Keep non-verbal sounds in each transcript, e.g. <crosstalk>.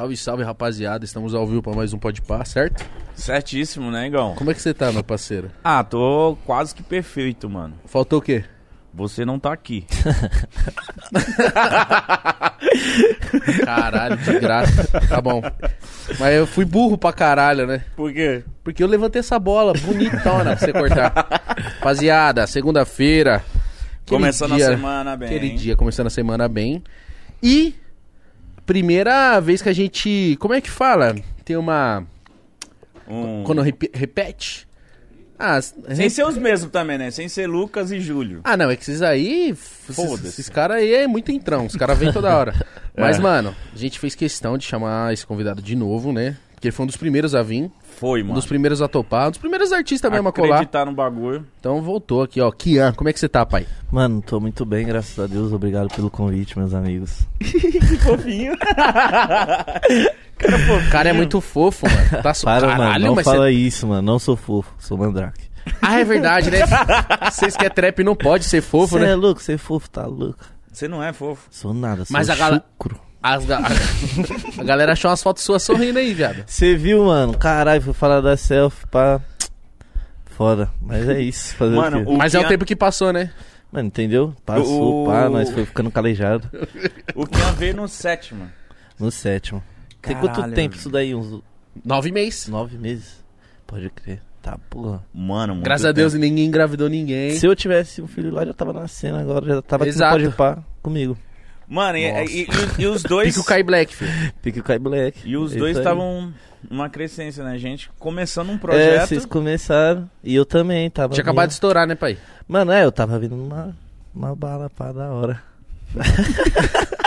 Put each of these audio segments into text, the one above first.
Salve, salve, rapaziada. Estamos ao vivo para mais um Pode Par, certo? Certíssimo, né, Igão? Como é que você tá, meu parceiro? Ah, tô quase que perfeito, mano. Faltou o quê? Você não tá aqui. <laughs> Caralho, de graça. Tá bom. Mas eu fui burro pra caralho, né? Por quê? Porque eu levantei essa bola bonitona pra você cortar. Rapaziada, segunda-feira. Começando dia- a semana bem. Aquele dia, começando a semana bem. E primeira vez que a gente. Como é que fala? Tem uma. Um... Quando repe- repete. Ah, Sem ser os mesmos também, né? Sem ser Lucas e Júlio. Ah, não, é que esses aí. Esses, Foda-se. esses caras aí é muito entrão. Os caras vêm toda hora. <laughs> Mas, É. mano, a gente fez questão de chamar esse convidado de novo, né? Porque ele foi um dos primeiros a vir, Foi, um mano. dos primeiros a topar, um dos primeiros artistas mesmo a colar. Acreditar no bagulho. Então voltou aqui, ó. Kian, como é que você tá, pai? Mano, tô muito bem, graças a Deus. Obrigado pelo convite, meus amigos. <laughs> Que <laughs> fofinho. O cara é muito fofo, mano. Tá so... Para, Caralho, mano, não mas fala você... isso, mano. Não sou fofo, sou mandrake. Ah, é verdade, né? <laughs> Vocês que é trap não pode ser fofo, Você né? é louco, você é fofo, tá louco. Você não é fofo. Sou nada, sou Mas a chucro. As ga- <laughs> A galera achou umas fotos suas sorrindo aí, viado. Você viu, mano? Caralho, fui falar da selfie, pá. Foda. Mas é isso, fazer Mano, o quê? o Mas é o tempo que passou, né? Mano, entendeu? Passou, O- pá, nós foi ficando calejado. <laughs> O Kian veio no sétimo. No sétimo. Tem Caralho, quanto tempo isso daí? Uns Nove meses. nove meses? Pode crer. Tá, porra. Mano, muito Graças a Deus ninguém engravidou ninguém. Se eu tivesse um filho lá, já tava nascendo agora, já tava aqui Exato. no Pode Pá comigo. Mano, e, e- e- e os dois... <laughs> Pica o Kai Black, filho. Pique o Kai Black. E os É dois estavam numa crescência, né, gente? Começando um É, projeto. vocês começaram. E eu também tava. Tinha acabado de estourar, né, pai? Mano, é, eu tava vindo numa uma bala pá da hora. <laughs>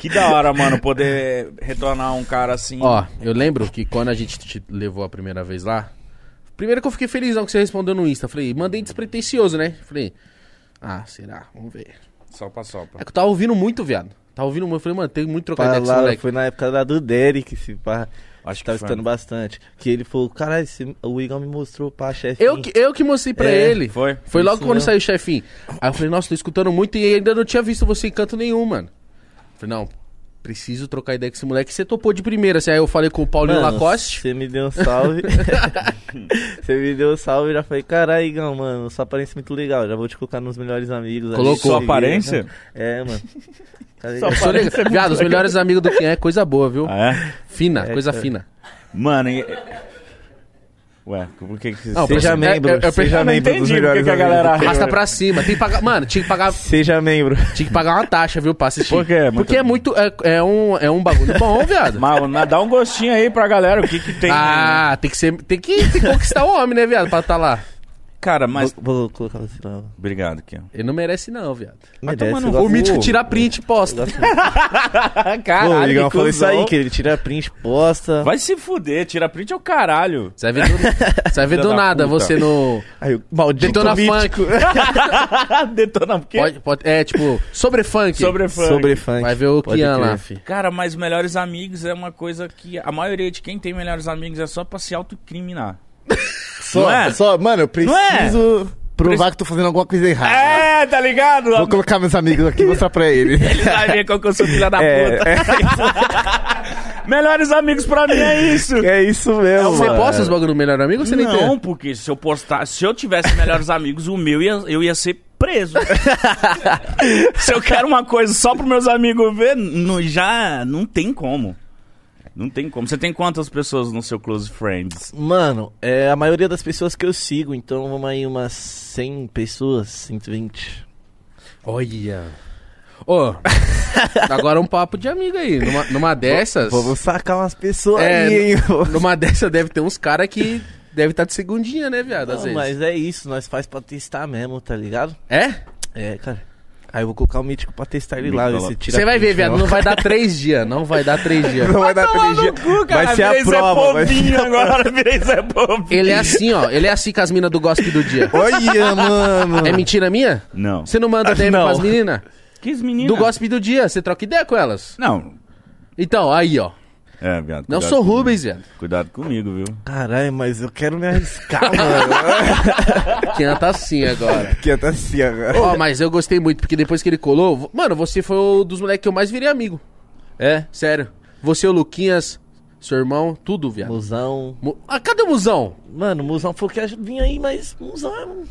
Que da hora, mano, poder retornar um cara assim. Ó, eu lembro que quando a gente te levou a primeira vez lá, primeiro que eu fiquei felizão que você respondeu no Insta. Falei, mandei despretensioso, né? Falei, ah, será? Vamos ver. Só pra só, É que eu tava ouvindo muito, viado. Tava ouvindo muito. Eu falei, mano, tem muito ideia com esse moleque. foi na época da do Derek, se pá. Acho que Tava foi. escutando bastante. Que ele falou, caralho, esse- o Igor me mostrou, pá, chefe. Eu que, eu que mostrei pra É, ele. Foi? Foi logo Isso quando mesmo. saiu o chefinho. Aí eu falei, nossa, tô escutando muito e ainda não tinha visto você em canto nenhum, mano. Falei, não, preciso trocar ideia com esse moleque. Você topou de primeira. Assim, aí eu falei com o Paulinho Mano, Lacoste. Você me deu um salve. <laughs> Você me deu um salve e já falei, caralho, Igão, mano, sua aparência é muito legal. Já vou te colocar nos melhores amigos. ali." Colocou. Sua Cheguei, <laughs> aparência? É, mano. Sua legal. Viado, os melhores amigos do Kian é coisa boa, viu? Ah, é? Fina, É, coisa cara. fina. Mano, e... Ué, por que que você... Não, Seja É, membro, é, eu seja Eu não membro dos melhores que a galera. Arrasta pra cima. Tem que pagar. Mano, tinha que pagar. Seja membro. Tinha que pagar uma taxa, viu, pra assistir. Por quê? Muito- Porque é muito. É, é um, é um bagulho bom, <laughs> viado. Mas, mas dá um gostinho aí pra galera, o que que tem... Ah, tem que ser. Tem que, tem que conquistar o homem, né, viado? Pra tá lá. Cara, mas... Vou, vou colocar você lá. Obrigado, Kian. Ele não merece, não, viado. Merece. O mítico tira print e posta. <laughs> Caralho, Pô, o Igão que falou isso aí, que ele tira print, posta. Vai se fuder, tira print é o caralho. Você vai ver do, <laughs> você vai ver do da nada puta. você no. Aí, o maldito Detona mítico. <laughs> Detona o quê? Pode, pode, é, tipo, sobre funk. Sobre funk. Sobre funk. Vai ver o Pode Kian crer. lá, fi. Cara, mas melhores amigos é uma coisa que a maioria de quem tem melhores amigos é só pra se autocriminar. Só, Não é? só, mano, eu Não é? preciso provar que tô fazendo alguma coisa errada. É, tá ligado? Vou colocar meus amigos aqui e mostrar pra ele. <laughs> Ele vai ver qual que eu sou filha da É, puta. <laughs> Melhores amigos pra mim é isso. É isso mesmo, Você mano. posta os bagulho do melhor amigo ou você nem Não, tem? porque se eu postar, se eu tivesse melhores amigos, o meu ia, eu ia ser preso. <laughs> se eu quero uma coisa só pros meus amigos ver, não, já não tem como. Não tem como. Você tem quantas pessoas no seu close friends? Mano, é a maioria das pessoas que eu sigo, então vamos aí umas 100 pessoas, 120. Olha. Ô, <laughs> agora um papo de amigo aí. Numa, numa dessas. Vamos sacar umas pessoas É, aí, hein? <laughs> Numa dessas deve ter uns caras que deve estar de segundinha, né, viado? Às Não, vezes. mas é isso, nós faz pra testar mesmo, tá ligado? É? É, cara. Aí eu vou colocar o mítico pra testar ele lá, se tira Você vai ver, viado. não. Vai dar três dias. Não vai dar três <laughs> dias. Não vai dar três dias. Vai ser a prova. Vai ser... agora, <laughs> virei Zé. Ele é assim, ó. Ele é assim com as minas do gospel do dia. Olha, mano. É mentira minha? Não. Você não manda Acho DM pras meninas? Que menina? Do gospel do dia. Você troca ideia com elas? Não. Então, aí, ó. É, viado. Não sou comigo. Rubens, viado. Cuidado comigo, viu? Caralho, mas eu quero me arriscar, <laughs> mano. Quem tá assim agora. que tá assim agora. Ó, mas eu gostei muito, porque depois que ele colou. Mano, você foi o dos moleques que eu mais virei amigo. É, sério. Você, o Luquinhas, seu irmão, tudo, viado. Musão. Mu- Ah, cadê o Musão? Mano, o Musão foi o que vinha aí, mas Musão é. um-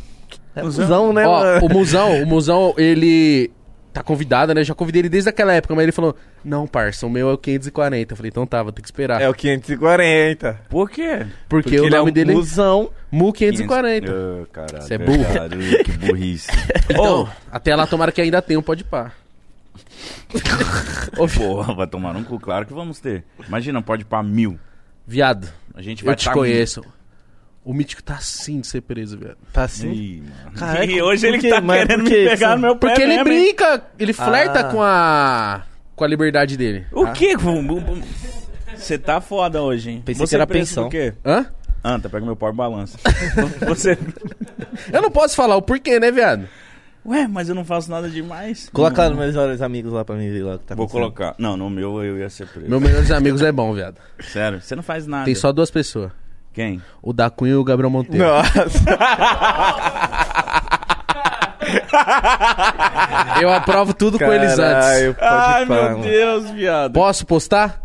É Musão? Musão, né, Ó, mano? o Musão, o Musão, ele tá convidado, né? Já convidei ele desde aquela época, mas ele falou: Não, parça, o meu é o 540. Eu falei: Então tá, vou ter que esperar. É o 540. Por quê? porque, o ele é nome um dele é Musão. Mu 540. Ah, caralho. Cê é burro. verdade, Que <laughs> burrice. Então, até lá, tomara que ainda tenha um pode pá. Ô, <laughs> porra, vai tomar um cu, claro que vamos ter. Imagina, pode ir pra mil. Viado, A gente vai eu te tá conheço. O mítico tá assim de ser preso, viado. Tá assim. Ih. Caraca, e hoje ele quê? tá Mas querendo me pegar no meu pé Porque ele mesmo, hein? brinca, ele flerta Ah. com a. com a liberdade dele. O quê? Você tá foda hoje, hein? Pensei Você que era preso pensão. por quê? Hã? Anta, pega meu pau e balança. <laughs> Você... Eu não posso falar o porquê, né, viado? Ué, mas eu não faço nada demais. Coloca Não. nos meus melhores amigos lá pra mim ver lá que tá Vou colocar. Não, no meu eu ia ser preso. Meu melhores amigos é bom, viado. Sério, você não faz nada. Tem só duas pessoas. Quem? O da Cunha e o Gabriel Monteiro. Nossa. <laughs> Eu aprovo tudo com eles antes. Pode Ai, pá, meu mano. Deus, viado. Posso postar?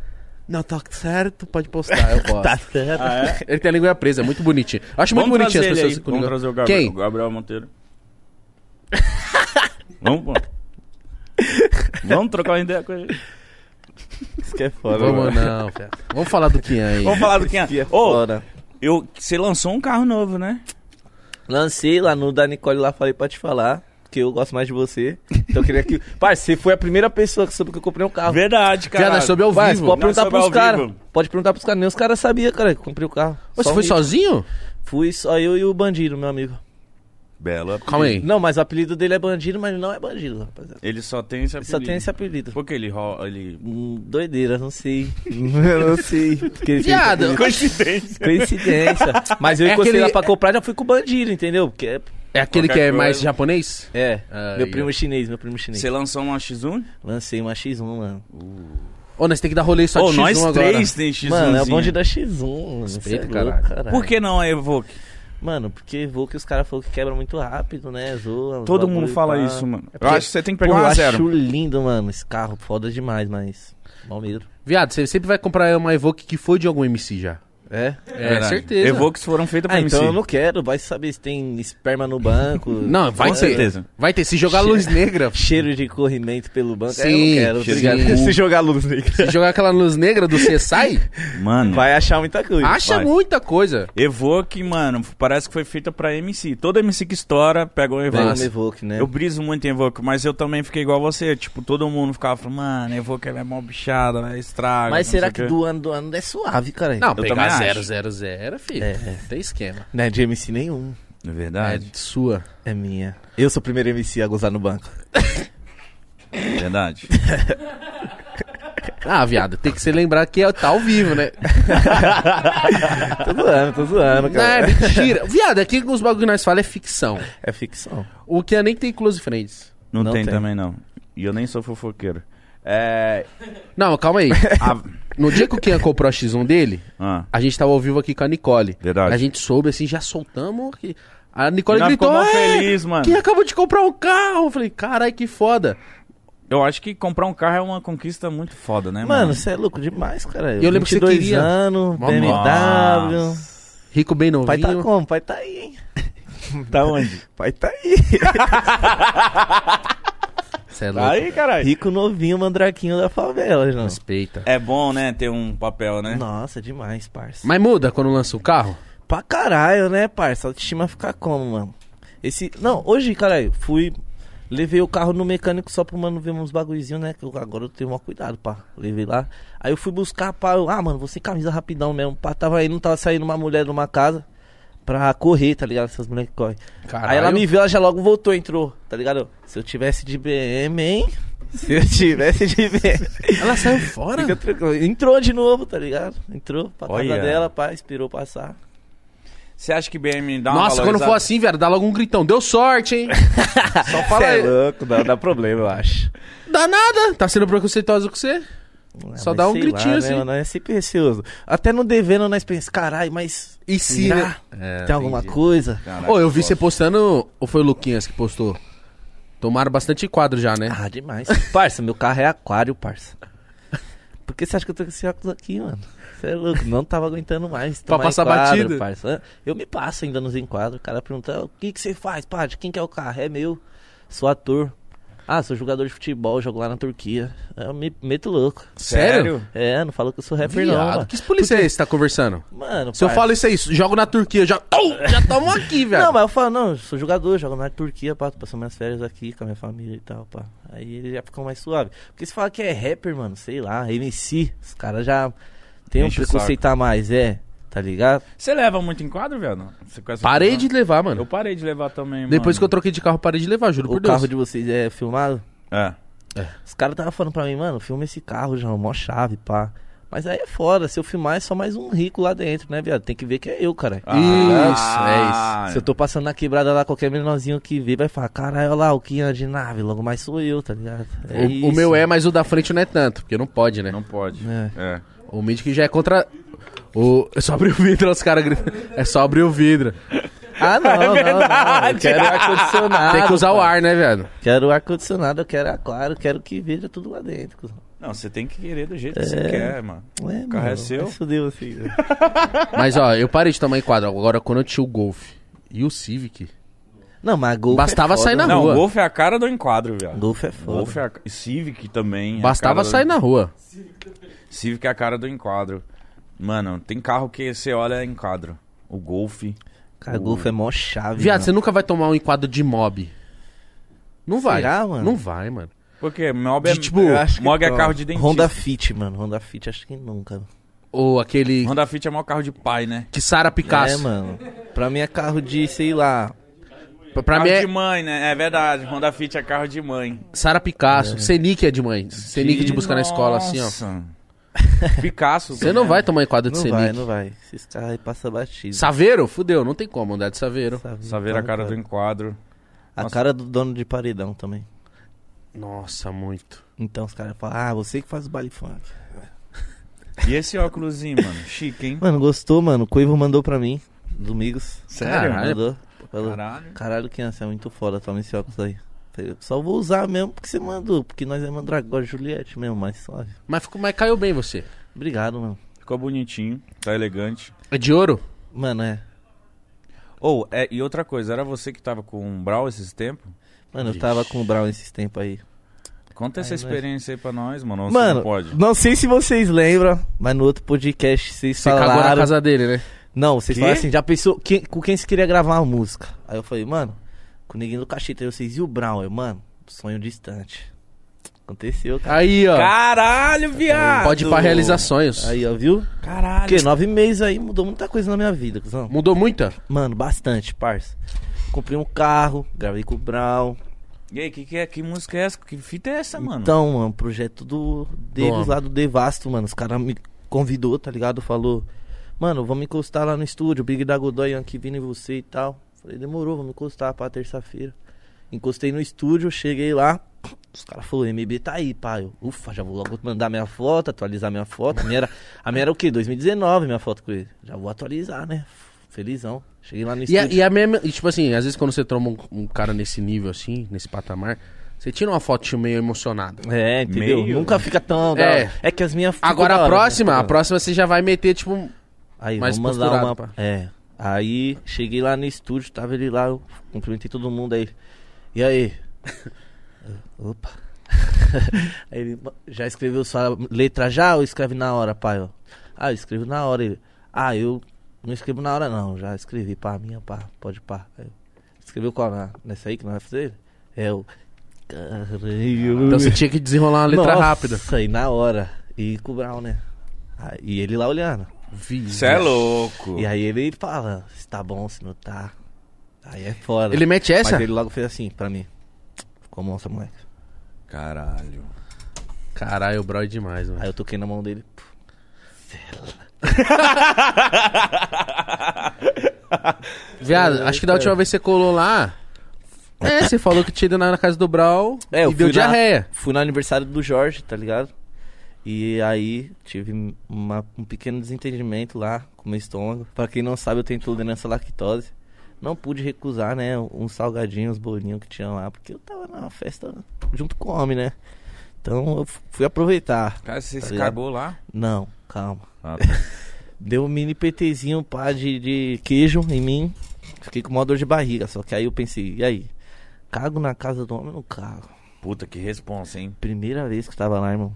Não, tá certo, pode postar, <laughs> eu posso. Tá certo. <laughs> Ah, é? Ele tem a língua presa, é muito bonitinho. Acho muito Vamos bonitinho as trazer ele pessoas aí. com Vamos língua- trazer o Gabriel, Quem? o Gabriel Monteiro. Vamos, pô. Vamos trocar uma ideia com ele. Isso que é foda, Vamos mano. não, velho. Vamos falar do Kian aí. Vamos falar do quem é. Que é Ô, foda. Eu, você lançou um carro novo, né? Lancei lá no da Nicole lá, falei pra te falar. Que eu gosto mais de você. Então eu queria que. <laughs> Pai, você foi a primeira pessoa que soube que eu comprei um carro. Verdade, cara. Viado, é sobre ao Vai, vivo. pode é perguntar sobre pros ao caras. vivo. Pode perguntar pros caras. Nem os caras sabiam, cara, que eu comprei o carro. Você Só foi um- sozinho? Fui só eu e o bandido, meu amigo. Belo apelido. Calma aí. Não, mas o apelido dele é bandido, mas ele não é bandido, rapaziada. Ele só tem esse Ele apelido. só tem esse apelido. Por que ele rola. Ele... Hum, doideira, não sei. <laughs> eu não sei. Porque ele fez Viado. Coincidência. Coincidência. Mas eu É encostei aquele- lá pra comprar já fui com o bandido, entendeu? Porque é. É aquele Qualquer que é coisa. mais japonês? É, Ah, meu aí, primo ó. chinês, meu primo chinês. Você lançou uma X1? Lancei uma X1, mano. Ô, nós tem que dar rolê só Ô, de X1 nós agora. três tem X1. Mano, é o bonde da X1. mano. Cê Respeita, é louco, caralho. Por que não a Evoque? Mano, porque vou que os caras falaram que quebra muito rápido, né? Zoa. Todo mundo fala pá. isso, mano. É Eu porque- acho que você tem que pegar Pô, eu uma acho zero. lindo, mano, esse carro. Foda demais, mas. Mal medo. Viado, você sempre vai comprar uma Evoque que foi de algum MC já. É? É, Verdade. certeza. Evoques foram feitas pra Ah, MC. então eu não quero. Vai saber se tem esperma no banco. <laughs> Não, vai Com ter. certeza. Vai ter. Se jogar luz negra, <laughs> Cheiro de corrimento pelo banco. Sim, Aí eu não quero, cheiro <laughs> Se jogar luz negra. se jogar aquela luz negra do CSI, Mano, Vai achar muita coisa. acha Vai. muita coisa. Evoque, mano, parece que foi feita pra MC. Todo MC que estoura pega um Pega Evoque. um Evoque, né? Eu briso muito em Evoque, mas eu também fiquei igual você. Tipo, todo mundo ficava falando, mano, Evoque é mó bichada, é estraga. Mas será que do ano do ano é suave, cara? Não, também pegar acho. 000, filho. É. Tem esquema. Não é de MC nenhum. É É verdade, sua. É minha. Eu sou o primeiro MC a gozar no banco. é <laughs> verdade. Ah, viado, tem que se lembrar que é- tá ao vivo, né? <laughs> tô zoando, tô zoando, Não, é cara. mentira. Viado, aqui os bagulho que nós falamos é ficção. É ficção. O que é nem tem close friends. Não, Não tem, tem. também, não. E eu nem sou fofoqueiro. É... Não, calma aí. <laughs> a- No dia que o Kian comprou a X1 dele, Ah, a gente tava ao vivo aqui com a Nicole. Verdade. A gente soube, assim, já soltamos. que- A Nicole Nós gritou, ficou mó "É, feliz, mano." Quem acabou de comprar um carro? Eu falei, carai, que foda. eu acho que comprar um carro é uma conquista muito foda, né, Mano, mano? você é louco demais, cara. eu lembro que você 22 queria. anos, Mó BMW. Rico bem novinho. Pai tá como? Pai tá aí, hein? <laughs> Tá onde? Pai tá aí. <laughs> Cê é louco. Aí, caralho. Rico novinho, mandraquinho da favela, não. Respeita. É bom, né, ter um papel, né? Nossa, demais, parça. Mas muda quando lança o carro? Pra caralho, né, parça? A autoestima fica como, mano? Esse. Não, hoje, caralho, fui. Levei o carro no mecânico só pro mano ver uns bagulhozinhos, né? Que eu- agora eu tenho maior cuidado, pá. Levei lá. Aí eu fui buscar, pá. Eu, ah, mano, você camisa rapidão mesmo. Pá, tava aí, não tava saindo uma mulher de uma casa pra correr, tá ligado? Essas mulheres que correm. Caralho. Aí ela me viu, ela já logo voltou, entrou, tá ligado? Se eu tivesse de BM, hein? Se eu tivesse de BM. Ela saiu fora? Entrou de novo, tá ligado? Entrou pra casa Olha. dela, pá, esperou passar. Você acha que BM dá uma Nossa, quando for assim, velho, dá logo um gritão. Deu sorte, hein? <laughs> Só fala Cê é aí. louco, dá, dá problema, eu acho. Dá nada. Tá sendo preconceituoso com você? Ah, Só mas dá um gritinho lá, assim. Né, mano, é sempre receoso. Até no devendo nós pensamos, caralho, mas E se, né? É, tem alguma entendi. coisa? Ô, eu vi você postando, ou foi o Luquinhas que postou? Tomaram bastante quadro já, né? Ah, demais. <laughs> parça, meu carro é aquário, parça. Por que você acha que eu tô com esse óculos aqui, mano? Você é louco, não tava aguentando mais. Pra passar enquadro, batido? parça. Eu me passo ainda nos enquadros. O cara pergunta, o que que você faz, pá? De quem que é o carro? É meu. Sou ator. Ah, sou jogador de futebol, jogo lá na Turquia. Eu me meto louco. Sério? É, não falo que eu sou rapper não, Viado, mano. que polícia é esse que tá conversando? Mano, Se eu falo isso aí, jogo na Turquia, já, Tum, já tamo aqui, <laughs> velho. Não, mas eu falo, não, sou jogador, jogo na Turquia, pá, tô passando minhas férias aqui com a minha família e tal, pá. Aí ele já ficou mais suave. Porque se fala que é rapper, mano, sei lá, MC, os caras já tem um Enche preconceito a mais, é, tá ligado? Você leva muito em quadro, conhece Parei de levar, mano. Eu parei de levar também, Depois que eu mano. troquei de carro, parei de levar, juro O por Deus. carro de vocês é filmado? É. Os caras tava falando pra mim, mano, filma esse carro já, mó chave, pá. Mas aí é foda, se eu filmar é só mais um rico lá dentro, né, viado? Tem que ver que é eu, cara. Ah, Se eu tô passando na quebrada lá, qualquer menorzinho que vê vai falar, caralho, olha lá, o que anda de nave, logo mais sou eu, tá ligado? É o, o isso. meu é, mas o da frente não é tanto, porque não pode, né? Não pode. É. É. O Mythic já é contra. O... É só abrir o vidro, os caras gritam. É só abrir o vidro. Ah, não, <laughs> não, não. Eu quero ar-condicionado. Tem que usar o ar, né, velho? Quero ar-condicionado, eu quero aquário, quero que veja tudo lá dentro. cuzão. Não, você tem que querer do jeito que É. você quer, mano. Ué, O carro é seu? mas Fudeu assim. né? Mas ó, eu parei de tomar enquadro. Agora, quando eu tinha o Golf e o Civic, Não, mas Golf Bastava é sair na mano. Não, rua. o Golf é a cara do enquadro, viado. Golf é foda. Golf é a... e Civic também. é a bastava cara do- sair na rua. Civic é a cara do enquadro. Mano, tem carro que você olha é enquadro. O Golf. Cara, Golf é mó chave. Viado, mano. você nunca vai tomar um enquadro de mob. Não vai. Será, mano? Não vai, mano. Por quê? Mob é, De, tipo, Mog é carro de dentista. Honda Fit, mano. Honda Fit acho que nunca. Ou aquele Honda Fit é maior carro de pai, né? que Sara Picasso. É, mano. Pra mim é carro de, sei lá. Pra carro mim é de mãe, né? É verdade. Honda Fit é carro de mãe. Sara Picasso. Senic é de mãe. Senic de buscar na escola, assim, ó. Picasso. Você não vai tomar enquadro de Não Senic. vai, não vai. Esses carros aí passam batido. Saveiro? Fudeu, não tem como andar de Saveiro. Sabe? Saber a Então, cara do enquadro. A Nossa. cara do dono de paredão também. Nossa, muito. Então os caras falam, ah, você que faz o baile funk. E esse óculosinho, mano? <laughs> Chique, hein? Mano, gostou, mano. O Coivo mandou pra mim. Domingos. Sério? Caralho. Mandou. Falou, Caralho. Caralho, criança, é muito foda. Toma esse óculos aí. Falei, Só vou usar mesmo porque você mandou. Porque nós é Mandragora Juliette mesmo, mais suave. Mas, ficou, mas caiu bem você. Obrigado, mano. Ficou bonitinho. Tá elegante. É de ouro? Mano, é. Ou, é, e outra coisa, era você que tava com o Brawl esses tempos? Mano, eu tava com o Brown esses tempos aí. Conta essa Ai, mas- experiência aí pra nós, mano. você Mano, não pode. não sei se vocês lembram, mas no outro podcast vocês Você cagou na falaram. casa dele, né? Não, vocês Quê? falaram assim, já pensou quem- com quem você queria gravar uma música? Aí eu falei, mano, com o Neguinho do Cacheta, aí vocês e o Brown? Eu, mano, sonho distante. Aconteceu, cara. Aí, ó. Caralho, viado! Pode ir pra realizar sonhos. Aí, ó, viu? Caralho. Porque nove meses aí mudou muita coisa na minha vida, cuzão. Mudou muita? Mano, bastante, parça. Comprei um carro, gravei com o Brown. E aí, que, que, é, que música é essa? Que fita é essa, mano? Então, mano, projeto do deles lá do Devasto, mano. Os caras me convidou, tá ligado? Falou, mano, vamos encostar lá no estúdio, o Big da Godoy, aqui vindo em você e tal. Falei, demorou, vamos encostar pra terça-feira. Encostei no estúdio, cheguei lá. <sniffs> Os caras falaram, MB tá aí, pai. Eu, Ufa, já vou logo mandar minha foto, atualizar minha foto. A minha era, a minha era o quê? 2019, minha foto com ele. Já vou atualizar, né? Felizão. Cheguei lá no E a, estúdio. e a mesma. E tipo assim, às vezes quando você toma um, um cara nesse nível assim, nesse patamar, você tira uma foto meio emocionada. É, entendeu? Meio- Nunca fica tão. É. É que as minhas. Agora a hora, próxima, né? a próxima você já vai meter, tipo. Aí, mais vamos mandar posturado, uma. pá. É. Aí, cheguei lá no estúdio, tava ele lá, eu cumprimentei todo mundo aí. E aí? Eu, <laughs> Opa. <laughs> aí ele já escreveu sua letra já ou escreve na hora, pai? ó? Ah, eu escrevo na hora. Ele, ah, eu não escrevo na hora não, já escrevi, pá, minha, pá, pode pá. Aí eu, Escreveu qual? Na, nessa aí que nós vai fazer? É o. Caralho. Então você tinha que desenrolar uma letra Nossa, rápida. aí na hora. E com o Brown, né? Ah, E ele lá olhando. Você é louco. E aí ele fala, se tá bom, se não tá. Aí é foda. Ele mete essa? Mas ele logo fez assim, pra mim. Ficou monstro, moleque. Caralho. Caralho, o bro é demais, mano. Aí eu toquei na mão dele. <laughs> Viado, acho que da última vez que você colou lá. É, você falou que tinha ido na casa do Brau É, eu e deu fui na- diarreia. Fui no aniversário do Jorge, tá ligado? E aí tive uma- um pequeno desentendimento lá com o meu estômago. Pra quem não sabe, eu tenho intolerância à lactose. Não pude recusar, né, uns salgadinhos, uns bolinhos que tinha lá, porque eu tava na festa junto com o homem, né? Então eu fui aproveitar. Cara, você Tá se ligado? cagou lá? Não, calma. Ah, tá. <laughs> Deu um mini PTzinho pá de, de queijo em mim. Fiquei com uma dor de barriga. Só que aí eu pensei, e aí? Cago na casa do homem ou não cago? Puta, que responsa, hein? Primeira vez que tava lá, irmão.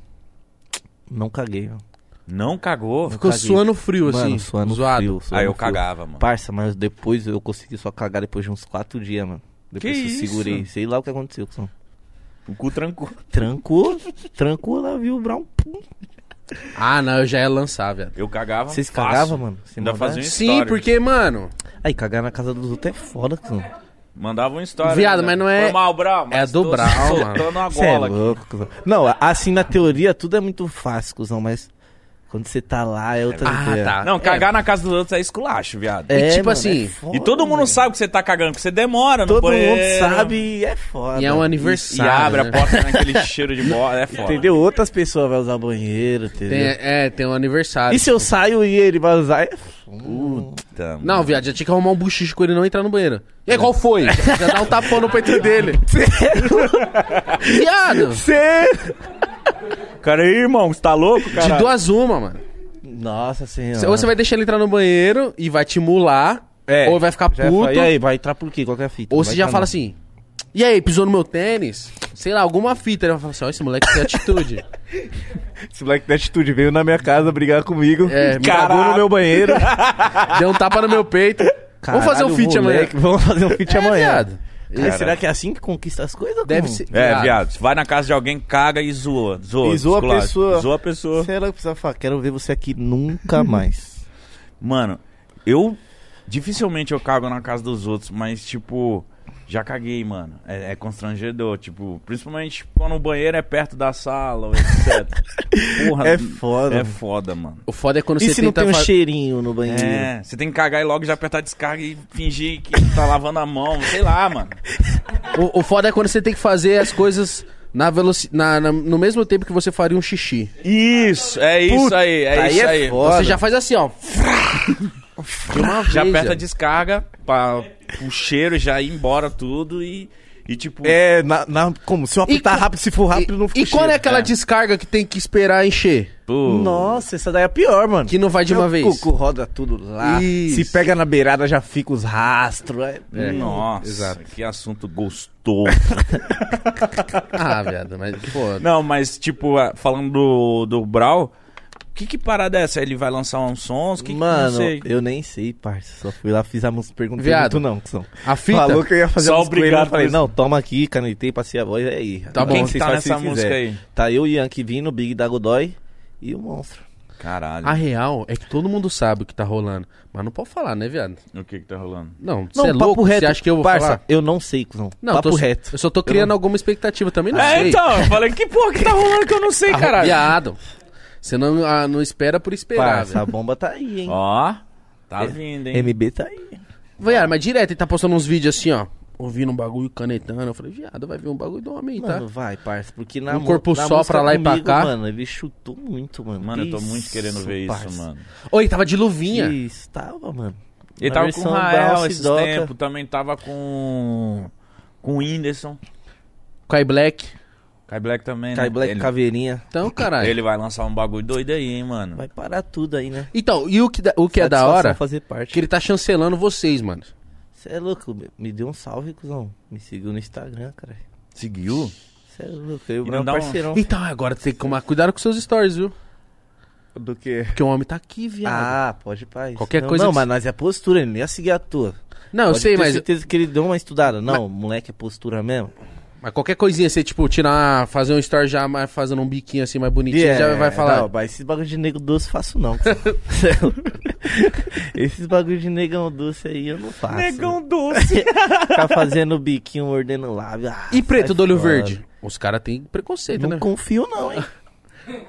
Não caguei, mano. Não cagou? Ficou caguei. suando frio, assim. Mano, suando zoado. frio. suando Aí eu frio. cagava, mano. Parça, mas depois eu consegui só cagar depois de uns quatro dias, mano. Depois Que eu isso? segurei. Sei lá o que aconteceu, cuzão. O cu trancou. Trancou, trancou lá, viu, Brown? Pum. Ah, não, eu já ia lançar, velho. Eu cagava. Vocês fácil. cagavam, mano? Sem Ainda maldade? fazia um Sim, porque, mano, Aí, cagar na casa dos outros é foda, cuzão. Mandava uma história. Viado, ainda. mas não é- Foi mal, Brau. mas é do tô Brau, soltando a é gola aqui. louco. Não, assim na teoria tudo é muito fácil, cuzão, mas quando você tá lá é outra Ah, ideia. tá. Não, cagar na casa dos outros é esculacho, viado. É, tipo mano, assim, é foda, E todo mundo mano. sabe que você tá cagando, porque você demora no Todo banheiro. mundo sabe e é foda. E é um E aniversário. abre né? a porta naquele <laughs> cheiro de bola. É foda. Entendeu? Outras pessoas vão usar banheiro, Tem, entendeu? é, tem um aniversário. E se eu saio e ele vai usar? É... Puta, Não, viado, já tinha que arrumar um buchicho com ele não entrar no banheiro. E aí, qual foi? <laughs> já dá um tapão no peito dele. <laughs> viado, Cara aí, irmão, você tá louco, cara? de duas uma, mano. Nossa senhora. Ou você vai deixar ele entrar no banheiro e vai te mular, É, ou vai ficar Já puto, fala, E aí, vai entrar por quê? Qual que é a fita? ou você já entrar, fala assim... E aí, pisou no meu tênis? Sei lá, alguma fita. Ele vai falar assim, ó, esse moleque tem atitude. <laughs> Esse moleque da atitude veio na minha casa brigar comigo. É, me cagou no meu banheiro. <laughs> Deu um tapa no meu peito. Vamos fazer um Caralho, feat amanhã. Vamos fazer um feat É, amanhã. viado. Cara. será que é assim que conquista as coisas? Deve como? ser... É, viado, você vai na casa de alguém, caga e zoa. Zoa, E zoa a pessoa. Zoa a pessoa. Você ela precisa falar, quero ver você aqui nunca <laughs> mais. Mano, eu dificilmente eu cago na casa dos outros, mas tipo, já caguei, mano. É, é constrangedor, tipo, principalmente quando o banheiro é perto da sala, etc. <laughs> Porra, É foda. É foda, mano. O foda é quando e você se não tem um fa- cheirinho no banheiro? É, você tem que cagar e logo já apertar a descarga e fingir que tá lavando a mão, sei lá, mano. O, o foda é quando você tem que fazer as coisas na veloci... na, na- no mesmo tempo que você faria um xixi. Isso, é isso Puta, aí, é aí isso é aí. foda. Você já faz assim, ó. <laughs> De uma Já vez, aperta a descarga pra o cheiro já ir embora tudo e, e tipo. É, na, na- como? Se eu apertar co- rápido, se for rápido, e, não fica E quando é aquela É. descarga que tem que esperar encher? pô, Nossa, essa daí é pior, mano. Que não vai de uma Meu vez? cuco roda tudo lá. Isso. Se pega na beirada, já fica os rastros. É. É, Nossa, exato. que assunto gostoso. <laughs> Ah, viado, mas, pô. Não, mas tipo, falando do, do Brau, que que parada é essa? Ele vai lançar uns sons? Que, Mano, não sei. eu nem sei, parça. Só fui lá, fiz a música, perguntou Viado, não, que são. A fita. Falou que eu ia fazer Só a música com ele, obrigado eu falei, não, toma aqui, canetei, passei a voz, é aí. Tá bom. Quem que tá nessa música quiserem. aí? Tá eu, Ian, que vindo, Big da Godoy e o Monstro. Caralho. A real é que todo mundo sabe o que tá rolando. Mas não pode falar, né, viado? O que que tá rolando? Não, você é louco? Você acha que eu vou parça, falar? eu não sei, cuzão. Não, papo tô- reto. Eu só tô criando alguma expectativa também, não é, sei. então, eu falei, que porra que tá rolando que eu não sei, Ah, caralho. Viado. Você não, ah, não espera por esperar, Parça, velho. a bomba tá aí, hein. Ó, tá vindo, hein? MB tá aí. Viado, mas direto ele tá postando uns vídeos assim, ó. Ouvindo um bagulho canetando. Eu falei, viado, vai ver um bagulho do homem, tá? Mano, vai, parça, porque na Um mu- corpo na só música pra lá e pra comigo, cá. Mano, ele chutou muito, mano. Mano, eu tô muito querendo ver isso, mano. Oi, tava de luvinha. Isso, tava, mano. Ele Na tava com o versão Rael Brown, esses Sidoca. tempos, também tava com com o Whindersson. Kai Black. Kai Black também, né? Kai Black ele, Caveirinha. Então, caralho. ele vai lançar um bagulho doido aí, hein, mano. Vai parar tudo aí, né? Então, e o que, da- o que é da hora? fazer parte. Que ele tá chancelando vocês, mano. Você é louco, me- deu um salve, cuzão. Me seguiu no Instagram, cara. Seguiu? Você é louco, eu meu não dá um- parceirão. Então, agora tem que tomar cuidado com seus stories, viu? Do que? Porque o homem tá aqui, viado. Ah, pode paz. Qualquer não, coisa Não, que mas nós é postura, ele não ia seguir a tua. não, eu Pode sei, ter mas, certeza que ele deu uma estudada. Não, moleque é postura mesmo. Mas qualquer coisinha, você, tipo, tirar, fazer um story já mais, fazendo um biquinho assim mais bonitinho, É, já vai falar. Não, mas esses bagulho de nego doce faço não. <laughs> esses bagulho de negão doce aí eu não faço. doce. <laughs> Ficar fazendo biquinho, mordendo lábio. Ah, e preto do olho fora. verde? Os caras têm preconceito, Não né? confio não, hein?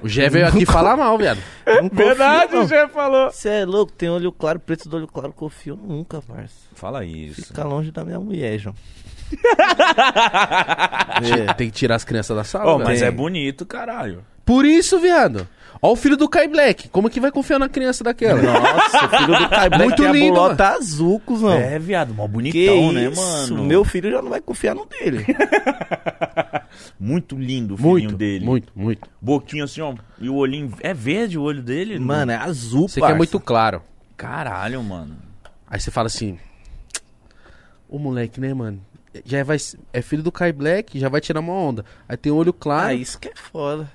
O Gé veio aqui falar mal, viado. <laughs> Não Verdade, confio, não. já falou. Você é louco, tem olho claro, preto do olho claro, confio nunca, parça. Fala isso. Fica longe da minha mulher, João. <laughs> Tem que tirar as crianças da sala, Oh, velho. mas é bonito, caralho. Por isso, viado. Ó o filho do Kai Black. Como que vai confiar na criança daquela? Nossa, o filho do Kai Black Muito tem a lindo, bolota azul, cuzão. É, viado, mó que bonitão, né, isso? mano? Meu filho já não vai confiar no dele. <laughs> Muito lindo o filhinho Muito, dele. muito, muito. Boquinho assim, ó. E o olhinho. É verde o olho dele? Mano, é azul, Você quer parça. muito claro. Caralho, mano. Aí você fala assim: O moleque, né, mano? Já vai, é filho do Kai Black, já vai tirar uma onda. Aí tem olho claro. Ah, isso que é foda.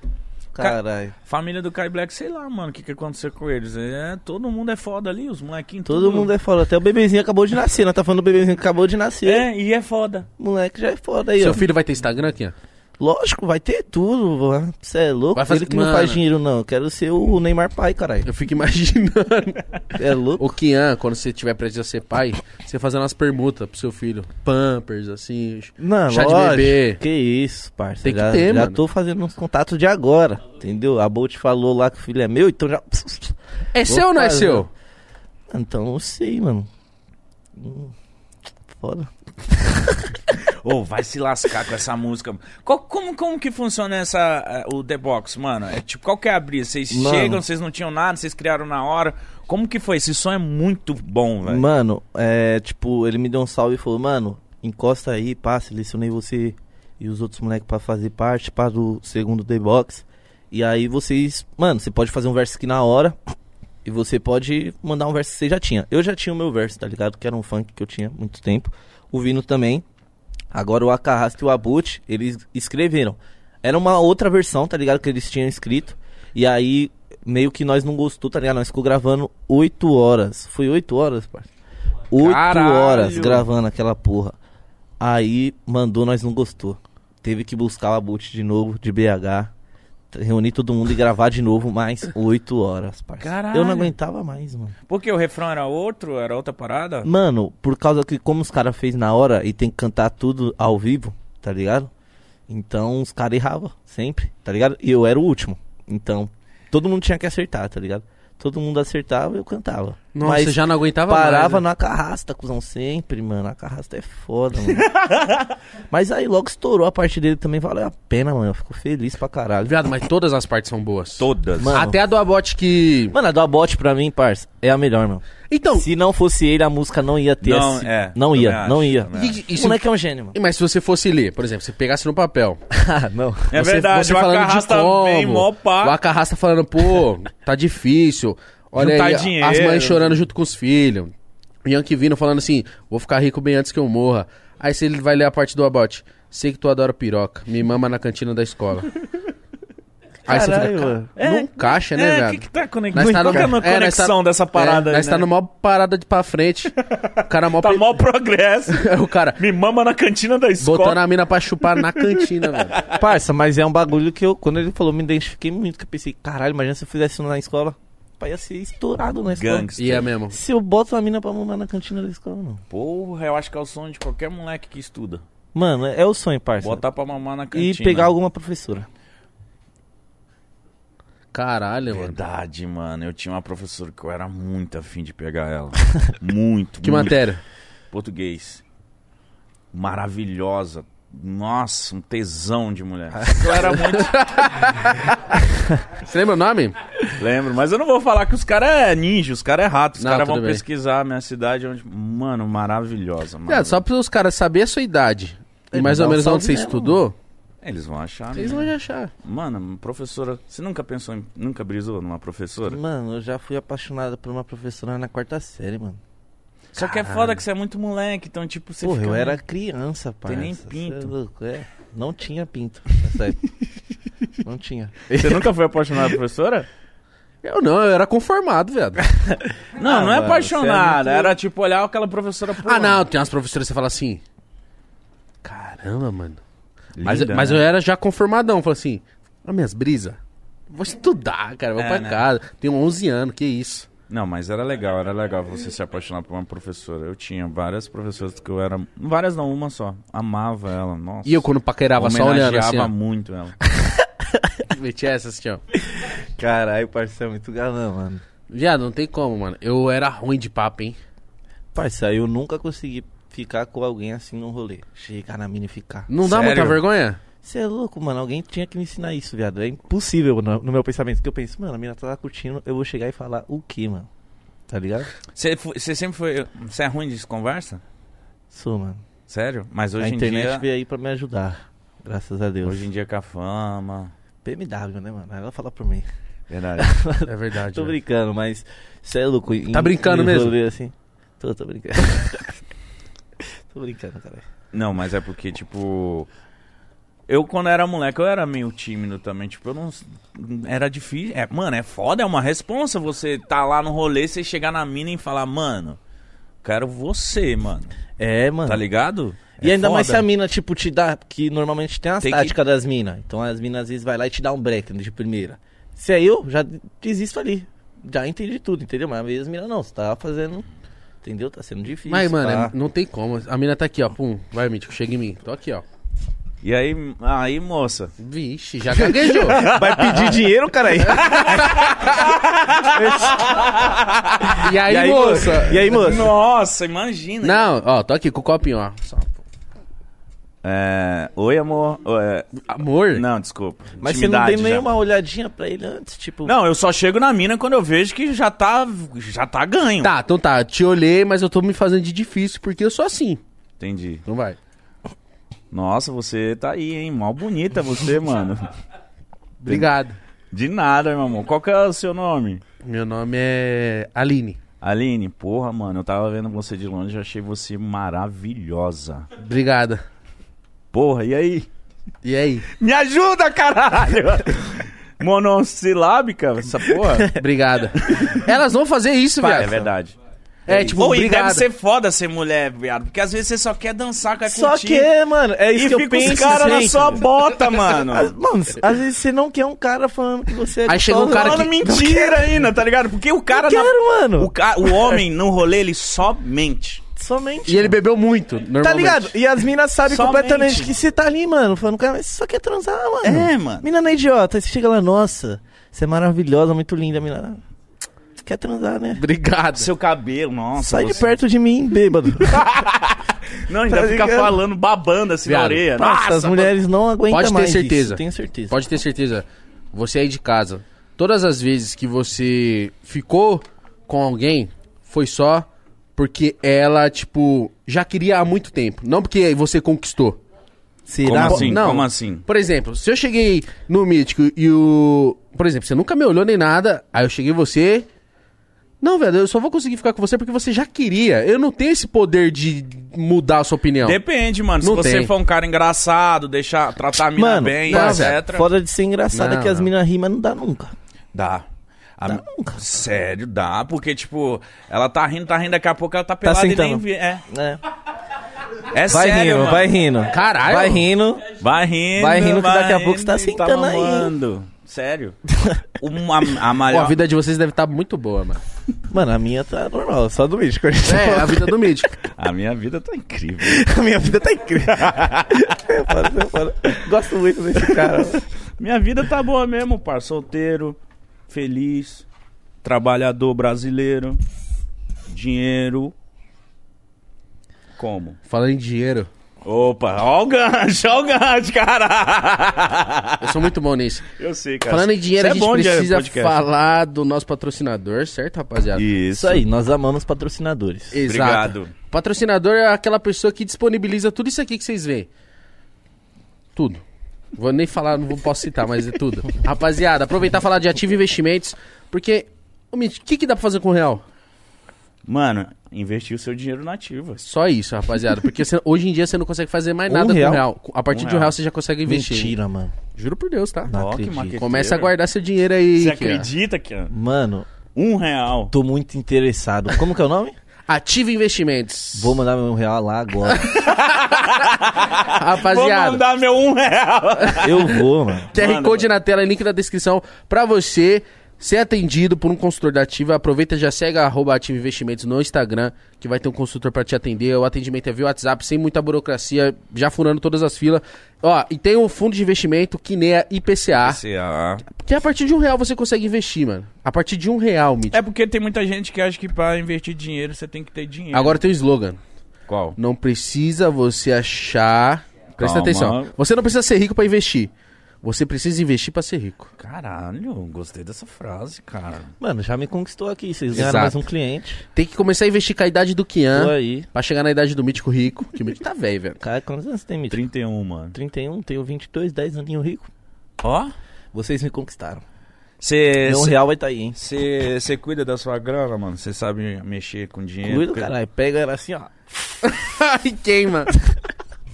Caralho. Família do Kai Black, sei lá, mano, o que, que aconteceu com eles. É, todo mundo é foda ali, os molequinhos. Todo mundo é foda. Até o bebezinho acabou de nascer. Nós tá falando do bebezinho que acabou de nascer. É, e é foda. Moleque já é foda aí, Seu ó. filho vai ter Instagram aqui, ó. Lógico, vai ter tudo. Você é louco? Vai fazer- Ele que não Mano. faz dinheiro, não. Eu quero ser o Neymar pai, caralho. Eu fico imaginando. <laughs> É louco? O Kian, quando você tiver prestes a ser pai, você fazendo umas permutas pro seu filho. Pampers, assim. Não, Chá de lógico. bebê. Que isso, parça. Tem que já, ter, já mano. tô fazendo uns contatos de agora, entendeu? A Bolt falou lá que o filho é meu, então já... É Vou seu ou não é fazer. seu? Então eu sei, mano. Hum, Foda. <laughs> Ô, vai se lascar com essa música. Qual- como, como que funciona essa, eh, o The Box, mano? É tipo, qual que é a brisa? Vocês Mano. chegam, vocês não tinham nada, vocês criaram na hora. Como que foi? Esse som é muito bom, velho. Mano, é tipo, ele me deu um salve e falou, mano, encosta aí, pá, selecionei você e os outros moleques pra fazer parte, pá, do segundo The Box. E aí vocês, mano, você pode fazer um verso aqui na hora e você pode mandar um verso que você já tinha. Eu já tinha o meu verso, tá ligado? Que era um funk que eu tinha muito tempo. O Vino também. Agora o Acarrasta e o Abut, eles escreveram. Era uma outra versão, tá ligado? Que eles tinham escrito. E aí, meio que nós não gostou, tá ligado? Nós ficou gravando 8 horas. Foi 8 horas, parça? 8 Caralho! horas gravando aquela porra. Aí mandou, nós não gostou. Teve que buscar o Abut de novo, de BH. Reunir todo mundo e gravar de novo mais 8 horas, parça. Caralho! Eu não aguentava mais, mano. Porque o refrão era outro, era outra parada? Mano, por causa que como os caras fez na hora e tem que cantar tudo ao vivo, tá ligado? Então os caras erravam sempre, tá ligado? E eu era o último. Então, todo mundo tinha que acertar, tá ligado? Todo mundo acertava e eu cantava. Nossa, Mas você já não aguentava parava mais. né? na carrasta, cuzão, sempre, mano. A carrasta é foda, mano. <laughs> Mas aí logo estourou a parte dele também, valeu a pena, mano. Eu fico feliz pra caralho. Viado, mas todas as partes são boas. Todas. Mano. Até a do Abote que. Mano, a do Abote pra mim, parça, é a melhor, mano. Então. Se não fosse ele, a música não ia ter Não, esse- é, Não ia, acho, não ia. E, e O se- moleque é um gênio, mano. Mas se você fosse ler, por exemplo, você pegasse no papel. <laughs> Ah, não. É você, verdade, você o falando de Acarrasta vem mó pá. O Acarrasta falando, pô, tá difícil. Olha Juntar aí, dinheiro. as mães chorando junto com os filhos. O Yankee vindo falando assim, vou ficar rico bem antes que eu morra. Aí se ele vai ler a parte do abote. Sei que tu adora piroca, me mama na cantina da escola. <laughs> Aí você Caralho, fica, mano. cara, não caixa, né, é, velho? que, que tá conex... Nós tá Qual é a é, nós conexão tá- dessa parada é, aí, Nós tá né? no maior parada de pra frente. O cara mó... Tá pe- mó progresso. <laughs> o cara Me mama na cantina da escola. botando a mina pra chupar na cantina, velho. Parça, mas é um bagulho que eu, quando ele falou, me identifiquei muito. Que eu pensei, caralho, imagina se eu fizesse isso na escola. Pai, ia ser estourado na escola. Gangster. E é mesmo. Se eu boto uma mina pra mamar na cantina da escola, não. Porra, eu acho que é o sonho de qualquer moleque que estuda. Mano, é, é o sonho, parça. Botar pra mamar na cantina. e pegar alguma professora. Caralho, mano. Verdade, mano. Eu tinha uma professora que eu era muito afim de pegar ela. <laughs> muito, Que muito. matéria? Português. Maravilhosa. Nossa, um tesão de mulher. <laughs> Eu era muito. Você lembra o nome? Lembro, mas eu não vou falar que os caras é ninja, os caras é rato. Os caras vão bem. pesquisar a minha cidade onde. Mano, maravilhosa. Viado, maravilhosa. só para os caras saberem a sua idade e mais ou menos onde você mesmo. estudou, Eles vão achar. eles né? vão achar. Mano, professora. Você nunca pensou em. Nunca brisou numa professora? Mano, eu já fui apaixonado por uma professora na quarta série, mano. Só que é foda que você é muito moleque, então, tipo, você Porra, fica. eu era criança, parça. nem Cê pinto. é louco, é. Não tinha pinto. <laughs> época. não tinha. Você nunca foi apaixonado por professora? Eu não, eu era conformado, viado. <laughs> Não, Ah, não é mano, apaixonado. é muito- Era tipo olhar aquela professora. Pô, ah, não, tem umas professoras que você fala assim. Caramba, mano. Mas, linda, mas né? eu era já conformadão, falei assim, ah, minhas brisas. Vou estudar, cara, vou É, pra né? casa. Tenho 11 anos, que isso. Não, mas era legal, era legal você se apaixonar por uma professora. Eu tinha várias professoras que eu era. Várias não, uma só. Amava ela, nossa. E eu quando paquerava só olhando assim, ó. muito ela. <laughs> Metia essa assim, ó. Caralho, parça, é muito galã, mano. Viado, não tem como, mano. Eu era ruim de papo, hein. Parça, eu nunca consegui ficar com alguém assim num rolê. Chegar na mina e ficar. Não dá Sério? muita vergonha? Você é louco, mano. Alguém tinha que me ensinar isso, viado. É impossível no, no meu pensamento. Que eu penso, mano, a mina tá lá curtindo, eu vou chegar e falar o quê, mano? Tá ligado? Você, sempre foi. Você é ruim de conversa? Sou, mano. Sério? Mas hoje a em internet dia. veio aí pra me ajudar. Graças a Deus. Hoje em dia com a fama. BMW, né, mano? Ela fala por mim. Verdade. <laughs> É verdade. Tô né? brincando, mas você é louco. em- Tá brincando em mesmo? Assim. Tô, tô brincando. <laughs> tô brincando, cara. Não, mas é porque, tipo. Eu, quando era moleque, eu era meio tímido também. Tipo, eu não. Era difícil. É, mano, é foda, é uma responsa você tá lá no rolê, você chegar na mina e falar, mano, quero você, mano. É, mano. Tá ligado? E É ainda mais se foda. a mina, tipo, te dá. Que normalmente tem as Tem que- táticas das minas. Então as minas às vezes vai lá e te dá um break de primeira. Se é eu, já desisto ali. Já entendi tudo, entendeu? Mas às vezes as minas não, você tá fazendo. Entendeu? Tá sendo difícil. Mas, mano, é- não tem como. A mina tá aqui, ó. Pum. Vai, Mítico, chega em mim. Tô aqui, ó. E aí, aí, moça. Vixe, já gaguejou. <laughs> Vai pedir dinheiro, cara aí. e aí, E aí, moça? E aí, moça? Nossa, imagina. Não, ó, tô aqui com o copinho, ó. Só- É, Oi, amor. É, Amor? Não, desculpa. Mas você não Intimidade tem já. nenhuma olhadinha pra ele antes, tipo. Não, eu só chego na mina quando eu vejo que já tá, já tá ganho. Tá, então tá. Te olhei, mas eu tô me fazendo de difícil porque eu sou assim. Entendi. Não vai. Nossa, você tá aí, hein? Mal bonita você, <laughs> mano. Obrigado. De nada, meu amor. Qual que é o seu nome? Meu nome é Aline. Aline, porra, mano, eu tava vendo você de longe e achei você maravilhosa. Obrigada. Porra, e aí? E aí? Me ajuda, caralho! <laughs> Monossilábica, essa porra? <laughs> Obrigada. Elas vão fazer isso, viado. é verdade. É, tipo, Ou e obrigado. deve ser foda ser mulher, viado. Porque às vezes você só quer dançar, quer Só curtir. que, mano, é isso E que eu fica penso. os caras na sua bota, mano. <laughs> Mano, às vezes você não quer um cara falando que você é Aí chega um cara Falando que- mentira ainda, tá ligado? Porque o cara... Eu na- quero, mano. O, ca... o homem no rolê, ele só mente. Somente. E ele bebeu muito, normalmente. Tá ligado? E as minas sabem completamente que você tá ali, mano. Falando, cara, mas você só quer transar, mano. É, mano. Mina não é idiota. Aí você chega lá, nossa, você é maravilhosa, muito linda, mina. Quer transar, né? Obrigado. Seu cabelo, nossa. Sai de você- perto de mim, bêbado. <laughs> Não, ainda Tá fica ligado? falando, babando assim na Viado. orelha. Nossa, as mulheres não aguentam Pode ter mais certeza. isso, tenho certeza. Pode ter certeza. Você aí de casa, todas as vezes que você ficou com alguém, foi só porque ela, tipo, já queria há muito tempo. Não porque você conquistou. Será? Como assim? Não. Como assim? Por exemplo, se eu cheguei no Mítico e o. Por exemplo, você nunca me olhou nem nada, aí eu cheguei você. Não, velho, eu só vou conseguir ficar com você porque você já queria. Eu não tenho esse poder de mudar a sua opinião. Depende, mano. Se Não você tem. for um cara engraçado, deixar, tratar a mina Mano, bem, não, etc. Foda de ser engraçada Não, que as minas rimam não dá nunca. Dá. A Dá nunca. Sério, dá. Porque, tipo, ela tá rindo, tá rindo, daqui a pouco ela tá pelada e sentando. nem vê. É, É. é Vai sério, rindo, mano. vai rindo. Caralho. Vai rindo. Vai rindo. Vai rindo que daqui a pouco você tá rindo, sentando aí, hein? mamando. Sério. <laughs> Uma, a Pô, maior... a vida de vocês deve estar muito boa, mano. Mano, a minha tá normal, só do mítico. É, a vida do Mítico. a minha vida tá incrível. <laughs> a minha vida tá incrível. <laughs> Eu falo, eu falo. Gosto muito desse cara. Minha vida tá boa mesmo, par. Solteiro, feliz, trabalhador brasileiro, dinheiro. Como? Falando em dinheiro, Opa, ó o gancho, ó o gancho, cara. eu sou muito bom nisso. Eu sei, cara. Falando em dinheiro, Você a gente é precisa podcast. falar do nosso patrocinador, certo, rapaziada? Isso. Isso aí, nós amamos patrocinadores. Exato. Obrigado. Patrocinador é aquela pessoa que disponibiliza tudo isso aqui que vocês veem. Tudo. Vou nem falar, não vou- posso citar, mas é tudo. <laughs> Rapaziada, aproveitar e falar de ativo investimentos, porque o que, que dá pra fazer com o real? Mano, investir o seu dinheiro nativo. Só isso, rapaziada. Porque você- hoje em dia você não consegue fazer mais Um nada real? com o real. A partir Um de um real real. você já consegue investir. Mentira, mano. Juro por Deus, tá? Não acredito. Começa a guardar seu dinheiro aí. Você acredita que Mano, um real tô muito interessado. Como que é o nome? Ativo Investimentos. Vou mandar meu real lá agora. <laughs> Rapaziada. Vou mandar meu um real. Eu vou, mano. QR Code na tela, link na descrição pra você ser atendido por um consultor da Ativa. Aproveita e já segue a arroba Ativa Investimentos no Instagram, que vai ter um consultor pra te atender. O atendimento é via WhatsApp, sem muita burocracia, já furando todas as filas. Ó, e tem o fundo de investimento Kinea IPCA, PCA. que a partir de um real você consegue investir, mano. A partir de um real, Mitch. É porque tem muita gente que acha que pra investir dinheiro você tem que ter dinheiro. Agora tem o slogan. Qual? Não precisa você achar. Presta Calma. atenção. Você não precisa ser rico pra investir. Você precisa investir pra ser rico. Caralho, gostei dessa frase, cara. Mano, já me conquistou aqui. Vocês ganharam Exato. mais um cliente. Tem que começar a investir com a idade do Tô Kian aí. pra chegar na idade do mítico rico. Que o mítico tá velho, velho. Cara, quantos anos você tem, Mítico? 31, mano. 31, tenho 22, 10 aninho rico. Ó, Vocês me conquistaram. você Meu real vai tá aí, hein? Você cuida da sua grana, mano? Você sabe mexer com dinheiro? Cuido, Porque- caralho. Pega ela assim, ó. <laughs> Ai, queima.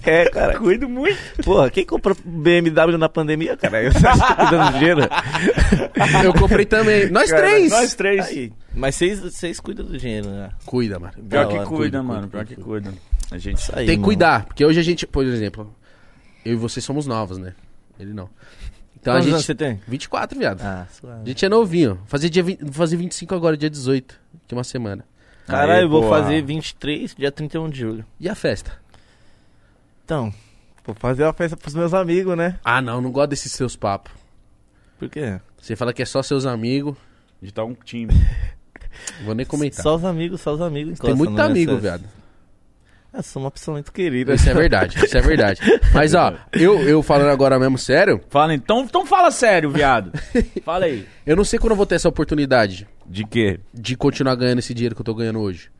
É, cara. Cuido muito. Porra, quem comprou BMW na pandemia, cara? Você tá cuidando do dinheiro? <laughs> Eu comprei também. Nós Cara, três. Nós três. Aí. Mas vocês, vocês cuidam do dinheiro, né? Cuida, mano. Pior que cuida, Cuida, mano. Pior que cuida. A gente Isso aí, Tem que cuidar. Porque hoje a gente, por exemplo, eu e você somos novos, né? Ele não. Então Quantos a anos gente. você tem? 24, viado. Ah, A suave. gente é novinho. Fazer dia 20, vou fazer 25 agora, dia 18. Que é uma semana. Caralho, eu vou fazer 23, dia 31 de julho. E a festa? Então, vou fazer uma festa pros meus amigos, né? Ah, não, não gosto desses seus papos. Por quê? Você fala que é só seus amigos. De tá um time. <laughs> Vou nem comentar. Só os amigos, só os amigos. Tem muito no amigo, viado. Eu sou uma pessoa muito querida. Isso é verdade, isso é verdade. Mas ó, eu, eu falando agora mesmo sério, Fala então, então fala sério, viado. <laughs> Fala aí. eu não sei quando eu vou ter essa oportunidade De quê? de continuar ganhando esse dinheiro que eu tô ganhando hoje.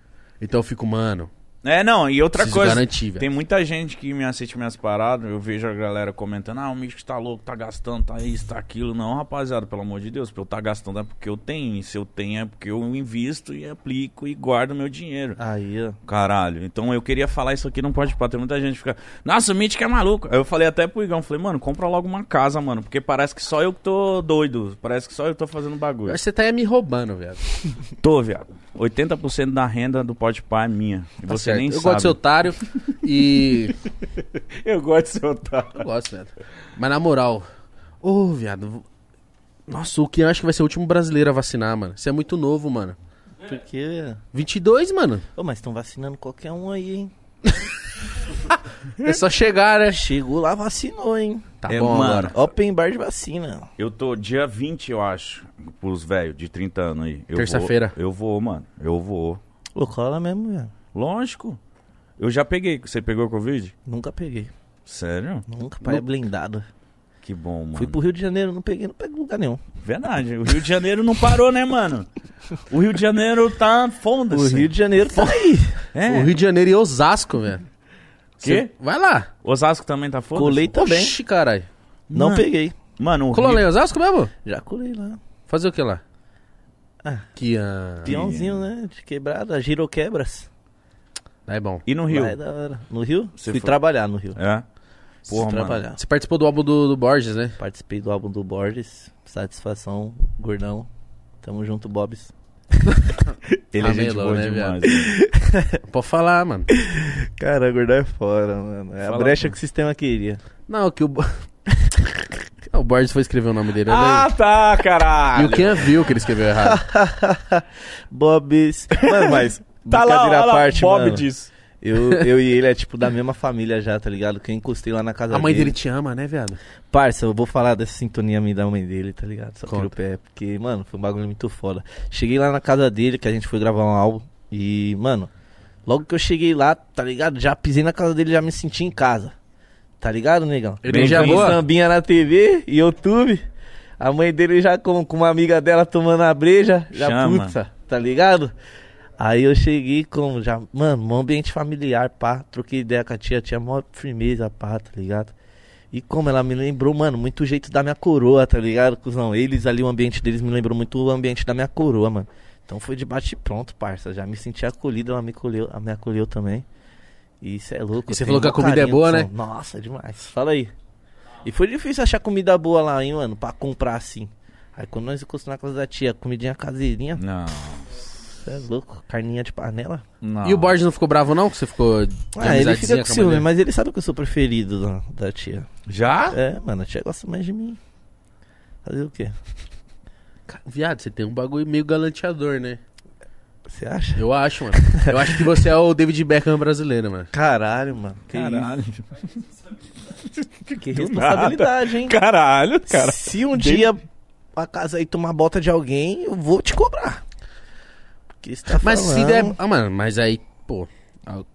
Então eu fico, mano, É, não, e outra preciso coisa. garantir. Tem muita gente que me assiste minhas paradas, eu vejo a galera comentando, ah, o Mítico tá louco, tá gastando, tá isso, tá aquilo. Não, rapaziada, pelo amor de Deus, pra eu tá gastando é porque eu tenho, e se eu tenho é porque eu invisto e aplico e guardo meu dinheiro. Aí, ó. Caralho, então eu queria falar isso aqui, não pode pá, tem muita gente que fica, nossa, o Mítico é maluco. Aí eu falei até pro Igão, falei, mano, compra logo uma casa, mano, porque parece que só eu que tô doido, parece que só eu tô fazendo bagulho. que você tá aí me roubando, viado. Tô, viado. 80% da renda do Pode Pá é minha. E Tá você certo. nem eu sabe. gosto de ser otário e. <laughs> Eu gosto de ser otário. Eu gosto, viado. Mas na moral, ô, viado. Nossa, o que eu acho que vai ser o último brasileiro a vacinar, mano. Você é muito novo, mano. Porque. 22, mano. Ô, mas estão vacinando qualquer um aí, hein? <laughs> É só chegar, né? Chegou lá, vacinou, hein? Tá É, bom mano. agora. Open bar de vacina. Eu tô dia 20, eu acho, pros velhos de 30 anos aí. Eu Terça-feira. Eu vou, mano. Eu vou. Ô, cola mesmo, velho. Lógico. Eu já peguei. Você pegou Covid? Nunca peguei. Sério? Nunca, pai é blindado. Que bom, mano. Fui pro Rio de Janeiro, não peguei, não peguei lugar nenhum. Verdade. O Rio de Janeiro não parou, né, mano? O Rio de Janeiro tá O foda-se. Rio de Janeiro tá aí. É. O Rio de Janeiro e Osasco, velho. Quê? Você- Vai lá. Osasco também tá foda-se? Colei também. Oxi, caralho. Não Mano. peguei. Mano, o Colou lá Rio... em Osasco mesmo? Já colei lá. Fazer o que lá? Ah. Que ah, Peãozinho, né? De quebrada, giro quebras. É bom. E no Rio? Lá é da hora. No Rio? Você Fui foi- trabalhar no Rio. É? Fui Porra, mano. trabalhar. Você participou do álbum do, do Borges, né? Participei do álbum do Borges. Satisfação, gordão. Tamo junto, Bobs. <laughs> Ele é gente boa né, demais. <laughs> Pode falar, mano. Cara, gordão é fora, mano. É Fala, a brecha pô. que o sistema queria. Não, que o. <laughs> O Borges foi escrever o nome dele. Ah, tá, aí. E caralho. o Ken viu que ele escreveu errado. Bobs. Mano, mas. Tá lá, lá, parte, Bob mano. diz. Eu, eu e ele é tipo da mesma família já, tá ligado? Que eu encostei lá na casa A mãe dele. dele te ama, né, viado? Parça, eu vou falar dessa sintonia minha da mãe dele, tá ligado? Só Conta. que o pé, porque, mano, foi um bagulho muito foda. Cheguei lá na casa dele, que a gente foi gravar um álbum, e, mano, logo que eu cheguei lá, tá ligado? Já pisei na casa dele, já me senti em casa. Tá ligado, negão? Ele já boa? sambinha na TV, YouTube. A mãe dele já com, com uma amiga dela tomando a breja, já Chama. puta, tá ligado? Aí eu cheguei como já, mano, um ambiente familiar, pá. Troquei ideia com a tia, tinha maior firmeza, pá, tá ligado? E como ela me lembrou, mano, muito o jeito da minha coroa, tá ligado, cuzão? Eles ali, o ambiente deles me lembrou muito o ambiente da minha coroa, mano. Então foi de bate e pronto, parça. Já me senti acolhido, ela me acolheu, ela me acolheu também. E isso é louco. E você falou que a comida é boa, cuzão. né? Nossa, demais. Fala aí. E foi difícil achar comida boa lá, hein, mano, pra comprar assim. Aí quando nós encostamos na casa da tia, comidinha caseirinha, Não, você é louco, carninha de panela. não. E o Borges não ficou bravo, não? Que você ficou. de Ah, ele fica com a mãe ciúme, dele? mas ele sabe que eu sou preferido da, da tia. Já? É, mano, a tia gosta mais de mim. Fazer o quê? Viado, você tem um bagulho meio galanteador, né? Você acha? Eu acho, mano. Eu acho que você é o David Beckham brasileiro, mano. Caralho, mano. Que, Caralho. isso? <laughs> que responsabilidade, hein? Caralho, cara. Se um dia a casa aí tomar bota de alguém, eu vou te cobrar. Porque você tá Mas se falando- der. Ah, mano, mas aí, pô.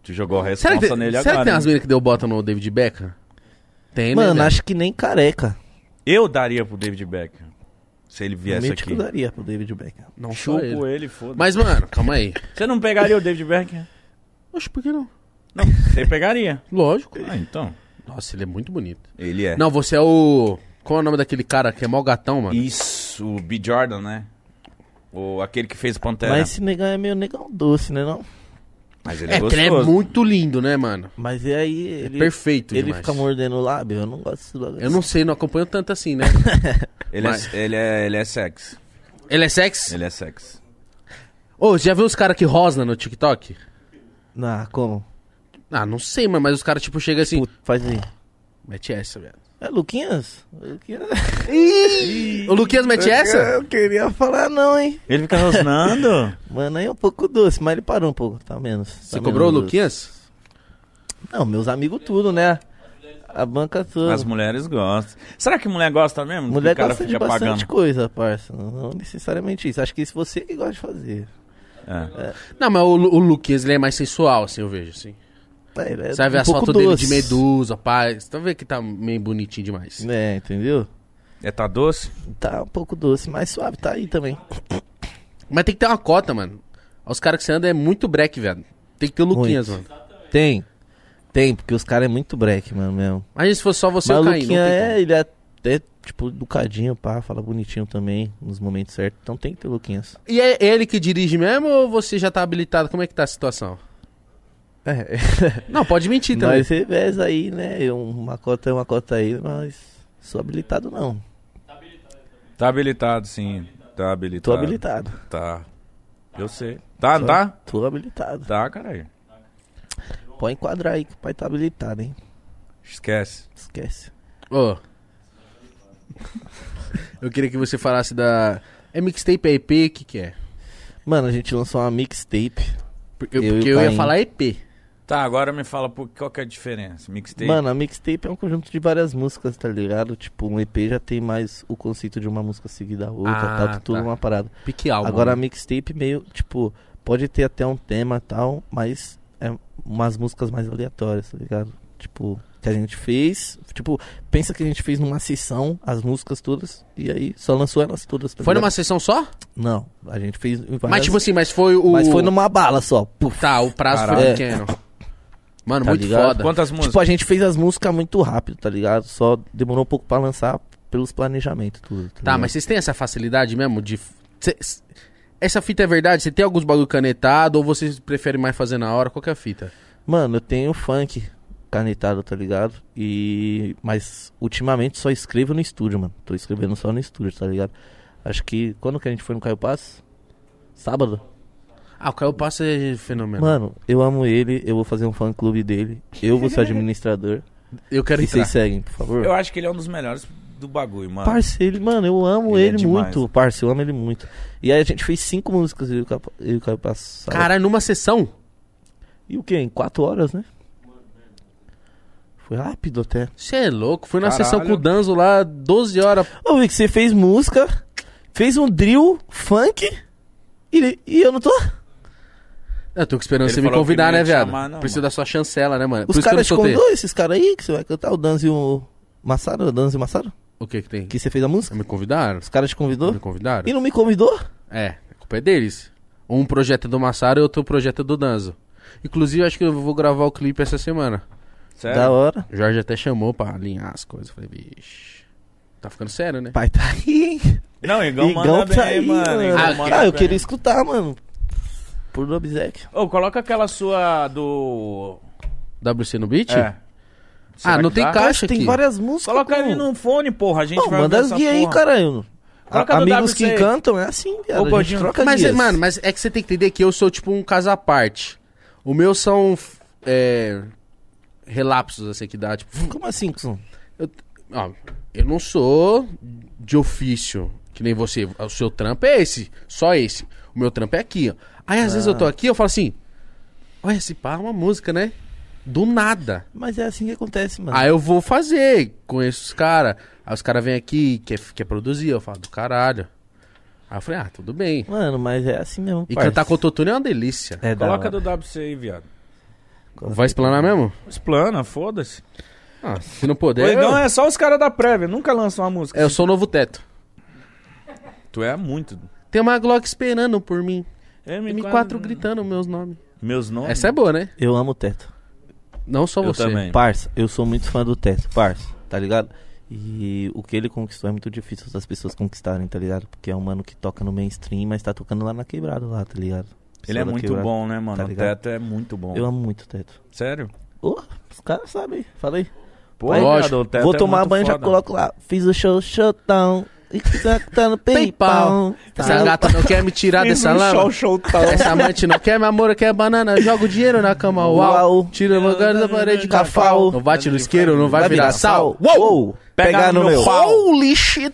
Tu jogou a Será que, nele será que agora. tem hein? umas meninas que deu bota no David Beckham? Tem, né? Mano, velho? acho que nem careca. Eu daria pro David Beckham. Se ele viesse mítico aqui. daria pro David Beckham. Não só ele. Chupo ele, foda Mas, mano, calma aí. <laughs> Você não pegaria o David Beckham? Oxe, por que não? Não, você pegaria. Lógico. Ah, então. Nossa, ele é muito bonito. Ele é. Não, você é o... Qual é o nome daquele cara que é mó gatão, mano? Isso, o B. Jordan, né? O, aquele que fez Pantera. Mas esse negão é meio negão doce, né não? Mas ele é, É, é gostoso. muito lindo, né, mano? Mas e aí ele, Perfeito ele demais. fica mordendo o lábio? Eu não gosto desse bagulho. Eu não sei, não acompanho tanto assim, né? <laughs> Ele, Mas- é, ele, é, ele é sexy. ele é sexy? Ele é sexy. Ô, já viu os caras que rosna no TikTok? Ah, como? Ah, não sei, mano, mas os caras, tipo, chegam assim... Puta, faz aí. Mete essa, velho. É Luquinhas? Luquinhas... O Luquinhas mete essa? Eu queria falar não, hein? Ele fica rosnando? <laughs> Mano, aí é um pouco doce, mas ele parou um pouco, tá menos. Você tá cobrou o menos. Luquinhas? Não, meus amigos tudo, né? A banca toda. As mulheres gostam. Será que mulher gosta mesmo? Mulher que o cara gosta de bastante pagando? coisa, parça. Não, não necessariamente isso. Acho que isso você que gosta de fazer. É. Não, mas o, o Luquinhas, ele é mais sensual, assim, eu vejo, assim. É, ele é Você vai ver um as fotos dele de medusa, pai. Você tá vendo que tá meio bonitinho demais. É, entendeu? É, tá doce? Tá um pouco doce, mas suave, tá aí também. Mas tem que ter uma cota, mano. Os caras que você anda é muito break, velho. Tem que ter o Luquinhas, Muito. mano. Tem. Tem, porque os caras é muito break, mano, mesmo. Mas se fosse só você mas Caim, não Luquinha é, como. ele é até, tipo, educadinho, pá, fala bonitinho também, nos momentos certos. Então tem que ter o Luquinhas. E é ele que dirige mesmo ou você já tá habilitado? Como é que tá a situação? É, <laughs> Não, pode mentir também. nós revés aí, né? Uma cota é uma cota aí, mas sou habilitado não. Tá habilitado, sim. Tá habilitado. Tô habilitado. Tá. Eu sei. Tá, Tô- tá? Tô habilitado. Tá, caralho. Pode enquadrar aí que o pai tá habilitado, hein? Esquece. Esquece. Ô. Eu queria que você falasse da. É mixtape, é EP, o que, que é? Mano, a gente lançou uma mixtape. Porque, Eu porque eu ia falar EP. Tá, agora me fala por qual que é a diferença. Mixtape. Mano, a mixtape é um conjunto de várias músicas, tá ligado? Tipo, um EP já tem mais o conceito de uma música seguida a outra, Ah, tal, tá tudo tá. uma parada. Pique álbum. Agora a né? mixtape meio, tipo, pode ter até um tema e tal, mas é umas músicas mais aleatórias, tá ligado? Tipo, que a gente fez, tipo, pensa que a gente fez numa sessão as músicas todas e aí só lançou elas todas, tá Foi numa sessão só? Não, a gente fez várias... Mas tipo assim, mas foi o. Mas foi numa bala só, puf. Tá, o prazo Caralho. foi É. Mano, Tá muito ligado? foda. Quantas músicas? Tipo, a gente fez as músicas muito rápido, tá ligado? Só demorou um pouco pra lançar pelos planejamentos tudo. Tá, Tá, mas vocês têm essa facilidade mesmo de. cê- essa fita é verdade? Você tem alguns bagulho canetado ou vocês preferem mais fazer na hora? Qual que é a fita? Mano, eu tenho funk canetado, tá ligado? E. Mas ultimamente só escrevo no estúdio, mano. Tô escrevendo só no estúdio, tá ligado? Acho que. Quando que a gente foi no Caio Passo? Sábado? Ah, o Caio Passo é fenomenal. Mano, eu amo ele, eu vou fazer um fã clube dele. Eu vou ser administrador. eu quero e entrar. vocês seguem, por favor. Eu acho que ele é um dos melhores do bagulho, mano. Parce, ele, mano, eu amo Ele é ele, demais. muito. Parce, eu amo ele muito. E aí a gente fez cinco músicas eu e o Caio- eu e o Caio sábado. Caralho, numa sessão? E o quê? Em quatro horas, né? Foi rápido até. Você é louco. Fui na Caralho. sessão com o Danzo lá, 12 horas. Ô, Vic, você fez música, fez um drill, funk, e, e eu não tô? Eu tô esperando Ele você me convidar, né, viado? chamar, não, Preciso mano. da sua chancela, né, mano? Os eu caras convidou, esses caras aí, que você vai cantar, o Danzo e o Massaro, o Danzo e o Massaro? O que que tem? Que você fez a música? Me convidaram? Os caras te convidou? Me convidaram? E não me convidou? É, a culpa é deles. Um projeto é do Massaro e outro projeto é do Danzo. Inclusive, acho que eu vou gravar o clipe essa semana. Sério? Da hora. O Jorge até chamou pra alinhar as coisas. Falei, vixe. Tá ficando sério, né? Pai tá aí. Não, Igão, Igão manda tá bem, aí, mano. mano. Igão Ah, manda Ah, eu bem. queria escutar, mano. Por do obséquio. Ô, coloca aquela sua do... WC no beat? É. Será Ah, não tem dá? caixa que tem aqui. várias músicas. Coloca ele no fone, porra. A gente vai manda as guias aí, caralho. Coloca Amigos WC. que cantam, é assim, viado. a gente Gordinho. troca Mas, é, guias. mano, mas é que você tem que entender que eu sou tipo um caso à parte. O meu são é, relapsos, assim, que dá, tipo... <laughs> Como assim, Cusão? Ó, eu não sou de ofício, que nem você. O seu trampo é esse, só esse. O meu trampo é aqui, ó. Aí às vezes eu tô aqui eu falo assim: Olha, esse pá é uma música, né? Do nada. Mas é assim que acontece, mano. Aí eu vou fazer, conheço os caras. Aí os caras vêm aqui, quer, quer produzir, eu falo do caralho. Aí eu falei, ah, tudo bem. Mano, mas é assim mesmo, E parça. cantar com autotune é uma delícia. É Coloca do WC aí, viado. Vai explanar mesmo? Explana, foda-se. Ah, se não O puder. Igão eu... é só os caras da prévia, nunca lançam uma música. É, eu sou o novo teto. Tu é muito. Tem uma Glock esperando por mim. M4, M4 gritando meus nomes. Meus nomes. Essa é boa, né? Eu amo o Teto. Não só Eu você. também. Parça, eu sou muito fã do Teto, parça, tá ligado? E o que ele conquistou é muito difícil das pessoas conquistarem, tá ligado? Porque é um mano que toca no mainstream, mas tá tocando lá na quebrada lá, tá ligado? Ele é muito quebrada. bom, né, mano? Tá o? Teto é muito bom. Eu amo muito o Teto. Sério? Ô, os caras sabem, fala aí. Pô, Vai, lógico. viado, o Teto Vou é tomar muito banho, já foda. coloco lá. Fiz o show, showdown. Tá no Paypal. Essa gata não quer me tirar Fiz dessa um lama. show, show, tal. Essa amante não quer, minha amor, quer banana. Joga o dinheiro na cama, uau. Uau. Tira o lugar da parede, Cafau. Não bate no isqueiro, não vai, virar sal. Uou! Pega no meu pau. Holy shit.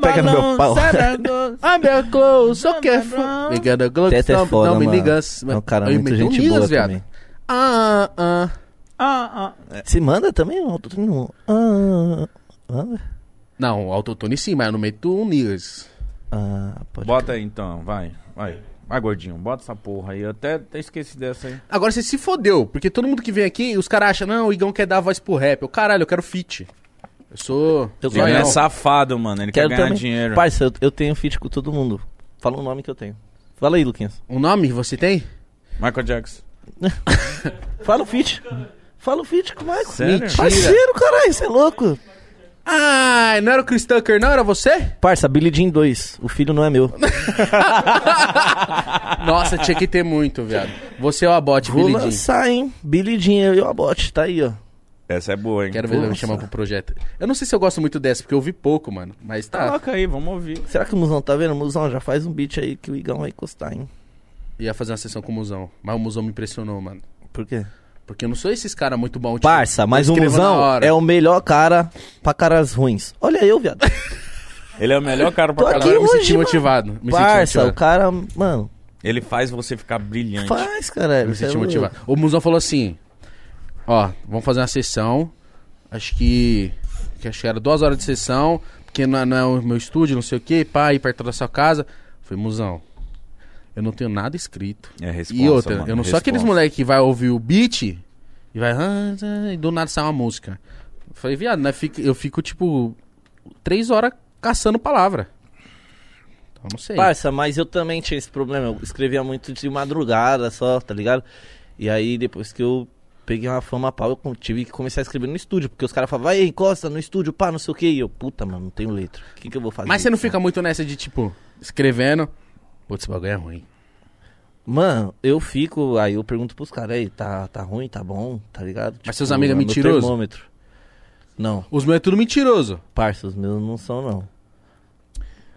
Pega no meu pau. I'm your close, so careful. Ligando a Glock, Teto é não, foda, não me ligas. É um cara muito gente boa também. Ah, ah. Ah, ah. Se manda também? Não, tô tendo... Ah, manda? Não, autotune sim, mas eu não meto um niggas. Ah, pode Bota aí então, vai. Vai. Vai, gordinho. Bota essa porra aí. Eu até, até esqueci dessa aí. Agora você se fodeu, porque todo mundo que vem aqui, os caras acham, não, o Igão quer dar voz pro rap. Eu, caralho, eu quero fit. Eu sou. Eu Ele zoião. é safado, mano. Ele Quero quer ganhar também. dinheiro. Parça, eu, eu tenho feat com todo mundo. Fala o nome que eu tenho. Fala aí, Luquinhas. Um nome você tem? Michael Jackson. <laughs> Fala o feat. Fala o feat com o Michael. Sério? Mentira. Parceiro, caralho, você é louco. Ah, não era o Chris Tucker, não? Era você? Parça, Billy Jean 2. O filho não é meu. <laughs> Nossa, tinha que ter muito, viado. Você é o abote, Vou Billy Jean. lançar, hein? Billy Jean, eu e o Abote. Tá aí, ó. Essa é boa, hein? Quero ver ele me Nossa. chamar pro projeto. Eu não sei se eu gosto muito dessa, porque eu ouvi pouco, mano. Mas tá. Coloca aí, vamos ouvir. Será que o Musão tá vendo? Musão, já faz um beat aí que o Igão vai encostar, hein? Ia fazer uma sessão com o Musão. Mas o Musão me impressionou, mano. Por quê? Porque eu não sou esses caras muito bons. tipo, Parça, mas o Musão é o melhor cara pra caras ruins. Olha eu, viado. <laughs> Ele é o melhor cara pra Tô cada aqui Agora eu me senti mano. motivado. Me Parça, senti o motivado. cara, mano, Ele faz você ficar brilhante. faz, caralho. Me Você é senti louco. motivado. O Musão falou assim: Ó, vamos fazer uma sessão. Acho que. que acho que era duas horas de sessão. Porque não é, não é o meu estúdio, não sei o que, pá, ir perto da sua casa. Foi, Musão. Eu não tenho nada escrito. É resposta, E outra, mano, eu não sou aqueles moleque que vai ouvir o beat e vai. "Ah, ah", E do nada sai uma música. Eu falei, viado, né? fico- Eu fico, tipo, três horas caçando palavra. Então não sei. Parça, mas eu também tinha esse problema. Eu escrevia muito de madrugada só, tá ligado? E aí, depois que eu peguei uma fama pau, eu com- tive que começar a escrever no estúdio. Porque os caras falavam, vai, encosta no estúdio, pá, não sei o que. E eu, puta, mano, não tenho letra. O que, que eu vou fazer? Mas você não fica muito nessa de, tipo, escrevendo. Putz, esse bagulho é ruim. Mano, eu fico, aí eu pergunto pros caras, aí, tá, tá ruim, tá bom, tá ligado? Mas seus amigos é meu mentiroso? termômetro. Não, Os meus é tudo mentiroso. parça, os meus não são, não.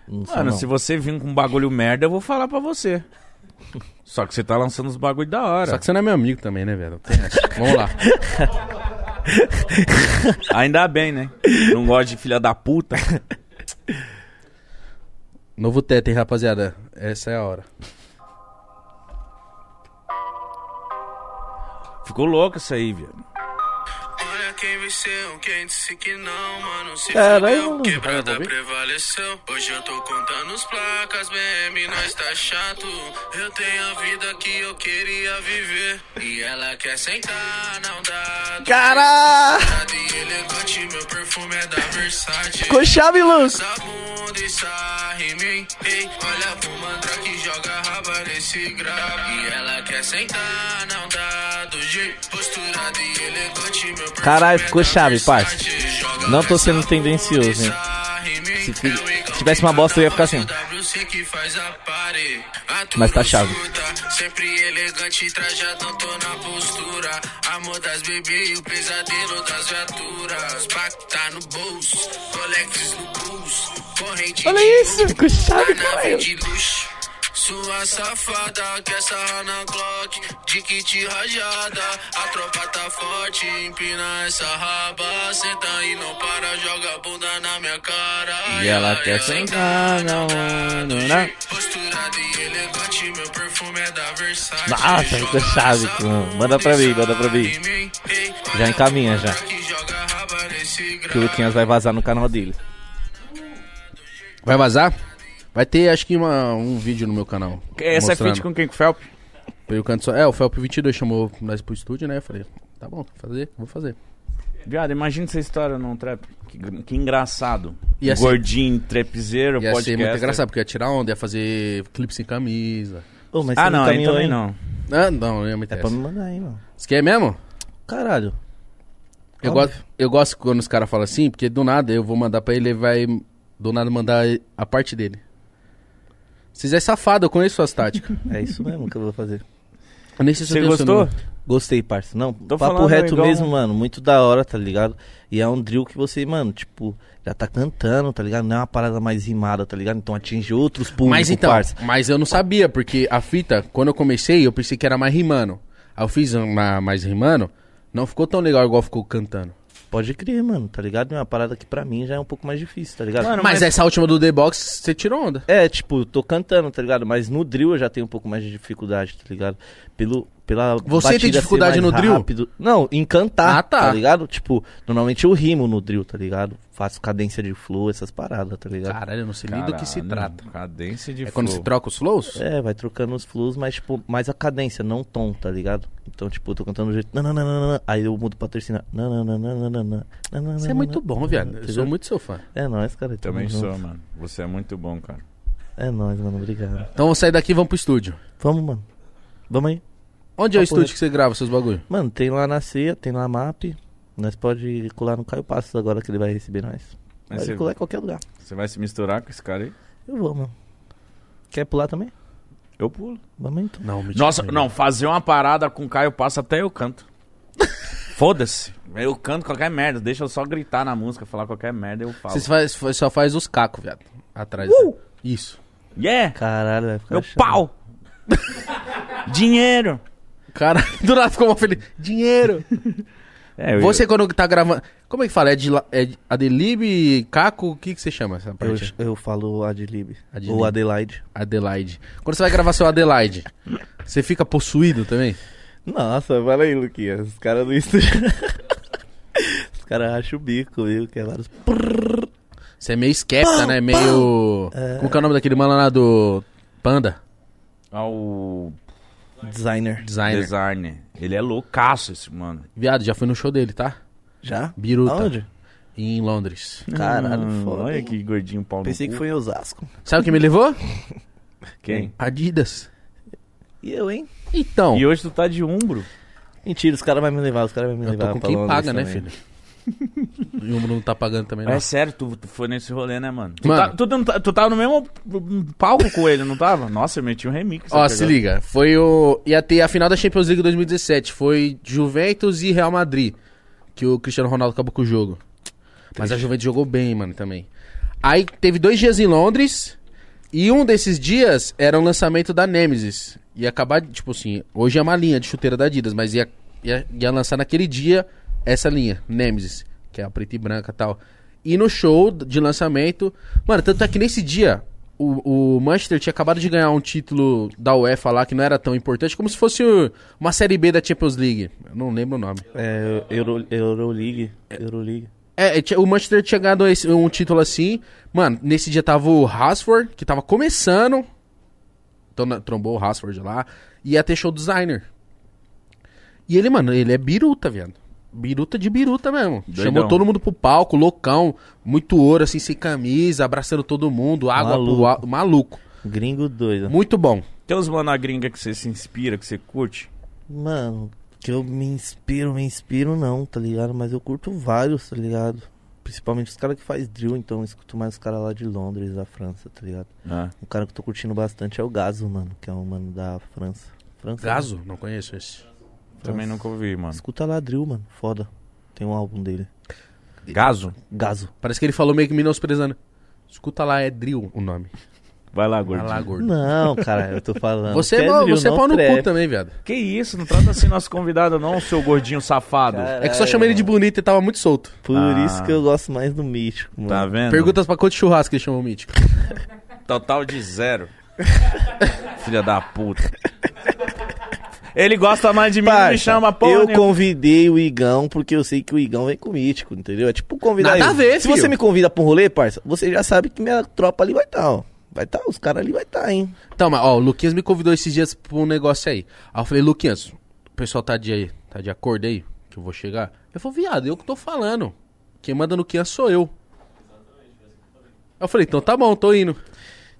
Não são, Mano, não. se você vir com um bagulho merda, eu vou falar pra você. <laughs> Só que você tá lançando os bagulho da hora. Só que você não é meu amigo também, né, velho? <laughs> Vamos lá. <laughs> Ainda bem, né? Não gosta de filha da puta. Novo teto, hein, rapaziada? Essa é a hora. Ficou louco isso aí. Olha quem venceu, quem disse que não, mano. Se fudeu, quebrada prevaleceu. Hoje eu tô contando os placas, BM, nós tá chato. Eu tenho a vida que eu queria viver. E ela quer sentar, não dá. Caralho! Elegante, meu perfume é da Versace. Ficou chave, Lucas! Em mim. Ei, olha pro mantra que joga raba nesse grave. Ela quer sentar, não dá do jeito. Posturada e elegante, meu Caralho, é ficou da chave, parça. Não tô sendo tendencioso, hein. Se É se tivesse uma bosta, eu ia ficar assim. Mas tá chave. Sempre elegante, trajadão, tô na postura. Amor das bebês e o pesadelo das viaturas. Pac tá no bolso, Rolex no pulso. Corrente Olha isso, ficou chave, Tá caralho. Sua safada quer sarrar na Glock De kit rajada A tropa tá forte Empina essa raba Senta e não para Joga a bunda na minha cara E ela quer sentar, não, não, não. Posturada e elegante Meu perfume é da Versace Nossa, ficou chave, com- manda pra mim, manda pra mim. Já encaminha, já. Que o Luquinhas vai vazar no canal dele. Vai vazar? Vai ter, acho que, uma- um vídeo no meu canal. Essa é mostrando. feat com quem? Com o Felp? Eu canto só. É, o Felp 22 chamou nós pro estúdio, né? Eu falei, tá bom, vou fazer, vou fazer. Viado, imagina essa história num trap. Que, que engraçado. Ia ser- Gordinho, trapzeiro, Ia podcast. ser muito engraçado, porque ia tirar onda, ia fazer clipe sem camisa. Ô, mas Ah, não, aí encaminhou, também hein? não. Ah, não, não ia me É pra interessa. me mandar aí, mano. Você quer mesmo? Caralho. Eu Óbvio. gosto, eu gosto quando os caras falam assim, porque do nada eu vou mandar pra ele, ele vai do nada mandar a parte dele. Vocês é safado, eu conheço suas táticas. <laughs> É isso mesmo que eu vou fazer. Eu nem sei se Você gostou? Gostei, parça. Não, Tô papo reto igual- mesmo, mano. Muito da hora, tá ligado? E é um drill que você, mano, tipo, já tá cantando, tá ligado? Não é uma parada mais rimada, tá ligado? Então atinge outros públicos, Mas então, parça. mas eu não sabia, porque a fita, quando eu comecei, eu pensei que era mais rimando. Aí eu fiz uma mais rimando, não ficou tão legal igual ficou cantando. Pode crer, mano, tá ligado? É uma parada que pra mim já é um pouco mais difícil, tá ligado? Mano, Mas, mas- essa última do The Box, você tirou onda. É, tipo, eu tô cantando, tá ligado? Mas no drill eu já tenho um pouco mais de dificuldade, tá ligado? Pelo, pela Você tem dificuldade mais no drill? rápido. Não, em cantar, Ah, tá. tá. ligado? Tipo, normalmente eu rimo no drill, tá ligado? Faço cadência de flow, essas paradas, tá ligado? Caralho, eu não sei nem do que se Caralho, trata. Cadência de É quando flow. se troca os flows? É, vai trocando os flows, mas tipo, mais a cadência, não o tom, tá ligado? Então, tipo, eu tô cantando do jeito. nananana, Aí eu mudo pra terceira. Você é muito bom, viado. Eu sou muito seu fã. É nóis, cara. Também junto. sou, mano. Você é muito bom, cara. É nóis, mano. Obrigado. Então vamos sair daqui e vamos pro estúdio. Vamos, mano. Vamos aí. Onde é o estúdio que você grava seus bagulho? Mano, tem lá na ceia, tem lá a MAP. Nós pode colar no Caio Passos agora que ele vai receber nós. Mas Pode você, colar em qualquer lugar. você vai se misturar com esse cara aí? Eu vou, mano. Quer pular também? Eu pulo. Vamos então. Não, me Nossa, não, fazer uma parada com o Caio Passo até eu canto. <laughs> Foda-se. Eu canto qualquer merda. Deixa eu só gritar na música, falar qualquer merda eu falo. Você faz, faz- só faz os cacos, viado. Atrás. Isso. Yeah! Caralho, vai ficar Meu chato. pau! <laughs> Dinheiro! Cara, <laughs> do nada ficou uma feliz. Dinheiro. <laughs> É, eu, Você quando tá gravando... Como é que fala? É, de, la- é de Adelib, Caco? O que que você chama essa Eu, parte? eu falo Adlib. Adlib. Ou Adelaide. Adelaide. Quando você vai gravar seu Adelaide, você fica possuído também? Nossa, fala aí, Luquinhas. Os caras do estúdio. <laughs> Os caras acham o bico, viu? Que é vários. Você é meio skepta, né? Meio... Como que é o nome daquele mano lá do... Panda? Ao Designer. Designer. designer. Ele é loucaço, esse mano. Viado, já fui no show dele, tá? Já? Biruta. Aonde? Em Londres. Caralho, Hum, foda. Olha que gordinho pau no Pensei que cu. foi em Osasco. Sabe quem me levou? <laughs> Quem? Adidas. E eu, hein? Então, E hoje tu tá de umbro. Mentira, os caras vão me levar, os caras vão me eu levar tô com pra quem Londres paga, né, também. filho? E o mundo não tá pagando também, não. É sério, tu, tu foi nesse rolê, né, mano? Tu, Mano. tá- tu, tá- tu tava no mesmo palco com ele, não tava? Nossa, eu meti um remix. Ó, né, se liga. Foi o... Ia ter a final da Champions League 2017. Foi Juventus e Real Madrid. Que o Cristiano Ronaldo acabou com o jogo. Mas a Juventus jogou bem, mano, também. Aí teve dois dias em Londres. E um desses dias era o lançamento da Nemesis. Ia acabar, tipo assim, hoje é uma linha de chuteira da Adidas, mas ia, ia, ia lançar naquele dia essa linha, Nemesis, que é a preta e branca e tal. E no show de lançamento, mano, tanto é que nesse dia o, o Manchester tinha acabado de ganhar um título da UEFA lá que não era tão importante, como se fosse uma série B da Champions League. Eu não lembro o nome. É, Euro, Euroleague. Euroleague. É, tinha- o Manchester tinha ganhado esse- um título assim. Mano, nesse dia tava o Rashford, que tava começando. Então, trombou o Rashford lá. E ia ter show designer. E ele, mano, ele é biruta, viado. Biruta de biruta mesmo. Doidão. Chamou todo mundo pro palco, loucão. Muito ouro, assim, sem camisa, abraçando todo mundo. Água pro Maluco. alto. Maluco. Gringo doido. Muito bom. Tem uns mano na gringa que você se inspira, que você curte? Mano, que eu me inspiro, me inspiro não, tá ligado? Mas eu curto vários, tá ligado? Principalmente os caras que faz drill, então eu escuto mais os caras lá de Londres, da França, tá ligado? Ah. Um cara que eu tô curtindo bastante é o Gaso, mano, que é um mano da França. França Gaso? Não conheço esse. Também nunca ouvi, mano. Escuta lá drill, mano, foda. Tem um álbum dele. Gaso? Gaso. Parece que ele falou meio que menosprezando. Escuta lá, é Drill o nome. Vai lá, Vai gordinho. lá, gordo. Não, cara, eu tô falando. Você é, pau- drill, você é não pau no trap. cu também, viado. Que isso, não trata assim nosso convidado não, seu gordinho safado. É que só chamei ele de bonito e tava muito solto. Por Ah. isso que eu gosto mais do mítico, mano. Tá vendo? Perguntas pra quanto churrasco ele chamou o Mítico. Total de zero. <laughs> Filha da puta. Ele gosta mais de mim, não me chama, porra. eu nenhuma. convidei o Igão porque eu sei que o Igão vem com o mítico, entendeu? É tipo convidar Nada ele. a ver, Se filho. você me convida pra um rolê, parça, você já sabe que minha tropa ali vai estar, ó. Vai estar, os caras ali vai estar, hein? Então, mas, ó, o Luquinhas me convidou esses dias pra um negócio aí. Aí eu falei, Luquinhas, o pessoal tá de, tá de acordo aí? que eu vou chegar. Eu falei, viado, eu que tô falando. Quem manda no Kian sou eu. Eu falei, então tá bom, tô indo.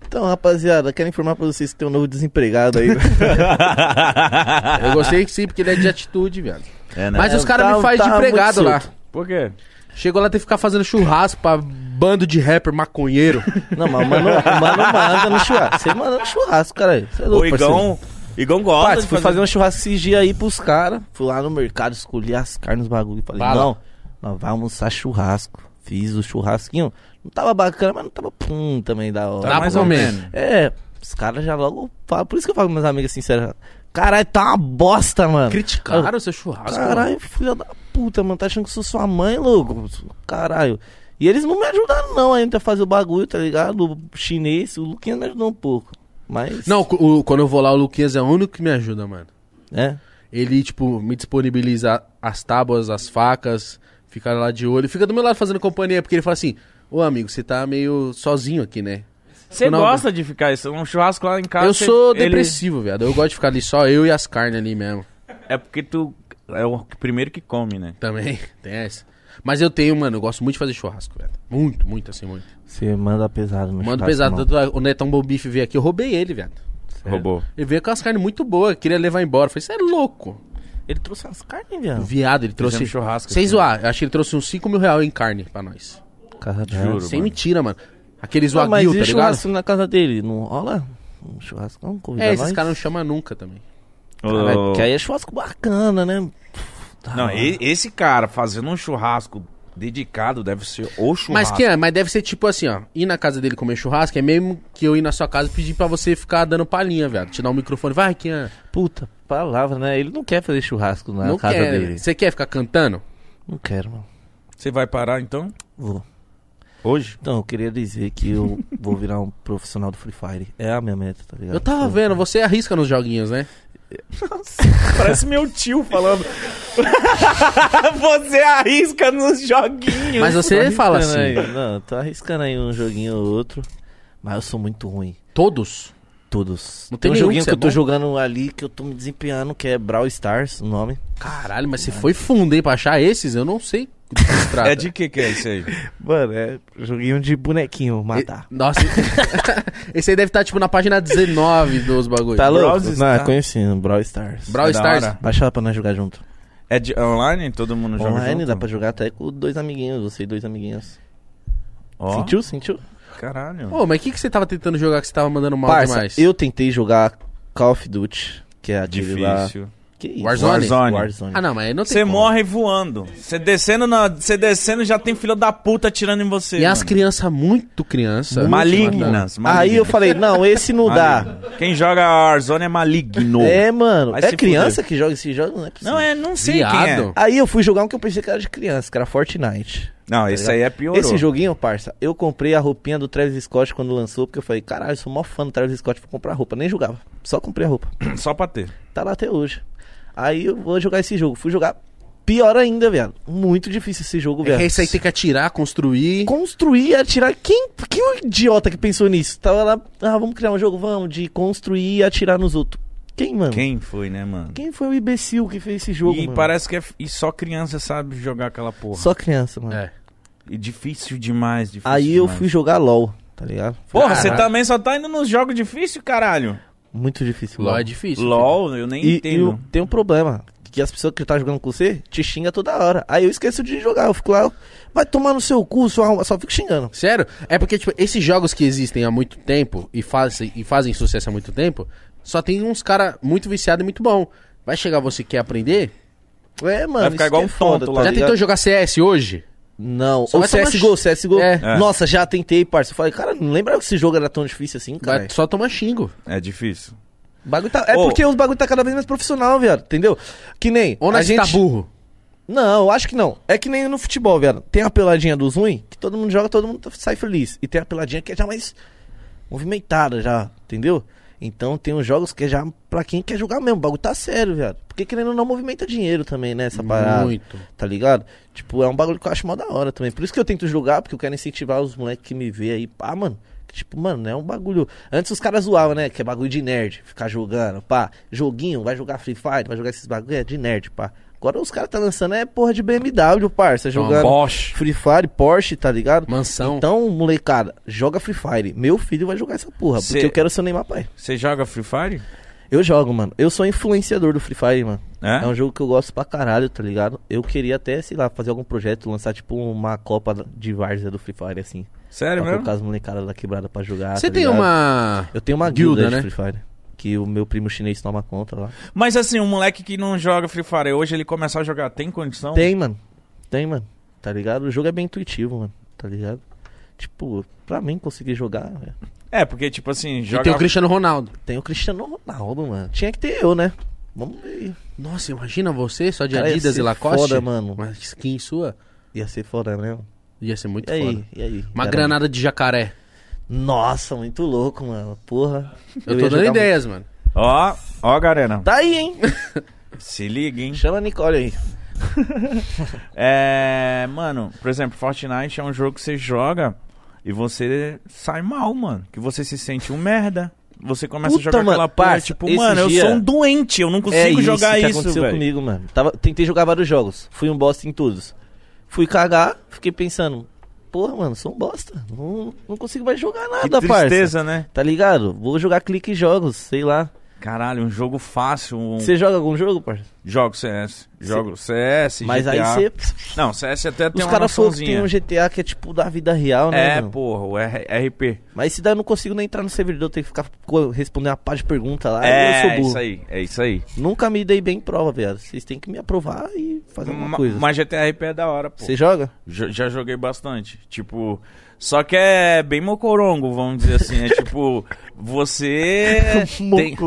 Então, rapaziada, quero informar pra vocês que tem um novo desempregado aí. <laughs> Eu gostei que sim, porque ele é de atitude, viado. É, né? Mas os caras Tá- me fazem de tá empregado lá. Por quê? Chegou lá, tem que ficar fazendo churrasco pra bando de rapper maconheiro. <laughs> Não, mas o mano, o mano manda no churrasco. Você manda no churrasco, caralho. Você é O louco, parceiro. Igão, Igão gosta fui fazer um churrasco esses dias aí pros caras. Fui lá no mercado, escolhi as carnes, os bagulho. Falei, Bala. não, nós vamos almoçar churrasco. Fiz o churrasquinho. Não tava bacana, mas não tava pum também da hora. Tá mais ou menos. É, os caras já logo falam. Por isso que eu falo com meus amigos sinceros. Caralho, tá uma bosta, mano. Criticaram o seu churrasco. Caralho, filha da puta, mano. Tá achando que eu sou sua mãe, louco? Caralho. E eles não me ajudaram, não, ainda a fazer o bagulho, tá ligado? O chinês, o Luquinha me ajudou um pouco. Mas. Não, o- quando eu vou lá, o Luquinhas é o único que me ajuda, mano. É. Ele, tipo, me disponibiliza as tábuas, as facas, fica lá de olho. Fica do meu lado fazendo companhia, porque ele fala assim, ô amigo, você tá meio sozinho aqui, né? Você Não, gosta de ficar isso? Um churrasco lá em casa. eu você- sou ele- depressivo, viado. Eu gosto de ficar ali só eu e as carnes ali mesmo. É porque tu é o primeiro que come, né? Também, <laughs> tem essa. Mas eu tenho, mano, eu gosto muito de fazer churrasco, velho. Muito, muito, assim, muito. Você manda pesado no Mando churrasco, pesado. Tanto O Netão Bobife veio aqui, eu roubei ele, velho. Roubou. Ele veio com as carnes muito boas, queria levar embora. Eu falei, você é louco. Ele trouxe as carnes, O viado. viado, ele trouxe. Fizemos churrasco Sem aqui. zoar, acho que ele trouxe uns 5 mil reais em carne pra nós. Casa dela. Juro. Sem mano. mentira, mano. Aqueles Não, mas wagyu, e tá ligado? churrasco na casa dele? Não rola? Um churrasco não convida É, esses nós? caras não chamam nunca também. Caralho, Ô, Que aí é churrasco bacana, né? Tá Não, e- esse cara fazendo um churrasco dedicado deve ser o churrasco. Mas que é, mas deve ser tipo assim, ó. Ir na casa dele comer churrasco é mesmo que eu ir na sua casa e pedir pra você ficar dando palhinha, velho. Te dar um microfone. Vai, Kian. Puta, palavra, né? Ele não quer fazer churrasco na Não casa quer. dele. Você quer ficar cantando? Não quero, mano. Você vai parar então? Vou. Hoje? Então, eu queria dizer que eu vou virar um profissional do Free Fire. É a minha meta, tá ligado? Eu tava vendo, você arrisca nos joguinhos, né? <laughs> Parece meu tio falando. <laughs> você arrisca nos joguinhos. Mas você fala assim. Aí. Não, tô arriscando aí um joguinho ou outro. Mas eu sou muito ruim. Todos? Todos. Não tem tem um nenhum joguinho que que, eu tô é bom? jogando ali que eu tô me desempenhando, que é Brawl Stars, o nome. Caralho, mas você foi fundo, hein, pra achar esses? Eu não sei do que se trata. É de que que é isso aí? Mano, é joguinho de bonequinho, matar. E- Nossa, <laughs> esse aí deve estar tipo na página 19 dos bagulhos. Tá louco? Brawl Não, é Stars. conhecido, Brawl Stars. Brawl É Stars. Baixa lá pra nós jogar junto. É de online? Todo mundo joga Online junto? dá pra jogar até com dois amiguinhos, você e dois amiguinhos. Ó, Sentiu? Sentiu? caralho. Ô, mas o que, que você tava tentando jogar que você tava mandando mal Parça, demais? eu tentei jogar Call of Duty, que é aquele lá... Que isso? Warzone? Warzone. Ah, não, mas aí não tem Você como. morre voando. Você descendo, na, você descendo já tem filho da puta atirando em você. E as mano. crianças, muito criança. Malignas. Aí malignas. eu falei, não, esse não dá. Quem joga Warzone é maligno. É, mano. Vai é criança que joga esse jogo? Não é possível. Não, é, não sei Viado. quem é. Aí eu fui jogar um que eu pensei que era de criança, que era Fortnite. Não, esse aí é pior. Esse joguinho, parça, eu comprei a roupinha do Travis Scott quando lançou, porque eu falei, caralho, eu sou mó fã do Travis Scott, vou comprar roupa. Nem jogava, só comprei a roupa. <clears throat> Só pra ter. Tá lá até hoje. Aí eu vou jogar esse jogo. Fui jogar pior ainda, velho. Muito difícil esse jogo, É velho. que esse aí tem que atirar, construir. Construir, atirar. Quem, que idiota que pensou nisso? Tava lá, ah, vamos criar um jogo, vamos, de construir e atirar nos outros. Quem, mano? Quem foi, né, mano? Quem foi o imbecil que fez esse jogo, e mano? parece que é, e só criança sabe jogar aquela porra. Só criança, mano. É. E difícil demais, difícil Aí eu demais. fui jogar LOL, tá ligado? Porra, você também só tá indo nos jogos difíceis, caralho. Muito difícil. LOL é difícil. LOL, eu nem E, e entendo. o- tem um problema. Que as pessoas que tá jogando com você te xingam toda hora. Aí eu esqueço de jogar. Eu fico lá, vai tomar no seu cu, só, só fico xingando. Sério? É porque, tipo, esses jogos que existem há muito tempo e fazem, e fazem sucesso há muito tempo, só tem uns cara muito viciado e muito bom. Vai chegar você que quer aprender? É, mano. Vai ficar isso igual que um é foda, tonto tá lá. Já tentou jogar CS hoje? Não. Só tomar CSGO, ch- CSGO. É. É. Nossa, já tentei, parça. Eu falei, cara, não lembrava que esse jogo era tão difícil assim, cara. Vai só tomar xingo. É difícil. Bagulho tá... É Ô. porque os bagulho tá cada vez mais profissional, velho. Entendeu? Que nem. Ou a nós gente... tá burro? Não, eu acho que não. É que nem no futebol, velho. Tem a peladinha dos ruins, que todo mundo joga, todo mundo sai feliz. E tem a peladinha que é já mais movimentada, já, entendeu? Então tem uns jogos que é já pra quem quer jogar mesmo. O bagulho tá sério, velho. Porque querendo ou não, movimenta dinheiro também, né? Essa parada. Muito. Tá ligado? Tipo, é um bagulho que eu acho mó da hora também. Por isso que eu tento jogar, porque eu quero incentivar os moleques que me vê aí. Pá, mano. Tipo, mano, é um bagulho. Antes os caras zoavam, né? Que é bagulho de nerd. Ficar jogando, pá. Joguinho, vai jogar Free Fire, vai jogar esses bagulho. É de nerd, pá. Agora os caras tá lançando é porra de BMW, parça. Jogando Bosch. Free Fire, Porsche, tá ligado? Mansão. Então, molecada, joga Free Fire. Meu filho vai jogar essa porra, Cê- porque eu quero ser o Neymar pai. Você joga Free Fire? Eu jogo, mano. Eu sou influenciador do Free Fire, mano. É? É um jogo que eu gosto pra caralho, tá ligado? Eu queria até, sei lá, fazer algum projeto, lançar tipo uma Copa de Várzea do Free Fire, assim. Sério pra mesmo? colocar as molecadas da quebrada pra jogar. Você tá tem ligado? uma. Eu tenho uma guilda, guilda, né? de Free Fire. Que o meu primo chinês toma conta lá. Mas assim, um moleque que não joga Free Fire hoje, ele começar a jogar, tem condição? Tem, mano. Tem, mano. Tá ligado? O jogo é bem intuitivo, mano. Tá ligado? Tipo, pra mim conseguir jogar, velho. É, porque tipo assim, E joga... tem o Cristiano Ronaldo. Tem o Cristiano Ronaldo, mano. Tinha que ter eu, né? Vamos ver. Nossa, imagina você só de Cara, ia Adidas ser e Lacoste. foda, mano. Uma skin sua. Ia ser foda, né? Ia ser muito E aí? foda. E aí? Uma Era- granada de jacaré. Nossa, muito louco, mano. Porra. Eu, ia tô dando jogar ideias, mano. Ó, ó, Garena. muito. Tá aí, hein? <laughs> Se liga, hein? Chama a Nicole aí. <laughs> É, mano, por exemplo, Fortnite é um jogo que você joga e você sai mal, mano. Que você se sente um merda. Você começa Puta, a jogar mano, aquela parça, tipo, mano, eu dia- sou um doente, eu não consigo é isso jogar que isso, aconteceu velho. comigo, mano. Tava, tentei jogar vários jogos. Fui um bosta em todos. Fui cagar, fiquei pensando, porra, mano, sou um bosta. Não, não consigo mais jogar Que nada, parça. tristeza, né? Tá ligado? Vou jogar clique em jogos, sei lá. Caralho, um jogo fácil. Um... Você joga algum jogo, parça? Jogo CS. Jogo CS, Mas GTA. aí você. Não, CS até tem Os uma caras falam que tem um GTA que é tipo da vida real, né? É, mano? porra, o R- RP. Mas esse daí eu não consigo nem entrar no servidor, tenho que ficar respondendo uma pá de pergunta lá. eu é, sou burro. isso aí, é isso aí. Nunca me dei bem em prova, viado. Vocês têm que me aprovar e fazer alguma Ma- coisa. Mas GTA RP é da hora, pô. Você joga? Jo- Já joguei bastante. Tipo, só que é bem mocorongo, vamos dizer assim. É <laughs> tipo, você. <laughs> tem... <laughs>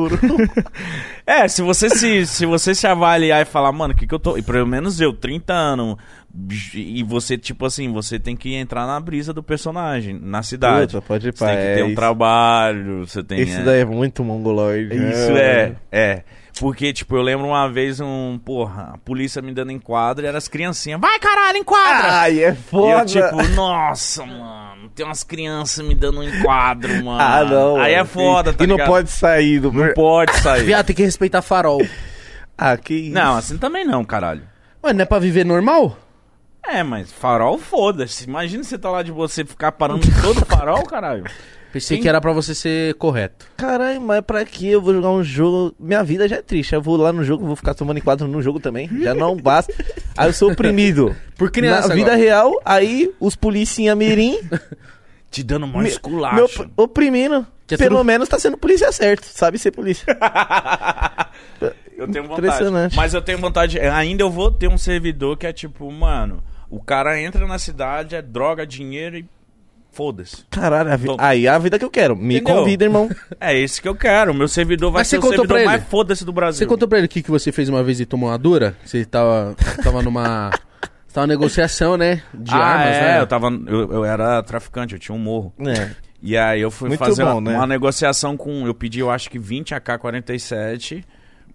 É, se você se, se você se avaliar e falar, mano, o que, que eu tô. E pelo menos eu, 30 anos. E você, tipo assim, você tem que entrar na brisa do personagem, na cidade. Puta, pode ir Você pra tem que ter um isso. trabalho, você tem. Esse é. daí é muito mongoloide. Isso é, é. Porque, tipo, eu lembro uma vez um, porra, a polícia me dando enquadro e eram as criancinhas. Vai, caralho, enquadra! Ai, é E foda. eu, tipo, nossa, mano, tem umas crianças me dando um enquadro, <laughs> mano. ah, não. Aí é mano. foda, e, tá E não ligado? pode sair do... Não pode sair. <laughs> Viado, tem que respeitar farol. <laughs> Ah, que isso. Não, assim também não, caralho. Ué, não é pra viver normal? É, mas farol, foda-se. Imagina você tá lá de você ficar parando em todo farol, caralho. Pensei Sim. que era pra você ser correto. Caralho, mas pra que eu vou jogar um jogo? Minha vida já é triste. Eu vou lá no jogo, vou ficar tomando enquadro no jogo também. Já não basta. Aí eu sou oprimido. <laughs> Por criança Na vida agora. real, aí os policinha mirim <laughs> Te dando mó me, oprimindo. Que é Pelo menos tá sendo polícia certo. Sabe ser polícia. <laughs> Eu tenho vontade. Impressionante. Mas eu tenho vontade. Ainda eu vou ter um servidor que é tipo, mano, o cara entra na cidade, é droga, dinheiro e. Foda-se. Caralho, a vi- aí é a vida que eu quero. Me Entendeu? convida, irmão. <laughs> É esse que eu quero. Meu servidor vai Mas ser você o contou servidor pra mais ele? foda-se do Brasil. Você contou pra ele o que, que você fez uma vez e tomou uma dura? Você tava, tava numa. Você <laughs> tava negociação, né? De ah, armas, é, né? eu tava. Eu, eu era traficante, eu tinha um morro. É. E aí eu fui Muito fazer bom, uma, né? uma negociação com. Eu pedi, eu acho que 20 AK-47,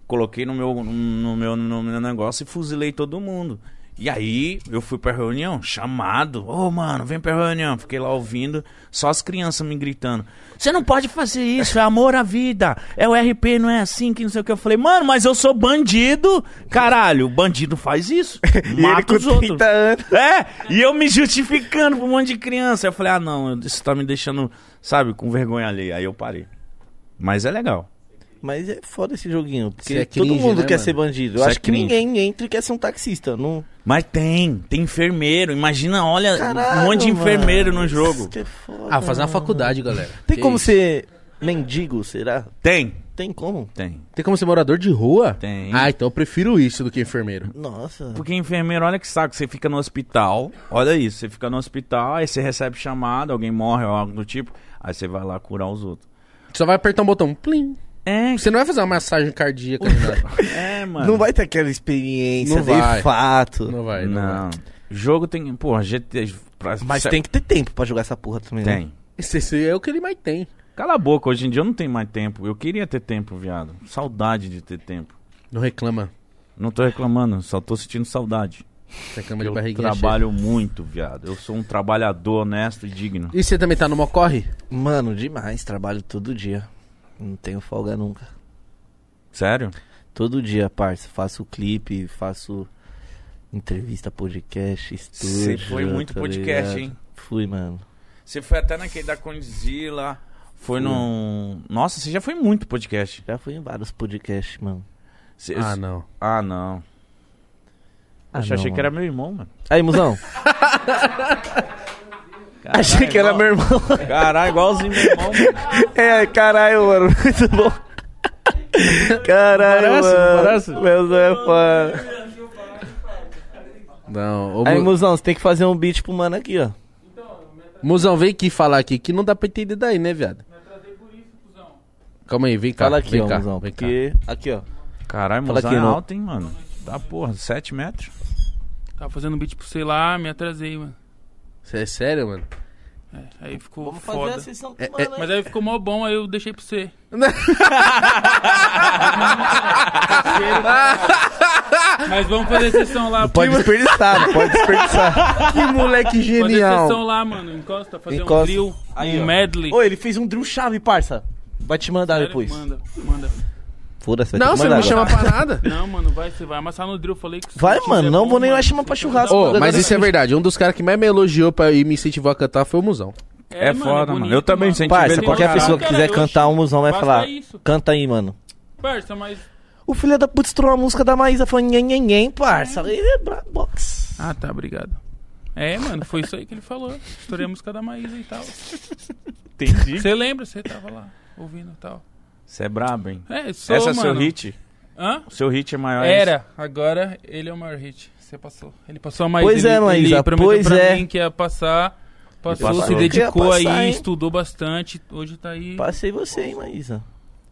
coloquei no meu, no, meu, no meu negócio e fuzilei todo mundo. E aí eu fui pra reunião, chamado. Ô, mano, vem pra reunião. Fiquei lá ouvindo, só as crianças me gritando. Você não pode fazer isso, é amor à vida. É o RP, não é assim, que não sei o que. Eu falei, mano, mas eu sou bandido. Caralho, o bandido faz isso. <laughs> Mata os outros. 30 anos. É, e eu me justificando pra um monte de criança. Eu falei, ah, não, isso tá me deixando, sabe, com vergonha ali. Aí eu parei. Mas é legal. Mas é foda esse joguinho. Porque é todo cringe, mundo né, quer mano? ser bandido. Eu é acho que cringe. ninguém entra e quer ser um taxista. Não... Mas tem, tem enfermeiro. Imagina, olha, Caralho, um monte de enfermeiro mano, no jogo. isso que é foda, Ah, fazer uma faculdade, galera. Tem Que como isso? ser mendigo, será? Tem, Tem como? tem, Tem como ser morador de rua? tem. Ah, então eu prefiro isso do que enfermeiro. Nossa. Porque enfermeiro, olha que saco, você fica no hospital, olha isso, você fica no hospital, aí você recebe chamada, alguém morre ou algo do tipo, aí você vai lá curar os outros. Só vai apertar um botão, plim. É, Você não vai fazer uma massagem cardíaca, <laughs> nada. é, mano. Não vai ter aquela experiência Não de vai. fato. Não vai, não, Não. vai. Jogo tem, porra, GT. pra- Mas cê- tem que ter tempo pra jogar essa porra também. né? Tem. Esse, esse é o que ele mais tem. Cala a boca, hoje em dia eu não tenho mais tempo. Eu queria ter tempo, viado. Saudade de ter tempo. Não reclama. Não tô reclamando, só tô sentindo saudade. Reclama de Eu barriguinha trabalho muito, viado. Eu sou um trabalhador honesto e digno. cheia. E você também tá no Mocorre? Mano, demais. Trabalho todo dia. Não tenho folga nunca. Sério? Todo dia, parça. Faço clipe, faço entrevista, podcast, estúdio. Você foi muito tá podcast, ligado? hein? Fui, mano. Você foi até naquele da Condzilla. Foi num. Nossa, você já foi muito podcast. Já fui em vários podcasts, mano. Você- Ah, não. Ah, não. Ah, Poxa, não, achei que mano. era meu irmão, mano. Aí, musão. <laughs> Achei que era igual- meu irmão. Caralho, igualzinho meu irmão, mano. <laughs> É, caralho, mano. Muito bom. Caralho, Parece, mano. parece. Meu Deus, é foda. Não. Ô, Aí, Mu- musão, você tem que fazer um beat pro mano aqui, ó. Musão, vem aqui falar aqui, que não dá pra entender daí, né, viado? Calma aí, vem cá. Fala aqui, vem ó, cá, musão. vem cá. Porque. Aqui, ó. Caralho, Fala mozão aqui, é alto, hein, mano. Tá porra, 7 metros. Tava fazendo beat pro sei lá, me atrasei, mano. Você é sério, mano? É, aí ficou Vamos fazer foda. a sessão com É, o mano, Mas aí ficou mó bom, aí eu deixei pra <laughs> você. Mas vamos fazer sessão lá. Pode desperdiçar, não pode desperdiçar. que moleque Fazer genial. sessão lá, mano. Encosta, fazer Encosta. um drill, Aí, um ó. medley. Ô, ele fez um drill chave, parça. Vai te mandar Sério? depois. Manda, manda. Foda-se, vai Não, ter que você não mandar me agora. chama pra nada. <laughs> Não, mano, vai, você vai amassar no drill. Eu falei que se Vai, você mano, tiver não bom, vou nem mano, mais chamar você pra vai churrasco. dar- Ô, Agora mas isso é verdade. Um dos caras que mais me elogiou pra, e me incentivou a cantar foi o Musão. É mano, foda, mano. bonito, Eu também mano. incentivei Parça, qualquer caralho. pessoa que quiser cantar, um musão vai basta falar. isso. Canta aí, mano. Parça, mas... O filho da puta estourou a música da Maísa falando nhen, nhen, nhen, parça. Ele é box. Ah, tá, obrigado. É, mano, foi isso aí que ele falou. Estourei a música da Maísa e tal. Entendi. Você lembra? Você tava lá, ouvindo e tal. Você é brabo, hein? É, sou, Essa é mano. seu hit? Hã? O seu hit é maior. Era, agora ele é o maior hit. Você passou. Ele passou a Maísa. Pois é, ele, Maísa, Ele prometeu pois pra é. mim que ia passar. Passou, passou. se dedicou passar, aí, hein? estudou bastante. Hoje tá aí. Passei você, hein, Maísa.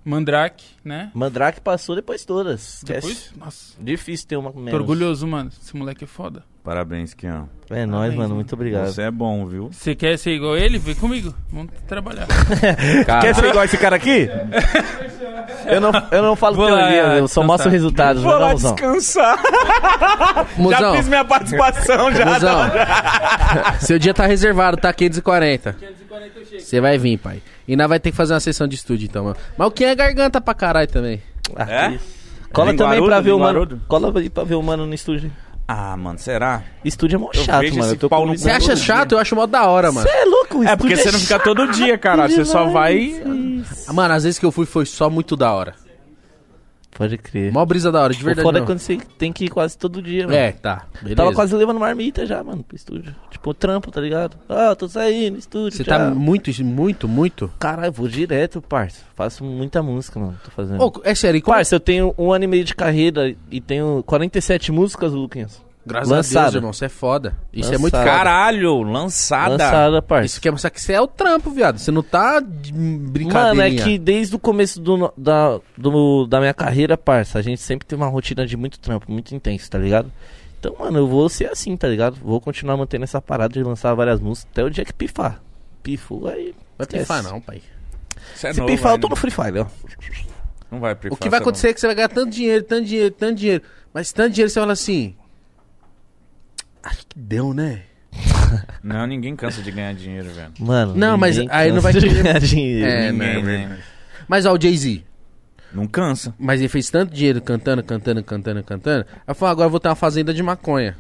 Mandrake, né? Mandrake passou depois todas. Depois, Esquece. nossa. Difícil ter uma menos. Tô orgulhoso, mano. Esse moleque é foda. Parabéns, Kian. É nóis, Parabéns, mano. mano. Muito obrigado. Você é bom, viu? Você quer ser igual ele? Vem comigo. Vamos trabalhar. <laughs> Quer ser igual esse cara aqui? eu, não, eu não falo Vou lá, teoria, eu só descansar. mostro resultados. Vou Não, lá descansar. <laughs> Musão, minha participação já. Musão. <laughs> Seu dia tá reservado, tá 540. Você vai vir, pai. E nós vai ter que fazer uma sessão de estúdio, então, mano. Mas o que é garganta pra caralho também. Ah, É? Cola Em também pra ver o mano. Cola aí pra ver o mano no estúdio. Ah, mano, será? Estúdio é mó Eu chato, vejo mano. esse Eu tô pau no Você acha chato? Eu acho mó da hora, mano. Você é louco, o É porque estúdio você não fica todo dia, caralho. Você só vai. Mano, às vezes que eu fui foi só muito da hora. Pode crer. Mó brisa da hora, de O verdade. foda é não. quando você tem que ir quase todo dia, mano. É, tá. Beleza. Tava quase levando marmita já, mano, pro estúdio. Tipo, trampo, tá ligado? Ah, tô saindo, estúdio. Você tá muito, muito, muito. Caralho, vou direto, parça. Faço muita música, mano. Tô fazendo. Ô, é sério, e como... Parça, eu tenho um ano e meio de carreira e tenho 47 músicas, Lucas. Graças a lançada. Deus, irmão, você é foda. Isso é muito Lançada. Caralho, lançada. Lançada, parça. Isso quer mostrar que você é o trampo, viado. Você não tá brincadeira. Mano, é que desde o começo do, da, do- da minha carreira, parça, a gente sempre teve uma rotina de muito trampo, muito intenso, tá ligado? Então, mano, eu vou ser assim, tá ligado? Vou continuar mantendo essa parada de lançar várias músicas até o dia que pifar. Pifo, aí. Vai esquece. pifar não, pai. Você é Se novo pifar, eu tô no Free Fire, ó. Não vai pifar. O que vai você acontecer é que você vai ganhar tanto dinheiro, tanto dinheiro, tanto dinheiro. Mas tanto dinheiro você fala assim. Acho que deu, né? <laughs> Não. ninguém cansa de ganhar dinheiro, velho. Mano, Não, mas ninguém aí não vai cansa de querer- ganhar dinheiro. É, Ninguém, né? né? Mas ó, o Jay-Z. Não cansa. Mas ele fez tanto dinheiro cantando, cantando, cantando, cantando. Aí falou, agora eu vou ter uma fazenda de maconha.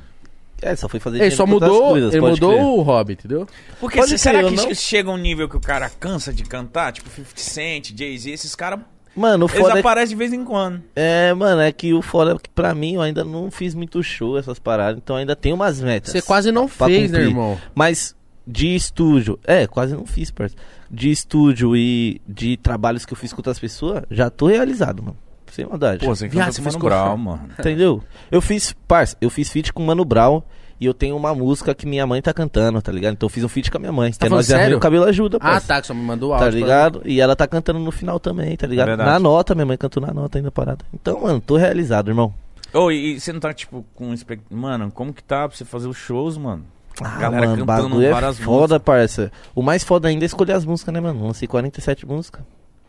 É, só foi fazer Ele dinheiro só com outras mudou, coisas, ele pode mudou crer. o hobby, entendeu? Porque Pode se- será que não- chega um nível que o cara cansa de cantar? Tipo 50 Cent, Jay-Z, esses caras, Mano, o eles foda é, aparecem de vez em quando. é, mano, é que o foda é que pra mim eu ainda não fiz muito show, essas paradas, então ainda tem umas metas. Você quase não pra fez, né, cumprir. irmão? Mas de estúdio, é, quase não fiz, parça. De estúdio e de trabalhos que eu fiz com outras pessoas, já tô realizado, mano. Sem maldade. Pô, você Viado, você fez Mano com- Brown, mano. Entendeu? Eu fiz, parça, eu fiz feat com o Mano Brown e eu tenho uma música que minha mãe tá cantando, tá ligado? Então eu fiz um feat com a minha mãe. tá é Nós sério? o cabelo ajuda, Ah, parça. tá, que só me mandou Tá áudio. ligado? E ela tá cantando no final também, tá ligado? Verdade. Na nota, minha mãe cantou na nota ainda parada. Então, mano, tô realizado, irmão. Ô, e, e você não tá, tipo, com... Mano, como que tá pra você fazer os shows, mano? Ah, Galera mano, cantando bagulho é várias foda, parça. O mais foda ainda é escolher as músicas, né, mano? Lancei 47 músicas.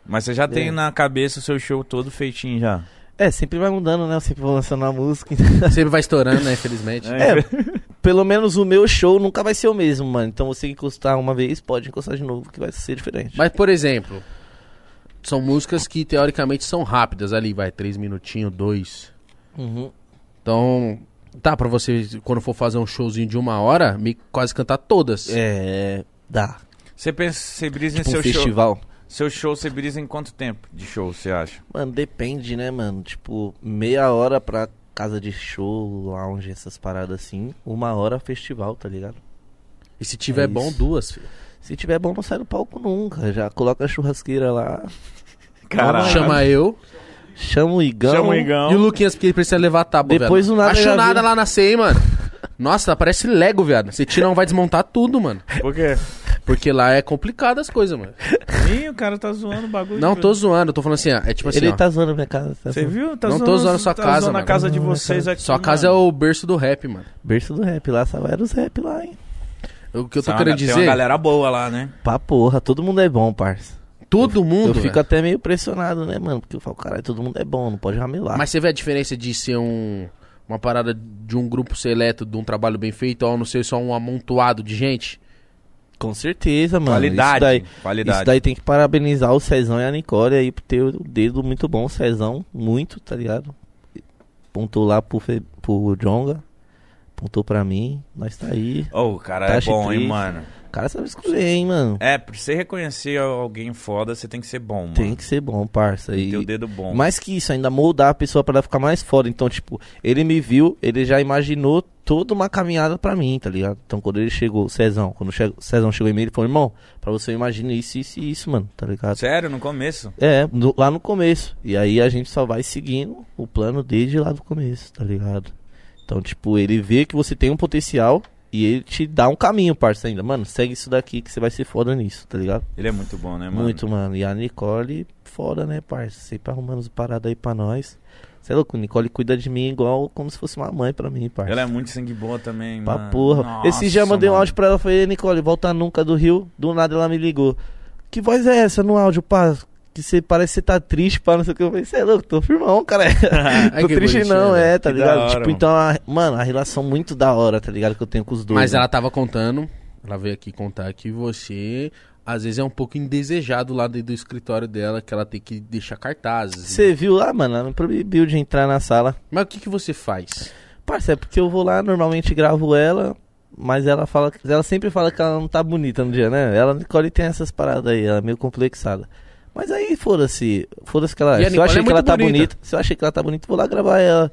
Mas você já tem É. na cabeça o seu show todo feitinho já. É, sempre vai mudando, né? Eu sempre vou lançando uma música. Sempre vai estourando, né, infelizmente. É, <laughs> pelo menos o meu show nunca vai ser o mesmo, mano. Então você encostar uma vez, pode encostar de novo, que vai ser diferente. Mas, por exemplo, são músicas que teoricamente são rápidas ali, vai, três minutinhos, dois. Uhum. Então, tá pra você, quando for fazer um showzinho de uma hora, me quase cantar todas. É. Dá. Você pensa, você brisa Tipo em um seu show. festival. Seu show, você brisa em quanto tempo de show, você acha? Mano, depende, né, mano? Tipo, meia hora pra casa de show, lounge, essas paradas assim. Uma hora festival, tá ligado? E se tiver É bom, isso. duas, filho. Se tiver bom, não sai do palco nunca. Já coloca a churrasqueira lá. Caralho. Chama eu Chama o Igão. Chama o Igão. e o Luquinhas, porque ele precisa levar tábua, Depois velho. do nada Acho já nada lá na CEI, mano. Nossa, parece Lego, viado. Você tira um, vai desmontar tudo, mano. Por quê? Porque lá é complicado as coisas, mano. Ih, o cara tá zoando o bagulho. Não tô zoando, tô falando assim, ó, é tipo assim, Ele ó. tá zoando minha casa. Tá Você zoando. viu? Tá Não tô zoando, zoando sua tá casa, zoando a mano. casa de vocês aqui. Sua casa é mano. o berço do rap, mano. Berço do rap lá, só era os rap lá, hein? O que eu tô uma- querendo Tem uma dizer, galera boa lá, né? Pra porra, todo mundo é bom, parça. todo mundo, Eu fico velho. até meio pressionado, né, mano? Porque eu falo, caralho, todo mundo é bom, não pode ramelar. Mas você vê a diferença de ser um uma parada de um grupo seleto, de um trabalho bem feito, ou não ser só um amontoado de gente? Com certeza, mano. Qualidade. Isso daí, Qualidade. isso daí tem que parabenizar o Cezão e a Nicole aí por ter o dedo muito bom. O Cezão, muito, tá ligado? Apontou lá pro, Fe... pro Jonga. Apontou pra mim. Nós tá aí. Ô, o cara Tá é bom, hein, mano. O cara sabe escolher, hein, mano. É, pra você reconhecer alguém foda, você tem que ser bom, mano. Tem que ser bom, parça. Que E... ter o dedo bom. Mais que isso, ainda moldar a pessoa pra ela ficar mais foda. Então, tipo, ele me viu, ele já imaginou toda uma caminhada pra mim, tá ligado? Então, quando ele chegou, o Cezão, quando o Cezão chegou em mim, ele falou, irmão, pra você eu imagino isso, isso e isso, mano, tá ligado? Sério, no começo. É, no- lá no começo. E aí a gente só vai seguindo o plano desde lá do começo, tá ligado? Então, tipo, ele vê que você tem um potencial e ele te dá um caminho, parça, ainda. Mano, segue isso daqui que você vai ser foda nisso, tá ligado? Ele é muito bom, né, mano? Muito, mano. E a Nicole, foda, né, parça? Sempre arrumando as paradas aí pra nós. Você é louco, Nicole cuida de mim igual como se fosse uma mãe pra mim, parça. Ela é muito sangue boa também, Pra mano. porra. Nossa, Esse dia eu mandei um áudio pra ela, falei, "Ei, Nicole, volta nunca do Rio. Do nada ela me ligou. Que voz é essa no áudio, pá? Que você parece que você tá triste, pá, não sei o que. Eu falei, você é louco, tô firmão, cara. <laughs> Ai, tô triste bonitinho, não, né? é, tá Que ligado? da hora, tipo, mano. então, a- mano, a relação muito da hora, tá ligado? Que eu tenho com os dois. Mas né? ela tava contando, ela veio aqui contar que você às vezes é um pouco indesejado lá dentro do escritório dela, que ela tem que deixar cartazes. Você viu lá, mano? Ela me proibiu de entrar na sala. Mas o que, que você faz? Parça, é porque eu vou lá, normalmente gravo ela, mas ela fala, ela sempre fala que ela não tá bonita no dia, né? Ela, Nicole, tem essas paradas aí, ela é meio complexada. Mas aí, foda-se, foda-se que ela, E se eu achei é que ela tá bonita. bonita, se eu achei que ela tá bonita, vou lá gravar ela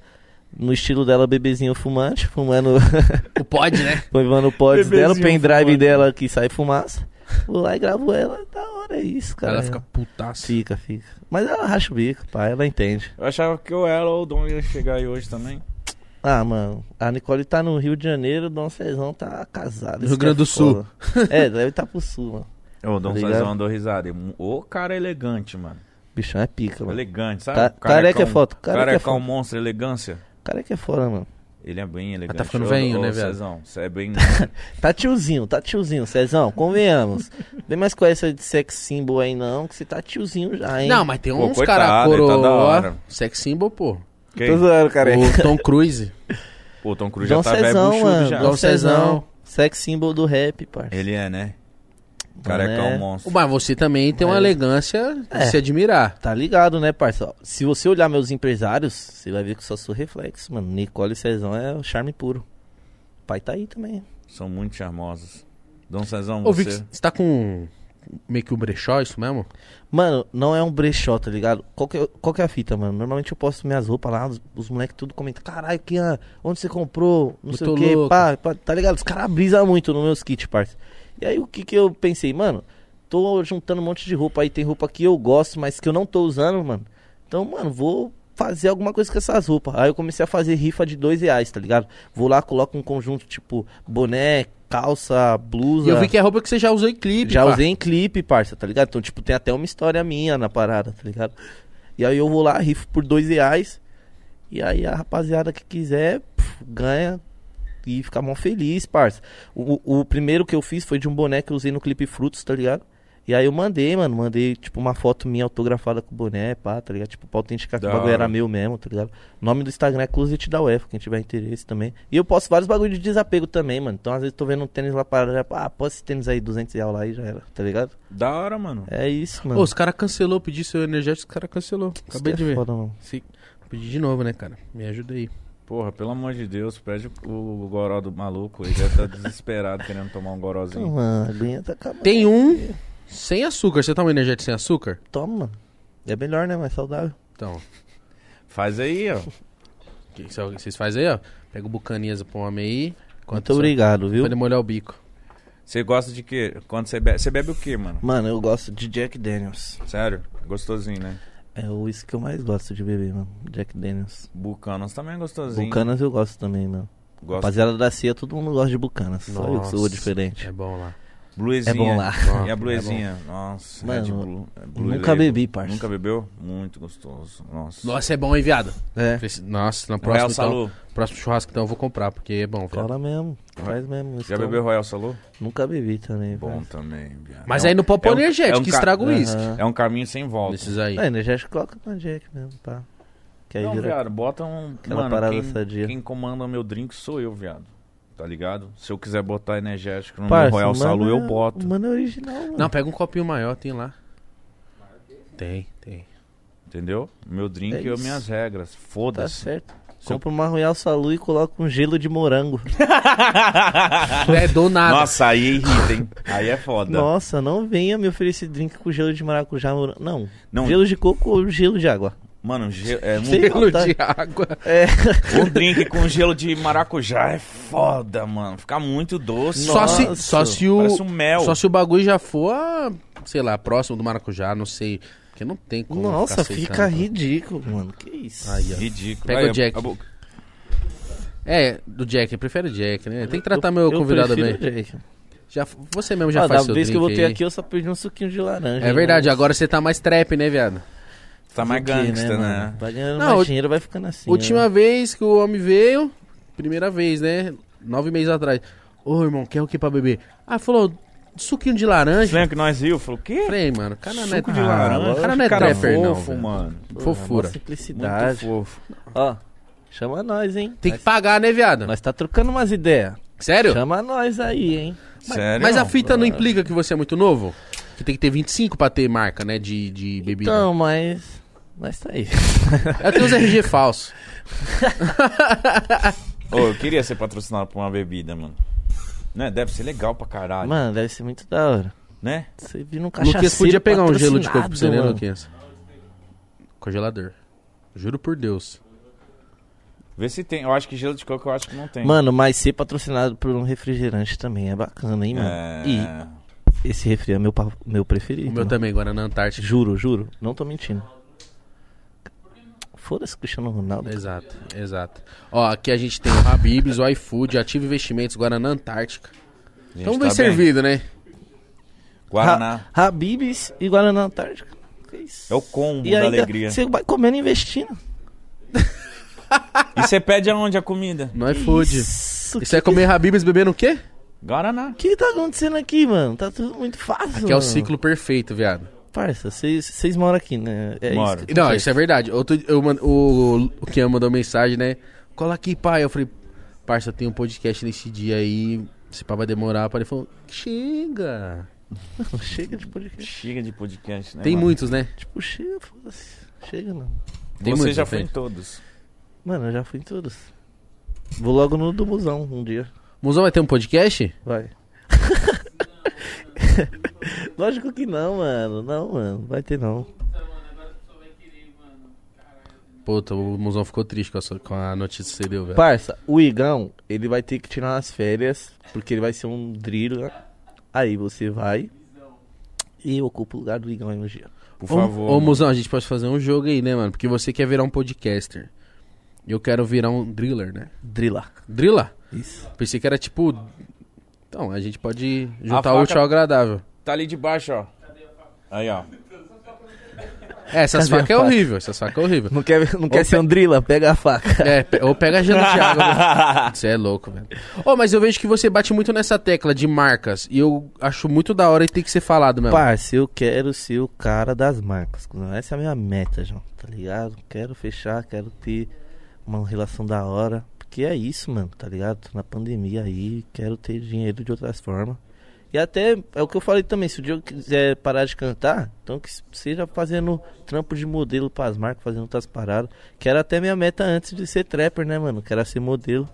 no estilo dela, bebezinho fumante, fumando, <laughs> O pode, né? fumando o pods dela, o pendrive fumante. dela que sai fumaça. Vou lá e gravo ela, da hora é isso, cara. ela fica putaça. Fica, fica. Mas ela racha o bico, pai, ela entende. Eu achava que ou ela ou o Dom ia chegar aí hoje também. Ah, mano, a Nicole tá no Rio de Janeiro, o Dom Cezão tá casado. Rio que é Grande do Sul. é, deve estar pro sul, mano. Ô, o Dom Tá andou risada. Ô, cara elegante, mano. Bichão é pica, mano. Elegante, sabe? Cara careca é com- foto, careca Careca é um foto. monstro, elegância. Careca é foda, mano. Ele é bem elegante. tá ficando velhinho, né, viado? Cezão, você é bem... <laughs> Tá tiozinho, tá tiozinho, Cezão, convenhamos. Vem mais com essa de sex symbol aí não, que você tá tiozinho já, hein? Não, mas tem Pô, uns caras tá da coroa, hora. sex symbol, pô. Quem? zoando, O Tom Cruise. Pô, o Tom Cruise já Dom tá velho Cezão, buchudo mano. já. Dom. Cezão. Sex symbol do rap, parça. Ele é, né? Careca é é. um monstro. Mas você também tem uma É. elegância de É. se admirar. Tá ligado, né, parça? Se você olhar meus empresários, você vai ver que eu só sou reflexo, mano. Nicole Cezão é o charme puro. O pai tá aí também. São muito charmosos. Dom Cezão, Ô, você... Vic, você tá com meio que um brechó, isso mesmo? Mano, não é um brechó, tá ligado? Qual que, é, qual que é a fita, mano? Normalmente eu posto minhas roupas lá, os, os moleques tudo comentam, caralho, que, onde você comprou? Não sei o Muito que, louco. pá, pá, tá ligado? Os caras brisam muito nos meus kits, parça. E aí o que que eu pensei, mano? Tô juntando um monte de roupa aí, tem roupa que eu gosto, mas que eu não tô usando, mano. Então, mano, vou fazer alguma coisa com essas roupas. Aí eu comecei a fazer rifa de dois reais, tá ligado? Vou lá, coloco um conjunto, tipo, boné, calça, blusa. E eu vi que é roupa que você já usou em clipe, Já pá. usei em clipe, parça, tá ligado? Então, tipo, tem até uma história minha na parada, tá ligado? E aí eu vou lá, rifo por dois reais. E aí a rapaziada que quiser, pf, ganha e fica mó feliz, parça. O, o primeiro que eu fiz foi de um boné que eu usei no clipe Frutos, tá ligado? E aí eu mandei, mano, mandei, tipo, uma foto minha autografada com o boné, pá, tá ligado? Tipo, pra autenticar que o bagulho era meu mesmo, tá ligado? O nome do Instagram é Closet da UEFA, quem tiver interesse também. E eu posto vários bagulhos de desapego também, mano. Então, às vezes, tô vendo um tênis lá parado, já, ah, posta esse tênis aí, 200 reais lá e já era, tá ligado? Da hora, mano. É isso, mano. Ô, os caras cancelou, pedi seu energético, os caras cancelou. Acabei de é ver. foda, mano. Sim. Pedi de novo, né, cara? Me ajuda aí. Porra, pelo amor de Deus, pede o, o goró do maluco. Ele deve estar desesperado querendo tomar um gorozinho. Mano, a aguinha tá acabando. Tem um sem açúcar. Você toma um energético sem açúcar? Toma, mano. É melhor, né? Mais saudável. Então, Faz aí, ó. que que vocês fazem aí, ó? Pega o bucaninhas pro homem aí. Muito obrigado, viu? Pode molhar o bico. Você gosta de quê? Quando você bebe. Você bebe o quê, mano? Mano, eu gosto de Jack Daniels. Sério? Gostosinho, né? É o uísque que eu mais gosto de beber, mano. Jack Daniels. Bucanas também é gostosinho. Bucanas eu gosto também, mano. Gosto. Rapaziada da CIA, todo mundo gosta de Bucanas. Só eu que sou Nossa, diferente. É bom lá. Bluezinha. É bom lá. <laughs> E a bluezinha? Nossa, Mano, Red Blue. É Blue nunca Label. bebi, parça. Nunca bebeu? Muito gostoso. Nossa. Nossa, é bom, hein, viado? É. Nossa, na próxima, então, Salu. Próximo churrasco, então, eu vou comprar, porque é bom. Cola mesmo. Faz mesmo. Já estou- bebeu Royal Salu? Nunca bebi também. Bom Bom. também, viado. Mas É aí um- no pop é um- energético, é um ca- estraga o uísque. É um caminho sem volta. Desses aí. É, energético coloca na Jack mesmo, pá. Que aí Não, vira... viado, bota um. Aquela Mano, parada quem, sadia. quem comanda o meu drink sou eu, viado. Tá ligado? Se eu quiser botar energético no Parça, meu Royal Salu, eu é- boto. Mano é original, mano. Não, pega um copinho maior, tem lá. Tem, tem. Entendeu? Meu drink É e minhas regras. Tá Foda-se. certo. Compra uma Royal Salu e coloca um gelo de morango. <laughs> É do nada. Nossa, aí irrita, hein? Aí é foda. Nossa, não venha me oferecer drink com gelo de maracujá. morango. Não. Não. Gelo de coco ou gelo de água. Mano, ge- é, um. Gelo de água. É. um drink com gelo de maracujá é foda, mano. Fica muito doce. Só se, só se o. Um mel. Só se o bagulho já for, ah, sei lá, próximo do maracujá, não sei. Porque não tem como. Nossa, fica ridículo, mano. Que isso? Aí, ó. Ridículo. Pega Aí, o Jack. a É, do Jack, prefere o Jack, né? Tem que tratar meu Eu convidado bem. Jack. Já, você mesmo já Ah, faz da seu vez que eu voltei aí. aqui, eu só perdi um suquinho de laranja. É verdade, mas- agora você tá mais trap, né, viado? Tá mais quê, gangsta, né? mano? Vai ganhando Não, mais dinheiro, vai ficando assim. Última né? vez que o homem veio, primeira vez, né? Nove meses atrás. Ô, irmão, quer o que pra beber? Ah, falou, suquinho de laranja. Lembra que nós riu? Falou, o quê? Falei, mano, o cara não é, Suco de Ah, laranja. o cara não é cara trapper, não. fofo, velho. mano. Fofura. Mó simplicidade. Muito fofo. Ó, chama nós, hein? Tem que pagar, né, viado? Nós tá trocando umas ideias. Sério? Chama nós aí, hein? Sério? Mas a fita não implica que você é muito novo? Que tem que ter 25 pra ter marca, né, de, de bebida. Então, mas. Nós tá aí. Eu tenho os RG falsos. <laughs> Ô, eu queria ser patrocinado por uma bebida, mano. Né? Deve ser legal pra caralho. Mano, deve ser muito da hora. Né? Você viu num O cachaceiro Luquinhas podia pegar um gelo de coco pra você, né, patrocinado, Luquinhas? Congelador. Juro por Deus. Vê se tem. Eu acho que gelo de coco eu acho que não tem. Mano, mas ser patrocinado por um refrigerante também é bacana, hein, mano? É... E esse refri é meu, meu preferido. O meu mano. também, agora na Antártica. Juro, juro. Não tô mentindo. Foda-se, Cristiano Ronaldo. Exato, exato. Ó, aqui a gente tem o Habibs, o iFood, Ativo Investimentos, Guaraná Antártica. Então tá bem bem. servido, né? Guaraná. Ha Habibs e Guaraná Antártica. Que isso? É o combo E da aí, alegria. você vai comendo e investindo. <laughs> E você pede aonde a comida? No iFood. Isso, E você vai comer Habibs bebendo o quê? Guaraná. O que tá acontecendo aqui, mano? Tá tudo muito fácil. Aqui é o mano. ciclo perfeito, viado. Parça, vocês moram aqui, né? É Moro. isso. Não, isso é verdade. Outro, eu, mand- o, o Kian mandou mensagem, né? Cola aqui, pai. Eu falei, parça, tem um podcast nesse dia aí. Se pá vai demorar. Pai, ele falou, chega. Chega de podcast. Chega de podcast, né? tem mano? muitos, né? Tipo, chega, foda-se. Chega, não. Tem Você muitos, já foi em todos. Mano, eu já fui em todos. Vou logo no do Musão um dia. Musão vai ter um podcast? Vai. <laughs> Lógico que não, mano. Não, mano. Vai ter não. Puta, o Musão ficou triste com a, sua- com a notícia que você deu, velho. Parça, o Igão, ele vai ter que tirar umas férias, porque ele vai ser um driller. Aí você vai e ocupa o lugar do Igão aí um dia. Por Ô, favor. Ô, Musão, a gente pode fazer um jogo aí, né, mano? Porque você quer virar um podcaster. E eu quero virar um driller, né? Driller. Driller? Isso. Pensei que era tipo. Então, a gente pode juntar faca- útil ao agradável. Tá ali de baixo, ó. Aí, ó. É, essas facas é faca? horrível, essas facas é horrível. Não quer, não quer ser um drila? Pega a faca. É, pe- ou pega gelo de água. Você é louco, velho. Ô, mas eu vejo que você bate muito nessa tecla de marcas. E eu acho muito da hora e tem que ser falado mesmo. Parça, eu quero ser o cara das marcas. Essa é a minha meta, João. Tá ligado? Quero fechar, quero ter uma relação da hora. Porque é isso, mano, tá ligado? Tô na pandemia aí, quero ter dinheiro de outras formas. E até, é o que eu falei também, se o eu quiser parar de cantar, então que seja fazendo trampo de modelo pras marcas, fazendo outras paradas. Que era até minha meta antes de ser trapper, né, mano? Que era ser modelo.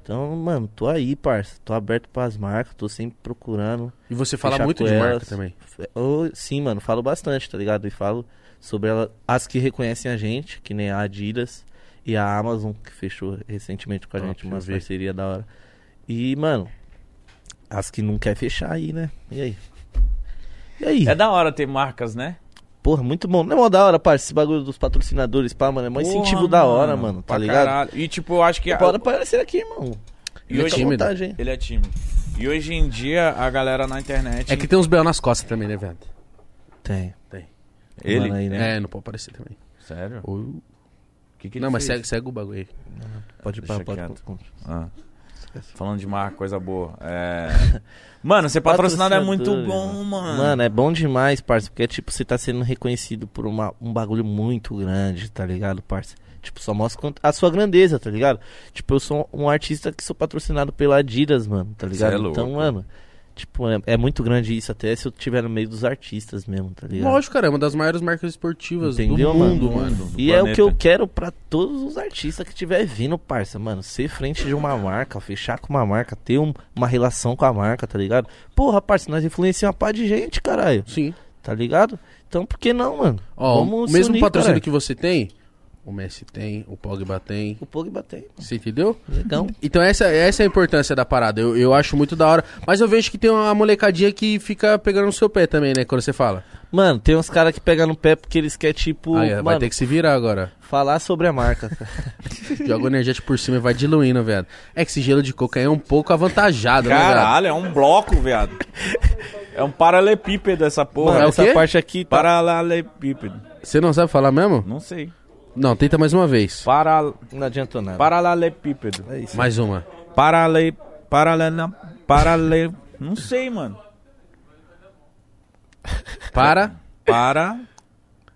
Então, mano, tô aí, parça. Tô aberto pras marcas, tô sempre procurando. E você fala muito de marca elas. também. Eu, sim, mano, falo bastante, tá ligado? E falo sobre ela, as que reconhecem a gente, que nem a Adidas e a Amazon, que fechou recentemente com a Top, gente uma parceria da hora. E, mano, as que não quer fechar aí, né? E aí? E aí? É da hora ter marcas, né? Porra, muito bom. Não é mó da hora, parça, esse bagulho dos patrocinadores, pá, mano. É mó incentivo Porra, da hora, mano, tá ligado? caralho. E tipo, eu acho que. Pô, Bora aparecer aqui, irmão. E Fica hoje- à tímido. vontade, hein? Ele é tímido. E hoje em dia, a galera na internet. É que tem uns B.O. nas costas também, né, velho? Tem. Ele? Mano aí, né? É, não pode aparecer também. Sério? Ou- que que ele Não, mas segue, segue o bagulho aí. Pode ir pra pode, Ah. Falando de marca, coisa boa. É... <laughs> Mano, ser patrocinado é muito bom, mano. Mano, é bom demais, parça, porque tipo, você tá sendo reconhecido por uma, um bagulho muito grande, tá ligado, parça? Tipo, só mostra a sua grandeza, tá ligado? Tipo, eu sou um artista que sou patrocinado pela Adidas, mano, tá ligado? É louco. então, mano, tipo, é, é muito grande isso, até se eu tiver no meio dos artistas mesmo, tá ligado? Lógico, cara, é uma das maiores marcas esportivas Entendeu, do mundo, mano? mano. Do E é o que eu planeta. quero pra todos os artistas que tiver vindo, parça, mano. Ser frente de uma marca, fechar com uma marca, ter um- uma relação com a marca, tá ligado? Porra, parça, nós influenciamos uma pá de gente, caralho. Sim. Tá ligado? Então por que não, mano? Ó, o se mesmo unir, patrocínio caralho. que você tem, o Messi tem, o Pogba tem. O Pogba tem. Você entendeu? Legal. Então essa, essa é a importância da parada. Eu, eu acho muito da hora. Mas eu vejo que tem uma molecadinha que fica pegando no seu pé também, né? Quando você fala. Mano, tem uns caras que pegam no pé porque eles querem, tipo, Aí, vai mano, ter que se virar agora. falar sobre a marca. <laughs> Joga o energético por cima e vai diluindo, velho. É que esse gelo de coca aí é um pouco avantajado, né, velho? Caralho, é um bloco, viado. É um paralelepípedo essa porra. Mano, é o essa quê? parte aqui tá... Paralelepípedo. Você não sabe falar mesmo? Não sei. Não, tenta mais uma vez. Para... Não adiantou nada. Paralelepípedo. É isso. Mais uma. Parale... Paralele... Parale... Não sei, mano. Para, Para...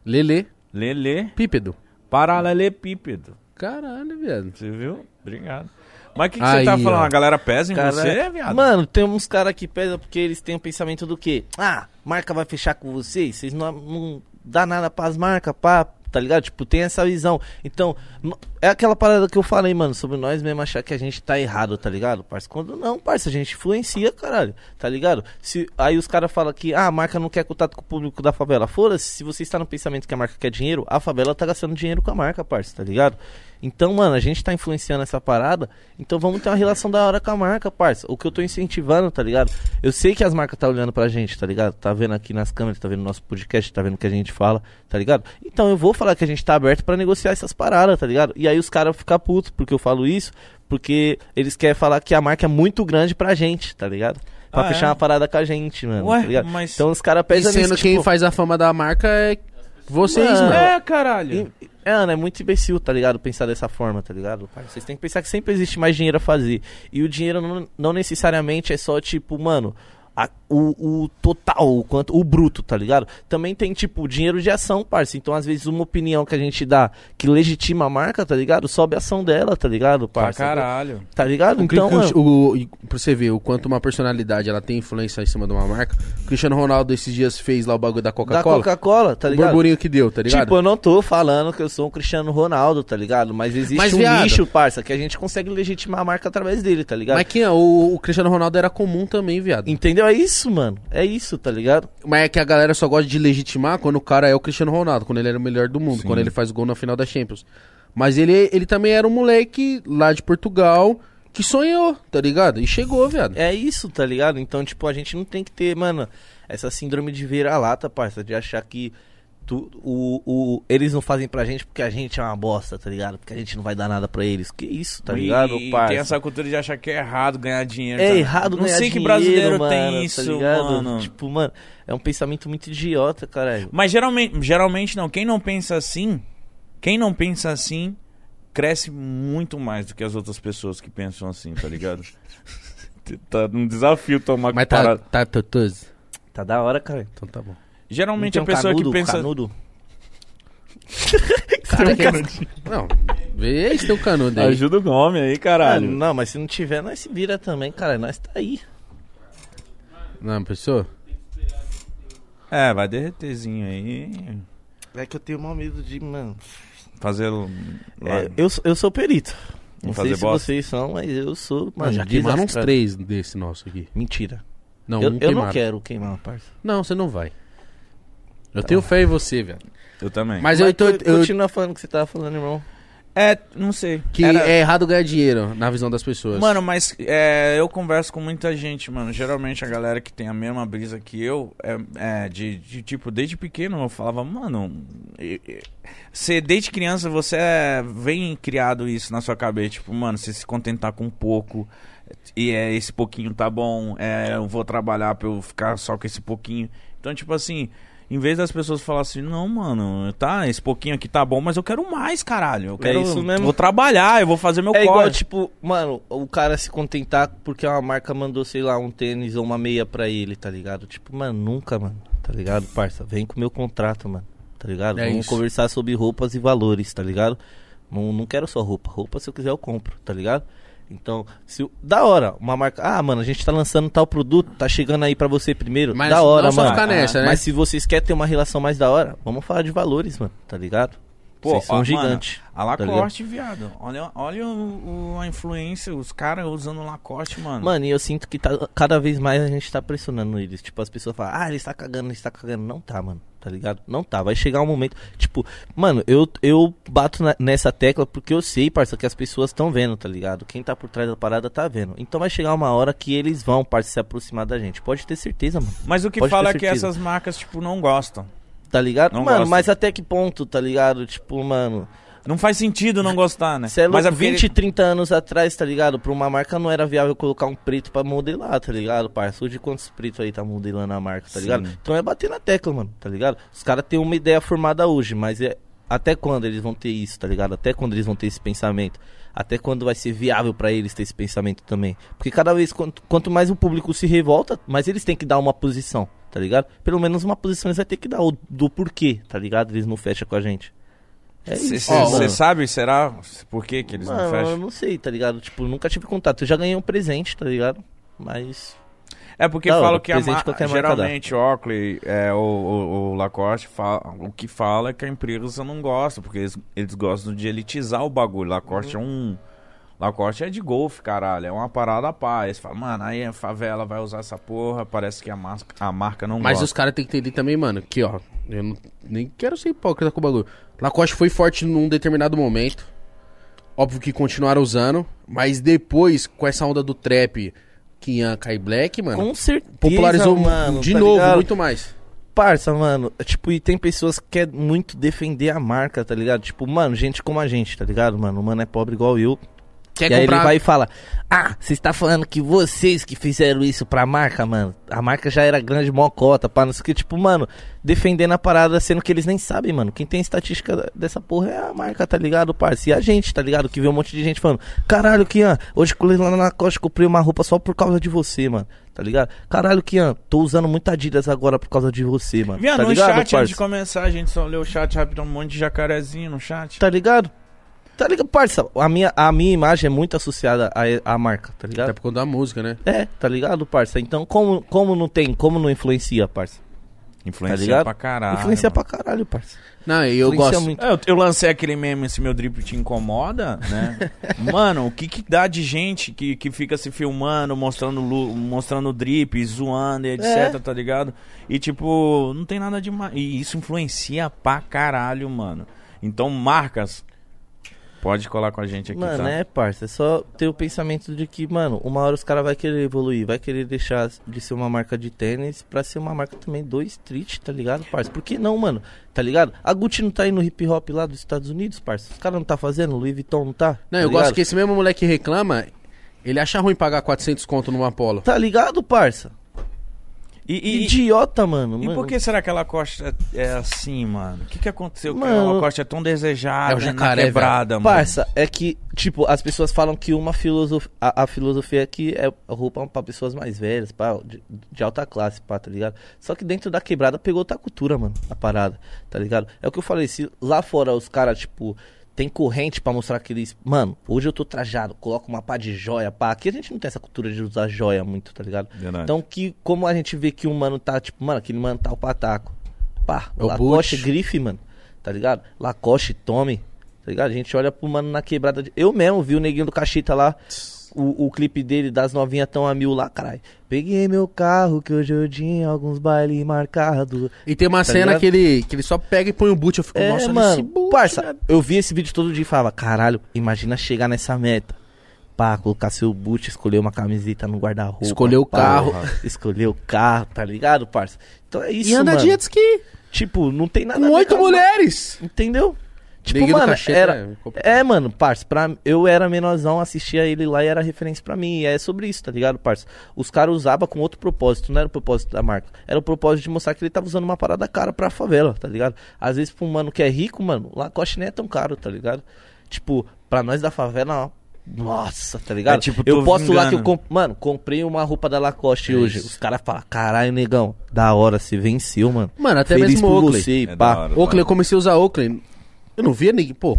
Lele, Lele... pípedo. Paralelepípedo. Caralho, viado. Você viu? Obrigado. Mas o que, que Aí, você tá falando? ó. A galera pesa em Cara, você, viado? Mano, tem uns caras que pesam porque eles têm o pensamento do quê? Ah, marca vai fechar com vocês, vocês não, não dá nada pras marcas, pá, tá ligado? Tipo, tem essa visão. Então, é aquela parada que eu falei, mano, sobre nós mesmo achar que a gente tá errado, tá ligado, parça? Quando não, parça, a gente influencia, caralho, tá ligado? Se, aí os caras falam que ah, a marca não quer contato com o público da favela. Foda-se, se você está no pensamento que a marca quer dinheiro, a favela tá gastando dinheiro com a marca, parça, tá ligado? Então, mano, a gente tá influenciando essa parada, então vamos ter uma relação da hora com a marca, parça. O que eu tô incentivando, tá ligado? Eu sei que as marcas tá olhando pra gente, tá ligado? Tá vendo aqui nas câmeras, tá vendo nosso podcast, tá vendo o que a gente fala, tá ligado? Então eu vou falar que a gente tá aberto pra negociar essas paradas, tá ligado? E aí os caras ficam putos porque eu falo isso, porque eles querem falar que a marca é muito grande pra gente, tá ligado? Pra Ah, fechar é? uma parada com a gente, mano, Ué, tá ligado? mas- Então os caras pesam sendo nisso, quem tipo, faz a fama da marca é vocês, Mano. mano. É, caralho. e- É, Ana, é muito imbecil, tá ligado? Pensar dessa forma, tá ligado? pai? Vocês têm que pensar que sempre existe mais dinheiro a fazer. E o dinheiro não, não necessariamente é só, tipo, mano, a- o, o total, o quanto, o bruto, tá ligado? Também tem, tipo, dinheiro de ação, parça. Então, às vezes, uma opinião que a gente dá que legitima a marca, tá ligado? Sobe a ação dela, tá ligado, Pra parça? caralho. Tá ligado? O, Então, Cri- mano, o, o- pra você ver o quanto uma personalidade ela tem influência em cima de uma marca. O Cristiano Ronaldo esses dias fez lá o bagulho da da Coca-Cola. Coca-Cola, tá o ligado? burburinho que deu, tá ligado? Tipo, eu não tô falando que eu sou um Cristiano Ronaldo, tá ligado? Mas existe Mas, um viado- nicho, parça, que a gente consegue legitimar a marca através dele, tá ligado? Mas quem é? O, o Cristiano Ronaldo era comum também, viado. Entendeu? É isso, mano. É isso, tá ligado? Mas é que a galera só gosta de legitimar quando o cara é o Cristiano Ronaldo, quando ele era o melhor do mundo, quando ele faz gol na final da Champions. Mas ele, ele também era um moleque lá de Portugal que sonhou, tá ligado? E chegou, viado. É isso, tá ligado? Então, tipo, a gente não tem que ter, mano, essa síndrome de vira-lata, parça, de achar que tu- o, o, eles não fazem pra gente porque a gente é uma bosta, tá ligado? Porque a gente não vai dar nada pra eles. Que isso, tá E- ligado, e parça? tem essa cultura de achar que é errado ganhar dinheiro. É sabe? errado Não ganhar sei que dinheiro, brasileiro mano, tem tá isso, ligado? mano. Tipo, mano, é um pensamento muito idiota, caralho. Mas geralmente, geralmente não. Quem não pensa assim, quem não pensa assim, cresce muito mais do que as outras pessoas que pensam assim, tá ligado? <laughs> tá um desafio tomar Mas tá, parada. tá totoso. Tá da hora, cara. Então tá bom. Geralmente a tem um pessoa canudo, que pensa. <laughs> Canudo? Não, vê se tem um canudo aí. Ajuda o homem aí, Ah, caralho. não, mas se não tiver, nós se vira também, cara. Nós tá aí. Não, pessoa? É, vai derreterzinho aí. É que eu tenho mal medo de, mano. Fazer. É, eu, sou- eu sou perito. Não sei se bosta? vocês são, mas eu sou. Mano, já queimaram uns três desse nosso aqui. Mentira. Não, eu um eu não quero queimar, parça. Não, você não vai. Eu tenho fé em você, velho. Eu também. Mas, eu tô. Eu, Continua falando o que você tava falando, irmão. É, não sei. que Era- é errado ganhar dinheiro na visão das pessoas. Mano, mas é, eu converso com muita gente, mano. Geralmente a galera que tem a mesma brisa que eu, é, é, de, de, tipo, desde pequeno eu falava, mano, você desde criança você é, vem criado isso na sua cabeça, tipo, mano, você se contentar com pouco. E é esse pouquinho tá bom, é, eu vou trabalhar pra eu ficar só com esse pouquinho. Então, tipo assim, em vez das pessoas falarem assim, não, mano, tá, esse pouquinho aqui tá bom, mas eu quero mais, caralho. Eu quero. isso mesmo. Vou trabalhar, eu vou fazer meu É igual, corre. tipo, mano, o cara se contentar porque uma marca mandou, sei lá, um tênis ou uma meia pra ele, tá ligado? Tipo, mano, nunca, mano, tá ligado, parça? Vem com o meu contrato, mano, tá ligado? É Vamos isso. conversar sobre roupas e valores, tá ligado? Não, não quero só roupa. Roupa, se eu quiser, eu compro, tá ligado? Então, se o- da hora, uma marca. Ah, mano, a gente tá lançando tal produto, tá chegando aí pra você primeiro. Mas da hora, não mano. ficar nessa, né? Mas se vocês querem ter uma relação mais da hora, vamos falar de valores, mano, tá ligado? Vocês são ó, gigantes. Mano, a tá Lacoste, viado. Olha, olha o, o- a influência, os caras usando Lacoste, mano. Mano, e eu sinto que tá- cada vez mais a gente tá pressionando eles. Tipo, as pessoas falam, ah, ele está cagando, ele está cagando. Não tá, mano. Tá ligado? Não tá. Vai chegar um momento. Tipo, mano, eu, eu bato na- nessa tecla porque eu sei, parça, que as pessoas estão vendo, tá ligado? Quem tá por trás da parada tá vendo. Então vai chegar uma hora que eles vão, parça, se aproximar da gente. Pode ter certeza, mano. Mas o que pode fala é que essas marcas, tipo, não gostam. Tá ligado? Não mano, gosto. mas até que ponto, tá ligado? Tipo, mano. Não faz sentido não gostar, né? Você é louco, mas é porque- 20, 30 anos atrás, tá ligado? Pra uma marca não era viável colocar um preto pra modelar, tá ligado, parça? Hoje quantos pretos aí tá modelando a marca, tá Sim. ligado? Então é bater na tecla, mano, tá ligado? Os caras têm uma ideia formada hoje, mas é até quando eles vão ter isso, tá ligado? Até quando eles vão ter esse pensamento? Até quando vai ser viável pra eles ter esse pensamento também? Porque cada vez, quanto, quanto mais o público se revolta, mais eles têm que dar uma posição, tá ligado? Pelo menos uma posição eles vão ter que dar, o, do porquê, tá ligado? Eles não fecham com a gente. É. Você mano. sabe, será? Por que, que eles não Mano, eu fecham? não sei, tá ligado? Tipo, nunca tive contato. Eu já ganhei um presente, tá ligado? Mas. É porque hora, falam que a marca geralmente Oakley, é, o, Lacoste, fala... o que fala é que a empresa não gosta, porque eles, eles gostam de elitizar o bagulho. Lacoste é um... Lacoste é de golfe, caralho, é uma parada a paz. Eles falam, mano, aí a favela vai usar essa porra, parece que a, mas... a marca não Mas gosta. os caras têm que entender também, mano, que ó, eu não- nem quero ser hipócrita com o bagulho. Lacoste foi forte num determinado momento. Óbvio que continuaram usando, mas depois, com essa onda do trap, Kian, Kai Black, mano, Com certeza. popularizou mano, de tá novo, ligado? muito mais. Parça, mano. Tipo, e tem pessoas que querem muito defender a marca, tá ligado? Tipo, mano, gente como a gente, tá ligado, mano? O mano é pobre igual eu. Quer e aí comprar... ele vai e fala: Ah, você está falando que vocês que fizeram isso pra marca, mano. A marca já era grande mocota, pá, não sei o que. Tipo, mano, defendendo a parada, sendo que eles nem sabem, mano. Quem tem estatística dessa porra é a marca, tá ligado, parça? E a gente, tá ligado? Que vê um monte de gente falando: Caralho, Kian, hoje colei lá na costa, comprei uma roupa só por causa de você, mano. Tá ligado? Caralho, Kian, tô usando muita Adidas agora por causa de você, mano. Viado, tá no ligado, chat, antes de parça? começar, a gente só leu o chat rapidão, um monte de jacarezinho no chat. Tá ligado? Tá ligado, parça? A minha, a minha imagem é muito associada à, à marca, tá Até ligado? por conta da música, né? É, tá ligado, parça? Então, como, como não tem, como não influencia, parça? Influencia Tá pra caralho. influencia mano. pra caralho, parça. Não, e eu Influencia gosto. muito. É, Eu, eu lancei aquele meme, se meu drip te incomoda, né? <laughs> Mano, o que que dá de gente que, que fica se filmando, mostrando mostrando drip, zoando e etc, É. tá ligado? E tipo, não tem nada de... E isso influencia pra caralho, mano. Então, marcas... Pode colar com a gente aqui, Mano, tá? é, parça. É só ter o pensamento de que, mano, uma hora os caras vão querer evoluir, vai querer deixar de ser uma marca de tênis pra ser uma marca também do street, tá ligado, parça? Por que não, mano? Tá ligado? A Gucci não tá aí no hip hop lá dos Estados Unidos, parça. Os caras não tá fazendo, o Louis Vuitton não tá? Não, tá eu gosto ligado? que esse mesmo moleque reclama, ele acha ruim pagar 400 conto numa Polo. Tá ligado, parça? E, e- Idiota, mano. e mano. por que será que a Lacoste é, é assim, mano? O que, que aconteceu que Mano, a Lacoste é tão desejada, é o na jacaré, quebrada, mano? Parça, é que, tipo, as pessoas falam que uma filosofia. A, a filosofia aqui é roupa pra pessoas mais velhas, pá, de, de alta classe, pá, tá ligado? Só que dentro da quebrada pegou outra cultura, mano, a parada, tá ligado? É o que eu falei, se lá fora os caras, tipo, tem corrente pra mostrar que eles. Mano, hoje eu tô trajado, coloco uma pá de joia, pá. Aqui a gente não tem essa cultura de usar joia muito, tá ligado? Verdade. Então, que, como a gente vê que um mano tá, tipo, mano, aquele mano tá o pataco. Pá, É o Lacoste, grife, mano. Tá ligado? Lacoste, tome. Tá ligado? A gente olha pro mano na quebrada. De... Eu mesmo vi o neguinho do Cachita lá. O, o clipe dele das novinhas tão a mil lá, caralho. Peguei meu carro que hoje eu tinha alguns bailes marcados. E tem uma Tá cena ligado? que ele, que ele só pega e põe o boot. Eu fico, É, nossa, mano. esse boot, parça, velho. eu vi esse vídeo todo dia e falava, caralho, imagina chegar nessa meta. Pá, colocar seu boot, escolher uma camiseta no guarda-roupa. Escolher o pá, carro. <laughs> Escolher o carro, tá ligado, parça? Então é isso, E anda mano. de jet ski. Tipo, não tem nada Com oito mulheres. Entendeu? Tipo, Neguinho do mano, era... é. É, mano, parça, pra... eu era menorzão, assistia ele lá e era referência pra mim. E é sobre isso, tá ligado, parça? Os caras usavam com outro propósito, não era o propósito da marca. Era o propósito de mostrar que ele tava usando uma parada cara pra favela, tá ligado? Às vezes pra um mano que é rico, mano, o Lacoste nem é tão caro, tá ligado? Tipo, pra nós da favela, ó, nossa, tá ligado? É tipo, eu tô posto lá que eu, vingando. comp... mano, comprei uma roupa da Lacoste É hoje. Os caras falam, caralho, negão, da hora, você venceu, mano. Mano, até Feliz mesmo Oakley. você, É pá. hora. Oakley, eu comecei a usar Oakley. Eu não via ninguém. Pô,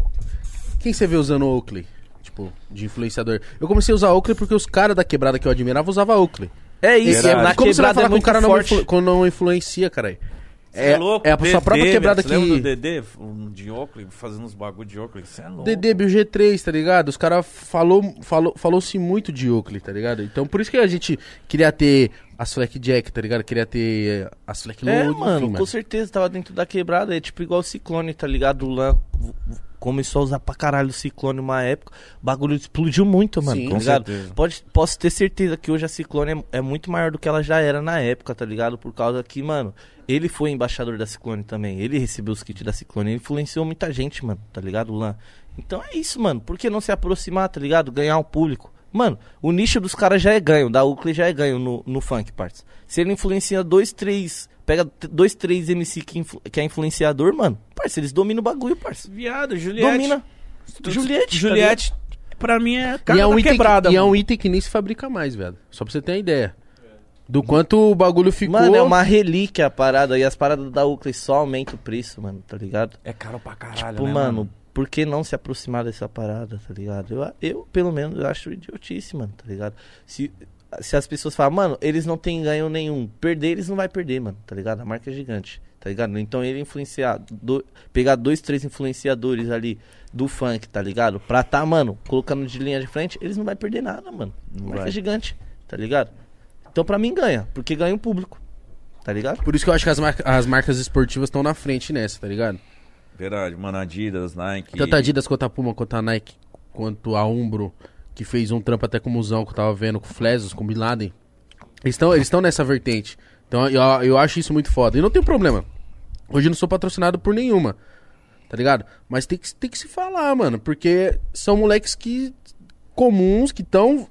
quem você vê usando Oakley? Tipo, de influenciador. Eu comecei a usar Oakley porque os caras da quebrada que eu admirava usavam Oakley. É isso, Verdade. na Como você vai falar é que o cara não, influ- não influencia, caralho? Cê é, louco, é a sua própria quebrada velho. Você lembra do. Dedê? Um de Oakley, fazendo uns bagulho de Oakley? Você é louco. DD, BG3, tá ligado? Os caras falou, falou, falou-se muito de Oakley, tá ligado? Então por isso que a gente queria ter as Fleck Jack, tá ligado? Queria ter as Fleck Low, É, enfim, mano, com certeza, tava dentro da quebrada. É tipo igual o Ciclone, tá ligado? O Lan começou a usar pra caralho o Ciclone uma época. O bagulho explodiu muito, mano, Sim, tá com ligado? certeza. Pode, posso ter certeza que hoje a Ciclone é, é muito maior do que ela já era na época, tá ligado? Por causa que, mano, ele foi embaixador da Ciclone também. Ele recebeu os kits da Ciclone. Ele influenciou muita gente, mano, tá ligado? O Lan. Então é isso, mano. Por que não se aproximar, tá ligado? Ganhar um público. Mano, o nicho dos caras já é ganho, da Oakley já é ganho no, no funk, parts. Se ele influencia dois, três. Pega dois, três MC que, influ- que é influenciador, mano. Parça, eles dominam o bagulho, parça. Viado, Juliette. Domina. Juliette. tá Juliette, pra mim, é E cara é, um item, quebrada, que, e é mano. um item que nem se fabrica mais, velho. Só pra você ter uma ideia. Do quanto o bagulho ficou. Mano, é uma relíquia a parada. E as paradas da Oakley só aumentam o preço, mano, tá ligado? É caro pra caralho, tipo, né, mano, por que não se aproximar dessa parada, tá ligado? Eu, eu pelo menos, eu acho idiotice, mano, tá ligado? Se, se as pessoas falam, mano, eles não têm ganho nenhum. Perder, eles não vai perder, mano, tá ligado? A marca é gigante, tá ligado? Então ele influenciar, do- pegar dois, três influenciadores ali do funk, tá ligado? Pra tá, mano, colocando de linha de frente, eles não vai perder nada, mano. A Não marca vai. é gigante, tá ligado? Então pra mim ganha, porque ganha o público, tá ligado? Por isso que eu acho que as, mar- as marcas esportivas estão na frente nessa, tá ligado? Verdade, mano, Adidas, Nike. Tanto a Adidas quanto a Puma, quanto a Nike, quanto a Umbro, que fez um trampo até com o Musão, que eu tava vendo, com o Flesos, com o Bin Laden. Eles estão nessa vertente. Então eu, eu acho isso muito foda. E não tem problema. Hoje eu não sou patrocinado por nenhuma. Tá ligado? Mas tem que, tem que se falar, mano. Porque são moleques que. comuns, que estão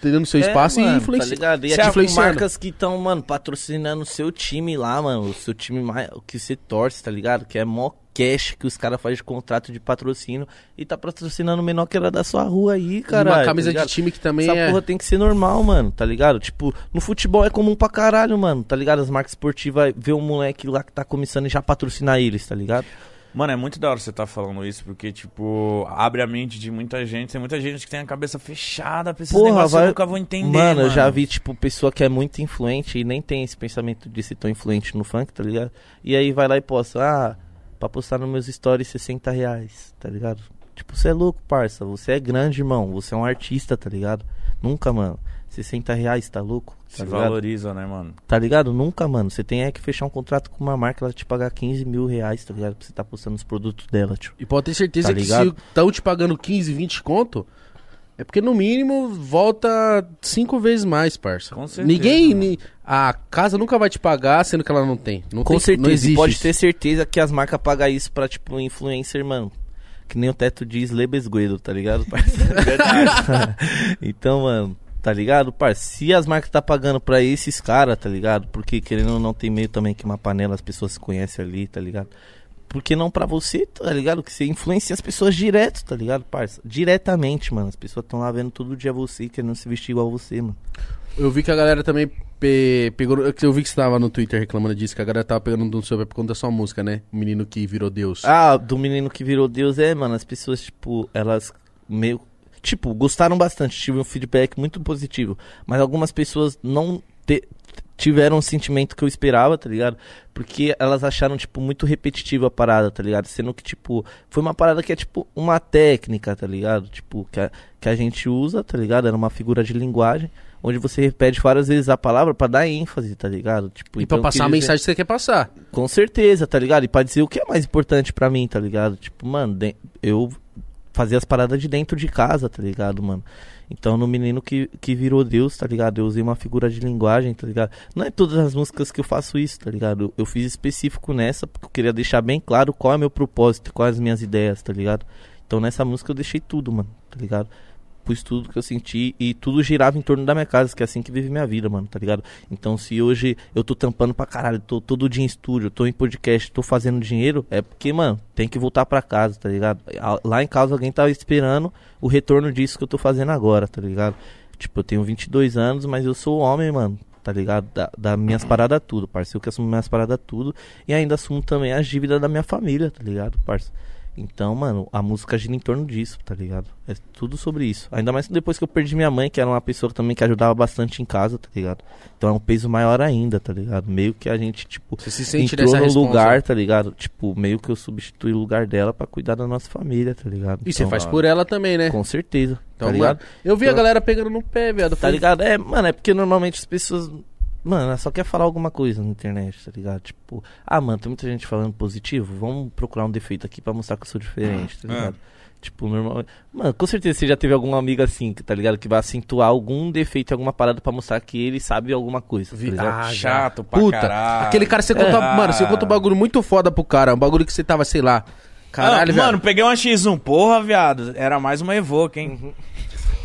tendo seu espaço É, mano, e influenciando. Tá ligado? E é tipo influenciando. marcas que estão, mano, patrocinando o seu time lá, mano. O seu time mais. O que você torce, tá ligado? Que é mó cash que os caras fazem de contrato de patrocínio e tá patrocinando o menor que era da sua rua aí, E cara. uma camisa de time que também Essa é. porra tem que ser normal, mano, tá ligado? Tipo, no futebol é comum pra caralho, mano, tá ligado? As marcas esportivas vê um moleque lá que tá começando e já patrocinar eles, tá ligado? Mano, é muito da hora você tá falando isso, porque, tipo, abre a mente de muita gente. Tem muita gente que tem a cabeça fechada pra esses Porra, negócios vai- eu nunca vou entender, Mano, mano. eu já vi, tipo, pessoa que é muito influente e nem tem esse pensamento de ser tão influente no funk, tá ligado? E aí vai lá e posta, ah, pra postar nos meus stories 60 reais, tá ligado? Tipo, você é louco, parça. Você é grande, irmão. Você é um artista, tá ligado? Nunca, mano. 60 reais, tá louco? Se Tá ligado? valoriza, né, mano? Tá ligado? Nunca, mano. Você tem é que fechar um contrato com uma marca, ela te pagar 15 mil reais, tá ligado? Pra você tá postando os produtos dela, tio. E pode ter certeza Tá que ligado? se estão te pagando 15, 20 conto, é porque no mínimo volta cinco vezes mais, parça. Com certeza, Ninguém. ni- A casa nunca vai te pagar sendo que ela não tem. Não Com tem, certeza. Não e existe. pode isso. ter certeza que as marcas pagam isso pra, tipo, influencer, mano. Que nem o teto diz Lebesguedo, tá ligado, parceiro? <laughs> <laughs> então, mano, tá ligado, parceiro? Se as marcas tá pagando pra esses caras, tá ligado? Porque querendo ou não tem meio também que uma panela, as pessoas se conhecem ali, tá ligado? Por que não pra você, tá ligado? Que você influencia as pessoas direto, tá ligado, parça? Diretamente, mano. As pessoas estão lá vendo todo dia você, querendo se vestir igual você, mano. Eu vi que a galera também pe- pegou. Eu vi que você tava no Twitter reclamando disso, que a galera tava pegando um sobre por conta da sua música, né? O menino que virou Deus. Ah, do menino que virou Deus, é, mano, as pessoas, tipo, elas meio. Tipo, gostaram bastante, tive um feedback muito positivo. Mas algumas pessoas não te- tiveram o sentimento que eu esperava, tá ligado? Porque elas acharam, tipo, muito repetitiva a parada, tá ligado? Sendo que, tipo, foi uma parada que é, tipo, uma técnica, tá ligado? Tipo, que a, que a gente usa, tá ligado? Era uma figura de linguagem, onde você repete várias vezes a palavra pra dar ênfase, tá ligado? Tipo, e então pra passar a dizer- mensagem que você quer passar. com certeza, tá ligado? E pra dizer o que é mais importante pra mim, tá ligado? Tipo, mano, eu fazia as paradas de dentro de casa, tá ligado, mano? Então, no menino que, que virou Deus, tá ligado? Eu usei uma figura de linguagem, tá ligado? Não é todas as músicas que eu faço isso, tá ligado? Eu, eu fiz específico nessa, porque eu queria deixar bem claro qual é meu propósito, quais as minhas ideias, tá ligado? Então, nessa música eu deixei tudo, mano, tá ligado? Pus tudo que eu senti e tudo girava em torno da minha casa, que é assim que vive minha vida, mano, tá ligado? Então, se hoje eu tô tampando pra caralho, tô todo dia em estúdio, tô em podcast, tô fazendo dinheiro, é porque, mano, tem que voltar pra casa, tá ligado? Lá em casa alguém tava esperando o retorno disso que eu tô fazendo agora, tá ligado? Tipo, eu tenho 22 anos, mas eu sou homem, mano, tá ligado? Da, da minhas paradas tudo, parceiro, que assumo minhas paradas tudo e ainda assumo também as dívidas da minha família, tá ligado, parceiro? Então, mano, a música gira em torno disso, tá ligado? É tudo sobre isso. Ainda mais depois que eu perdi minha mãe, que era uma pessoa também que ajudava bastante em casa, tá ligado? Então é um peso maior ainda, tá ligado? Meio que a gente, tipo, Você se sente entrou no responsa. lugar, tá ligado? Tipo, meio que eu substituí o lugar dela pra cuidar da nossa família, tá ligado? E você Então, faz por ela também, né? Com certeza, Então, tá ligado? mano, eu vi a Então- galera pegando no pé, viado. Tá ligado? É, mano, é porque normalmente as pessoas. Mano, ela só quer falar alguma coisa na internet, tá ligado? Tipo, ah, mano, tem muita gente falando positivo, vamos procurar um defeito aqui pra mostrar que eu sou diferente, tá Ah, ligado? Tipo, normal. Mano, com certeza você já teve algum amigo assim, que, tá ligado? Que vai acentuar algum defeito em alguma parada pra mostrar que ele sabe alguma coisa. Tá? Ah. Chato pra Puta, caralho. aquele cara, você conta. Ah. Mano, você conta um bagulho muito foda pro cara. Um bagulho que você tava, sei lá. Caralho, ah, mano, peguei uma X1, porra, viado. Era mais uma Evoque, hein?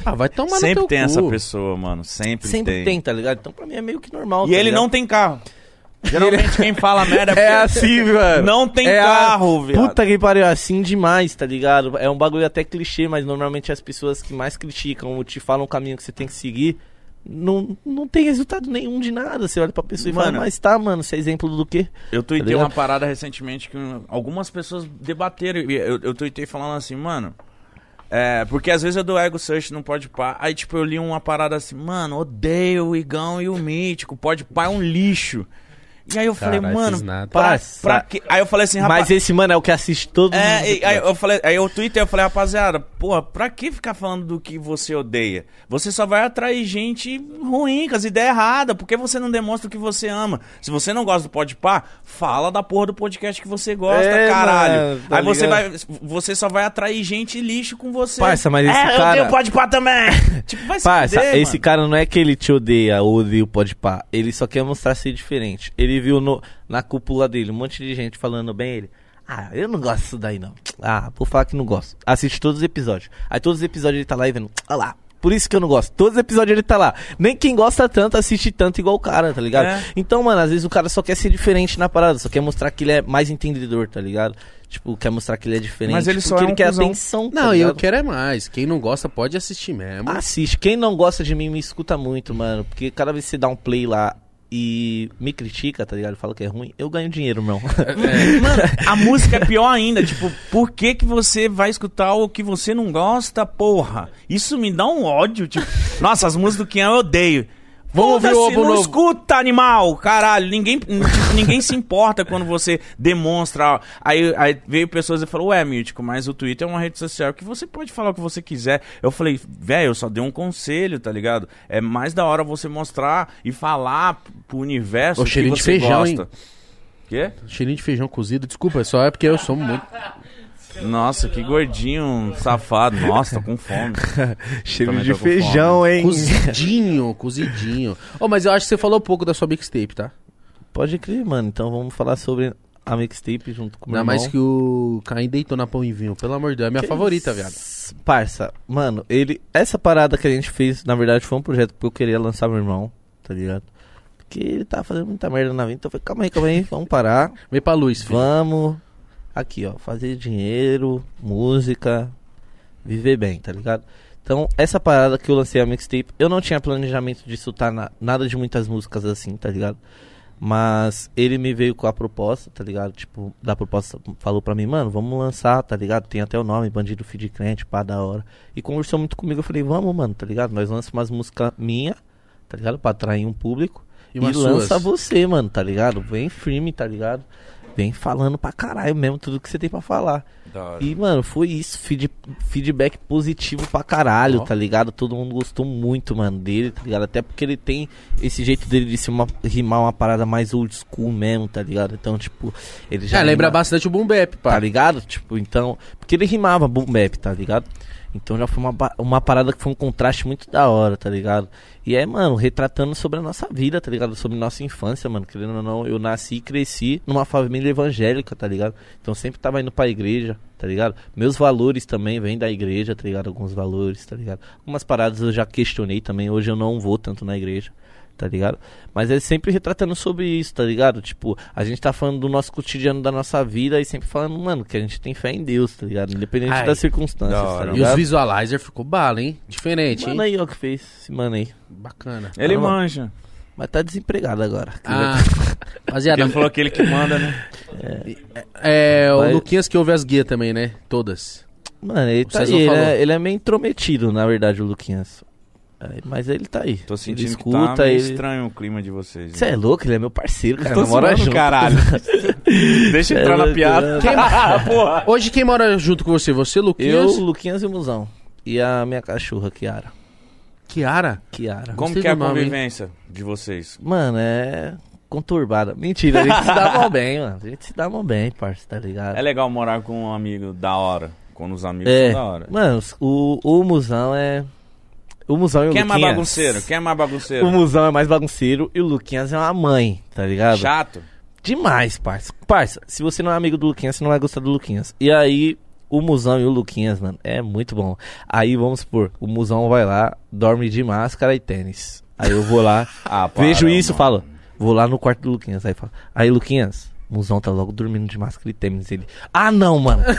Ah, vai tomar no Sempre teu tem cu. essa pessoa, mano. Sempre, Sempre tem. tá ligado? Então pra mim é meio que normal. E tá ele ligado? não tem carro. Geralmente quem fala <laughs> merda é, É assim, mano. não tem É a- carro, viado. Puta que pariu, é assim demais, tá ligado? É um bagulho até clichê, mas normalmente as pessoas que mais criticam ou te falam o caminho que você tem que seguir, não, não tem resultado nenhum de nada. Você olha pra pessoa e fala, mas tá, mano, você é exemplo do quê? Eu tuitei ligado? uma parada recentemente que algumas pessoas debateram. Eu, eu tuitei falando assim, mano. É, porque às vezes eu dou ego search no Podpah, aí tipo eu li uma parada assim, mano, odeio o Igão e o Mítico, Podpah é um lixo. E aí eu falei, mano, nada. pra, pra quê? Aí eu falei assim, rapaz, Mas esse, mano, é o que assiste todos os É, e- aí eu falei, aí eu tuitei, eu falei, rapaziada, porra, pra que ficar falando do que você odeia? Você só vai atrair gente ruim, com as ideias erradas, por que você não demonstra o que você ama? Se você não gosta do Podpah, fala da porra do podcast que você gosta, É, caralho. mano, tá aí você ligado? vai, você só vai atrair gente lixo com você. Parça, mas esse é, eu cara- odeio o Podpah também. <laughs> tipo, vai se Parça, fuder, esse mano. cara não é que ele te odeia ou odeia o Podpah. Ele só quer mostrar ser diferente. Ele viu no, na cúpula dele um monte de gente falando bem ele. Ah, eu não gosto disso daí não. Ah, vou falar que não gosto. Assiste todos os episódios. Aí todos os episódios ele tá lá e vendo. Olha lá. Por isso que eu não gosto. Todos os episódios ele tá lá. Nem quem gosta tanto assiste tanto igual o cara, tá ligado? É. Então, mano, às vezes o cara só quer ser diferente na parada, só quer mostrar que ele é mais entendedor, tá ligado? Tipo, quer mostrar que ele é diferente. Mas ele só porque é um ele quer cuzão. atenção. tá Não, e eu quero é mais. Quem não gosta pode assistir mesmo. Assiste. Quem não gosta de mim me escuta muito, mano. Porque cada vez que você dá um play lá e me critica, tá ligado? Fala que é ruim, eu ganho dinheiro, meu. Mano, <laughs> a música é pior ainda. Tipo, por que que você vai escutar o que você não gosta, porra? Isso me dá um ódio. Tipo, nossa, as músicas do Kian eu odeio. Vamos ouvir o álbum não novo. escuta, animal! Caralho, ninguém, tipo, ninguém se importa quando você demonstra. Aí, aí veio pessoas e falou, ué, Mítico, mas o Twitter é uma rede social que você pode falar o que você quiser. Eu falei, velho, eu só dei um conselho, tá ligado? É mais da hora você mostrar e falar pro universo o que cheirinho você de feijão, gosta. Quê? Cheirinho de feijão cozido. Desculpa, só é porque eu sou muito. Nossa, que gordinho safado. Nossa, tô com fome. <laughs> Cheiro Também de tô com feijão, hein? Cozidinho, cozidinho. Ô, mas eu acho que você falou pouco da sua mixtape, tá? Pode crer, mano. Então vamos falar sobre a mixtape junto com o meu Ainda irmão. mais que o Caim deitou na pão e vinho. Pelo amor de Deus, é minha Que favorita, isso? viado. Parça, mano, ele. Essa parada que a gente fez, na verdade, foi um projeto porque eu queria lançar meu irmão, tá ligado? Porque ele tá fazendo muita merda na vida. Então eu falei, calma aí, calma aí, vamos parar. Vem pra luz, filho. Vamos. Aqui, ó. Fazer dinheiro, música, viver bem, tá ligado? Então, essa parada que eu lancei a mixtape, eu não tinha planejamento de soltar na- nada de muitas músicas assim, tá ligado? Mas ele me veio com a proposta, tá ligado? Tipo, da proposta, falou pra mim, mano, vamos lançar, tá ligado? Tem até o nome, Bandido Feed Crente, pá, da hora. E conversou muito comigo, eu falei, vamos, mano, tá ligado? Nós lançamos umas músicas minha, tá ligado? Pra atrair um público. E E, lança suas. você, mano, tá ligado? Vem firme, tá ligado? Vem falando pra caralho mesmo tudo que você tem pra falar. E, mano, foi isso. feed- feedback positivo pra caralho, Ó. tá ligado? Todo mundo gostou muito, mano, dele, tá ligado? Até porque ele tem esse jeito dele de se uma, rimar uma parada mais old school mesmo, tá ligado? Então, tipo, ele já. Já lembra rima- bastante o Boom Bap, Tá pá. ligado? Tipo, então. Porque ele rimava boom bap, tá ligado? Então já foi uma, uma parada que foi um contraste muito da hora, tá ligado? E é, mano, retratando sobre a nossa vida, tá ligado? Sobre nossa infância, mano. Querendo ou não, eu nasci e cresci numa família evangélica, tá ligado? Então sempre tava indo pra igreja, tá ligado? Meus valores também vêm da igreja, tá ligado? Alguns valores, tá ligado? Algumas paradas eu já questionei também. Hoje eu não vou tanto na igreja tá ligado? Mas é sempre retratando sobre isso, tá ligado? Tipo, a gente tá falando do nosso cotidiano, da nossa vida e sempre falando, mano, que a gente tem fé em Deus, tá ligado? Independente Ai, das circunstâncias, tá hora. E os ligado? visualizer ficou bala, hein? Diferente, Mano hein? aí, ó, que fez esse mano aí. Bacana. Ele Ah, manja. Mas tá desempregado agora. Ah, <laughs> rapaziada, Ele falou aquele que manda, né? é o Vai- Luquinhas que ouve as guias também, né? Todas. Mano, ele tá ele falou. é, ele é meio intrometido, na verdade, o Luquinhas. É, mas ele tá aí. Tô ele sentindo escuta, que tá meio ele... estranho o clima de vocês. Você é louco, ele é meu parceiro, cara. Tô namora zoando, junto. caralho. <laughs> Deixa Cê entrar é na piada. né? <laughs> Porra. Hoje quem mora junto com você? Você, Eu, Luquinhas? Luquinhas e o Musão. E a minha cachorra, Kiara. Kiara? Kiara. Como Gostei que é a nome, hein? convivência de vocês? Mano, é conturbada. Mentira, a gente se dá mal bem, mano. A gente se dá mal bem, parça, tá ligado? É legal morar com um amigo da hora. Quando os amigos É, são da hora. mano, o, o Musão é... O Musão e o Quem é mais Luquinhas- bagunceiro? Quem é mais bagunceiro? O Musão é mais bagunceiro e o Luquinhas é uma mãe, tá ligado? Chato? Demais, parça. Parça, se você não é amigo do Luquinhas, você não vai gostar do Luquinhas. E aí, o Musão e o Luquinhas, mano, é muito bom. Aí, vamos supor, o Musão vai lá, dorme de máscara e tênis. Aí eu vou lá, <laughs> Ah, para, vejo isso, mano. falo, vou lá no quarto do Luquinhas. Aí falo, aí Luquinhas, o Musão tá logo dormindo de máscara e tênis. Ele, ah não, mano. <laughs>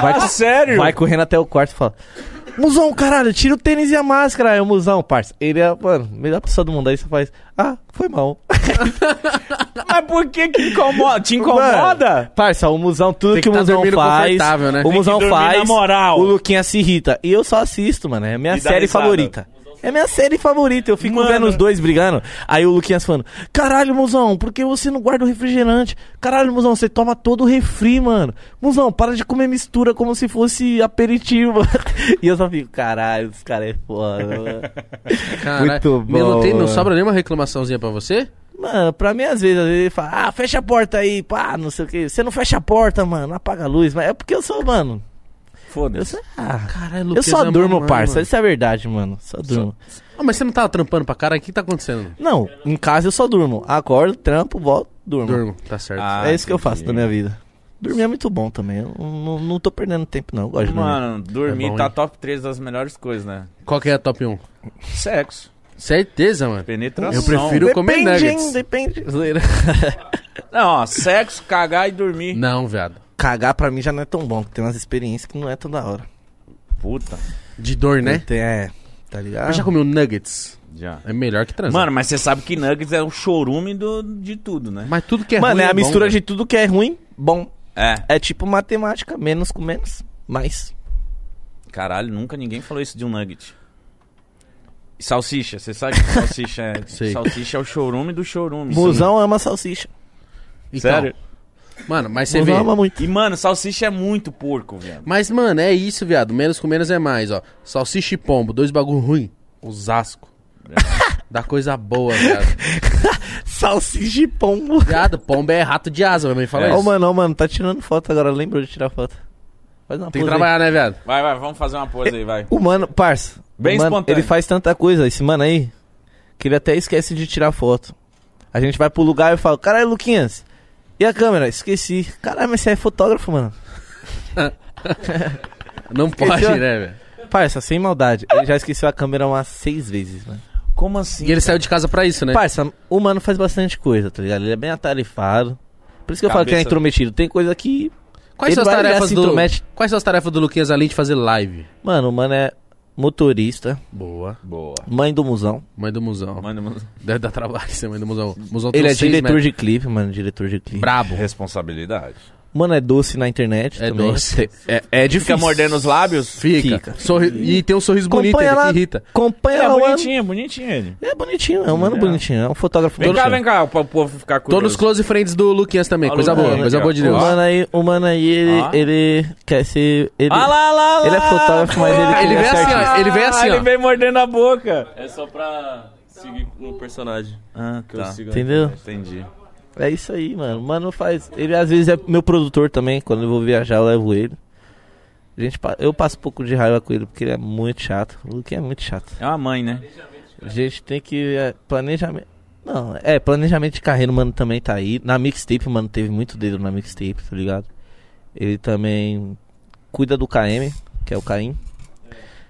Vai, Ah, sério? vai correndo até o quarto e fala, Musão, caralho, tira o tênis e a máscara. Aí o Musão, parça, ele é, mano, melhor pessoa do mundo. Aí você faz, ah, foi mal. <laughs> Mas por que que incomoda? Te incomoda? Parça, o Musão, tudo que, que o tá Musão faz. né? O Tem Musão faz. na moral. O Luquinha se irrita. E eu só assisto, mano. É a minha série risada. favorita. É minha série favorita. Eu fico Mano. vendo os dois brigando. Aí o Luquinhas falando: Caralho, Musão, por que você não guarda o refrigerante? Caralho, Musão, você toma todo o refri, mano. Musão, para de comer mistura como se fosse aperitivo. <laughs> e eu só fico: Caralho, esse cara é foda, mano. Caralho. Muito Meu, Não, bom, tem, não sobra nenhuma reclamaçãozinha pra você? Mano, pra mim, às vezes, às vezes ele fala, ah, fecha a porta aí, pá, não sei o que. Você não fecha a porta, mano, apaga a luz. Mas é porque eu sou, mano. Eu Foda-se. sou. Ah, Caralho, eu só é durmo, mamãe, parça. mano. Isso é verdade, mano. Só durmo. Ah, mas você não tava trampando pra caralho? O que tá acontecendo? Não, em casa eu só durmo. Acordo, trampo, volto, durmo. Durmo, tá certo. Ah, é isso que eu faço da minha vida. Dormir é muito bom também. Eu não, não, tô perdendo tempo, não. Eu gosto de dormir. Mano, dormir É bom, tá hein? top 3 das melhores coisas, né? Qual que é a top 1? Sexo. Certeza, mano. Penetração. Eu prefiro comer Depende, nuggets. hein? Depende. Zoeira. Não, ó, sexo, cagar e dormir. Não, viado. Cagar pra mim já não é tão bom. Tem umas experiências que não é tão da hora. Puta. De dor, né? Tem, é, tá ligado? Mas já comeu nuggets? Já. É melhor que transar. Mano, mas você sabe que nuggets é o chorume do, de tudo, né? mas tudo que é Mano, ruim é a bom, mistura velho. de tudo que é ruim, bom. É. É tipo matemática, menos com menos, mais. Caralho, nunca ninguém falou isso de um nugget. Salsicha, você sabe que salsicha é? <laughs> Sei. Salsicha é o chorume do chorume. Musão ama salsicha. Então, Sério? Mano, mas você vê. Ama muito. E, mano, salsicha é muito porco, velho. Mas, mano, é isso, viado. Menos com menos é mais, ó. Salsicha e pombo, dois bagulho ruim. Osasco. <laughs> Dá coisa boa, viado. <laughs> Salsicha e pombo. Viado, pombo é rato de asa, minha mãe fala Ó, isso. mano, ó, mano, tá tirando foto agora. Lembrou de tirar foto. Faz uma Tem que pose aí. trabalhar, né, viado? Vai, vai, vamos fazer uma pose aí, vai. O mano, parça. Bem mano, espontâneo. Ele faz tanta coisa, esse mano aí, que ele até esquece de tirar foto. A gente vai pro lugar e eu falo, caralho, Luquinhas, e a câmera? Esqueci. Caralho, mas você é fotógrafo, mano. <laughs> Não pode, Esqueceu? né, velho? Parça, sem maldade. Ele já esqueceu a câmera umas seis vezes, mano. Como assim? E ele saiu de casa pra isso, né? Parça, o mano faz bastante coisa, tá ligado? Ele é bem atarefado. Por isso que eu falo que é Cabeça- intrometido. Tem coisa que. Quais ele são as vai, tarefas se do. intromete. Quais são as tarefas do Luquinhas além de fazer live? Mano, o mano é motorista, Boa. Boa. mãe do musão. Mãe do Musão. Manda uma Deve dar trabalho ser mãe do Musão. Musão Ele é diretor metros. de clipe, mano, diretor de clipe. Brabo. responsabilidade. Mano, é doce na internet É também. doce. É, é difícil. Fica mordendo os lábios? Fica. Fica. Sorri- E tem um sorriso bonito, Acompanha ele que irrita. Acompanha É o ano. bonitinho, bonitinho ele. É bonitinho, é um mano É. bonitinho. É um fotógrafo Vem cá, vem cá, pra o povo ficar Tô nos curioso. close friends do Luquinhas também. Coisa boa, coisa aqui, boa de O Deus. mano aí, o mano aí, ele, Ó. ele quer ser. Ele, Ah lá, lá, lá. ele é fotógrafo, mas ele Ele queria vem assim, ó. Ele vem assim, Ah, ó. Ele vem mordendo a boca. É só pra seguir no personagem. Ah, Que eu sigo. Entendeu? Entendi. É isso aí, mano. O Mano faz. Ele às vezes é meu produtor também. Quando eu vou viajar, eu levo ele. A gente, eu passo um pouco de raiva com ele porque ele é muito chato. O Luquinha é muito chato. É uma mãe, né? A gente tem que. É, planejamento. Não, é, planejamento de carreira, mano, também tá aí. Na mixtape, mano, teve muito dedo na mixtape, tá ligado? Ele também cuida do KM, que é o Caim.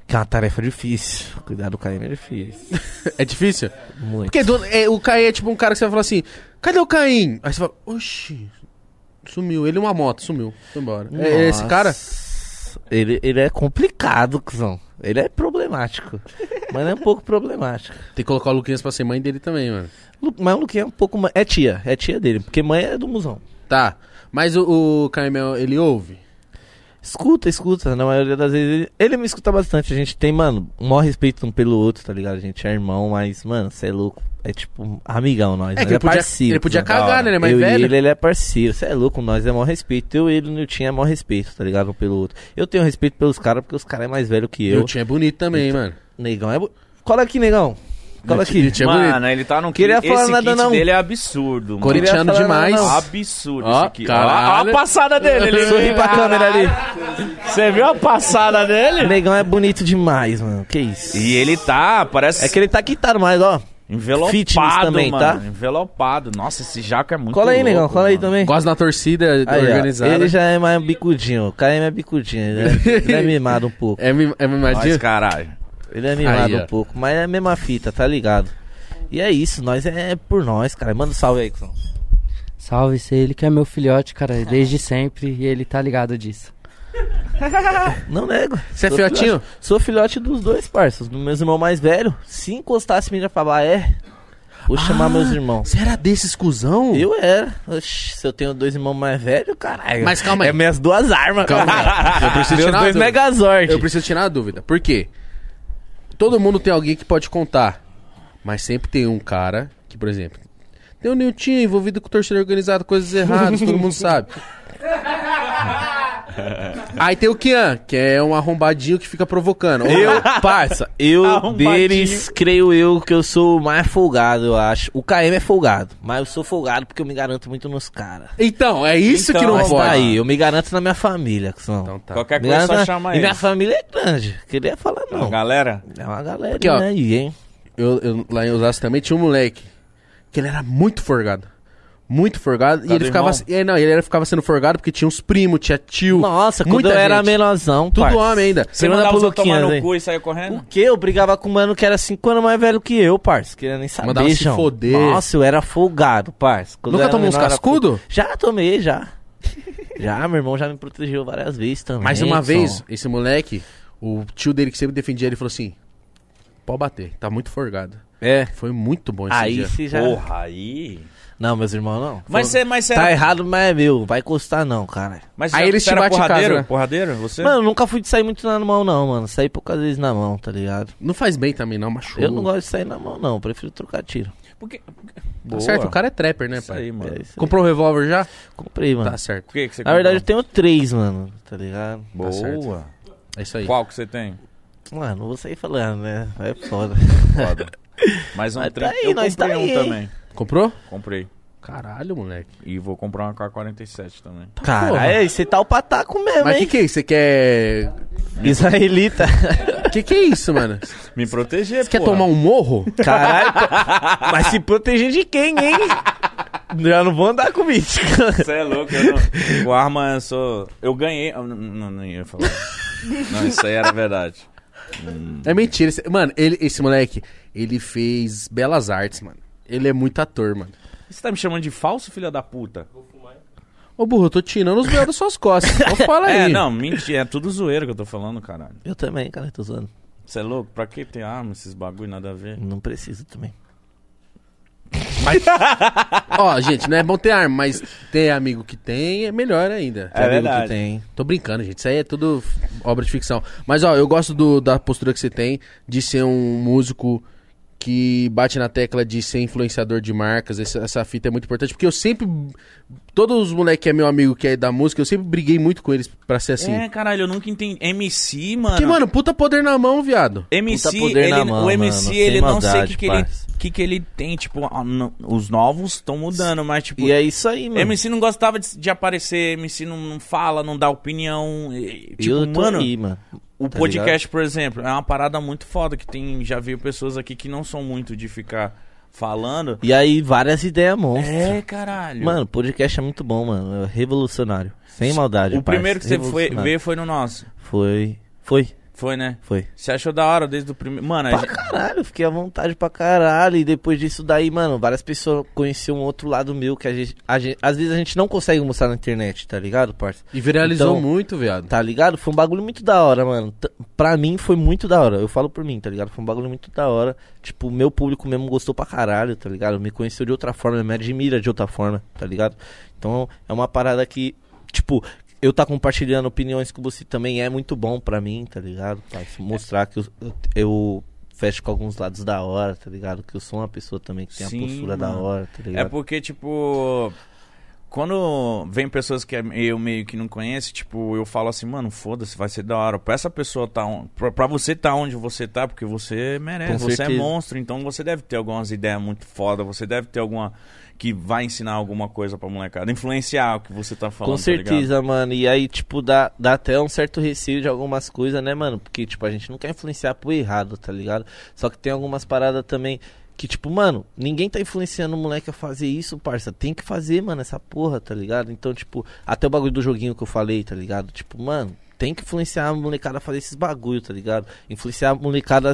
Que é uma tarefa difícil. Cuidar do KM é difícil. <laughs> É difícil? Muito. Porque do- é, o Caim é tipo um cara que você vai falar assim: cadê o Caim? Aí você fala: oxi, sumiu. Ele e uma moto, sumiu. Foi embora. É, é esse cara? Ele, ele é complicado, cuzão. Ele é problemático. mas é um pouco problemático. Tem que colocar o Luquinhas pra ser mãe dele também, mano. Lu- Mas o Luquinha é um pouco. É tia, é tia dele. Porque mãe é do musão. Tá. Mas o, o Caim, ele ouve? Escuta, escuta. Na maioria das vezes ele, ele me escuta bastante. A gente tem, mano, um maior respeito um pelo outro, tá ligado? A gente é irmão, mas, mano, você é louco. É tipo amigão nós. É que ele podia, parceiro. ele podia cuzão. cagar, né? Ele é mais eu velho. Ele, ele é parceiro. Você é louco, nós é maior respeito. Eu e ele no tinha é maior respeito, tá ligado? Um pelo outro. Eu tenho respeito pelos caras porque os caras é mais velho que eu. Meu tio é bonito também, mano. Negão é. Cola aqui, negão. Meu aqui. é. Mano, ele tá no Queria kit. falar Esse nada, kit não. dele é absurdo, mano. Corintiano demais. Absurdo Ó, esse aqui. Ó, a passada dele. Ele... Sorri pra câmera ali. Você viu a passada dele? Negão é bonito demais, mano. Que isso. E ele tá, parece É que ele tá quitado mais, ó. envelopado fitness também, mano. tá? Envelopado. Nossa, esse jaco é muito Cola aí, louco, negão. Cola aí mano. também. Gosta na torcida Aí, ó, organizada. ele já é mais bicudinho. O cara é bicudinho. Ele é, ele é mimado um pouco. <laughs> É, mim- é Mas, mimadinho? caralho. Ele é mimado Aí, um pouco. Mas é a mesma fita, tá ligado? E é isso. Nós é por nós, cara. Manda um salve aí, cuzão. Salve, se ele que é meu filhote, cara, desde sempre, e ele tá ligado disso. <laughs> Não nego. Você é Sou fiotinho? filhote- Sou filhote dos dois parças. Do meu irmão mais velho. Se encostasse já falava, ah, é. Vou chamar meus irmãos. Você era desses cuzão? Eu era. Oxi, se eu tenho dois irmãos mais velhos, caralho. Mas calma aí. É minhas duas armas, Calma cara. aí. Eu preciso <laughs> Meus tirar dois dúvida. Megazord. Eu preciso tirar a dúvida. Por quê? Todo mundo tem alguém que pode contar. Mas sempre tem um cara que, por exemplo, tem o Nilton envolvido com torcida organizada, coisas erradas, todo mundo sabe. <laughs> <laughs> Aí tem o Kian, que é um arrombadinho que fica provocando. Eu, parça, eu deles, creio eu que eu sou o mais folgado, eu acho. O KM é folgado, mas eu sou folgado porque eu me garanto muito nos caras. Então, é isso Então, que não Mas pode. tá aí, eu me garanto na minha família, que são. Então tá. Qualquer Me coisa garanto só na- chama E ele. minha família é grande, queria falar não. Galera, É uma galera Aqui, ó. aí, hein? Eu, eu- lá em Osasco também tinha um moleque que ele era muito forgado. Muito forgado. e Tá ele ficava, é, não, ele ficava sendo forgado porque tinha uns primos, tinha tio. Nossa, quando muita eu era menorzão, Tudo parça. homem ainda. você manda mandava pro outros tomar Luquinhas, no cu e sair correndo? O que? Eu brigava com um mano que era 5 anos mais velho que eu, parça. Queria nem saber, Mandava se foder. Nossa, eu era folgado, parça. Quando Nunca tomou uns cascudo? Já tomei, já. <laughs> já, meu irmão já me protegeu várias vezes também. Mas uma vez, esse moleque, o tio dele que sempre defendia ele falou assim: pode bater. Tá muito forgado. É. Foi muito bom esse Aí dia. você já. Porra, aí. Não, meus irmãos, não. Mas você. Mas cê Tá era- errado, mas é meu. Vai custar não, cara. Mas Aí eles te era batem em casa, porradeiro? né? Porradeiro? Você? Mano, eu nunca fui de sair muito na mão, não, mano. Saí poucas vezes na mão, tá ligado? Não faz bem também, não, machuca. Eu não gosto de sair na mão, não. Prefiro trocar tiro. Porque... Tá certo, o cara é trapper, né, Isso pai? aí, mano. É isso aí. Comprou um revólver já? Comprei, mano. Tá certo. Por que, que você Na verdade, eu tenho três, mano. Tá ligado? Boa. certo. É isso aí. Qual que você tem? Mano, não vou sair falando, né? É foda. Foda. Mais um Mas tá aí, eu nós comprei tá um aí, hein? também. Comprou? Comprei. Caralho, moleque. E vou comprar uma K-47 também. Caralho, você tá o pataco mesmo, Mas o que, hein? que é isso? Você quer. <laughs> Israelita. O <laughs> que, que é isso, mano? Me proteger, Você quer tomar um morro? Caralho. pô. <laughs> Mas se proteger de quem, hein? Já não vou andar com mítica. Você é louco, eu não... Com arma eu sou... Eu ganhei... eu Não, não, não ia falar. Não, isso aí era verdade. É mentira. Esse- Mano, ele, esse moleque, ele fez belas artes, mano. Ele é muito ator, mano. Você tá me chamando de falso, filho da puta? Ô, burro, eu tô tirando os véus das suas costas. Então <laughs> fala aí. É, não, mentira. É tudo zoeiro que eu tô falando, caralho. Eu também, cara, tô zoando. Você é louco? Pra que ter arma, esses bagulho, nada a ver? Não preciso também. <laughs> Ó, gente, não é bom ter arma, mas ter amigo que tem é melhor ainda. É Amigo verdade. Que tem. Tô brincando, gente. Isso aí é tudo obra de ficção. Mas, ó, eu gosto do- da postura que você tem de ser um músico que bate na tecla de ser influenciador de marcas. Essa, essa fita é muito importante, porque eu sempre. Todos os moleques que é meu amigo que é da música, eu sempre briguei muito com eles pra ser assim. É, caralho, eu nunca entendi. MC, mano. Porque, mano, puta poder na mão, viado. MC, Puta poder ele, na mão, o MC, mano, ele sem não sei o maldade, que, que, ele, que, que ele tem, tipo, os novos estão mudando, mas, tipo, E é isso aí, mano. MC não gostava de, de aparecer, MC não, não fala, não dá opinião. e, tipo, eu tô mano, aí, mano. o tá podcast, por exemplo, é uma parada muito foda que tem, já veio pessoas aqui que não são muito de ficar falando. E aí, várias ideias monstras. É, caralho. Mano, podcast é muito bom, mano. É revolucionário. Sem maldade, o parça. primeiro que você foi, veio foi no nosso. Foi. Foi. Foi, né? Foi. Você achou da hora desde o primeiro. Mano, a Pra gente- caralho, fiquei à vontade pra caralho. E depois disso daí, mano, várias pessoas conheciam um outro lado meu que a gente, a gente- Às vezes a gente não consegue mostrar na internet, tá ligado, parça? E viralizou Então- muito, viado. Tá ligado? Foi um bagulho muito da hora, mano. T- Pra mim foi muito da hora. Eu falo por mim, tá ligado? Foi um bagulho muito da hora. Tipo, o meu público mesmo gostou pra caralho, tá ligado? Me conheceu de outra forma, me admira de outra forma, tá ligado? Então é uma parada que, tipo, eu tá compartilhando opiniões com você também é muito bom pra mim, tá ligado? Pra mostrar que eu, eu, eu fecho com alguns lados da hora, tá ligado? Que eu sou uma pessoa também que tem Sim, a postura da mano. hora, tá É ligado? porque, tipo. Quando vem pessoas que eu meio que não conheço, tipo, eu falo assim, mano, foda-se, vai ser da hora. Pra essa pessoa tá. on- Pra, pra você tá onde você tá, porque você merece, Com você certeza. é monstro, então você deve ter algumas ideias muito foda, você deve ter alguma. Que vai ensinar alguma coisa pra molecada, influenciar o que você tá falando. Com tá certeza, mano. E aí, tipo, dá, dá até um certo receio de algumas coisas, né, mano? Porque, tipo, a gente não quer influenciar pro errado, tá ligado? Só que tem algumas paradas também que, tipo, mano, ninguém tá influenciando o moleque a fazer isso, parça. Tem que fazer, mano, essa porra, tá ligado? Então, tipo, até o bagulho do joguinho que eu falei, tá ligado? Tipo, mano, tem que influenciar a molecada a fazer esses bagulho, tá ligado? Influenciar a molecada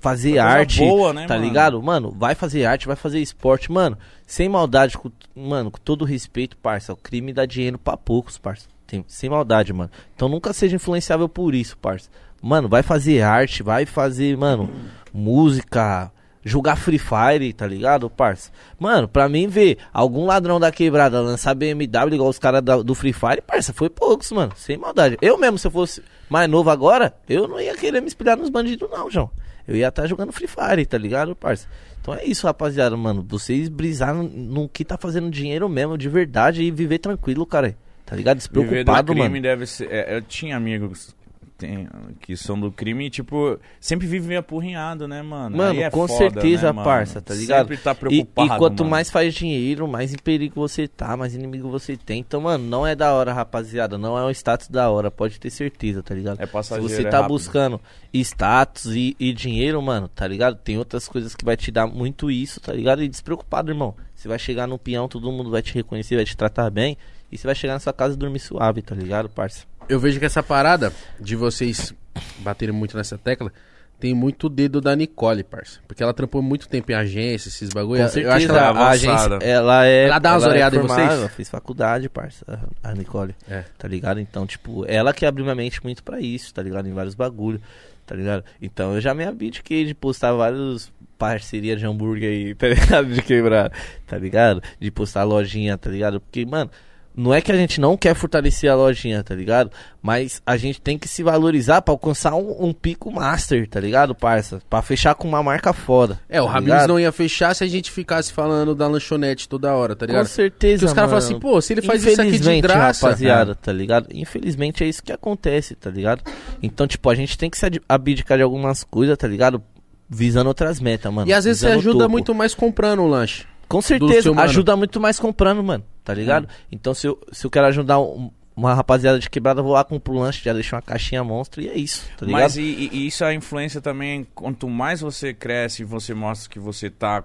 fazer arte, boa, né, tá mano? ligado? Mano, vai fazer arte, vai fazer esporte, mano. Sem maldade, com, mano, com todo respeito, parça. O crime dá dinheiro pra poucos, parça. Tem- sem maldade, mano. Então nunca seja influenciável por isso, parça. Mano, vai fazer arte, vai fazer, mano, música, jogar Free Fire, tá ligado, parça? Mano, pra mim ver algum ladrão da quebrada lançar BMW igual os caras do Free Fire, parça, foi poucos, mano. Sem maldade. Eu mesmo, se eu fosse mais novo agora, eu não ia querer me espelhar nos bandidos, não, João. Eu ia estar jogando Free Fire, tá ligado, parça? Então é isso, rapaziada, mano. Vocês brisar no, no que tá fazendo dinheiro mesmo, de verdade, e viver tranquilo, cara. Tá ligado? Viver do Despreocupado, crime mano. deve ser. é, eu tinha amigos tem- que são do crime e, tipo, sempre vivem apurrinhado, né, mano? Mano, é com foda, certeza, né, mano? parça, tá ligado? Sempre tá E, preocupado. e quanto mano. mais faz dinheiro, mais em perigo você tá, mais inimigo você tem. Então, mano, não é da hora, rapaziada. Não é um status da hora, pode ter certeza, tá ligado? É Se passageiro, você é tá rápido. buscando status e, e dinheiro, mano, tá ligado? Tem outras coisas que vai te dar muito isso, tá ligado? E despreocupado, irmão. Você vai chegar no peão, todo mundo vai te reconhecer, vai te tratar bem. E você vai chegar na sua casa e dormir suave, tá ligado, parça? Eu vejo que essa parada de vocês baterem muito nessa tecla tem muito dedo da Nicole, parça. Porque ela trampou muito tempo em agência, esses bagulho. Com Eu certeza, acho que ela... é a agência, ela é... Ela dá umas ela é oreadas em vocês? Ela fez faculdade, parça, a Nicole. É. Tá ligado? Então, tipo, ela que abriu minha mente muito pra isso, tá ligado? Em vários bagulho, tá ligado? Então eu já me abdiquei de postar vários parceria de hambúrguer aí, <laughs> tá ligado? De quebrar, tá ligado? De postar lojinha, tá ligado? Porque, mano, não é que a gente não quer fortalecer a lojinha, tá ligado? Mas a gente tem que se valorizar pra alcançar um, um pico master, tá ligado, parça? Pra fechar com uma marca foda. É, o tá Ramires ligado? não ia fechar se a gente ficasse falando da lanchonete toda hora, tá Com ligado? certeza, Porque os caras falam assim, pô, se ele faz isso aqui de graça... rapaziada, tá ligado? Infelizmente é isso que acontece, tá ligado? Então, tipo, a gente tem que se abdicar de algumas coisas, tá ligado? Visando outras metas, mano. E às vezes você o ajuda muito mais comprando o lanche. Com certeza, ajuda muito mais comprando, mano, tá ligado? Então, se eu, se eu quero ajudar um- uma rapaziada de quebrada, vou lá, compro um lanche, já deixo uma caixinha monstro e é isso, tá ligado? Mas e, e- e isso é a influência também, quanto mais você cresce e você mostra que você tá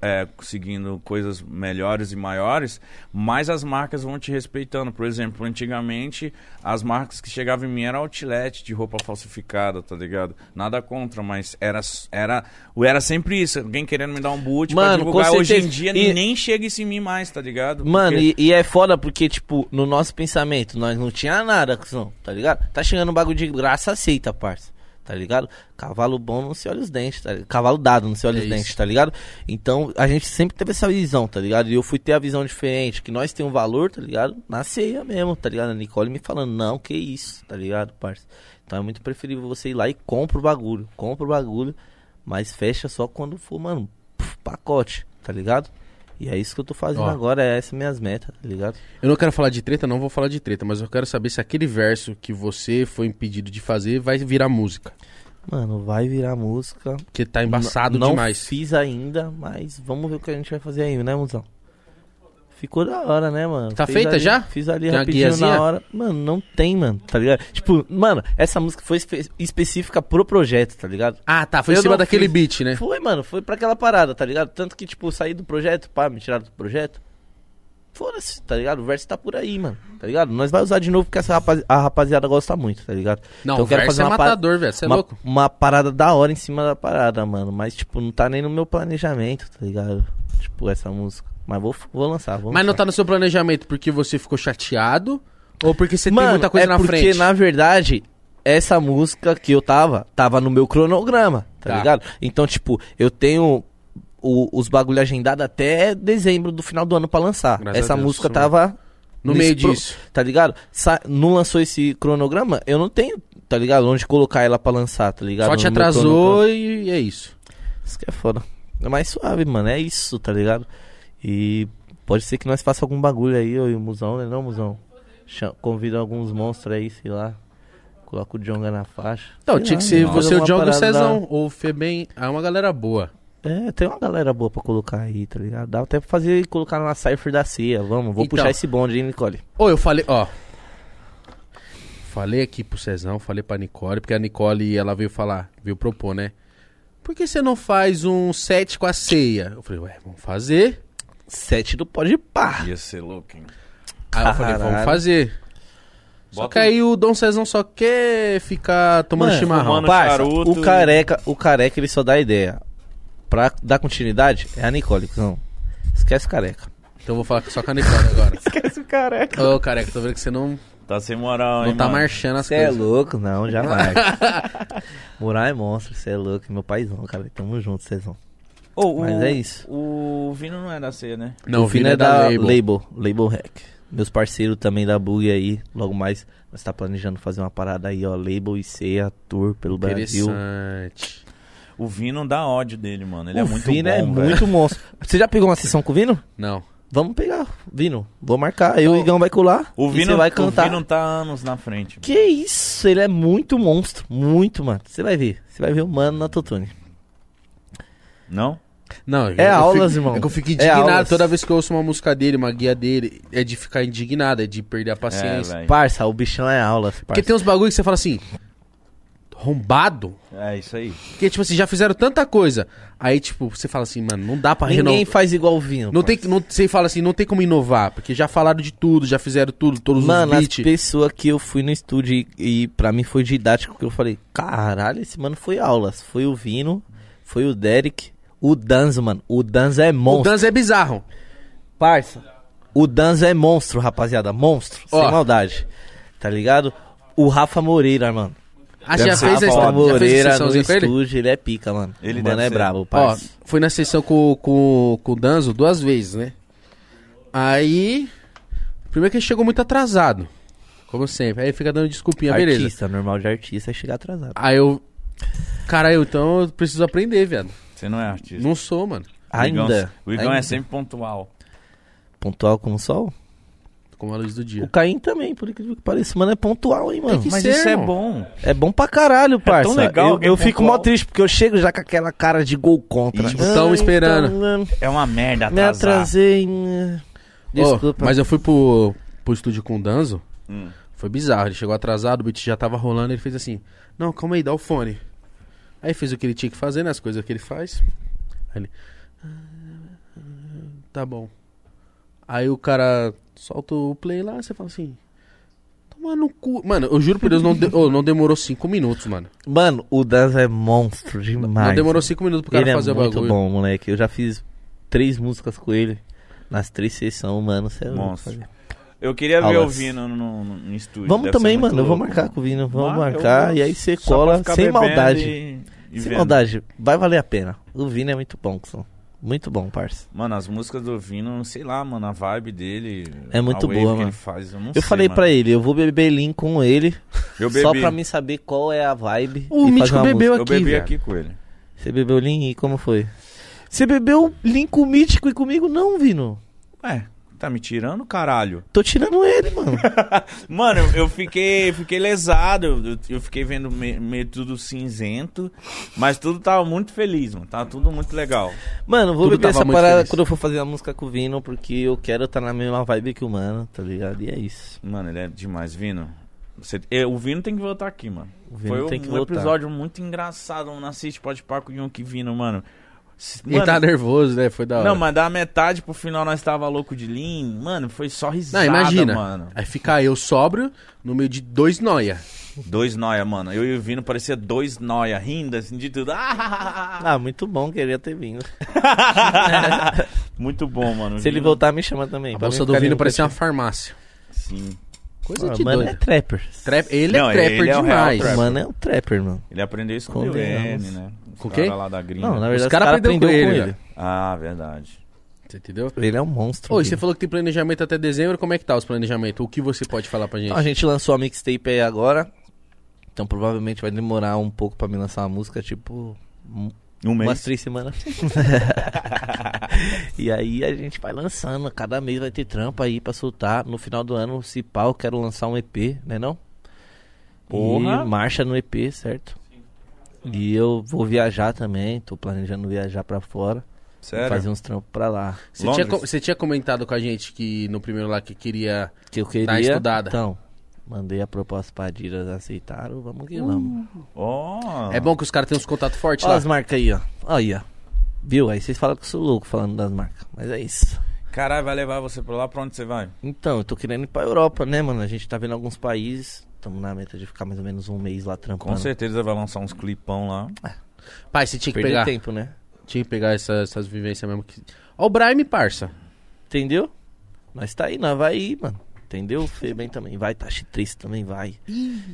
é, conseguindo coisas melhores e maiores, mais as marcas vão te respeitando. Por exemplo, antigamente as marcas que chegavam em mim eram outlet de roupa falsificada, tá ligado? Nada contra, mas era era era sempre isso, alguém querendo me dar um boot pra Mano, divulgar. com Hoje em dia E- nem chega isso em mim mais, tá ligado? Mano, Porque- e, e é foda porque, tipo, no nosso pensamento, nós não tinha nada, tá ligado? Tá chegando um bagulho de graça, aceita, parça. Tá ligado? Cavalo bom não se olha os dentes, tá? Cavalo dado não se olha É os isso. dentes, tá ligado? Então, a gente sempre teve essa visão, tá ligado? E eu fui ter a visão diferente, que nós tem um valor, tá ligado? Na ceia mesmo, tá ligado? A Nicole me falando, não, que isso, tá ligado, parça? Então é muito preferível você ir lá e compra o bagulho, compra o bagulho, mas fecha só quando for, mano, pacote, tá ligado? E é isso que eu tô fazendo Ó. agora, é essas minhas metas, tá ligado? Eu não quero falar de treta, não vou falar de treta, mas eu quero saber se aquele verso que você foi impedido de fazer vai virar música. Mano, vai virar música. Porque tá embaçado N- não demais. fiz ainda, mas vamos ver o que a gente vai fazer aí, né, Musão? Ficou da hora, né, mano? Tá feita ali- já? Fiz ali Tem uma rapidinho guiazinha? na hora. Mano, não tem, mano, tá ligado? Tipo, mano, essa música foi espe- específica pro projeto, tá ligado? Ah, tá. Foi em Eu cima não daquele fiz. beat, né? Foi, mano, foi pra aquela parada, tá ligado? Tanto que, tipo, eu saí do projeto, pá, me tiraram do projeto. Foda-se, tá ligado? O verso tá por aí, mano, tá ligado? Nós vai usar de novo porque essa rapaz- a rapaziada gosta muito, tá ligado? Não, Então eu o quero verso fazer é pa- matador, velho. Você é uma, louco? uma parada da hora em cima da parada, mano. Mas, tipo, não tá nem no meu planejamento, tá ligado? Tipo, essa música. Mas vou, vou lançar, vou Mas não lançar. tá no seu planejamento porque você ficou chateado ou porque você tem Mano, muita coisa é na porque, frente? na verdade, essa música que eu tava, tava no meu cronograma, tá, Tá. ligado? Então, tipo, eu tenho o- os bagulho agendado até dezembro do final do ano pra lançar. Graças essa Deus, música isso tava... No meio pro- disso. Tá ligado? Sa- não lançou esse cronograma, eu não tenho, tá ligado? Onde colocar ela pra lançar, tá ligado? Só te atrasou e é isso. Isso que é foda. É mais suave, mano. É isso, tá ligado? E pode ser que nós faça algum bagulho aí, eu e o Musão, né? Não, Musão? Convida alguns monstros aí, sei lá. Coloca o Jonga na faixa. Não, tinha lá, que ser você, o Diogo e o Cezão. Ou o Febem. É uma galera boa. da- É, tem uma galera boa pra colocar aí, tá ligado? Dá até pra fazer e colocar na Cypher da ceia. Vamos, vou Então. puxar esse bonde, hein, Nicole? Ô, eu falei, ó. Falei aqui pro Cezão, falei pra Nicole, porque a Nicole, ela veio falar, veio propor, né? Por que você não faz um set com a ceia? Eu falei, ué, vamos fazer. Sete do pode pá. Ia ser louco, hein? Aí eu falei, vamos fazer. Só Bota que aí o Dom Cezão só quer ficar tomando Mano, chimarrão. fumando Parça, charuto o careca, o careca ele só dá ideia. Pra dar continuidade, é a Nicole, não. Esquece o careca. Então eu vou falar só com a Nicole agora. <laughs> Esquece o careca. Ô, careca, tô vendo que você não, Tá sem moral, não hein, tá mano? marchando as Você é coisas. louco? Não, jamais. <laughs> Morar é monstro, você é louco. Meu paizão, cara. Tamo junto, Cezão. Ô, o- Mas é isso. O Vino não é da ceia, né? Não, o Fino Vina é da Label. Label. Label Hack. Meus parceiros também da Bug aí. Logo mais, nós tá planejando fazer uma parada aí, ó. Label e ceia, tour pelo Brasil. Interessante. O Vino dá ódio dele, mano. Ele o é muito Vino bom, é velho. muito monstro. Você já pegou uma sessão com o Vino? Não. Vamos pegar, Vino. Vou marcar. Eu e o Igão vai colar. O Vino, você vai o cantar. Vino tá anos na frente. Que isso, ele é muito monstro. Muito, mano. Você vai ver. Você vai ver o mano na Totune. Não? Não, É aulas, fico, irmão. É que eu fico É indignado aulas. toda vez que eu ouço uma música dele, uma guia dele. É de ficar indignado, é de perder a paciência. É. Parça, o bichão é aula. Porque Parça. tem uns bagulho que você fala assim. arrombado. É isso aí. Porque, tipo assim, já fizeram tanta coisa. Aí, tipo, você fala assim, mano, não dá pra Ninguém renovar. faz igual o Vinho. Não tem, não, você fala assim, não tem como inovar, porque já falaram de tudo, já fizeram tudo, todos Mano, os as beats. pessoas que eu fui no estúdio e, e pra mim foi didático, que eu falei, caralho, esse mano foi aulas. Foi o Vino, foi o Derek, o Danzo, mano. O Danzo é O monstro. Danzo é bizarro. Parça. O Danzo é monstro, rapaziada. Monstro. Ó. Sem maldade. Tá ligado? O Rafa Moreira, mano. Ah, já fez, a, Rafa já fez a Moreira no estúdio, ele é pica, mano. Ele o mano é ser. brabo, Ó, parça. fui na sessão com, com, com o Danzo duas vezes, né? Aí. Primeiro que ele chegou muito atrasado. Como sempre. Aí fica dando desculpinha, beleza. artista, normal de artista é chegar atrasado. Aí eu. Caralho, então eu preciso aprender, viado. Você não é artista. Não sou, mano. O Igão- Ainda. O Igão ainda. é sempre pontual. Pontual como o sol? Como a luz do O dia. Caim também, por incrível que pareça. Mano, é pontual, hein, mano. que Mas ser, isso é bom. É bom pra caralho, parça. legal Eu, alguém eu fico mó triste, porque eu chego já com aquela cara de gol contra. Tipo, tão esperando. então, É uma merda me atrasar. atrasei. né? Desculpa. Ó, mas eu fui pro, pro estúdio com o Danzo. Hum. Foi bizarro. Ele chegou atrasado, o beat já tava rolando. Ele fez assim: Não, calma aí, dá o fone. Aí fez o que ele tinha que fazer, né? As coisas que ele faz. Aí ele. "Ah, Tá bom. Aí o cara solta o play lá, você fala assim. Toma no cu. Mano, eu juro por Deus, não, de- ô, não demorou cinco minutos, mano. Mano, o Danzo é monstro demais. não demorou cinco minutos pro cara ele fazer é o muito bagulho. bom, moleque. Eu já fiz três músicas com ele. Nas três sessões, mano. Cê é louco, Monstro. Eu queria ver Aulas. o Vino no, no, no estúdio. Vamos deve também, muito mano. Eu vou louco, marcar com o Vino. Vamos Ah, eu marcar. E aí você cola sem maldade. e- e sem vendo. maldade. Vai valer a pena. O Vino é muito bom, Kson. Muito bom, parça. Mano, as músicas do Vino, sei lá, mano, a vibe dele. É muito a wave boa, que mano. ele faz, eu não Eu sei, falei mano. pra ele, eu vou beber Lean com ele. Eu Só bebi. pra mim saber qual é a vibe. O e Mítico fazer uma bebeu música. Eu aqui, bebi velho. aqui com ele. Você bebeu Lean e como foi? Você bebeu Lean com o Mítico e comigo não, Vino. Ué, tá me tirando, caralho? Tô tirando ele, mano. <laughs> Mano, eu, eu fiquei, fiquei lesado, eu, eu fiquei vendo me- meio tudo cinzento, mas tudo tava muito feliz, mano. Tava tudo muito legal. Mano, vou Tudo beber essa parada feliz. quando eu for fazer a música com o Vino, porque eu quero estar na mesma vibe que o mano, tá ligado? E é isso. Mano, ele é demais, Vino. Você, eu- o Vino tem que voltar aqui, mano. O Vino Foi tem um, que um voltar. episódio muito engraçado. Não assiste Pode Par com o Yonk Vino, mano. Se- Ele mano, tá nervoso, né? Foi da hora. Não, mas da metade pro final nós tava louco de Lean. Mano, foi só risada, Não, imagina. mano. Aí fica eu sóbrio no meio de dois noia. Dois noia, mano. Eu e o Vino parecia dois noia, rindo assim de tudo. Ah! <laughs> Ah, muito bom, queria ter vindo. <laughs> Muito bom, mano. Se ele voltar, me chama também. A bolsa do Vino parecia uma farmácia. Sim. Coisa Ah, de mano doido. é trapper. Trap- ele Não, é trapper ele é o demais. trapper. Mano é um trapper, mano. Ele aprendeu isso com o né? Com cara quem? lá da gringa. Não, na verdade, Os os cara aprendeu aprendeu com ele, ele. velho. Ah, verdade. Você entendeu? Ele é um monstro. Ô, e você falou que tem planejamento até dezembro. Como é que tá os planejamentos? O que você pode falar pra gente? A gente lançou a mixtape aí agora. Então provavelmente vai demorar um pouco pra me lançar uma música, tipo. um- Um Umas mês. três semanas. <laughs> e aí a gente vai lançando. Cada mês vai ter trampa aí pra soltar. No final do ano, se pau, eu quero lançar um EP, né não? Porra. E marcha no EP, certo? E eu vou viajar também. Tô planejando viajar pra fora. Sério? Fazer uns trampos pra lá. Você tinha, você tinha comentado com a gente que no primeiro lá que queria. Que eu queria. Tá estudada. Então, mandei a proposta pra Adidas, aceitaram. Vamos que vamos. Ó. É bom que os caras têm uns contatos fortes Olha lá. as marcas aí, ó. Olha aí, ó. Viu? Aí vocês falam que eu sou louco falando das marcas. Mas é isso. Caralho, vai levar você pra lá? Pra onde você vai? Então, eu tô querendo ir pra Europa, né, mano? A gente tá vendo alguns países. Estamos na meta de ficar mais ou menos um mês lá trampando. Com certeza vai lançar uns clipão lá. Pai, você tinha que Perder pegar. tempo, né? Tinha que pegar essa- essas vivências mesmo. Que... Ó, o Brime, parça. Entendeu? Nós tá aí, nós vai ir, mano. Entendeu? Fê bem também vai, Tashi 3 também vai.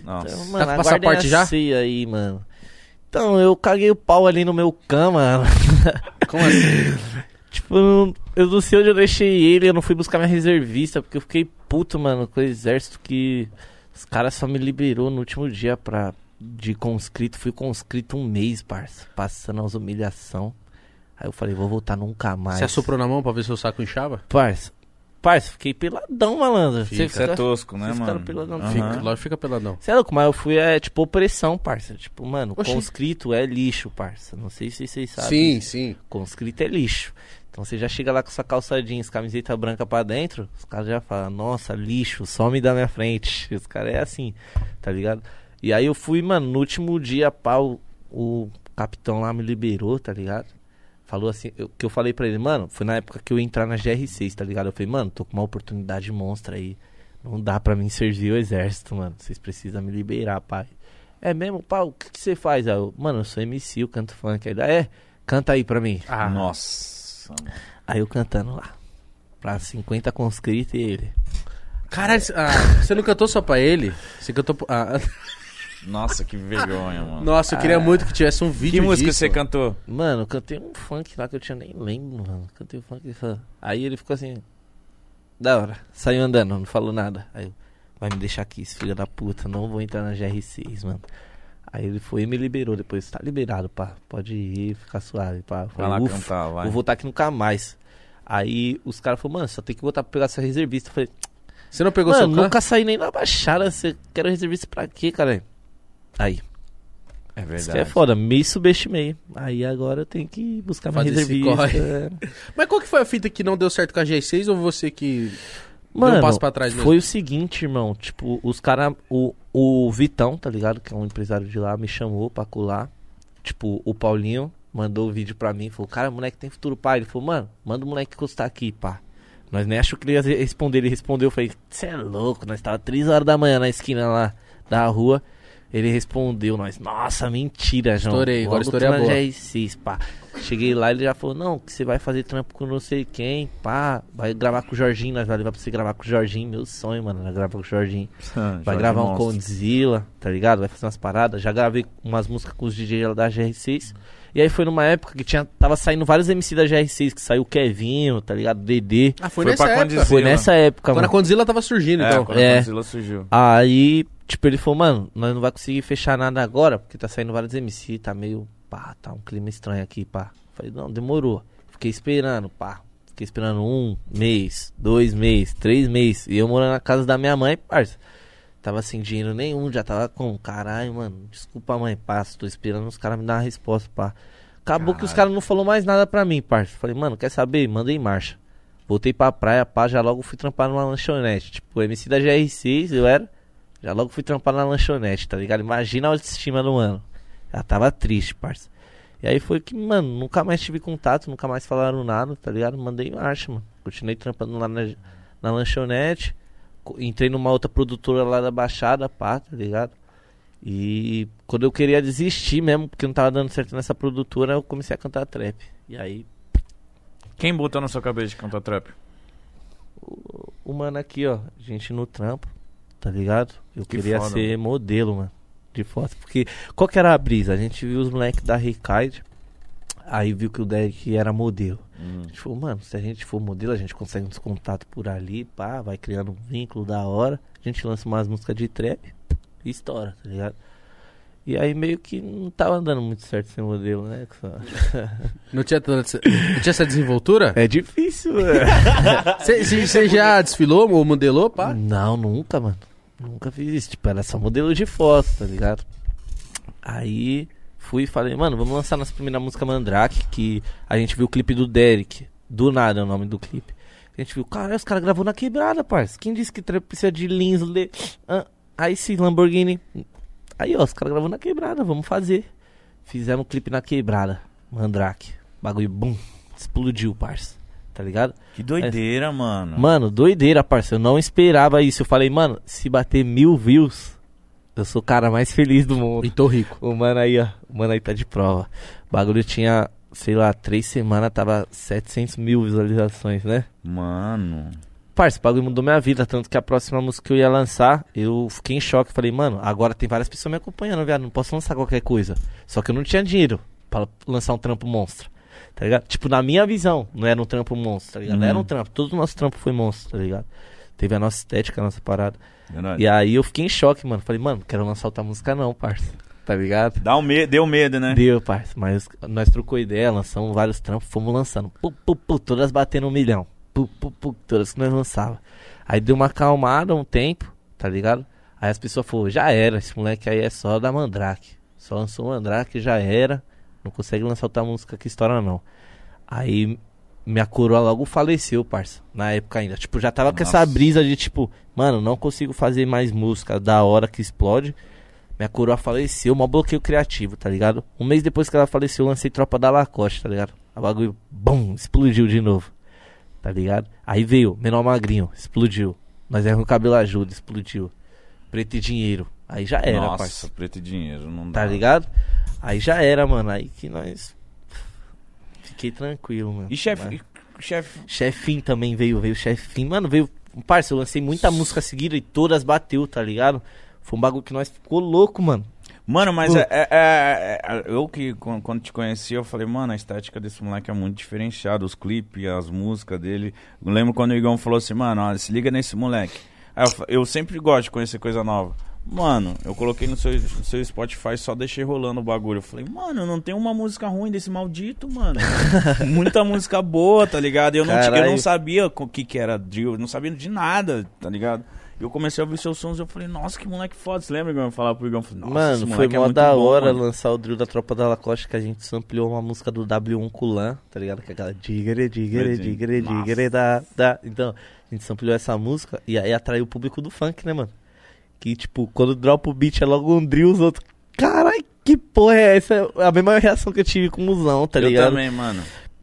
Nossa. Então, Tá mano, com aguardem passaporte a já? ceia aí, mano. Então, eu caguei o pau ali no meu cama. <laughs> Como assim? <laughs> Tipo, eu não- eu não sei onde eu deixei ele, eu não fui buscar minha reservista, porque eu fiquei puto, mano, com o exército que os caras só me liberou no último dia pra, de conscrito. Fui conscrito um mês, parça, passando as humilhação. Aí eu falei, vou voltar nunca mais. Você assoprou na mão pra ver se o saco inchava? Parça, parça, fiquei peladão, malandro. Fica. Isso é tosco, né, mano? ficaram peladão. Aham. Fica, lógico fica peladão. Você é louco, mas eu fui, é, tipo, opressão, parça. Tipo, mano, Oxi. conscrito é lixo, parça. Não sei se vocês sabem. Sim, sim. Conscrito é lixo. Então você já chega lá com sua calça jeans, camiseta branca pra dentro, os caras já falam, nossa, lixo, some da minha frente. <laughs> Os caras é assim, tá ligado? E aí eu fui, mano, no último dia, pá, o, o capitão lá me liberou, tá ligado? Falou assim, eu- que eu falei pra ele, mano, foi na época que eu ia entrar na GR6, tá ligado? Eu falei, mano, tô com uma oportunidade monstra aí. Não dá pra mim servir o exército, mano. Vocês precisam me liberar, pai. É mesmo, pá, o que que você faz? Aí eu, mano, eu sou MC, eu canto funk. Aí é, canta aí pra mim. Ah, Nossa. Mano. Aí eu cantando lá. Pra 50 conscritos e ele. Caralho, ah, você não cantou só pra ele? Você cantou. Ah, Nossa, que vergonha, mano. nossa, eu queria muito que tivesse um vídeo Que música disso. você cantou? Mano, eu cantei um funk lá que eu tinha nem lembro, mano. Cantei um funk. Aí ele ficou assim. Da hora. Saiu andando, não falou nada. Aí eu, vai me deixar aqui, esse filho da puta. Não vou entrar na GR6, mano. Aí ele foi e me liberou depois. Tá liberado, pá. Pode ir, ficar suave, pá. Eu Vai falei, lá "Ufa, cantar, vai. Vou voltar aqui nunca mais. Aí os caras falaram, mano, só tem que voltar pra pegar sua reservista. Eu falei, Você não pegou mano, seu canto? nunca saí nem na baixada. Você quer reservista pra quê, cara? Aí, É isso verdade. que é foda, me subestimei. Aí agora eu tenho que buscar esse reservista. é. <laughs> Mas qual que foi a fita que não deu certo com a G6 ou você que deu Mano, um passo pra trás mesmo? foi o seguinte, irmão. Tipo, os caras. O, o Vitão, tá ligado? Que é um empresário de lá, me chamou pra colar. Tipo, o Paulinho mandou o vídeo pra mim. Falou, cara, moleque tem futuro, pai. Ele falou, mano, manda o moleque encostar aqui, pá. Nós nem achou que ele ia responder. Ele respondeu. Eu falei, você é louco. Nós tava 3 horas da manhã na esquina lá da rua. Ele respondeu, nós, nossa, mentira, João. Estourei, agora estourei a na boa. GR6, pá. Cheguei lá, ele já falou, não, que você vai fazer trampo com não sei quem, pá. Vai gravar com o Jorginho, nós vai levar pra você gravar com o Jorginho. Meu sonho, mano, gravar com o Jorginho. Vai gravar um Condzilla, tá ligado? Vai fazer umas paradas. Já gravei umas músicas com os DJs da GR6. E aí foi numa época que tinha, tava saindo vários MC da GR6, que saiu o Kevinho, tá ligado? Dedê. Ah, foi, Foi nessa pra época. Condzilla. Foi nessa época, Quando a. Condzilla tava surgindo, É, então. quando É. a Godzilla surgiu. Aí, tipo, ele falou, mano, nós não vai conseguir fechar nada agora, porque tá saindo vários MC, tá meio, pá, tá um clima estranho aqui, pá. Falei, não, demorou. Fiquei esperando, pá. Fiquei esperando um mês, dois meses, três meses. E eu morando na casa da minha mãe, parça. Tava sem dinheiro nenhum, já tava com, caralho, mano, desculpa mãe, pá, tô esperando os caras me dar uma resposta, pá. Acabou que os caras não falaram mais nada pra mim, parça. Falei, mano, quer saber? Mandei em marcha. Voltei pra praia, pá, já logo fui trampar numa lanchonete. Tipo, MC da GR6, eu era. Já logo fui trampar na lanchonete, tá ligado? Imagina a autoestima do mano. Já tava triste, parça. E aí foi que, mano, nunca mais tive contato, nunca mais falaram nada, tá ligado? Mandei marcha, mano. Continuei trampando lá na, na lanchonete. Entrei numa outra produtora lá da Baixada, pá, tá ligado? E quando eu queria desistir mesmo, porque não tava dando certo nessa produtora, eu comecei a cantar trap. E aí, Quem botou na sua cabeça de cantar trap? o, o mano aqui, ó, gente no trampo, tá ligado? Eu Que queria foda, ser modelo, mano, de foto. Porque qual que era a brisa? A gente viu os moleques da Ricard, aí viu que o Derek era modelo. Hum. A gente falou, mano, se a gente for modelo, a gente consegue uns contatos por ali, pá, vai criando um vínculo da hora. A gente lança umas músicas de trap e estoura, tá ligado? E aí meio que não tava andando muito certo ser modelo, né? <laughs> Não tinha, tanta- não tinha essa desenvoltura? É difícil, <laughs> velho. Você já desfilou ou modelou, pá? Não, nunca, mano. Nunca fiz isso. Tipo, era só modelo de foto, tá ligado? Aí fui e falei, mano, vamos lançar nossa primeira música Mandrake, que a gente viu o clipe do Derek. Do nada é o nome do clipe. A gente viu, cara, os caras gravou na quebrada, parça. Quem disse que precisa de Lins, Le... Ah, aí sim, Lamborghini. Aí, ó, os caras gravou na quebrada, vamos fazer. Fizemos um clipe na quebrada. Mandrake. Bagulho, bum, explodiu, parça. Tá ligado? Que doideira, mano. Mano, doideira, parça. Eu não esperava isso. Eu falei, mano, se bater mil views, eu sou o cara mais feliz do mundo. E tô rico. O mano aí, ó. O mano aí tá de prova. O bagulho tinha, sei lá, três semanas, tava 700 mil visualizações, né? Mano. Parça, o bagulho mudou minha vida. Tanto que a próxima música que eu ia lançar, eu fiquei em choque. Falei, mano, agora tem várias pessoas me acompanhando, viado. Não posso lançar qualquer coisa. Só que eu não tinha dinheiro pra lançar um trampo monstro. Tá ligado? Tipo, na minha visão, não era um trampo monstro, tá ligado? Não Uhum. era um trampo. Todo o nosso trampo foi monstro, tá ligado? Teve a nossa estética, a nossa parada. Verdade. E aí eu fiquei em choque, mano. Falei, mano, não quero lançar outra música não, parça. Tá ligado? Dá um me deu medo, né? Deu, parça. Mas nós trocou ideia, lançamos vários trampos, fomos lançando. Pu, pu, pu, todas batendo um milhão. Pu, pu, pu, todas que nós lançava. Aí deu uma acalmada um tempo, tá ligado? Aí as pessoas falaram, já era, esse moleque aí é só da Mandrake. Só lançou Mandrake, já era. Não consegue lançar outra música que estoura, não. Aí minha coroa logo faleceu, parça. Na época ainda. Tipo, já tava com essa Nossa. brisa de tipo, mano, não consigo fazer mais música da hora que explode. Minha coroa faleceu, mó bloqueio criativo, tá ligado? Um mês depois que ela faleceu, eu lancei Tropa da Lacoste, tá ligado? A bagulho, bum, explodiu de novo. Tá ligado? Aí veio Menor Magrinho, explodiu. Nós erramos cabelo ajuda, explodiu. Preto e dinheiro. Aí já era, Nossa, parça. preto e dinheiro, não Tá dá. ligado? Aí já era, mano. Aí que nós. Fiquei tranquilo, mano. E chefe, Mas- chefe, Chefim também veio, veio Chefim. Mano, veio. Parça, eu lancei muita música seguida e todas bateu, tá ligado? Foi um bagulho que nós ficou louco, mano. Mano, mas Pô. é, é- é- é- eu que quan- quando te conheci, eu falei, mano, a estética desse moleque é muito diferenciada, os clipes, as músicas dele. Eu lembro quando o Igão falou assim, mano, ó, se liga nesse moleque. Eu, eu sempre gosto de conhecer coisa nova. Mano, eu coloquei no seu, no seu Spotify, só deixei rolando o bagulho. Eu falei, mano, não tem uma música ruim desse maldito, mano. <laughs> Muita música boa, tá ligado? Eu não, eu não sabia o que, que era drill, eu não sabia de nada, tá ligado? Eu comecei a ouvir seus sons e eu falei, nossa, que moleque foda. Você lembra, Igão? Eu falava pro Igão, mano, foi é mó muito da bom, hora mano. lançar o drill da Tropa da Lacoste que a gente sampleou uma música do W1 Kulan, tá ligado? Que é aquela Sim. digere, Nossa. digere, da, da. Então, a gente sampleou essa música e aí atraiu o público do funk, né, mano? Que, tipo, quando dropa o beat é logo um drill, os outros. Carai, que porra é essa? É a mesma reação que eu tive com o Musão, tá eu ligado? também, mano.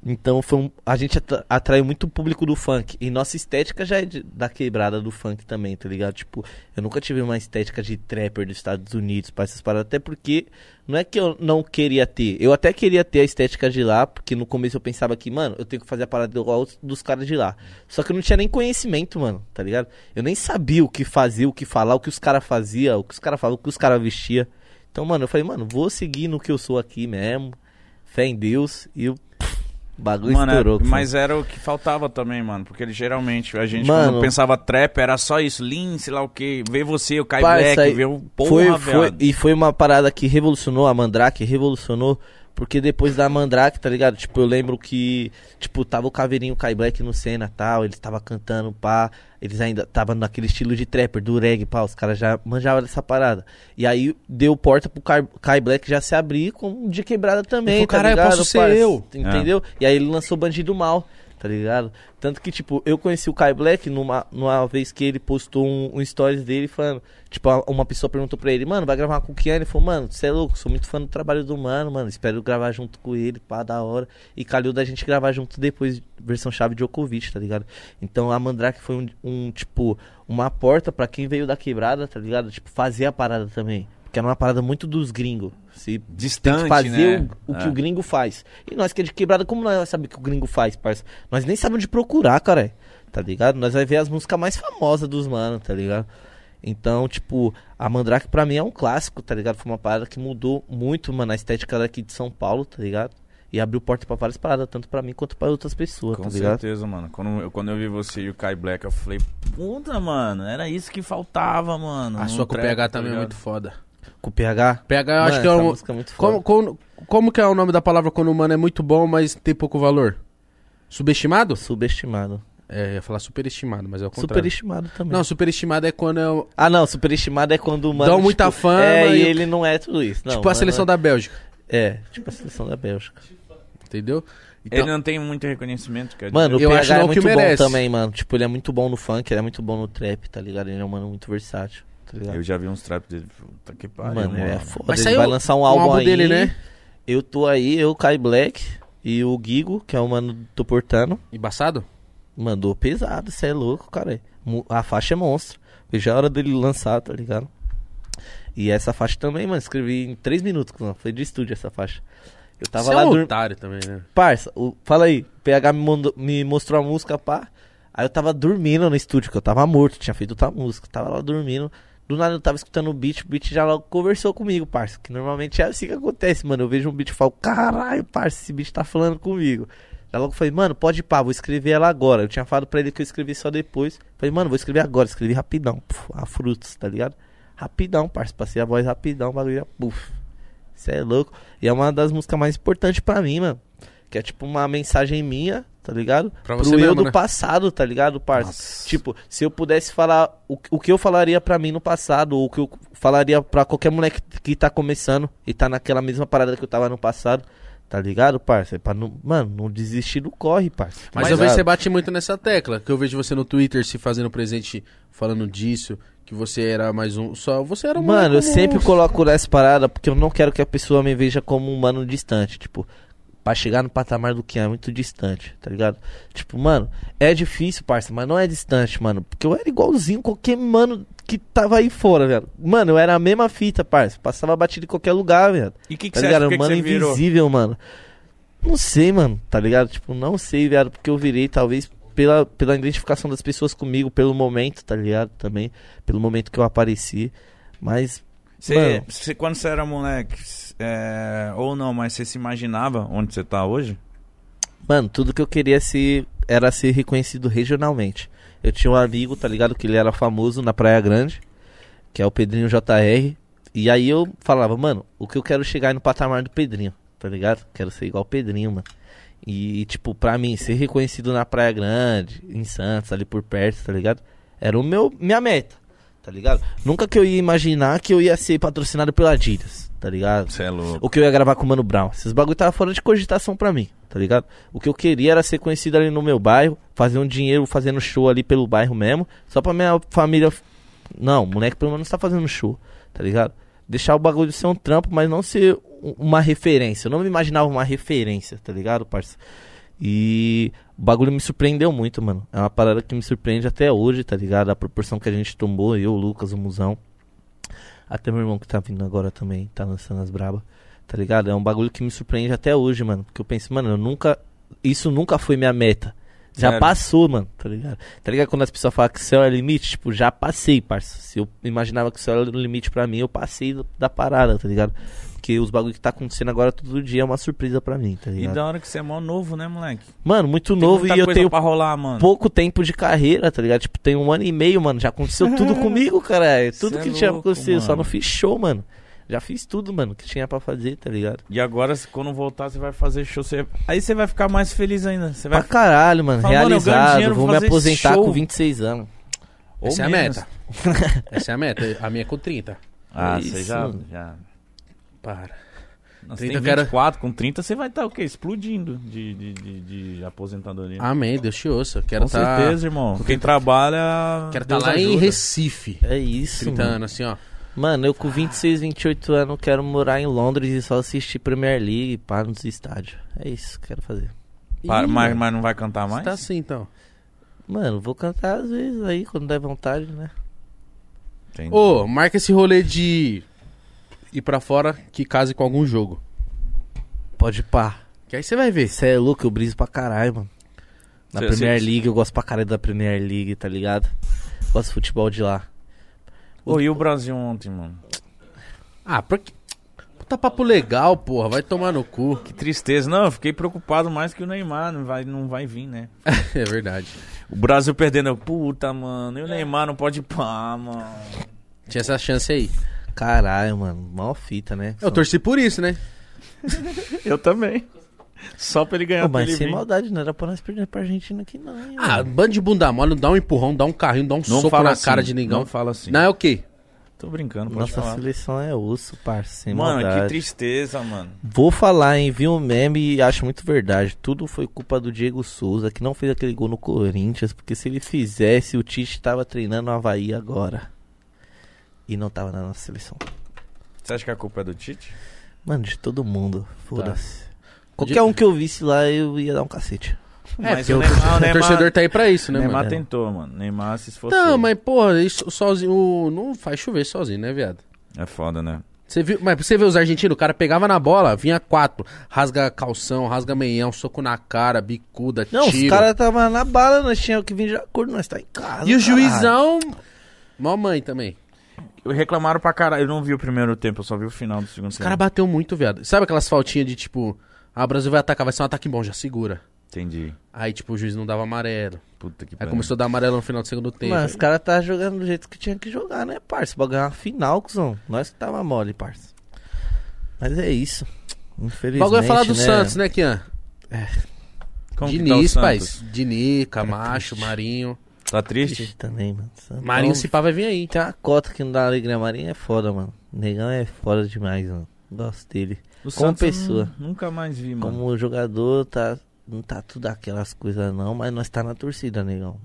Então foi um- a gente atra- atraiu muito o público do funk. E nossa estética já é de- da quebrada do funk também, tá ligado? Tipo, eu nunca tive uma estética de trapper dos Estados Unidos pra essas paradas. Até porque não é que eu não queria ter. Eu até queria ter a estética de lá, porque no começo eu pensava que, mano, eu tenho que fazer a parada igual os- dos caras de lá. Só que eu não tinha nem conhecimento, mano, tá ligado? Eu nem sabia o que fazer, o que falar, o que os caras faziam, o que os caras falavam, o que os caras vestiam. Então, mano, eu falei, mano, vou seguir no que eu sou aqui mesmo. Fé em Deus. E o bagulho Mano, é- estourou. mas era o que faltava também, mano. Porque ele, geralmente a gente, Mano. quando pensava trap, era só isso. Lean, sei lá o que. Vê você, o Kai Parça, Black, vê o porra, foi, foi, e foi uma parada que revolucionou a Mandrake, revolucionou, porque depois da Mandrake, tá ligado? Tipo, eu lembro que, tipo, tava o Caveirinho Kai Black no cena e tal, eles tava cantando, pá, eles ainda estavam naquele estilo de trapper, do reggae, pá, os caras já manjavam dessa parada. E aí deu porta pro Kai, Kai Black já se abrir com de quebrada também, tá "Caralho, ligado? posso ser parça?" eu. Entendeu? E aí ele lançou Bandido Mal. Tá ligado? Tanto que, tipo, eu conheci o Kai Black numa, numa vez que ele postou um, um stories dele falando. Tipo, uma pessoa perguntou pra ele, mano, vai gravar com o Kian? Ele falou, mano, você é louco, sou muito fã do trabalho do mano, mano. Espero gravar junto com ele, pá, da hora. E calhou da gente gravar junto depois, versão chave de Djokovic, tá ligado? Então a Mandrake foi um, um, tipo, uma porta pra quem veio da quebrada, tá ligado? Tipo, fazer a parada também. Porque era uma parada muito dos gringos. Se tem Distante, que fazer né? o, o que É. o gringo faz. E nós que é de quebrada, como nós o que o gringo faz, parça? Nós nem sabemos de procurar, cara. Tá ligado? Nós vai ver as músicas mais famosas dos manos, tá ligado? Então, tipo, a Mandrake pra mim é um clássico, tá ligado? Foi uma parada que mudou muito, mano, a estética daqui de São Paulo, tá ligado? E abriu porta pra várias paradas, tanto pra mim quanto pra outras pessoas, Com tá ligado? certeza, mano. Quando eu, quando eu vi você e o Kai Black, eu falei, puta, mano, era isso que faltava, mano. A sua com o PH tá também é ligado? muito foda. Com o PH. PH eu Mano, acho que é um... música é. Como, como, como que é o nome da palavra quando o mano é muito bom, mas tem pouco valor? Subestimado? Subestimado. É, ia falar superestimado, mas é o contrário. Superestimado também. Não, superestimado é quando é o- Ah, não, superestimado é quando o mano. Dão muita tipo, fama É, e ele não é tudo isso. Não, tipo a seleção da Bélgica, É, tipo a seleção da Bélgica. entendeu? Então, Ele não tem muito reconhecimento, quer Mano, o Eu PH acho é muito bom merece. também, mano. Tipo, ele é muito bom no funk, ele é muito bom no trap, tá ligado? Ele é um mano muito versátil, tá ligado? Eu já vi uns traps dele. Puta que pariu, mano, mano. ele é foda. Mas ele saiu vai lançar um um álbum, álbum aí. dele, né? Eu tô aí, eu, Kai Black e o Gigo, que é o mano do Portano. embaçado? Mandou pesado, cê é louco, cara. A faixa é monstro. Veja a hora dele lançar, tá ligado? E essa faixa também, mano, escrevi em 3 minutos, mano. Foi de estúdio essa faixa. Eu tava Você lá é um dormindo. otário também, né? Parça, o- fala aí, o PH me, mandou- me mostrou a música, pá. Aí eu tava dormindo no estúdio, que eu tava morto, tinha feito outra música. Tava lá dormindo. Do nada eu tava escutando o beat, o beat já logo conversou comigo, parça. Que normalmente é assim que acontece, mano. Eu vejo um beat e falo, caralho, parça, esse beat tá falando comigo. Já logo falei, mano, pode ir pá, vou escrever ela agora. Eu tinha falado pra ele que eu escrevi só depois. Falei, mano, vou escrever agora, escrevi rapidão. Puf, a frutos, tá ligado? Rapidão, parça. Passei a voz rapidão, o bagulho puf. Cê é louco. E é uma das músicas mais importantes pra mim, mano. Que é tipo uma mensagem minha, tá ligado? Pra Pro você eu mesmo, do né? passado, tá ligado, parça? Tipo, se eu pudesse falar o, o que eu falaria pra mim no passado, ou o que eu falaria pra qualquer moleque que tá começando e tá naquela mesma parada que eu tava no passado, tá ligado, parça? Pra não, mano, não desistir do corre, parça. Mas, Tá eu vejo você bate muito nessa tecla, que eu vejo você no Twitter se fazendo presente falando disso, Que você era mais um. Só você era um Mano, eu sempre coloco nessa parada porque eu não quero que a pessoa me veja como um mano distante. Tipo, pra chegar no patamar do que é muito distante, tá ligado? Tipo, mano, é difícil, parça, mas não é distante, mano. Porque eu era igualzinho qualquer mano que tava aí fora, velho. Mano, eu era a mesma fita, parça. Passava batido em qualquer lugar, velho. E o que, que Tá você ligado? acha? O que, que mano virou? invisível, mano. Não sei, mano, tá ligado? Tipo, não sei, velho, porque eu virei, talvez, pela, pela identificação das pessoas comigo, pelo momento, tá ligado? Também, pelo momento que eu apareci. Mas, Você, Mano. você- quando você era moleque, é, ou não, mas você se imaginava onde você tá hoje? mano, tudo que eu queria ser era ser reconhecido regionalmente. Eu tinha um amigo, tá ligado? Que ele era famoso na Praia Grande, que é o Pedrinho JR. E aí eu falava, mano, o que eu quero chegar é no patamar do Pedrinho, tá ligado? Quero ser igual o Pedrinho, mano. E, tipo, pra mim, ser reconhecido na Praia Grande, em Santos, ali por perto, tá ligado? Era o meu, minha meta, tá ligado? Nunca que eu ia imaginar que eu ia ser patrocinado pela Adidas, tá ligado? Você é louco. O que eu ia gravar com o Mano Brown. Esses bagulho tava fora de cogitação pra mim, tá ligado? O que eu queria era ser conhecido ali no meu bairro, fazer um dinheiro fazendo show ali pelo bairro mesmo, só pra minha família. Não, o moleque pelo menos tá fazendo show, tá ligado? Deixar o bagulho ser um trampo, mas não ser uma referência. Eu não me imaginava uma referência, tá ligado, parça? E o bagulho me surpreendeu muito, mano. É uma parada que me surpreende até hoje, tá ligado? A proporção que a gente tomou, eu, o Lucas, o Musão. Até meu irmão que tá vindo agora também, tá lançando as braba. Tá ligado? É um bagulho que me surpreende até hoje, mano. Porque eu penso, mano, eu nunca. Isso nunca foi minha meta. Já Sério? passou, mano, tá ligado? Tá ligado quando as pessoas falam que o céu é limite? Tipo, já passei, parça. Se eu imaginava que o céu era o limite pra mim, eu passei da parada, tá ligado? Porque os bagulho que tá acontecendo agora todo dia é uma surpresa pra mim, tá E ligado? da hora que você é mó novo, né, moleque? Mano, muito Tem novo e eu tenho pra rolar, mano. pouco tempo de carreira, tá ligado? Tipo, tem um ano e meio, mano. Já aconteceu tudo <laughs> comigo, cara. Tudo Cê é que tinha louco, acontecido. Só não fiz show, mano. Já fiz tudo, mano, que tinha pra fazer, tá ligado? E agora, quando voltar, você vai fazer show. Você... Aí você vai ficar mais feliz ainda. Você vai Pra caralho, mano. Fala, mano, realizado. dinheiro, vou vou me aposentar show. com 26 anos. Ou Essa é a menos. meta. <laughs> Essa é a meta. A minha é com 30. Ah, É você isso, já. mano. já... Para. Nós 30 tem eu quero- 24, com 30 você vai estar o quê? Explodindo de, de, de, de aposentadoria. Amém, Deus te ouça. Quero com tá, certeza, irmão. Quem trabalha. Quero estar Deus lá em ajuda. Recife. É isso, 30 mano. anos, assim, ó. Mano, eu com 26, 28 anos quero morar em Londres e só assistir Premier League e pá nos estádios. É isso que quero fazer. Pa- Ih, mas, mas não vai cantar mais? Tá assim, então. Mano, vou cantar às vezes aí, quando der vontade, né? Entendi. Ô, marca esse rolê de ir pra fora que case com algum jogo. Pode pá. Que aí você vai ver. Cê é louco, eu briso pra caralho, mano. Na Cê- Premier cê- League, eu gosto pra caralho da Premier League, tá ligado? Gosto de futebol de lá. Ô, e o Brasil ontem, mano? Ah, por que... Puta papo legal, porra. Vai tomar no cu. Que tristeza. Não, eu fiquei preocupado mais que o Neymar não vai, não vai vir, né? <laughs> é verdade. O Brasil perdendo. eu, Puta, mano. E o Neymar não pode pá, mano. Tinha essa chance aí. Caralho, mano. Mó fita, né? Eu torci por isso, né? <laughs> Eu também. Só pra ele ganhar Pô, mas sem vir. maldade, não era pra nós perder pra Argentina aqui, não. hein, Ah, mano. bando de bunda mole, dá um empurrão, dá um carrinho, dá um Não soco fala na assim, cara de ninguém. Não fala assim. Não é o quê? Tô brincando, pode Nossa falar. seleção é osso. Sem Mano, maldade. que tristeza, mano. Vou falar, hein? Vi um meme e acho muito verdade. Tudo foi culpa do Diego Souza, que não fez aquele gol no Corinthians, porque se ele fizesse, o Tite tava treinando o Havaí agora. E não tava na nossa seleção. Você acha que a culpa é do Tite? Mano, de todo mundo. Foda-se. Tá. Qualquer um que eu visse lá, eu ia dar um cacete. É, Mas o o, Neymar- o Neymar- torcedor tá aí pra isso, né, Neymar mano? tentou, mano. Neymar se esforçou. Não, mas, porra, isso sozinho. Não faz chover sozinho, né, viado? É foda, né? Você viu, mas você vê os argentinos, o cara pegava na bola, vinha quatro, rasga calção, rasga meião, soco na cara, bicuda, Não, tiro. os caras tava na bala, nós tínhamos que vir de acordo, nós tá em casa. E o caralho. juizão, mó mãe também. Reclamaram pra caralho. Eu não vi o primeiro tempo, eu só vi o final do segundo Os tempo. caras bateu muito, viado. Sabe aquelas faltinhas de tipo, ah, o Brasil vai atacar, vai ser um ataque bom, já segura. Entendi. Aí, tipo, o juiz não dava amarelo. Puta que Aí pariu. começou a dar amarelo no final do segundo tempo. Mas os caras tá jogando do jeito que tinha que jogar, né, parça? Pra ganhar uma final, cuzão. Nós que tava mole, parça. Mas é isso. O Infelizmente. bagulho é falar do né? Santos, né, Kian? Como que tá o Diniz, pai. Santos? Diniz, Camacho, Marinho. Tá triste? Triste também, mano. Santos- Marinho, se pá, vai vir aí. Tem uma cota que não dá alegria. Marinho é foda, mano. Negão é foda demais, mano. Gosto dele. O Como Santos pessoa. nu- Nunca mais vi, mano. Como jogador, tá. Não tá tudo aquelas coisas, não. Mas nós tá na torcida, negão.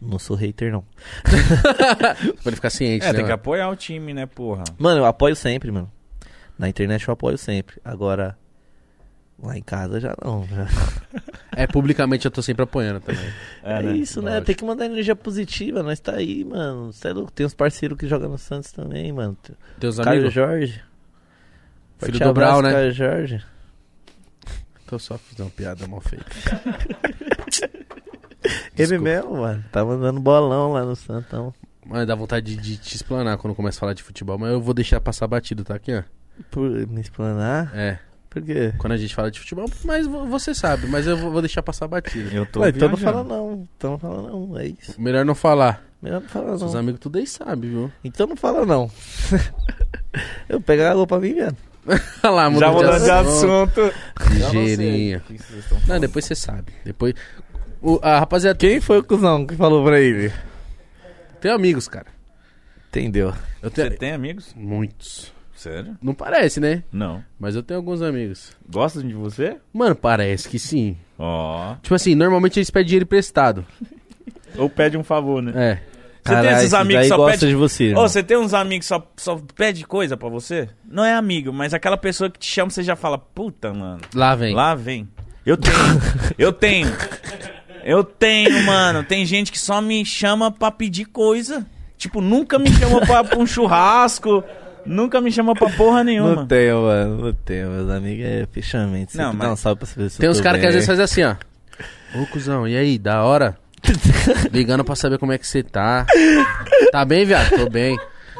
Não sou hater, não. <laughs> Pra ele ficar ciente, É, né? tem que apoiar o time, né, porra? Mano, eu apoio sempre, mano. Na internet eu apoio sempre. Agora, lá em casa já não. já- <laughs> É, publicamente eu tô sempre apoiando também. <laughs> É, isso, né? Lógico. Tem que mandar energia positiva. Nós tá aí, mano. Cê é louco. Tem uns parceiros que jogam no Santos também, mano. Teus Caio amigos? Jorge. Filho do Brau, né? Jorge. Tô só fazendo uma piada mal feita. <laughs> Ele mesmo, mano. Tá mandando bolão lá no Santão. Mano, dá vontade de, de te explanar quando começa a falar de futebol, mas eu vou deixar passar batido, tá aqui, ó. Por me explanar? É, Por quê? quando a gente fala de futebol, mas vo- você sabe, mas eu vou deixar passar batido. Eu tô Ué, então não fala não. Então não fala não. É isso. Melhor não falar. Melhor não falar Seus não. amigos tudo aí sabem, viu? Então não fala não. <laughs> eu pego a água pra mim mesmo. <laughs> Olha lá, Já mudou mudando de assunto. Ligeirinha. Não, depois você sabe. Depois. O, a rapaziada Quem foi o cuzão que falou pra ele? tem amigos, cara. Entendeu? Eu Você tenho. tem amigos? Muitos. Sério? Não parece, né? Não. Mas eu tenho alguns amigos. Gostam de você? Mano, parece que sim. Ó. Tipo assim, normalmente eles pedem dinheiro emprestado. Ou pede um favor, né? É. Você tem esses amigos que só gosta pede... de você. Ô, irmão. você tem uns amigos que só, só pede coisa pra você? Não é amigo, mas aquela pessoa que te chama, você já fala, puta, mano. Lá vem. Lá vem. Eu tenho. eu tenho. Eu tenho, mano. Tem gente que só me chama pra pedir coisa. Tipo, nunca me chama pra, pra <laughs> um churrasco. Nunca me chama pra porra nenhuma. Não tenho, mano. Não tenho. Meus amigos é fechamento. Não, mas- um salve pra saber se Tem eu uns caras que às vezes fazem assim, ó. Ô, cuzão, e aí, da hora? <laughs> Ligando pra saber como é que você tá. Tá bem, viado? Tô bem.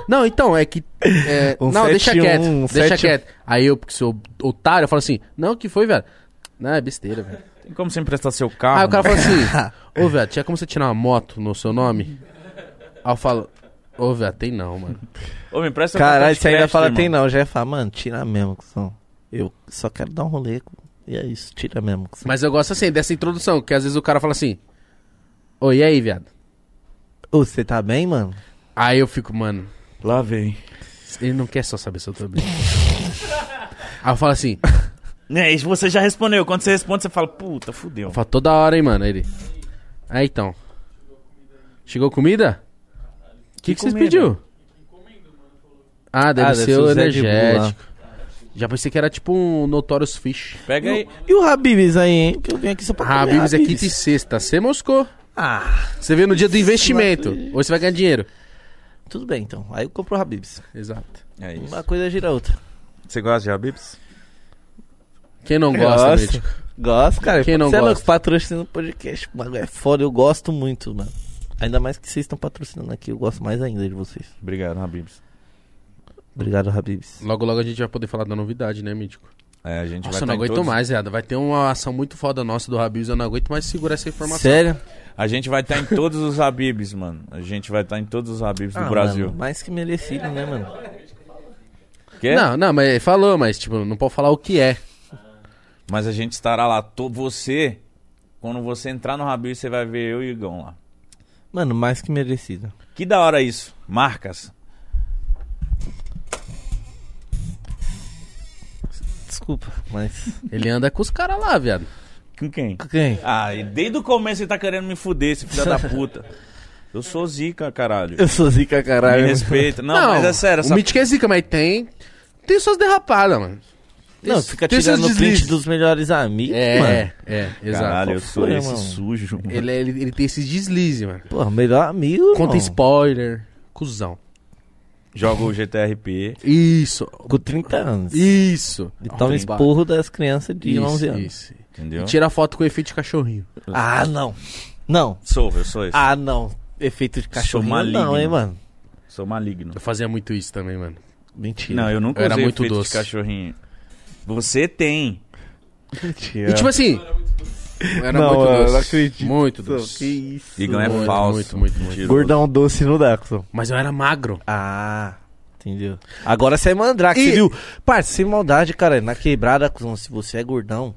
Não, então, é que. é, Um não, deixa 71, quieto. um deixa 71. quieto. Aí eu, porque sou otário, eu falo assim: Não, que foi, viado? Não, é besteira, velho. Tem como você emprestar seu carro? Aí o cara mano? fala assim: <laughs> Ô, viado, tinha como você tirar uma moto no seu nome? Aí eu falo: Ô, viado, tem não, mano. Ô, me empresta Caralho, você ainda fala irmão. tem não. Já ia falar, mano, tira mesmo. Eu só quero dar um rolê. E é isso, tira mesmo. Mas eu gosto assim, dessa introdução, que às vezes o cara fala assim: Ô, e aí, viado? Ô, você tá bem, mano? Aí eu fico, mano, Lá vem. ele não quer só saber se eu tô bem. Aí eu falo assim: É, e você já respondeu. Quando você responde, você fala, puta, fudeu. Eu falo toda hora, hein, mano. Ele. Aí então. Chegou comida? O que, que, vocês comida? pediu? Ah, deve Ah, ser deve o ser o Zé de energético. Já pensei que era tipo um Notorious Fish. Pega aí. E o Habibs aí, hein? Que eu vim aqui só pra Ah, comer Habibs é quinta e sexta. Você moscou. Ah, Você vê no dia do investimento. Ou você vai ganhar dinheiro. tudo bem então. Aí eu compro o Habibs. Exato. É isso. Uma coisa gira a outra. Você gosta de Habibs? Quem não gosta, Gosto. médico? Gosto, cara. Quem não Você é louco, gosta? patrocina o podcast. O bagulho é foda, eu gosto muito, mano. Ainda mais que vocês estão patrocinando aqui, eu gosto mais ainda de vocês. Obrigado, Habibs. Obrigado, Habibs. Logo, logo a gente vai poder falar da novidade, né, Mítico? É, a gente Nossa, eu vai não tá em aguento todos- mais, viado. Vai ter uma ação muito foda nossa do Habibs. Eu não aguento mais segurar essa informação. Sério? A gente vai estar em todos os Habibs, mano. A gente vai estar em todos os Habibs do Ah, Brasil. mano, mais que merecido, né, mano? Quê? Não, não, mas ele falou, mas tipo, não pode falar o que é. Mas a gente estará lá. To- Você, quando você entrar no Habibs, você vai ver eu e o Igão lá. Mano, mais que merecido. Que da hora isso. Marcas. Desculpa, mas. Ele anda com os caras lá, viado. Com quem? Quem? Ah, e desde o começo ele tá querendo me fuder, esse filho da puta. Eu sou zica, caralho. Eu sou zica, Me caralho. respeita. Não, mas é sério. O Essa... Mítico é zica, mas tem. Tem suas derrapadas, mano. Tem- Não, fica tem tirando o print dos melhores amigos, É, mano. é, exato. Caralho, eu sou foi, esse mano? sujo. mano. Ele, é- ele, ele tem esses deslizes, mano. Porra, melhor amigo. Conta irmão. spoiler. Cusão. Joga o GTRP. Isso. Com 30 anos. Isso. E toma esporro das crianças de isso, 11 anos. Isso. Entendeu? E tira foto com efeito de cachorrinho. Ah, não. Não. Sou, eu sou esse. Ah, não. Efeito de cachorro. maligno. Não, hein, mano. Sou maligno. Eu fazia muito isso também, mano. Mentira. Não, eu nunca Eu era usei muito efeito doce. de cachorrinho. Você tem. Mentira. E tipo assim. Era Não, muito eu doce. não acredito. Muito Que doce. isso. Igão é Muito, falso. muito, muito, muito. Mentiroso. Gordão doce no Daxon. Mas eu era magro. Ah, entendeu? Agora você é mandrake, E- você viu? Parça, sem maldade, cara. Na quebrada, cuzão, se você é gordão,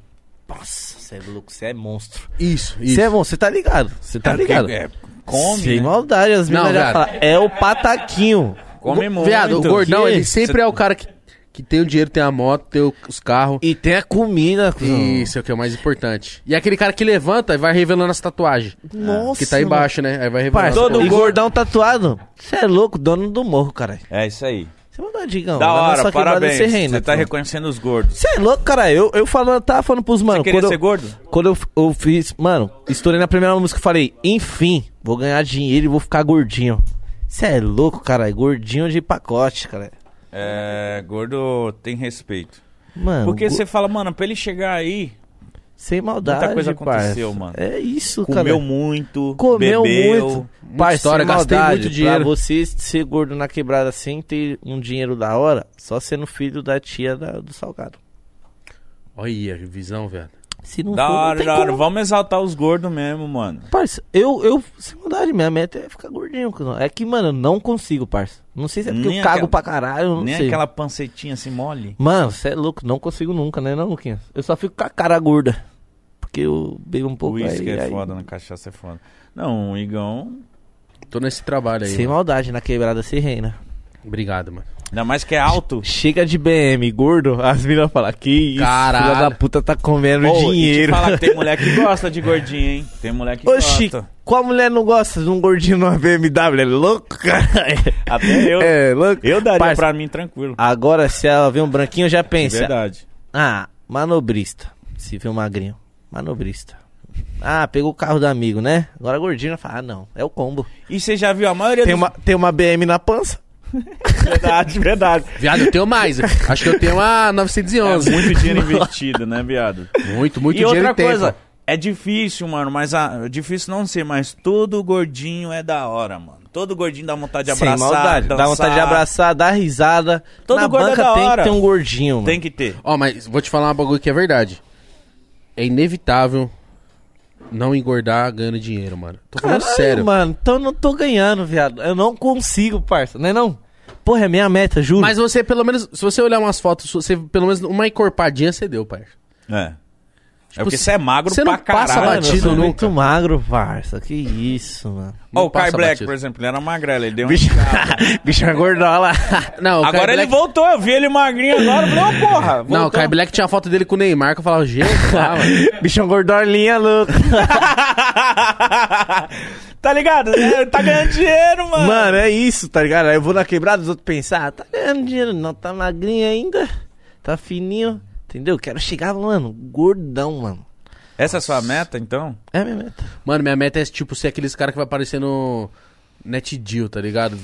nossa, você é louco, você é monstro. Isso, isso. Você é monstro, você tá ligado? Você tá É, ligado? é, come, Sem né? maldade, as Não, meninas já falam, é o pataquinho. Come muito. Viado, o gordão, quê? ele sempre Cê- é o cara que, que tem o dinheiro, tem a moto, tem o- os carros. E tem a comida, cuzão. Isso é o que é o mais importante. E aquele cara que levanta e vai revelando as tatuagens. Nossa. Que tá embaixo, né? Aí vai revelando. As todo gordão tatuado. Você é louco, dono do morro, cara. É isso aí. Você mandou digão. da hora, parabéns. Você reina, Você tá cuzão. reconhecendo os gordos. Você é louco, cara. Eu, eu falando, tava falando pros mano. Você queria quando ser eu, gordo? Quando eu, eu fiz, mano, estourei na primeira música, eu falei, enfim, vou ganhar dinheiro e vou ficar gordinho. Você é louco, cara. Gordinho de pacote, cara. É, gordo tem respeito. Mano, Porque go- você fala, mano, pra ele chegar aí, sem maldade, muita coisa parça. aconteceu, mano. É isso, comeu cara. muito, Comeu bebeu. muito. Parça, história, sem gastei maldade, muito dinheiro. Pra você ser gordo na quebrada sem ter um dinheiro da hora, só sendo filho da tia da- do salgado. Olha, visão, velho. Se não Da for, não hora, da hora. Vamos exaltar os gordos mesmo, mano. Parça, eu, eu, sem maldade, minha meta é ficar gordinho. É que, mano, eu não consigo, parça. Não sei se é porque Nem eu cago aquela- pra caralho, Nem sei. aquela pancetinha assim mole. Mano, você é louco, não consigo nunca, né, não, Luquinhas? Eu só fico com a cara gorda. Porque eu bebo um pouco o uísque é aí- foda, na cachaça é foda. Não, o Igão. Tô nesse trabalho aí. Sem mano. maldade, na quebrada se reina. Obrigado, mano. Ainda mais que é alto. Chega de BM, gordo, as meninas falam, que isso, Caralho. filha da puta tá comendo Ô, dinheiro. E te falar que tem <laughs> mulher que gosta de gordinho, hein? Tem mulher que Oxi, gosta. qual mulher não gosta de um gordinho numa BMW? É louco, cara? Até eu. É louco. Eu daria Parça, pra mim tranquilo. Agora, se ela vê um branquinho, já pensa. Verdade. Ah, manobrista. Se vê um magrinho. Manobrista. Ah, pegou o carro do amigo, né? Agora gordinho fala, ah, não, é o combo. E você já viu a maioria Tem dos... uma, tem uma BM na pança. Verdade, verdade. Viado, eu tenho mais. Acho que eu tenho É 911. muito dinheiro <laughs> investido, né, viado? muito, muito e dinheiro outra e tempo. coisa, é difícil, mano, mas a, difícil não ser, mas todo gordinho é da hora, mano. Todo gordinho dá vontade de Sem abraçar, maldade. Dá dançar. vontade de abraçar, dar risada. Todo na gordo é banca da tem hora. que ter um gordinho, mano. Tem que ter. Ó, mas vou te falar uma bagulho que é verdade. É inevitável não engordar ganhando dinheiro, mano. Tô falando Caralho, sério. mano. Então eu não tô ganhando, viado. Eu não consigo, parça. Não é não? Porra, é minha meta, juro. Mas você, pelo menos, se você olhar umas fotos, você, pelo menos uma encorpadinha você deu, pai. É. é porque você é magro você pra não passa caralho. Mano, eu batido sou nunca. muito magro, parça. Que isso, mano. Ó, Não o Kai passa Black, batido. por exemplo, ele era magrelo, ele deu um... Bicho, <laughs> bicho é gordola. Não, o Agora Kai ele Black... voltou, eu vi ele magrinho agora, eu falei, ô porra, Não, o voltou. Kai Black tinha a foto dele com o Neymar, que eu falava, gente, <laughs> mano. bicho é gordolinha, louco. <laughs> tá ligado? É, tá ganhando dinheiro, mano. Mano, é isso, tá ligado? Aí eu vou na quebrada, os outros pensam, ah, tá ganhando dinheiro, não, tá magrinho ainda, tá fininho, entendeu? Quero chegar, mano, gordão, mano. Essa é a sua meta, então? É a minha meta. Mano, minha meta é, tipo, ser aqueles caras que vai aparecer no NetDeal, tá ligado?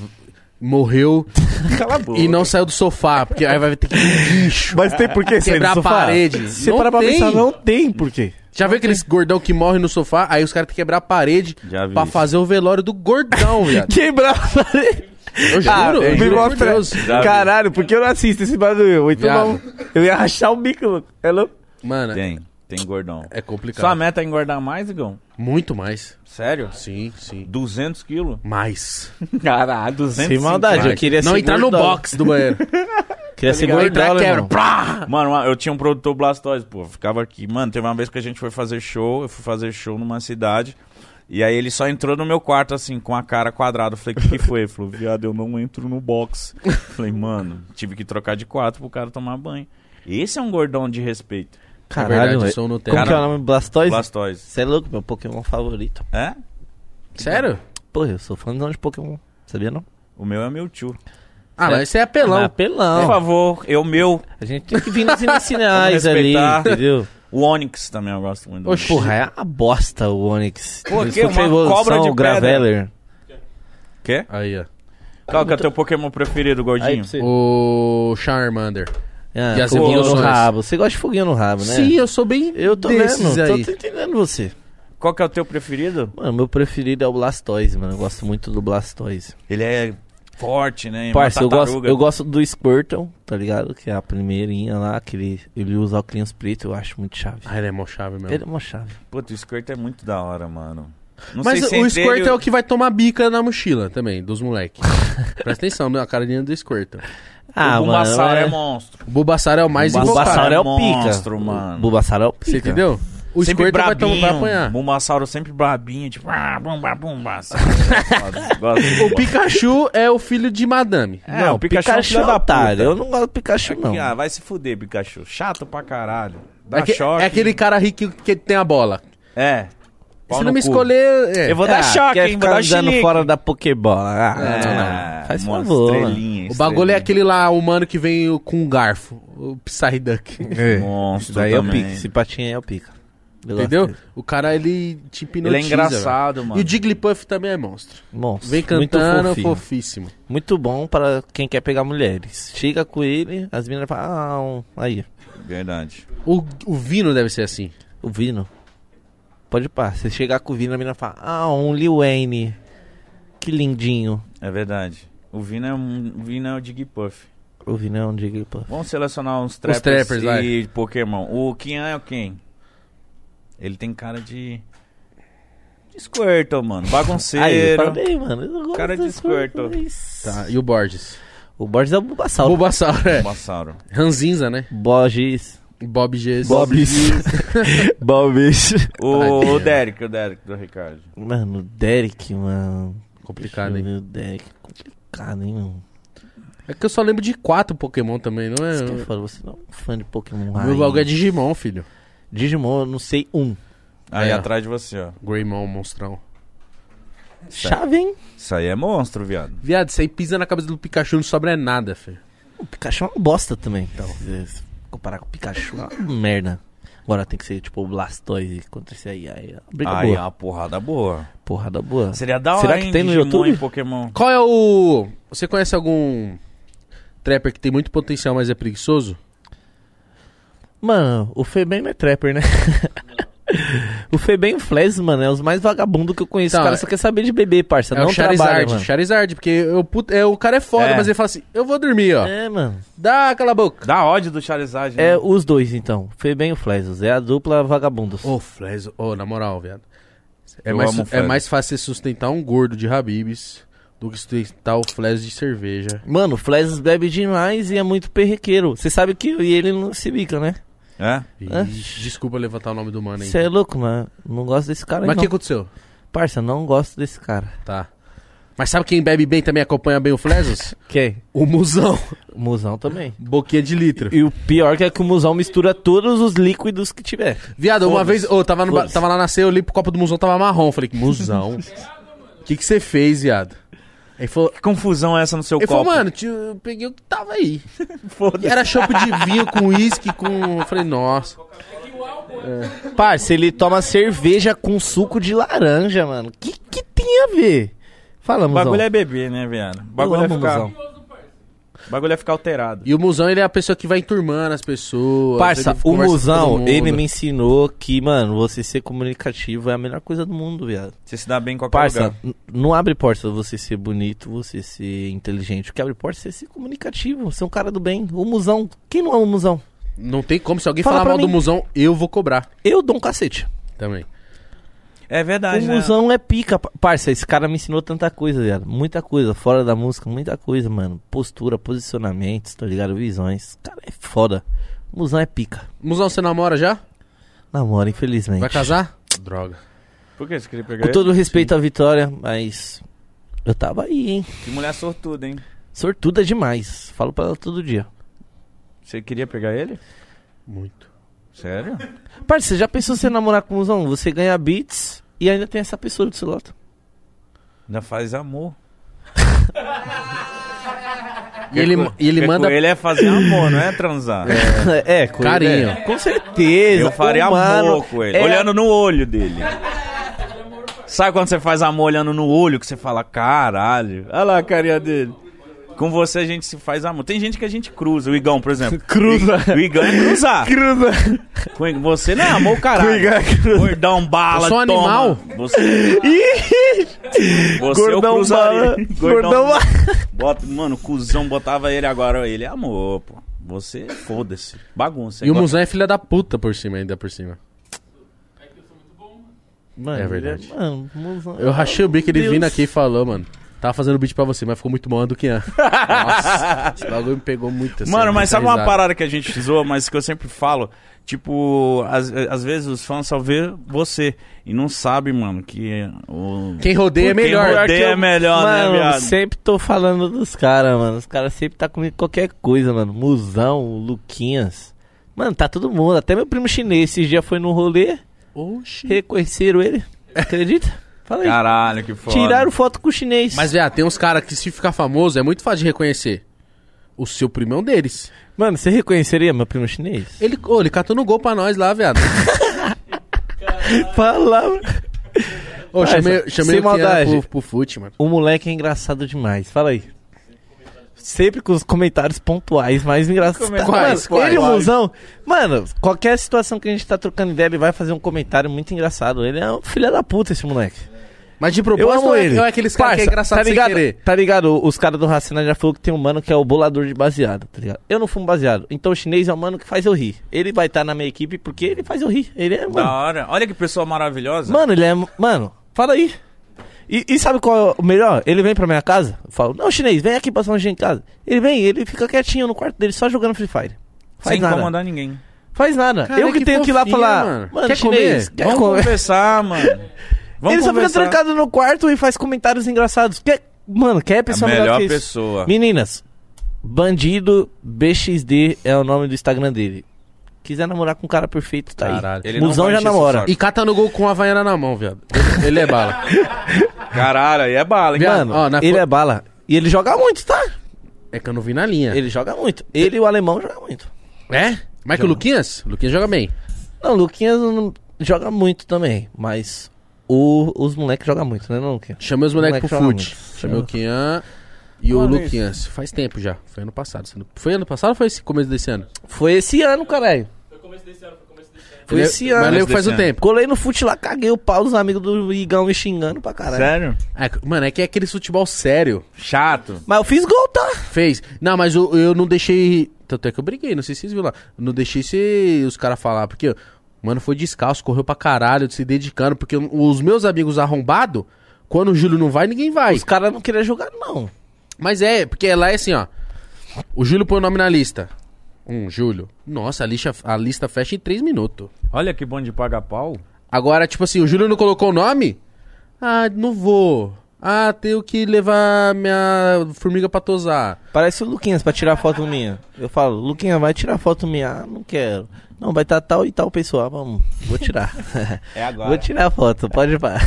Morreu <laughs> Cala a boca. e não saiu do sofá, porque aí vai ter que ir guincho. Mas tem por que sair Quebrar do a sofá? parede. Se você Não parar pra tem. pensar, não tem por quê. Já viu aqueles gordão que morre no sofá? Aí os caras têm que quebrar a parede Já vi pra isso. fazer o velório do gordão, viado. <laughs> Quebrar a parede. Eu juro, Ah, eu juro por. Deus. Caralho, por que eu não assisto esse bagulho? Muito Viado. bom. Eu ia rachar o bico, louco. É louco? Mano, Tem, tem gordão. é complicado. Sua meta é engordar mais, Igão? Muito mais. Sério? Sim, sim. 200 quilos? Mais. <laughs> Caralho, 200 Sem maldade, eu Mais. queria Não ser entrar no gordola. box do banheiro. <laughs> Queria ser Não entrar, gordola, quebra. Plá! Mano, eu tinha um produtor Blastoise, pô, ficava aqui. Mano, teve uma vez que a gente foi fazer show, eu fui fazer show numa cidade. E aí ele só entrou no meu quarto, assim, com a cara quadrada. Eu falei, o que, que foi? Ele falou, viado, eu não entro no box. Eu falei, mano, tive que trocar de quarto pro cara tomar banho. Esse é um gordão de respeito. Caralho, verdade, eu velho. sou um Como Nutella. que é o nome? Blastoise? Blastoise. Você é louco, meu Pokémon favorito. É? Sério? Pô, eu sou fãzão de Pokémon. Sabia não? O meu é Mewtwo. Ah, mas esse é apelão. Ah, apelão. Por favor, eu, meu. A gente tem que vir nas <laughs> iniciais ali, entendeu? O Onix também eu gosto muito. do Oxi. Porra, é uma bosta o Onix. Pô, que? Uma cobra de o Graveler. Quê? Aí, ó. Qual que é o teu Pokémon preferido, gordinho? O Charmander. Ah, E as foguinho no rabo. Você gosta de foguinho no rabo, né? Sim, eu sou bem Eu tô desses vendo, aí. tô entendendo você. Qual que é o teu preferido? Mano, meu preferido é o Blastoise, mano. Eu gosto muito do Blastoise. Ele é forte, né? Parça, eu gosto, eu gosto do Squirtle, tá ligado? Que é a primeirinha lá, que ele, ele usa óculos preto, eu acho muito chave. Ah, ele é mó chave mesmo. Ele é uma chave. Puta, o Squirt é muito da hora, mano. Não Mas sei se o entre Squirt ele- é o que vai tomar bica na mochila também, dos moleques. <laughs> Presta atenção, né? A carinha do Squirt. Ah, o mano. Bulbasaur é... é... monstro. O Bulbasaur é o mais O. Bulbasaur é o é pica. monstro, mano. O Bulbasaur é o pica. Você entendeu? O sempre brabinho. vai apanhar. Bulbasauro sempre brabinho, tipo, ah, bumba, bumba. Gosto, <laughs> gosto. O Pikachu é o filho de Madame. É, o Pikachu, é um filho é da puta. Eu não gosto do Pikachu, não. Aqui, ah, vai se fuder, Pikachu. Chato pra caralho. É, Dá que- choque. é aquele cara rico que tem a bola. É. Se não me cu. escolher. é. Eu vou dar Ah, choque, quer hein? Vou dar chilique. fora da Pokébola. Ah, É, não, não. Faz uma favor. mano. estrelinha, O bagulho é estrelinha. aquele lá, o mano que vem com um garfo. O Psyduck. Monstro Isso daí é o também. pica. Esse patinho aí é o pica. Entendeu? dele. O cara, ele te Ele hipnotiza. é engraçado, velho. mano. E o Jigglypuff também é monstro. Monstro. Vem Muito cantando, fofinho. fofíssimo. Muito bom para quem quer pegar mulheres. Chega com ele, as meninas falam, ah, um- aí, Verdade. O, o Vino deve ser assim. o Vino. Pode pá, você chegar com o Vino, a menina fala, ah, um Lil Wayne. Que lindinho. É verdade. O Vino é, um, o Vino é o Jigglypuff. O Vino é um Jigglypuff. Vamos selecionar uns trappers, trappers, e vai. Pokémon. O Kian é o quem? Ele tem cara de... De Squirtle, mano. Aí, Bagunceiro. parabéns, mano. Cara de Squirtle. Tá. E o Borges? O Borges é o Bulbasauro. Bulbasaur, é. Bulbasauro. Ranzinza, né? Borges. Bob G. Bobis. Bobis. O, Tadinho. o Derek, o Derek do Ricardo. Mano, o Derek, mano. Complicado, hein? O Derek, complicado, hein, mano. É que eu só lembro de quatro Pokémon também, não é? Isso que eu falo, você não é um fã de Pokémon Meu bagulho é Digimon, filho. Digimon, eu não sei um. Aí É. atrás de você, ó. Greymon, monstrão. Chave, hein? Isso aí é monstro, viado. Viado, você aí pisa na cabeça do Pikachu não sobra nada, filho. O Pikachu é uma bosta também. Então, se comparar com o Pikachu, é uma merda. Agora tem que ser tipo o Blastoise contra esse aí. Aí, briga Aí é boa. uma porrada boa. Porrada boa. Seria da hora, Será que hein, tem no Digimon YouTube? e Pokémon. Qual é o. Você conhece algum trapper que tem muito potencial, mas é preguiçoso? Mano, o Febem não é trapper, né? <laughs> o Febem e o Flash, mano, é os mais vagabundos que eu conheço. Então, o cara é- só quer saber de beber, parça. é não o trabalha, Charizard. mano. Charizard, porque eu, put- é, o cara é foda, É. mas ele fala assim: eu vou dormir, ó. É, mano. Dá aquela boca. Dá ódio do Charizard, É né? os dois, então. Febem e o Flash. É a dupla vagabundos. Ô, Flash, ô, na moral, viado. É Eu mais, é mais fácil você sustentar um gordo de Habibs do que sustentar o Flash de cerveja. Mano, o Flash bebe demais e é muito perrequeiro. Você sabe que eu e ele não se bica, né? É? Desculpa levantar o nome do mano aí. Você é louco, mano. Não gosto desse cara aí, Mas o não. que aconteceu? Parça, não gosto desse cara. Tá. Mas sabe quem bebe bem também acompanha bem o Flesos? <laughs> Quem? o Musão. O Musão também. Boquinha de litro. E o pior que é que o Musão mistura todos os líquidos que tiver. Viado, uma vez, ô, tava, no ba- tava lá na ceia, eu li pro copo do Musão, tava marrom. Falei, Musão, o <laughs> que que você fez, viado? Aí falou, Que confusão é essa no seu ele copo? falou, mano, tio, eu peguei o que tava aí. <laughs> E era chopp de vinho com uísque, com... Eu falei, nossa. Parça, ele toma cerveja com suco de laranja, mano. Que que tem a ver? Fala, O bagulho é beber, né, viado? O bagulho é amo ficar... Musão. O bagulho é ficar alterado. E o Musão, ele é a pessoa que vai enturmando as pessoas. Parça, o com Musão, ele me ensinou que, mano, você ser comunicativo é a melhor coisa do mundo, viado. Você se dá bem em qualquer Parça, não abre porta você ser bonito, você ser inteligente. O que abre porta é você ser comunicativo, ser um cara do bem. O Musão, quem não é o Musão? Não tem como, se alguém Fala falar mal do mim. Musão, eu vou cobrar Eu dou um cacete. também. É verdade, o né? Musão é pica. pa- Parça, esse cara me ensinou tanta coisa, viado. Muita coisa. Fora da música, muita coisa, mano. Postura, posicionamentos, tá ligado? Visões. Cara, é foda. O Musão é pica. Musão, você namora já? Namora, infelizmente. Vai casar? Droga. Por que você queria pegar Com ele? todo respeito à Vitória, mas. Eu tava aí, hein? Que mulher sortuda, hein? Sortuda demais. Falo pra ela todo dia. Você queria pegar ele? Muito. Sério? Parça, você já pensou você namorar com o Musão? Você ganha beats e ainda tem essa pessoa do seu lado. Ainda faz amor. E ele, e ele manda... Com ele é fazer amor, não é transar. É, com Carinho. é, com certeza. Eu faria amor com ele. é- Olhando no olho dele. Sabe quando você faz amor olhando no olho que você fala, caralho? Olha lá a carinha dele. Com você a gente se faz amor. Tem gente que a gente cruza. O Igão, por exemplo. <laughs> Cruza. O Igão é cruzar. Cruza. Com você não é amor, caralho. O Igão é cruza. Gordão, bala, Eu sou um toma. animal? Você, você eu Gordão cruzaria. bala. Gordão bala. Bota, mano, o cuzão botava ele agora. Ele é amor, pô. Você, foda-se. Bagunça. E o Igual- Musão é filha da puta por cima, ainda por cima. Mano, É verdade. Mano, Musão. Eu rachei o bico, ele Deus. vindo aqui e falou, mano. Tava fazendo beat pra você, mas ficou muito bom do Kian. Nossa, <laughs> esse bagulho me pegou muito. assim, Mano, mas sabe uma risada. parada que a gente zoa, mas que eu sempre falo? Tipo, às, às vezes os fãs só vê você e não sabe, mano, que o... Quem rodeia é Quem melhor. rodeia é melhor, mano, né, viado? sempre tô falando dos caras, mano. Os caras sempre tá comigo qualquer coisa, mano. Musão, Luquinhas. Mano, tá todo mundo. Até meu primo chinês esse dia foi no rolê, Oxi. reconheceram ele. Acredita? Fala aí. Caralho, que foda. Tiraram foto com o chinês. Mas, viado, tem uns caras que se ficar famoso é muito fácil de reconhecer. O seu primo é um deles. Mano, você reconheceria meu primo chinês? Ele, ô, ele catou no gol pra nós lá, viado. <laughs> Fala. Ô, Vai, chamei, chamei o maldade. pro, pro fute, mano. O moleque é engraçado demais. Fala aí. Sempre com os comentários pontuais mais engraçados. Quais, Mano, quais? Ele, o Musão. Mano, qualquer situação que a gente tá trocando ideia, ele vai fazer um comentário muito engraçado. Ele é um filho da puta, esse moleque. Mas de Eu propósito, amo ou é- ele. é aqueles caras que é engraçado tá ligado? Tá ligado? Os caras do Racina já falou que tem um mano que é o bolador de baseado, tá ligado? Eu não fumo baseado. Então o chinês é o mano que faz eu rir. Ele vai estar na minha equipe porque ele faz eu rir. Ele é, Da mano. hora. Olha que pessoa maravilhosa. Mano, ele é. Mano, fala aí. E, e sabe qual é o melhor? Ele vem pra minha casa, eu falo, não, chinês, vem aqui passar um dia em casa. Ele vem, ele fica quietinho no quarto dele, só jogando Free Fire. Faz sem nada. incomodar ninguém. Faz nada. Cara, eu que, que tenho que ir lá falar, mano. mano, Quer chinês, comer? quer Vamos comer? conversar, mano. <laughs> Vamos ele só fica conversar. trancado no quarto e faz comentários engraçados. Quer, mano, quer A pessoa melhor, melhor que isso? pessoa. Meninas, Bandido BXD é o nome do Instagram dele. Quiser namorar com um cara perfeito, tá Caralho. aí. Ele Musão já namora. E cata no gol com a Havaiana na mão, viado. Ele, é bala. <laughs> Caralho, aí é bala, hein? Mano, ó, na ele fo- é bala. E ele joga muito, tá? É que eu não vi na linha. Ele joga muito. Ele e o alemão jogam muito. É? Mas que o Luquinhas? O Luquinhas joga bem. Não, o Luquinhas não- joga muito também, mas o- os moleques jogam muito, né, não? Chamei os moleques Moleque pro fute. Chamei o Kian e o vez. Luquinhas. Faz tempo já. Foi ano passado. Foi ano passado ou foi esse começo desse ano? Foi esse ano, caralho. Foi Ele- esse Mas ano. lembro que faz um desse ano. tempo. Colei no fute lá, caguei o pau dos amigos do Igão me xingando pra caralho. Sério? É, mano, é que é aquele futebol sério. Chato. Mas eu fiz gol, tá? Fez. Não, mas eu, eu não deixei. Tanto é que eu briguei, não sei se vocês viram lá. Eu não deixei se os caras falar, porque, mano, foi descalço, correu pra caralho, se dedicando, porque os meus amigos arrombados, quando o Júlio não vai, ninguém vai. Os caras não queriam jogar, não. Mas é, porque lá é assim, ó. O Júlio põe o nome na lista. Um, Júlio. Nossa, a lista, a lista fecha em 3 minutos. Olha que bom de pagar pau. Agora, tipo assim, o Júlio não colocou o nome? Ah, não vou. Ah, tenho que levar minha formiga pra tosar. Parece o Luquinhas pra tirar foto minha. Eu falo, Luquinhas, vai tirar foto minha. Ah, não quero. Não, vai estar tal e tal pessoa. Ah, Vamos, vou tirar. <laughs> É agora. vou tirar a foto, pode ir pra.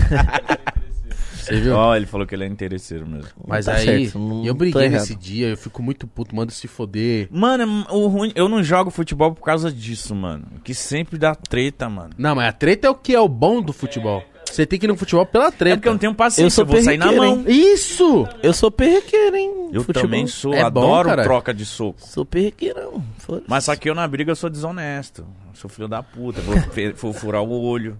Você viu? Ó, ele falou que ele é interesseiro mesmo. Mas Tá aí, certo, não eu briguei nesse dia, eu fico muito puto, manda se foder. Mano, o ruim, eu não jogo futebol por causa disso, mano. Que sempre dá treta, mano. Não, mas a treta é o que é o bom do futebol. Você tem que ir no futebol pela treta. É porque eu não tenho paciência, Eu eu, sou vou sair na mão. Isso! Eu sou perrequeiro, hein? Eu Futebol. também sou, É bom, adoro caralho. troca de soco. Sou perrequeirão. Mas só que eu na briga eu sou desonesto. Eu sou filho da puta. Vou, <laughs> vou furar o olho.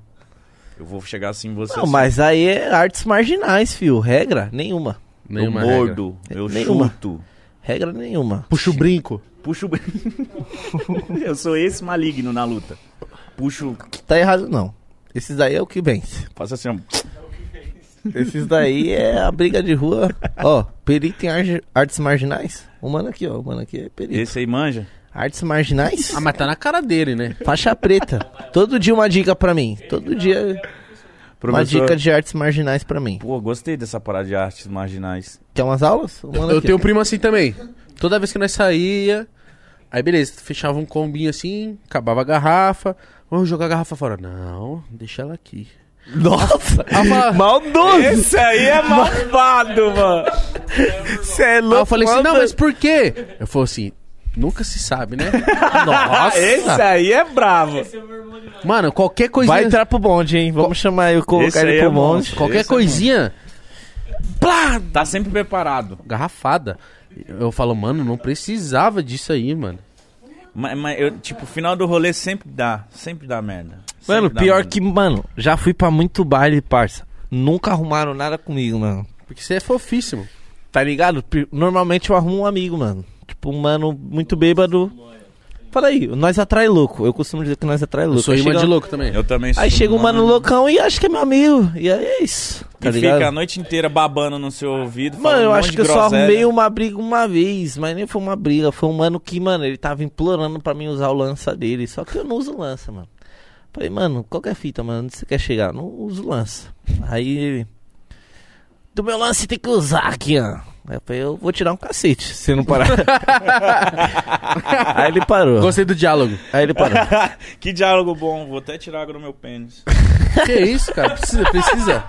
Eu vou chegar assim em você. Não, assim, mas aí é artes marginais, fio. Regra nenhuma. eu Nenhuma mordo, eu Nenhuma. chuto. Regra nenhuma. Puxa o brinco. Puxo. <laughs> eu sou esse maligno na luta. Puxo. Tá errado, não. Esses daí é o que vence. Faço assim, ó. Esses daí é a briga de rua. Ó, perito em artes marginais. O mano aqui, ó. O mano aqui é perito. Esse aí manja. Artes marginais? Ah, mas tá na cara dele, né? Faixa preta. Todo dia uma dica pra mim. Todo dia uma dica de artes marginais pra mim. Pô, gostei dessa parada de artes marginais. Quer umas aulas? Mano Eu aqui, tenho ó. um primo assim também. Toda vez que nós saía, aí beleza, fechava um combinho assim, acabava a garrafa, vamos jogar a garrafa fora. Não, deixa ela aqui. Nossa! Aí eu falava- Maldoso! Esse aí é malvado, <laughs> mano. Você é Aí louco! eu falei assim, não, mas por quê? Eu falei assim, nunca se sabe, né? Nossa! Esse aí é bravo. Mano, qualquer coisinha, Vai entrar pro bonde, hein? Vamos chamar ele, Esse colocar aí ele é pro bom. bonde. qualquer Esse é coisinha, plá, Tá sempre preparado. garrafada. Eu falo, mano, não precisava disso aí, mano. Mas, mas eu, tipo, final do rolê sempre dá. Sempre dá merda. Mano, Sempre dá pior merda. que, mano, já fui pra muito baile, parça. Nunca arrumaram nada comigo, mano. Porque você é fofíssimo. Tá ligado? Normalmente eu arrumo um amigo, mano. Tipo, um mano muito bêbado. Fala aí, nós atrai louco. Eu costumo dizer que nós atrai louco. Eu sou Aí chega- de louco também. Eu também sou. Aí chega um mano loucão e acha que é meu amigo. E aí é isso. Tá e ligado? fica a noite inteira babando no seu ouvido. Mano, eu um acho que eu de só groselha. arrumei uma briga uma vez, mas nem foi uma briga. Foi um mano que, mano, ele tava implorando pra mim usar o lança dele. Só que eu não uso lança, mano. Falei, mano, qual que é a fita, mano? Onde você quer chegar? Não uso lança. Aí ele. Do meu lance tem que usar aqui, ó. Aí eu falei, eu vou tirar um cacete se não parar. <laughs> Aí ele parou. Gostei do diálogo. Aí ele parou. <laughs> que diálogo bom. Vou até tirar água no meu pênis. <laughs> Que isso, cara? Precisa, precisa.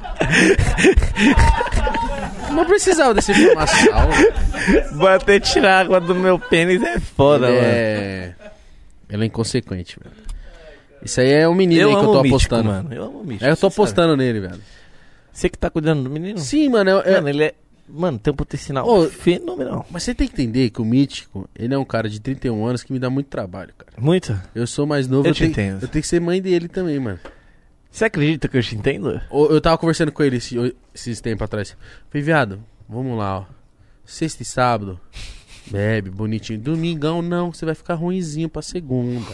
Não precisava dessa informação. Vou até tirar água do meu pênis, é foda, Ele mano. é... Ele é inconsequente, velho. Isso aí é um menino Eu aí que eu tô mítico, apostando. mano. Eu amo o mítico. É, eu tô você sabe. apostando nele, velho. Você que tá cuidando do menino? Sim, mano. eu- eu- Mano, ele é. Mano, tem um potencial Ô, fenomenal. Mas você tem que entender que o Mítico, ele é um cara de 31 anos que me dá muito trabalho, cara. Muito? Eu sou mais novo, Eu eu, te tenho, entendo. eu tenho que ser mãe dele também, mano. Você acredita que eu te entendo? Ô, Eu tava conversando com ele esse- esses tempos atrás. Falei, viado, vamos lá, ó. Sexta e sábado, bebe, bonitinho. Domingão, não, você vai ficar ruinzinho pra segunda.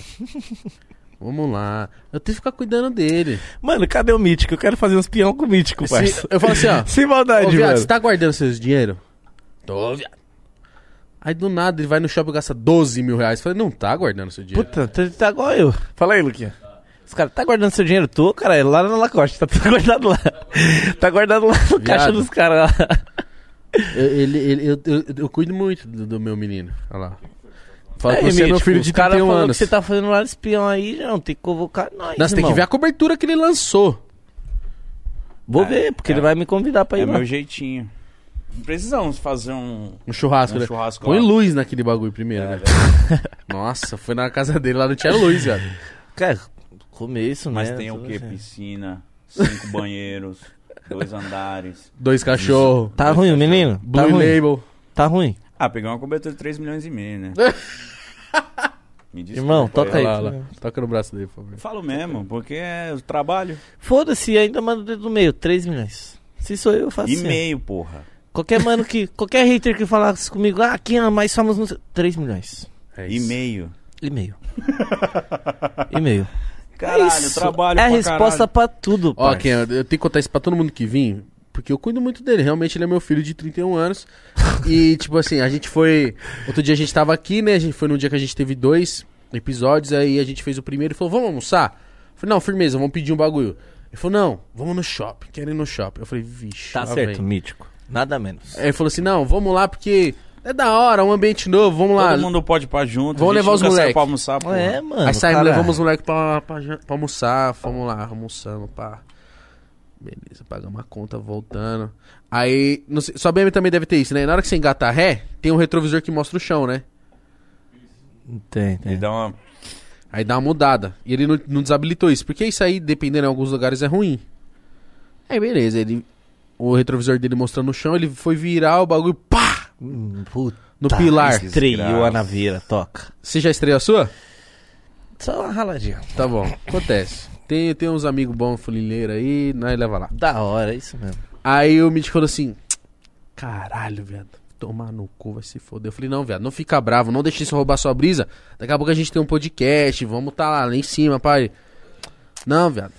Vamos lá. Eu tenho que ficar cuidando dele. Mano, cadê o mítico? Eu quero fazer uns peão com o mítico, Se- parça. eu falo assim, ó. <laughs> Sem Ô, maldade, viado, mano. você tá guardando seus dinheiro? Tô, viado. Aí do nada ele vai no shopping e gasta 12 mil reais. Eu Falei, não tá guardando seu dinheiro. Puta, tá, tá igual eu. Fala aí, Luquinha. Os caras, tá guardando seu dinheiro? Tô, cara, é lá na Lacoste, tá tudo guardado lá. Tá guardado lá no caixa Viado. dos caras lá. Eu, ele, ele- eu, eu, eu cuido muito do, do meu menino. Olha lá. Fala que Aí, você é meu mítico, filho de cara 31 falou anos. que você tá fazendo lá de espião aí, não, tem que convocar nós, Não, você tem que ver a cobertura que ele lançou. Vou ver, porque é. ele vai me convidar pra ir É lá. meu jeitinho. Precisamos fazer um. Um churrasco, Um né? churrasco Põe lá. luz naquele bagulho primeiro, né? <laughs> Nossa, foi na casa dele, lá não tinha luz, velho. Cara, começo, Mas né? tem o tudo quê? assim. Piscina, cinco <laughs> banheiros, dois andares. Dois cachorros. Tá ruim o menino? Tá Blue ruim. Label. Tá ruim. Ah, pegar uma cobertura de 3 milhões e meio, né? <laughs> Me desculpa, Irmão, toca aí. Lá, lá. Toca no braço dele, por favor. Falo mesmo, porque é o trabalho. Foda-se, ainda manda o dedo no meio, 3 milhões. Se sou eu, eu faço E assim. meio, porra. Qualquer mano que. Qualquer hater que falasse comigo, ah, quem é mais famoso no. 3 milhões. É E isso. meio. E meio. e meio. Caralho, isso. trabalho É a pra resposta caralho. pra tudo, Ó. Ken, eu tenho que contar isso pra todo mundo que vim, porque eu cuido muito dele. Realmente ele é meu filho de 31 anos. e, <laughs> tipo assim, a gente foi. Outro dia a gente tava aqui, né? A gente foi num dia que a gente teve dois episódios, aí a gente fez o primeiro e falou: vamos almoçar? Eu falei, não, firmeza, vamos pedir um bagulho. Ele falou, não, vamos no shopping, quero ir no shopping. Eu falei, vixe. Tá certo, vem. mítico. Nada menos. Aí ele falou assim, não, vamos lá porque é da hora, um ambiente novo, vamos lá. Todo mundo pode ir pra junto. Vamos levar os nunca saiu moleque. pra almoçar, porra. É, mano. Aí saímos, levamos os moleques pra, pra, pra almoçar, fomos lá, almoçamos, pá. Beleza, pagamos a conta, voltando. Aí, não sei, sua BM também deve ter isso, né? Na hora que você engata ré, tem um retrovisor que mostra o chão, né? Tem, tem. dá uma... Aí dá uma mudada. E ele não, não desabilitou isso, porque isso aí, dependendo em alguns lugares, é ruim. Aí, beleza, ele... O retrovisor dele mostrando o chão, ele foi virar o bagulho, pá! Hum, Puta, No pilar. Estreou a naveira, toca. Você já estreou a sua? Só uma raladinha. Tá bom, acontece. Tem, tem uns amigos bons fulileiros aí, nós leva lá. Da hora, é isso mesmo. Aí o Mitch falou assim: Caralho, viado, tomar no cu, vai se foder. Eu falei: Não, viado, não fica bravo, não deixe isso roubar sua brisa. Daqui a pouco a gente tem um podcast, vamos tá lá, lá em cima, pai. Não, viado.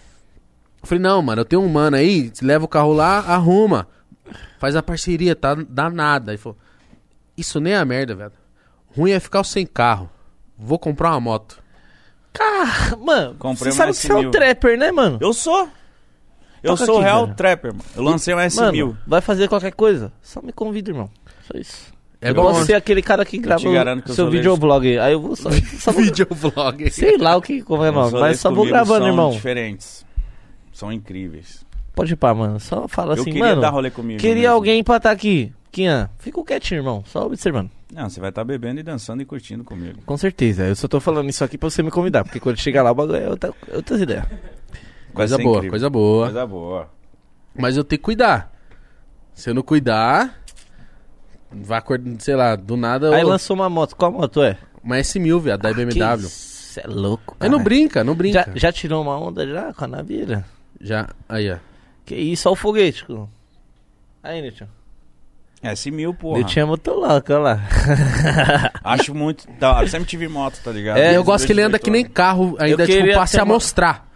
Eu falei: Não, mano, eu tenho um mano aí, leva o carro lá, arruma. Faz a parceria, tá? Dá nada. Aí falou: Isso nem é a merda, viado. Ruim é ficar sem carro. Vou comprar uma moto. Cara, mano, Comprei você sabe uma que você é um S1000. trapper, né, mano? Eu sou. Eu Toca sou aqui, real velho. trapper, mano. Eu lancei um S1000. Mano, vai fazer qualquer coisa? Só me convida, irmão. Só isso. É eu bom. posso ser aquele cara que grava o eu seu videoblog. Aí eu vou só, <laughs> só vou, Videovlog. sei lá o que como é nome, mas só vou gravando, são irmão. diferentes. São incríveis. Pode ir pá, mano. Só fala eu assim, queria mano. dar rolê comigo. Queria mesmo. alguém pra estar aqui. Kian, fica quietinho, irmão. Só observando. Não, você vai estar bebendo e dançando e curtindo comigo. Com certeza. Eu só tô falando isso aqui pra você me convidar. Porque quando chegar lá, o bagulho é outra, outras ideias. Coisa boa, incrível. coisa boa. Coisa boa. Mas eu tenho que cuidar. Se eu não cuidar, vai acordar, sei lá, do nada. Aí eu- lançou uma moto. Qual moto é? Uma S1000, viado, da BMW. Você é louco, Aí não cara. brinca, não brinca. Já, já tirou uma onda já com a naveira? Já, aí, ó. Que isso, olha o foguete. cu. Aí, Nilton. S1000, porra. Eu tinha motoloca, olha lá. <laughs> Acho muito da hora. Sempre tive moto, tá ligado? É, eu gosto que ele anda que nem 18 carro, ainda, Eu tipo, queria pra se ter uma- amostrar.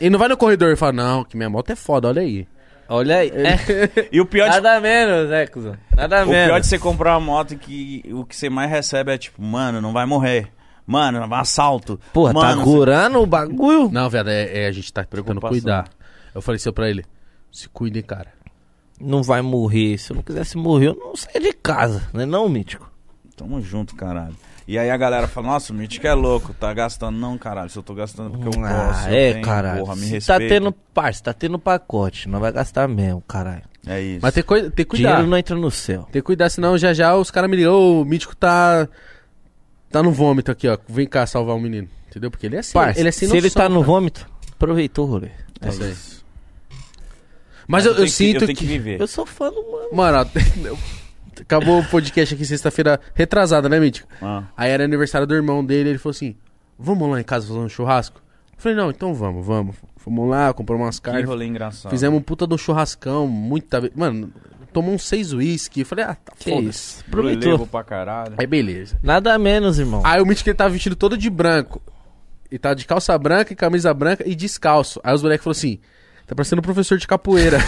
Ele não vai no corredor e fala, não, que minha moto é foda, olha aí. Olha aí. É. <laughs> E o pior, de, nada menos, né, cuzão? Nada o pior menos. de você comprar uma moto é que o que você mais recebe é tipo, mano, não vai morrer. Mano, vai assalto. Porra, mano, tá curando o bagulho? Não, viado, é, é, a gente tá tentando cuidar. Eu falei isso pra ele, se cuidem, cara. Não vai morrer. Se eu não quisesse morrer, eu não saia de casa, né não, Mítico? Tamo junto, caralho. E aí a galera fala, nossa, o Mítico é louco, tá gastando. Não, caralho, se eu tô gastando porque eu ah, posso. é, tenho, caralho. Porra, me Se respeita. tá tendo, parça, tá tendo pacote, não vai gastar mesmo, caralho. É isso. Mas tem, coi- tem que cuidar. Dinheiro não entra no céu. Tem que cuidar, senão já já os caras me ligam, ô, o Mítico tá... Tá no vômito aqui, ó. Vem cá salvar o menino. Entendeu? Porque ele é assim, Parça, ele é sem se ele noção, tá no cara. vômito, aproveitou o rolê. É isso aí. Mas eu, eu que- sinto eu tenho que... que viver. Eu sou fã do mano. Mano, <laughs> acabou o podcast aqui sexta-feira retrasada, né, Mítico? Ah. Aí era aniversário do irmão dele, ele falou assim: Vamos lá em casa fazer um churrasco? Eu falei, não, então vamos, vamos. Fomos lá, compramos umas Que carnes. rolê engraçado. Fizemos um puta do churrascão, muita. Mano, tomou uns seis uísque. Eu falei, ah, tá Que foda. isso? Aproveitou. pra caralho. Aí beleza. Nada menos, irmão. Aí o Mítico ele tava vestido todo de branco. E tava de calça branca e camisa branca e descalço. Aí os moleques falaram assim: tá parecendo um professor de capoeira.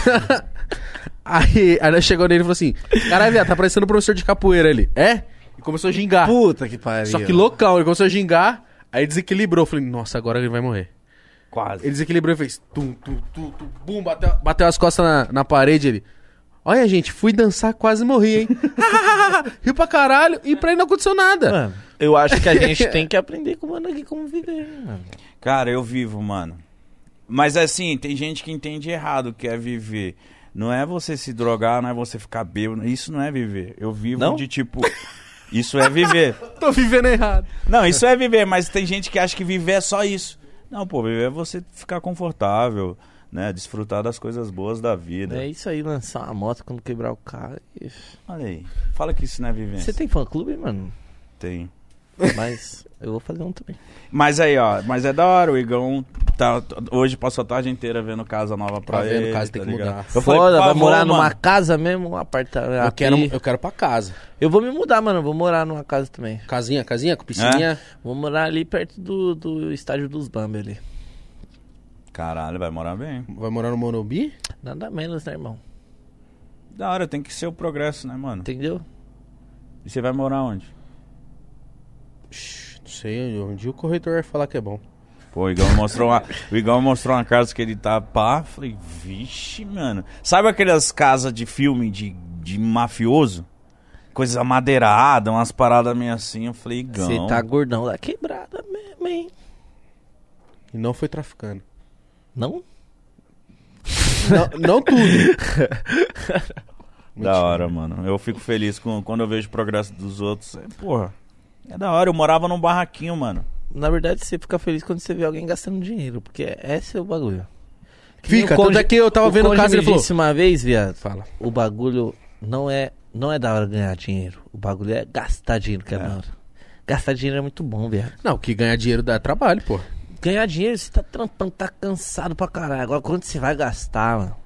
<laughs> aí, aí nós chegou nele e falou assim: caralho, viado, tá parecendo um professor de capoeira ali. É? E começou a gingar. Puta que pariu. Só que loucão, ele começou a gingar, aí desequilibrou. Eu falei, nossa, agora ele vai morrer. Quase. Ele desequilibrou e fez tum, tum, tum, tum, bum, bateu, bateu as costas na, na parede ele. Olha, gente, fui dançar, quase morri, hein? <laughs> <laughs> Riu pra caralho e pra ele não aconteceu nada. Mano, eu acho que a gente tem que aprender com o mano aqui como viver, mano. Cara, eu vivo, mano. Mas assim, tem gente que entende errado o que é viver. Não é você se drogar, não é você ficar bêbado. Isso não é viver. Eu vivo Não? de tipo. Isso é viver. <laughs> Tô vivendo errado. Não, isso é viver, mas tem gente que acha que viver é só isso. Não, pô, viver é você ficar confortável, né? Desfrutar das coisas boas da vida. É isso aí, lançar uma moto quando quebrar o carro. e- Olha aí. Fala que isso não é vivência. Você tem fã clube, mano? Tem. Mas eu vou fazer um também. Mas aí, ó, mas é da hora, o Igão tá, hoje passou a tarde inteira vendo casa nova pra Tá vendo ele. casa, tem tá que ligado? mudar. Eu falei, Foda, por vai favor, morar mano. numa casa mesmo, um apartamento. Eu quero, eu quero pra casa. Eu vou me mudar, mano. eu Vou morar numa casa também. Casinha, casinha, com piscininha. Vou morar ali perto do, do estádio dos Bambi ali. Caralho, vai morar bem. Vai morar no Morumbi? Nada menos, né, irmão? Da hora, tem que ser o progresso, né, mano? Entendeu? E você vai morar onde? Não sei, um dia o corretor vai falar que é bom. Pô, o Igão mostrou uma, o Igão mostrou uma casa que ele tá pá. Falei, vixe, mano. Sabe aquelas casas de filme de, de mafioso? Coisas amadeiradas, umas paradas meio assim. Eu falei, Igão. Você tá gordão da quebrada mesmo, hein? E não foi traficando. Não? Não, não tudo. <laughs> Da hora, mano. Eu fico feliz com, quando eu vejo o progresso dos outros. É, porra, é da hora. Eu morava num barraquinho, mano. Na verdade, você fica feliz quando você vê alguém gastando dinheiro, porque esse é o bagulho. Que Fica, o conde- tanto é que eu tava o vendo o caso ele falou... disse uma vez, viado, Fala. o bagulho não é, não é da hora ganhar dinheiro. O bagulho é gastar dinheiro que é, É. da hora. Gastar dinheiro é muito bom, viado. Não, que ganhar dinheiro dá trabalho, pô. Ganhar dinheiro, você tá trampando, tá cansado pra caralho. Agora, quando você vai gastar, mano,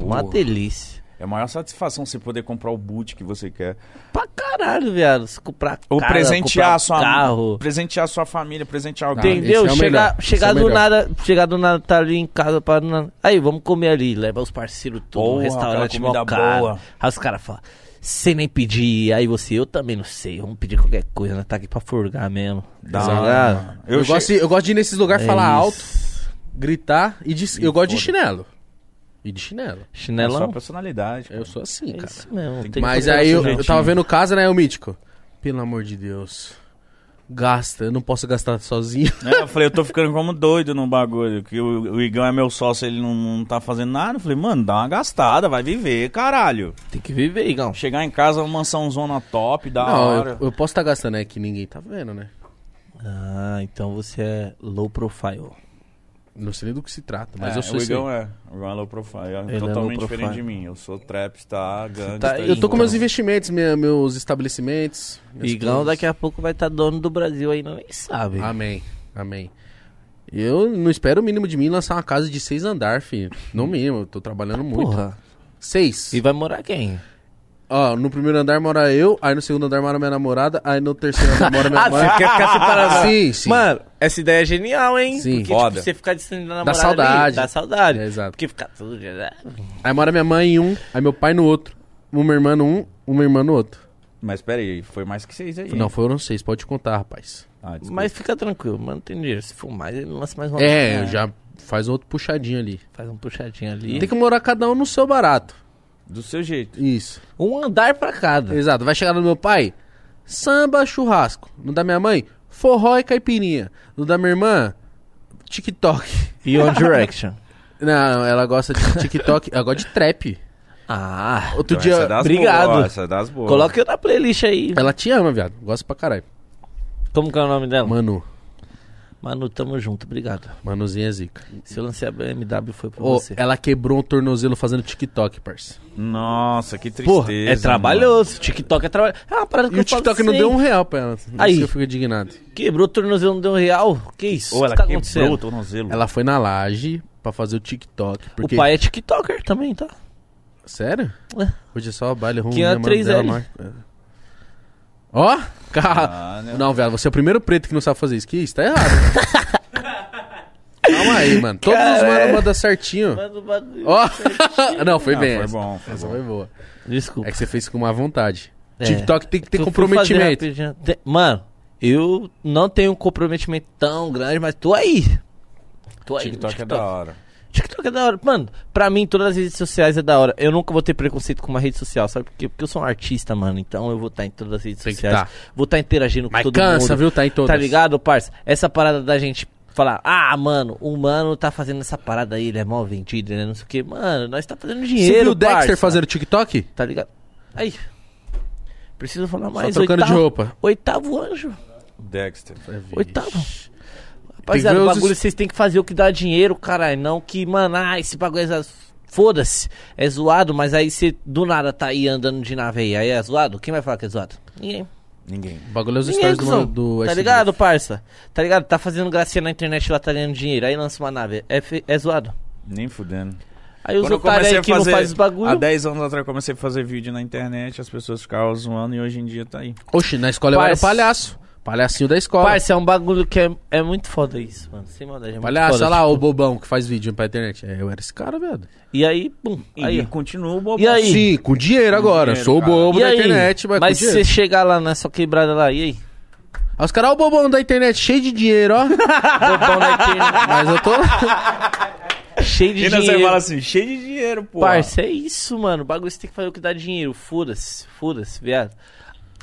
uma Porra. delícia. É a maior satisfação você poder comprar o boot que você quer. Pra caralho, viado. Se comprar Ou casa, presentear comprar a sua carro. presentear a sua família, presentear alguém. Entendeu? é o chegar esse é o do melhor. nada, chegar do nada, tá ali em casa para Aí, vamos comer ali, leva os parceiros Porra, um restaurante comida caro. boa. Aí os caras falam, sem nem pedir, aí você, eu também não sei, vamos pedir qualquer coisa, né? Tá aqui pra furgar mesmo. Da Tá mano. Eu, che- gosto, de, eu gosto de ir nesses lugares É falar isso. alto, gritar e de, eu gosto de chinelo. E de chinelo. É a Chinelão? sua personalidade. Eu sou assim, É cara. isso mesmo. Tem Mas aí eu, eu tava vendo o caso, né, o Mítico? Pelo amor de Deus. Gasta, eu não posso gastar sozinho. É, eu falei, eu tô ficando como doido no bagulho. Que o, o Igão é meu sócio, ele não, não tá fazendo nada. Eu falei, mano, dá uma gastada, vai viver, caralho. Tem que viver, Igão. Chegar em casa, uma mansão zona top, da não, hora. eu, eu posso estar gastando, é que ninguém tá vendo, né? Ah, então você é low profile. Não sei nem do que se trata, mas É, eu sou o Igão é. O Igão é low profile. É Ele é totalmente low diferente profile. de mim. Eu sou trapstar, gangsta. Tá, Eu tô com meus Então. investimentos, minha- meus estabelecimentos. Igão coisas. daqui a pouco vai estar dono do Brasil aí, não nem sabe. Amém, amém. Eu não espero o mínimo de mim lançar uma casa de seis andar, filho. No mínimo, eu tô trabalhando muito. Porra. Seis. E vai morar quem? Ó, no primeiro andar mora eu, aí no segundo andar mora minha namorada, aí no terceiro andar mora minha <laughs> Ah, mãe. você quer ficar separado? Sim, sim. Mano, essa ideia é genial, hein? Sim. Porque, Foda. tipo, você ficar distante da namorada saudade. ali, dá saudade. É, exato. Porque ficar todo dia... né? Aí mora minha mãe em um, aí meu pai no outro. Uma irmã no um, uma irmã no outro. Mas pera aí, foi mais que seis aí. Não, foram seis, pode contar, rapaz. Ah, desculpa. Mas fica tranquilo, mano, tem dinheiro. Se for mais, ele lança mais uma. É, já faz outro puxadinho ali. Faz um puxadinho ali. Tem que morar cada um no seu barato. Do seu jeito. Isso. Um andar pra cada. Exato. Vai chegar no meu pai, samba, churrasco. No da minha mãe, forró e caipirinha. No da minha irmã, TikTok. E One Direction. <laughs> Não, ela gosta de TikTok, ela gosta de trap. Ah, Outro Então, dia, essa é das obrigado. Boas, essa é das boas. coloca eu na playlist aí. ela te ama, viado. Gosta pra caralho. Como que é o nome dela? Manu, Manu, tamo junto, obrigado. Manuzinha é zica. Se eu lancei a BMW foi por Ô, você. ela quebrou um tornozelo fazendo TikTok, parça. Nossa, que tristeza. Porra, é trabalhoso. TikTok é trabalhoso. É uma parada que E o eu falo TikTok não deu um real pra ela. Aí. Isso que eu fico indignado. Quebrou o tornozelo, não deu um real? Que isso? Ou O ela que tá quebrou acontecendo? o tornozelo. Ela foi na laje pra fazer o TikTok. Porque... O pai é TikToker também, tá? Sério? É. Hoje é só baile ruim. Que é 3L. Ó, cara. Ah, né? Não, velho, você é o primeiro preto que não sabe fazer isso. Que isso? Tá errado. <laughs> Calma aí, mano. Todos os manos é. mandam certinho. Manda o bagulho. Ó. não, foi bem. foi essa. bom, foi Essa bom. foi boa. Desculpa. É que você fez com má vontade. É. TikTok tem que ter Tu comprometimento. Mano, eu não tenho um comprometimento tão grande, mas tô aí. Tô aí. no TikTok é da hora. TikTok é da hora. Mano, pra mim, todas as redes sociais é da hora. Eu nunca vou ter preconceito com uma rede social, sabe por quê? Porque eu sou um artista, mano. Então eu vou estar em todas as redes Tem sociais. tá. Vou estar interagindo com Mas todo cansa, mundo. viu? Tá em todas. Tá ligado, parça? Essa parada da gente falar, ah, mano, o mano tá fazendo essa parada aí, ele é mal vendido, ele é não sei o quê. Mano, nós tá fazendo dinheiro. Você viu o Dexter parça. fazendo TikTok? Tá ligado? Aí. Preciso falar Só mais. trocando de oitavo- roupa. Oitavo anjo. Dexter. Oitavo. Rapaziada, o os bagulho vocês têm que fazer o que dá dinheiro, caralho. Não que, mano, ah, esse bagulho é. Foda-se. É zoado, mas aí você do nada tá aí andando de nave aí. Aí é zoado? Quem vai falar que é zoado? Ninguém. Ninguém. O bagulho é os Ninguém, stories do, cuzão. do Tá ligado, parça? Tá ligado? Tá fazendo gracinha na internet lá, tá ganhando dinheiro. Aí lança uma nave. É, é zoado. Nem fudendo. Aí os otários aí que não fazer. faz os bagulho. Há 10 anos atrás eu comecei a fazer vídeo na internet, as pessoas ficavam zoando e hoje em dia tá aí. Oxi, na escola eu era Parça. palhaço. Palhacinho da escola. Parça, é um bagulho que é, é muito foda isso, mano. Sem maldade. É Palhaço, olha lá tipo. o bobão que faz vídeo pra internet. É, eu era esse cara, velho. E aí, pum. E Aí, continua o bobo. E aí? Sim, com dinheiro agora. dinheiro, Sou o cara. bobo E da aí? internet, mas, Mas se você chegar lá nessa quebrada lá, e aí? Aí os caras, ó o bobão da internet, cheio de dinheiro, ó. <laughs> Bobão na internet, mas eu tô... cheio de E você dinheiro. fala assim, cheio de dinheiro, pô. Parça, é isso, mano. O bagulho você tem que fazer o que dá dinheiro. Foda-se, foda-se, viado.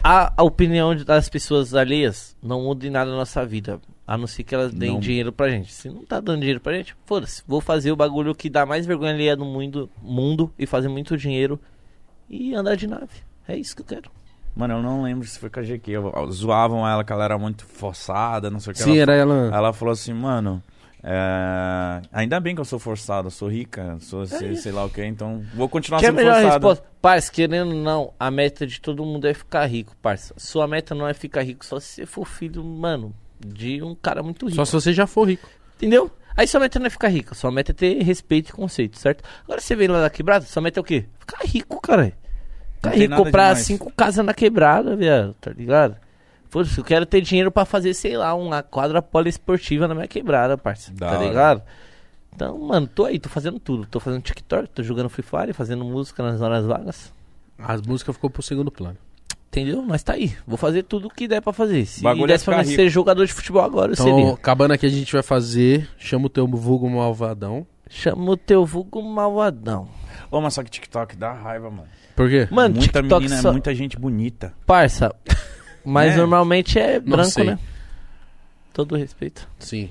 A, a opinião das pessoas alheias não muda em nada na nossa vida. A não ser que elas deem Não. dinheiro pra gente. Se não tá dando dinheiro pra gente, foda-se. Vou fazer o bagulho que dá mais vergonha alheia no mundo, mundo e fazer muito dinheiro e andar de nave. É isso que eu quero. Mano, eu não lembro se foi com a GQ. eu- eu- Zoavam ela que ela era muito forçada, não sei o que. Sim, ela, era ela... ela falou assim, mano. É, Ainda bem que eu sou forçado, eu sou rica, sou sei, sei lá o que, então vou continuar Que é a sendo melhor forçado. resposta. Parça, querendo ou não, a meta de todo mundo é ficar rico, parça. Sua meta não é ficar rico só se você for filho, mano, de um cara muito rico. Só se você já for rico. Entendeu? Aí sua meta não é ficar rico, sua meta é ter respeito e conceito, certo? Agora você vem lá da quebrada, sua meta é o quê? Ficar rico, cara. Ficar rico, comprar demais. cinco casas na quebrada, viado, tá ligado? Foda-se, eu quero ter dinheiro pra fazer, sei lá, uma quadra poliesportiva na minha quebrada, parça. Da tá hora. ligado? Então, mano, tô aí, tô fazendo tudo. Tô fazendo TikTok, tô jogando Free Fire, fazendo música nas horas vagas. As músicas ficou pro segundo plano. Entendeu? Mas tá aí. Vou fazer tudo o que der pra fazer. Se Bagulho é desse pra ficar mim rico. ser jogador de futebol agora, eu Então, seria. acabando aqui, a gente vai fazer... Chama o teu vulgo malvadão. Chama o teu vulgo malvadão. Ô, mas só que TikTok dá raiva, mano. Por quê? Mano, muita TikTok menina, só... muita gente bonita. Parça, mas É. normalmente é branco, sei. né? Todo respeito. Sim.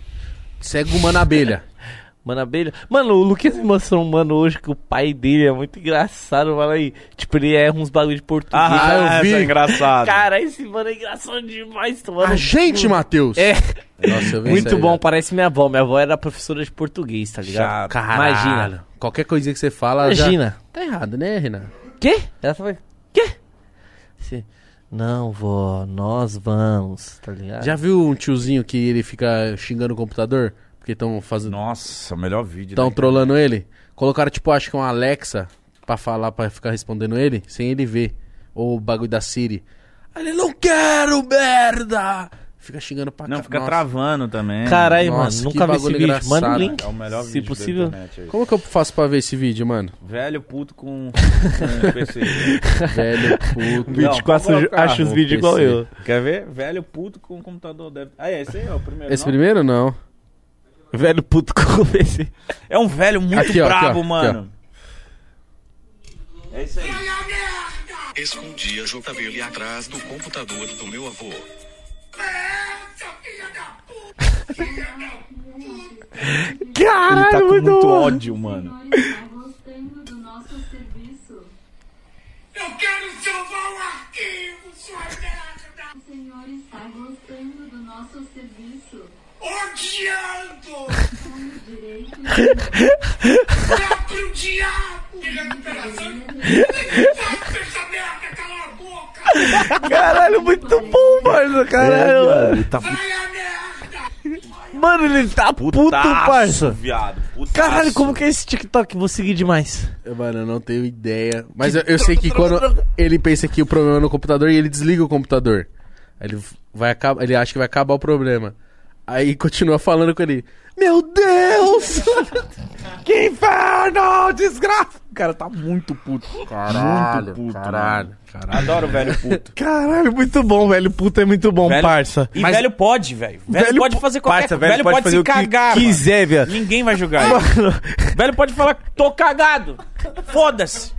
Segue o Mano Abelha. <laughs> Mano, abelha. Mano, o Luquinhas me mostrou um mano hoje que o pai dele é muito engraçado, mano. Aí, tipo, ele erra uns bagulho de português. Ah, eu vi. é engraçado. Cara, esse mano é engraçado demais, mano. A gente, Matheus! É, Nossa, eu <laughs> vi muito isso aí, bom, velho. parece minha avó. Minha avó era professora de português, tá ligado? Chato. Caralho. Imagina. Qualquer coisinha que você fala já... Imagina. Tá errado, né, Renan? Quê? Ela foi, quê? Você, não, vó, nós vamos, tá ligado? Já viu um tiozinho que ele fica xingando o computador? Porque estão fazendo... Nossa, o melhor vídeo. Estão né? trollando ele? Colocaram, tipo, acho que uma Alexa pra falar, pra ficar respondendo ele, sem ele ver. Ou o bagulho da Siri. Aí ele, não quero, merda! Fica xingando pra Não, ca- fica Nossa. travando também. Caralho, Nossa, mano, que nunca vi esse bagulho vídeo. Manda o link. É o melhor Se vídeo da possível. internet, isso. Como que eu faço pra ver esse vídeo, mano? Velho puto com, com <laughs> PC. Velho puto. 24 Não, coloca acha os no vídeos igual PC. eu. Quer ver? Velho puto com computador. Deve... Ah, é, esse aí é o primeiro. Esse não? primeiro não. Velho puto com esse. É um velho muito Aqui, ó, aqui, brabo, ó, aqui, mano. É isso aí. Escondi a JBL atrás do computador do meu avô. Caralho, Ele tá com muito muito bom. ódio, mano. Está gostando do nosso serviço. Eu quero salvar o arquivo, sua merda! O senhor está gostando do nosso serviço. Odiando! Direito Próprio diabo! Recuperação! Essa merda, cala a boca! Caralho, muito bom, mano. Caralho, mano. Tá Vai a merda! Mano, ele tá puto, putaço, parça. viado. Putaço. Caralho, como que é esse TikTok? Vou seguir demais. Mano, eu não tenho ideia. Mas eu, eu sei que quando ele pensa que o problema é no computador e ele desliga o computador. Aí ele vai acabar, ele acha que vai acabar o problema. Aí continua falando com ele. Meu Deus! <laughs> Que inferno, desgraça. O cara tá muito puto. Caralho, muito puto, caralho, caralho. Adoro o velho puto. Caralho, muito bom, velho. Puta é muito bom, Velho- parça. E velho pode, velho. Velho, pode fazer qualquer parça, coisa. Velho, pode, fazer se que cagar. mano. quiser, velho. Ninguém vai julgar. ele. velho pode falar, tô cagado. Foda-se.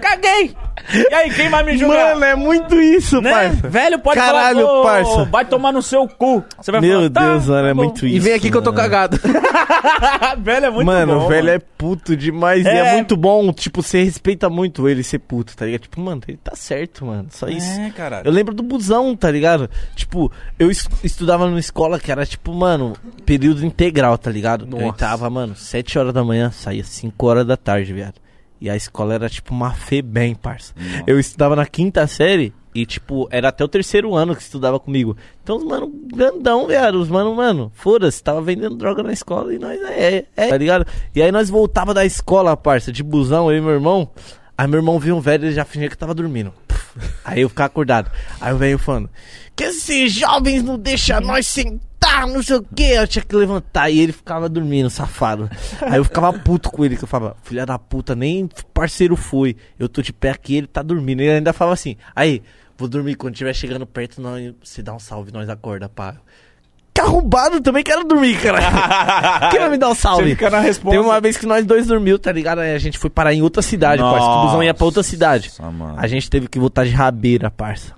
Caguei. E aí, quem vai me julgar? Mano, é muito isso, né? parça. Velho pode Caralho, falar, "Ô, parça. vai tomar no seu cu. Você vai Meu falar, "Tá, Deus, mano, é tá bom." muito isso. E vem aqui que eu tô mano. cagado. <laughs> velho é muito mano, bom. o velho mano. é puto demais. E é É. muito bom, tipo, você respeita muito ele ser puto, tá ligado? Tipo, mano, ele tá certo, mano. Só isso. É, caralho. Eu lembro do busão, tá ligado? Tipo, eu es- estudava numa escola que era, tipo, mano, período integral, tá ligado? Eu Nossa. entrava, mano, 7 horas da manhã, saía 5 horas da tarde, viado. E a escola era, tipo, uma fé bem, parça. Eu estudava na quinta série e, tipo, era até o terceiro ano que estudava comigo. Então, os mano, grandão, viado. Os mano, mano, foda-se, tava vendendo droga na escola e nós, é, é, tá ligado? E aí nós voltava da escola, parça, de busão, eu e meu irmão. Aí meu irmão viu um velho e ele já fingia que tava dormindo. Aí eu ficava acordado. Aí o velho falando: Que esses jovens não deixam nós sentar, não sei o que. Eu tinha que levantar. E ele ficava dormindo, safado. Aí eu ficava puto com ele, que eu falava: Filha da puta, nem parceiro foi. Eu tô de pé aqui, ele tá dormindo. Ele ainda falava assim: Aí, vou dormir quando estiver chegando perto, nós, você dá um salve, nós acorda, pá. Que arrombado também quero dormir, cara. <laughs> Quem vai me dar um salve? Você fica na resposta. Teve uma vez que nós dois dormiu, tá ligado? Aí a gente foi parar em outra cidade, parça. que O busão ia pra outra cidade. Nossa. A gente teve que voltar de rabeira, parça.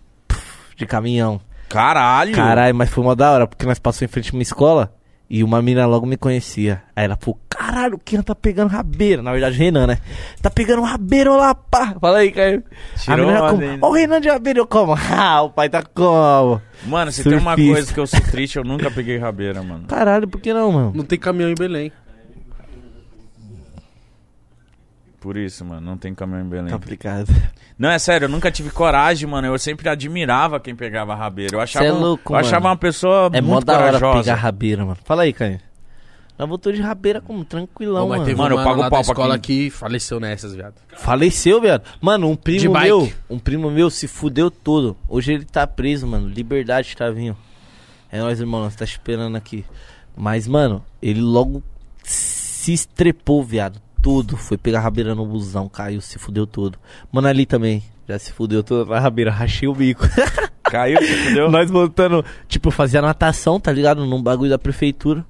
De caminhão. Caralho. Caralho, mas foi mó da hora, porque nós passamos em frente a uma escola e uma mina logo me conhecia. Aí ela falou, caralho, o Kian tá pegando rabeira. Na verdade, o Renan, né? Tá pegando rabeira lá, pá. Fala aí, Caio. A Tirou menina uma como, ó o Renan de rabeira, eu como. <laughs> Ah, o pai tá como? Mano, se tem uma Surfista. coisa que eu sou triste, eu nunca peguei rabeira, mano. Caralho, por que não, mano? Não tem caminhão em Belém. Por isso, mano, não tem caminhão em Belém. Complicado. Não, é sério, eu nunca tive coragem, mano. Eu sempre admirava quem pegava rabeira. Eu achava, Cê é louco, eu achava mano. uma pessoa É mó muito da hora corajosa. pegar rabeira, mano. Fala aí, Caio. Nós voltou de rabeira como tranquilão, Ô, mas mano. teve Mano, eu pago lá pau da pra escola que faleceu nessas, viado. Faleceu, viado. Mano, um De primo bike. meu, um primo meu se fudeu todo. Hoje ele tá preso, mano. Liberdade, Tavinho. É nóis, irmão, nós tá esperando aqui. Mas, mano, ele logo se estrepou, viado. Tudo. Foi pegar a rabeira no busão, caiu, se fudeu todo. Mano, ali também. Já se fudeu todo na rabeira, rachei o bico. <laughs> Caiu, você entendeu? nós voltando, tipo, fazia natação, tá ligado? Num bagulho da prefeitura.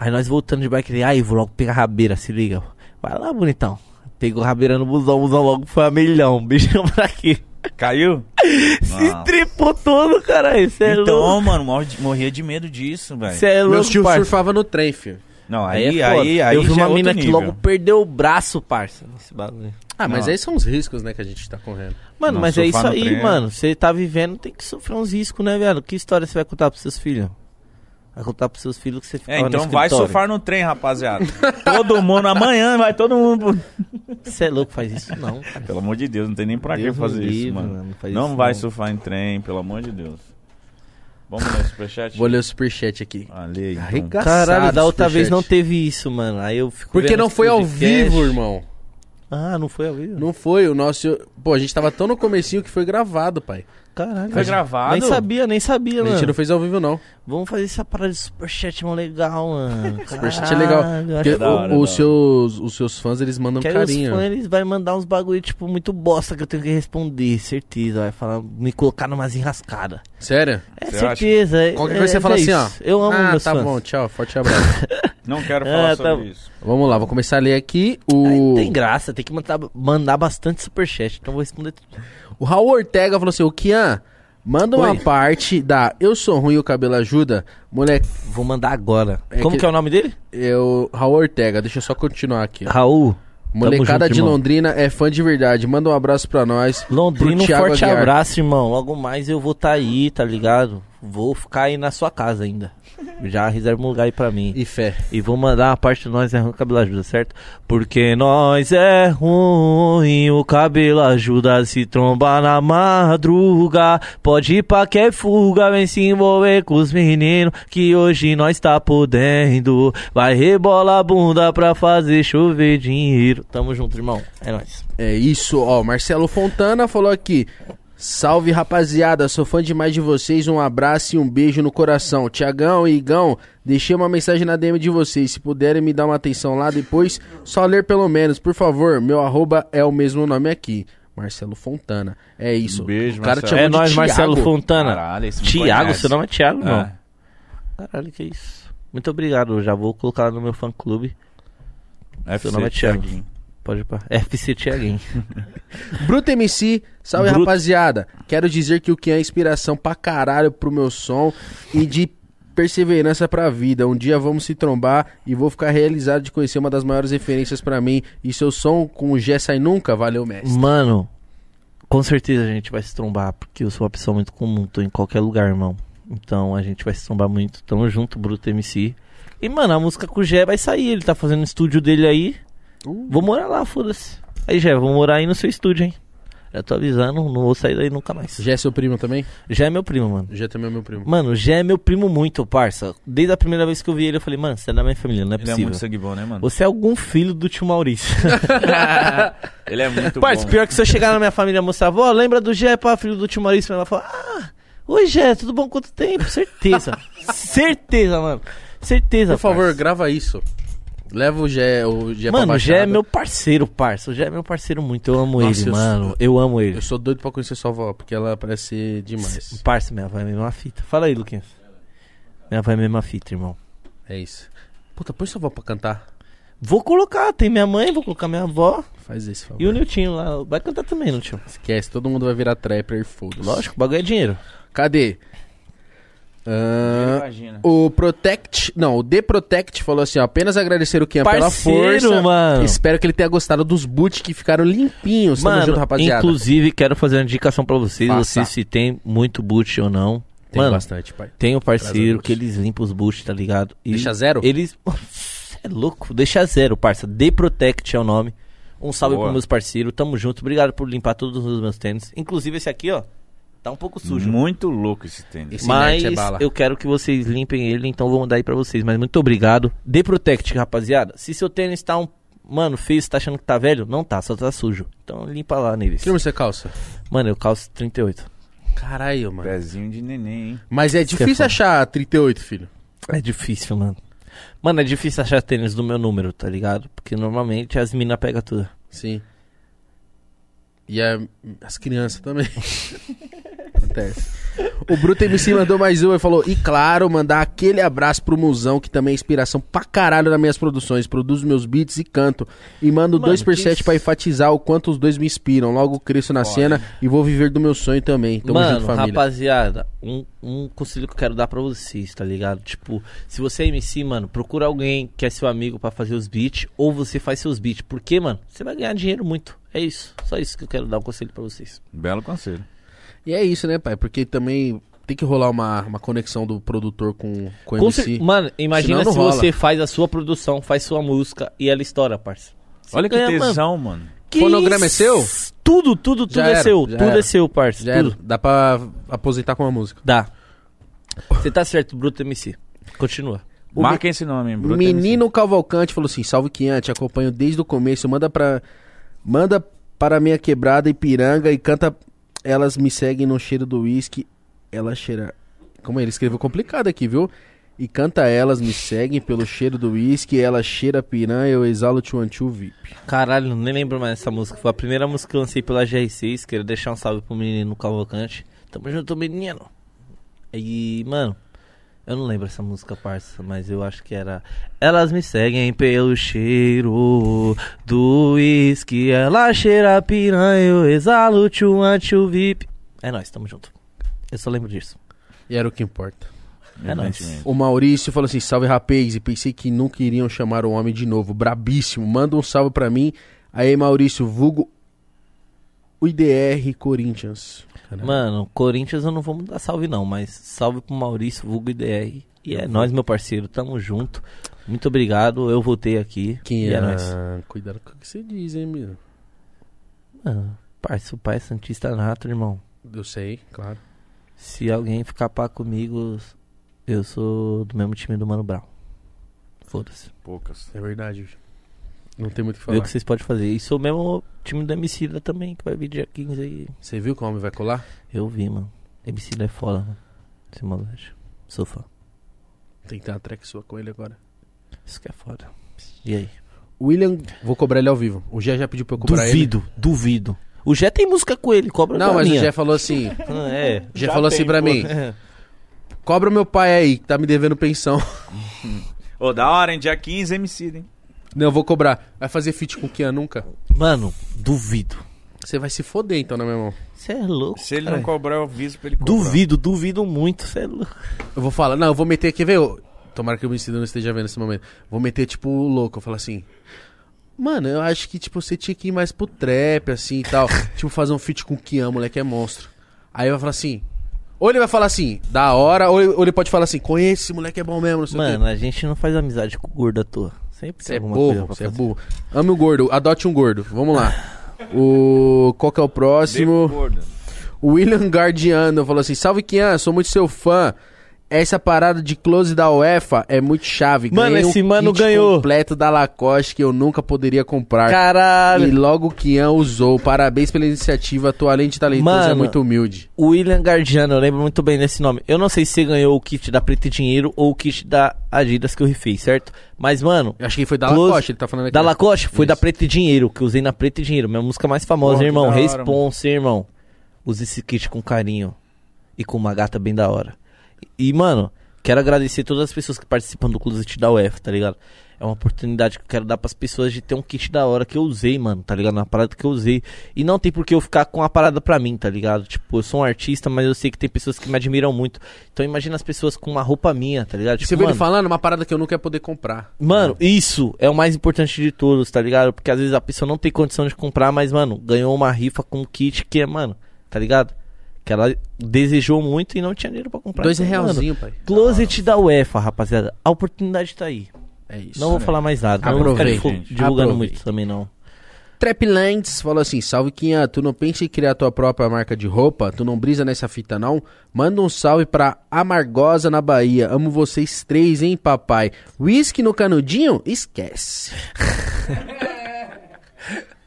Aí nós voltando de bike, aí, vou logo pegar a rabeira, se liga. Vai lá, bonitão. Pegou a rabeira no busão, o busão logo foi a milhão. <laughs> Beijão pra aqui. Caiu? <laughs> Se estripou todo, caralho. Cê é Então, louco. mano, morria de medo disso, velho. Cê é louco, Meus tios parça. surfavam no trem, filho. Não, Aí, aí, é foda. aí, aí, Eu vi já uma é mina que logo perdeu o braço, parça, nesse bagulho. Ah, mas Não. aí são os riscos, né, que a gente tá correndo. Mano, Não, mas é isso aí, trem é- mano. Você tá vivendo, tem que sofrer uns riscos, né, velho? Que história você vai contar pros seus filhos? Vai contar pros seus filhos que você ficava É, então no vai surfar no trem, rapaziada. todo mundo, amanhã vai todo mundo. Você é louco, faz isso não, cara. Pelo amor de Deus, não tem nem pra Deus que fazer livre, isso, mano. mano, não faz Não isso vai não. surfar em trem, pelo amor de Deus. Vamos ler o superchat? Vou ler o superchat aqui. Ah, lê aí, então. Caralho, da outra vez não teve isso, mano. Aí eu fico Porque não foi ao vivo, irmão. Ah, não foi ao vivo? Não foi o nosso. Pô, a gente tava tão no comecinho que foi gravado, pai. Caralho. Foi gravado? Nem sabia, nem sabia, A mano. gente não fez ao vivo, não. Vamos fazer essa parada de superchat, mano, legal, mano. <laughs> Superchat é legal. Porque da hora, o- os, seus, os seus fãs, eles mandam que aí os carinho. fãs, eles vai mandar uns bagulho, tipo, muito bosta que eu tenho que responder, certeza. Vai falar, me colocar numas enrascadas. Sério? É Você certeza. é- Qualquer é- coisa você é fala assim, ó. Eu amo ah, meus tá fãs. bom, tchau. Forte abraço. <laughs> Não quero Ah, falar tá sobre isso. Vamos lá, vou começar a ler aqui Aí o. tem graça, tem que mandar, mandar bastante superchat, então eu vou responder tudo. O Raul Ortega falou assim: o Kian, manda uma Oi. parte da Eu Sou Ruim e o Cabelo Ajuda. Moleque, Vou mandar agora. É Como que- que... é o nome dele? eu. Raul Ortega, deixa eu só continuar aqui. ó. Raul. Molecada junto, de irmão. Londrina é fã de verdade. Manda um abraço pra nós. Londrina, Pro um Thiago forte Aguiar. abraço, irmão. Logo mais eu vou estar aí, tá ligado? Vou ficar aí na sua casa ainda. Já reserva um lugar aí pra mim. E fé. E vou mandar a parte de nós é ruim, o cabelo ajuda, certo? Porque nós é ruim, o cabelo ajuda se trombar na madruga. Pode ir pra que é fuga, vem se envolver com os meninos, que hoje nós tá podendo. Vai rebolar a bunda pra fazer chover dinheiro. Tamo junto, irmão. É nóis. É isso, ó. Marcelo Fontana falou aqui. Salve rapaziada, sou fã demais de vocês. Um abraço e um beijo no coração. Tiagão e Igão, deixei uma mensagem na DM de vocês. Se puderem me dar uma atenção lá depois, só ler pelo menos, por favor. Meu arroba é o mesmo nome aqui. Marcelo Fontana. É isso. Um beijo, o cara Marcelo. É de nóis, Marcelo. Fontana. Caralho, esse Tiago, conhece. seu nome é Tiago, não? É. Caralho, que isso. Muito obrigado, eu já vou colocar no meu fã clube. FC nome é Thiago. Pode ir pra FC Tiaguinho. <laughs> Bruto MC, salve Bruto. rapaziada. Quero dizer que o que é inspiração pra caralho pro meu som e de perseverança pra vida. Um dia vamos se trombar e vou ficar realizado de conhecer uma das maiores referências pra mim. E seu som com o Gé sai nunca, valeu, mestre. Mano, com certeza a gente vai se trombar, porque eu sou uma pessoa muito comum, tô em qualquer lugar, irmão. Então a gente vai se trombar muito. Tamo junto, Bruto MC. E, mano, a música com o Gé vai sair. Ele tá fazendo o estúdio dele aí. Vou morar lá, foda-se. Aí, Gé, vou morar aí no seu estúdio, hein? Já tô avisando, não vou sair daí nunca mais. Gé é seu primo também? Já é meu primo, mano. Gé também é meu primo. Mano, já é meu primo muito, parça. Desde a primeira vez que eu vi ele, eu falei, mano, você é da minha família, não é Ele é possível. muito sangue bom, né, mano? Você é algum filho do tio Maurício. <laughs> Ele é muito Parça, bom. pior que se eu chegar na minha família e mostrar, vó, lembra do Gé, pá, filho do tio Maurício? Ela fala, ah, oi Gé, tudo bom? Quanto tempo? Certeza. <laughs> Certeza, mano. Certeza, Por favor, parça. grava isso. Leva o Gé, o Gé Mano, o Gé é meu parceiro, parça. O Gé é meu parceiro muito. Eu amo Nossa, ele, eu mano. sou- Eu amo ele. Eu sou doido pra conhecer sua avó, porque ela parece ser demais. Parça, minha avó é a mesma fita. Fala aí, Luquinhas. Minha avó é a mesma fita, irmão. É isso. Puta, põe sua avó pra cantar. Vou colocar, tem minha mãe, vou colocar minha avó Faz esse favor. e o Niltinho lá. Vai cantar também, Niltinho. Esquece, todo mundo vai virar trapper e foda-se. Lógico, o bagulho é dinheiro. Cadê? Imagina. o Protect. Não, o The Protect falou assim: ó, apenas agradecer o Kian pela força. mano. Espero que ele tenha gostado dos boots que ficaram limpinhos. Tamo Mano, junto, rapaziada. inclusive, quero fazer uma indicação pra vocês. Vocês se tem muito boot ou não. Tem mano, bastante, pai. tem um parceiro que eles limpam os boot, tá ligado? E Deixa zero? Eles. É louco, deixa zero, parça. The Protect é o nome. Um salve Boa. pros meus parceiros. Tamo junto. Obrigado por limpar todos os meus tênis. Inclusive esse aqui, ó. Tá um pouco sujo. Muito louco esse tênis. Esse Mas nerd é bala. eu quero que vocês limpem ele, então vou mandar aí pra vocês. Mas muito obrigado. The Protect, rapaziada. Se seu tênis tá um. Mano, feio, você tá achando que tá velho? Não tá, só tá sujo. Então limpa lá neles. Que número você calça? Mano, eu calço 38. Caralho, mano. Pezinho de neném, hein? Mas é é difícil foda. achar 38, filho. É difícil, mano. Mano, é difícil achar tênis do meu número, tá ligado? Porque normalmente as minas pegam tudo. Sim. E a- as crianças também. <laughs> Acontece. O Bruto MC mandou mais um e falou: E claro, mandar aquele abraço pro Musão, que também é inspiração pra caralho nas minhas produções. Produz meus beats e canto. E mando Mano, dois sete isso? pra enfatizar o quanto os dois me inspiram. Logo cresço na cena e vou viver do meu sonho também. Tamo Mano, junto, família. rapaziada, um, um conselho que eu quero dar pra vocês, tá ligado? Tipo, se você é MC, mano, procura alguém que é seu amigo pra fazer os beats, ou você faz seus beats. Porque, mano, você vai ganhar dinheiro muito. É isso. Só isso que eu quero dar um conselho pra vocês. Belo conselho. E é isso, né, pai? Porque também tem que rolar uma, uma conexão do produtor com, com o Com MC. cer- Mano, imagina se rola. você faz a sua produção, faz sua música e ela estoura, parça. Você Olha que ganha, mano. tesão, mano. Que Fonograma é isso? seu? Tudo, tudo, tudo Já é era, seu. Tudo era. é seu, parça. Já era. tudo. Dá pra aposentar com a música. Dá. Você tá certo, Bruto MC. Continua. O Marquem esse nome, Bruto Menino Cavalcante falou assim: Salve Kian, te acompanho desde o começo. Manda pra. Manda para minha quebrada Ipiranga e canta Elas me seguem no cheiro do uísque. Ela cheira. Como? Ele escreveu complicado aqui, viu? E canta elas me seguem pelo cheiro do uísque. Ela cheira piranha, eu exalo Chuanchu VIP. Caralho, nem lembro mais dessa música. Foi a primeira música que eu lancei pela GR6. Quero deixar um salve pro menino Cavalcante. Tamo junto, menino. E, mano, eu não lembro essa música, parça, mas eu acho que era. Elas me seguem pelo cheiro do uísque. Ela cheira piranha, eu exalo Chuanchu VIP. É nóis, tamo junto. Eu só lembro disso. E era o que importa. É nóis. O Maurício falou assim: salve rapaz, e pensei que nunca iriam chamar o homem de novo. Brabíssimo. Manda um salve pra mim. Aí, Maurício, vulgo. O IDR Corinthians. Caralho. Mano, Corinthians eu não vou dar salve não, mas salve pro Maurício, vulgo IDR. E é nóis, meu parceiro, tamo junto. Muito obrigado, eu voltei aqui. Quem e é? é nóis. Cuidado com o que você diz, hein, meu? Mano, parça, o pai é Santista nato, irmão. Eu sei, claro. Se alguém ficar pá comigo, eu sou do mesmo time do Mano Brown. Foda-se. Poucas. É verdade. Não tem muito o que Vê o falar. que vocês podem fazer. E sou o mesmo time do Emicida também, que vai vir dia 15 aí. Você viu que o homem vai colar? Eu vi, mano. Emicida é foda, mano. Esse moleque. Sou fã. Tem que ter uma track sua com ele agora. Isso que é foda. E aí? William, vou cobrar ele ao vivo. O Gé já pediu pra eu cobrar duvido, duvido. O Jé tem música com ele, cobra ele. Não, mas minha. o Gé falou assim: <laughs> Ah, É. Já falou assim pra mim. É. cobra o meu pai aí, que tá me devendo pensão. <laughs> Ô, da hora, hein? Dia 15, MC, hein? Não, eu vou cobrar. Vai fazer feat com o Kian nunca? Mano, duvido. Você vai se foder então, né, meu irmão? Você é louco. Se ele cara. não cobrar, eu aviso pra ele cobrar. Duvido, duvido muito. Você é louco. Eu vou falar, não, eu vou meter aqui, velho. Tomara que o Emicida não esteja vendo nesse momento. Vou meter, tipo, o louco. Eu falo assim. Mano, eu acho que, tipo, você tinha que ir mais pro trap, assim e tal. <laughs> tipo, fazer um feat com o Kian, moleque é monstro. Aí vai falar assim. Ou ele vai falar assim, da hora, ou ele, ou ele pode falar assim, conhece esse moleque é bom mesmo, não sei o quê. Mano, a gente não faz amizade com o gordo à toa. Sempre Você é burro, você é burro. Ame o gordo, adote um gordo. Vamos lá. O. Qual que é o próximo? O William Guardiano falou assim: Salve Kian, sou muito seu fã. Essa parada de close da UEFA é muito chave. Mano, Ganhei esse um mano ganhou. completo da Lacoste que eu nunca poderia comprar. Caralho. E logo o Kian usou. Parabéns pela iniciativa. Tu, além de talentoso, é Mano. muito humilde. O William Guardiano, eu lembro muito bem desse nome. Eu não sei se você ganhou o kit da Preto e Dinheiro ou o kit da Adidas que eu rifei, certo? Mas, mano, Eu acho que foi da Close- Lacoste, ele tá falando aqui. da Lacoste foi Isso. da Preto e Dinheiro, que eu usei na Preto e Dinheiro. Minha música mais famosa, Porra, que irmão. hora, Response, irmão. Use esse kit com carinho. E com uma gata bem da hora. E, mano, quero agradecer todas as pessoas que participam do Closet da UF, tá ligado? É uma oportunidade que eu quero dar pras pessoas de ter um kit da hora que eu usei, mano, tá ligado? Uma parada que eu usei. E não tem por que eu ficar com a parada pra mim, tá ligado? Tipo, eu sou um artista, mas eu sei que tem pessoas que me admiram muito. Então imagina as pessoas com uma roupa minha, tá ligado? Tipo, Você viu ele mano, falando? Uma parada que eu nunca ia poder comprar. Mano, isso é o mais importante de todos, tá ligado? Porque às vezes a pessoa não tem condição de comprar, mas, mano, ganhou uma rifa com um kit que é, mano, tá ligado? Que ela desejou muito e não tinha dinheiro pra comprar. Dois Então, mano, realzinho, pai. Closet da UEFA, rapaziada. A oportunidade tá aí. É isso. Não vou falar mais nada. Não vou ficar Aproveite, gente. divulgando Aproveite. muito também, não. Traplands falou assim: Salve Quinha, tu não pensa em criar tua própria marca de roupa? Tu não brisa nessa fita, não? Manda um salve pra Amargosa na Bahia. Amo vocês três, hein, papai? Whisky no canudinho? Esquece. <laughs>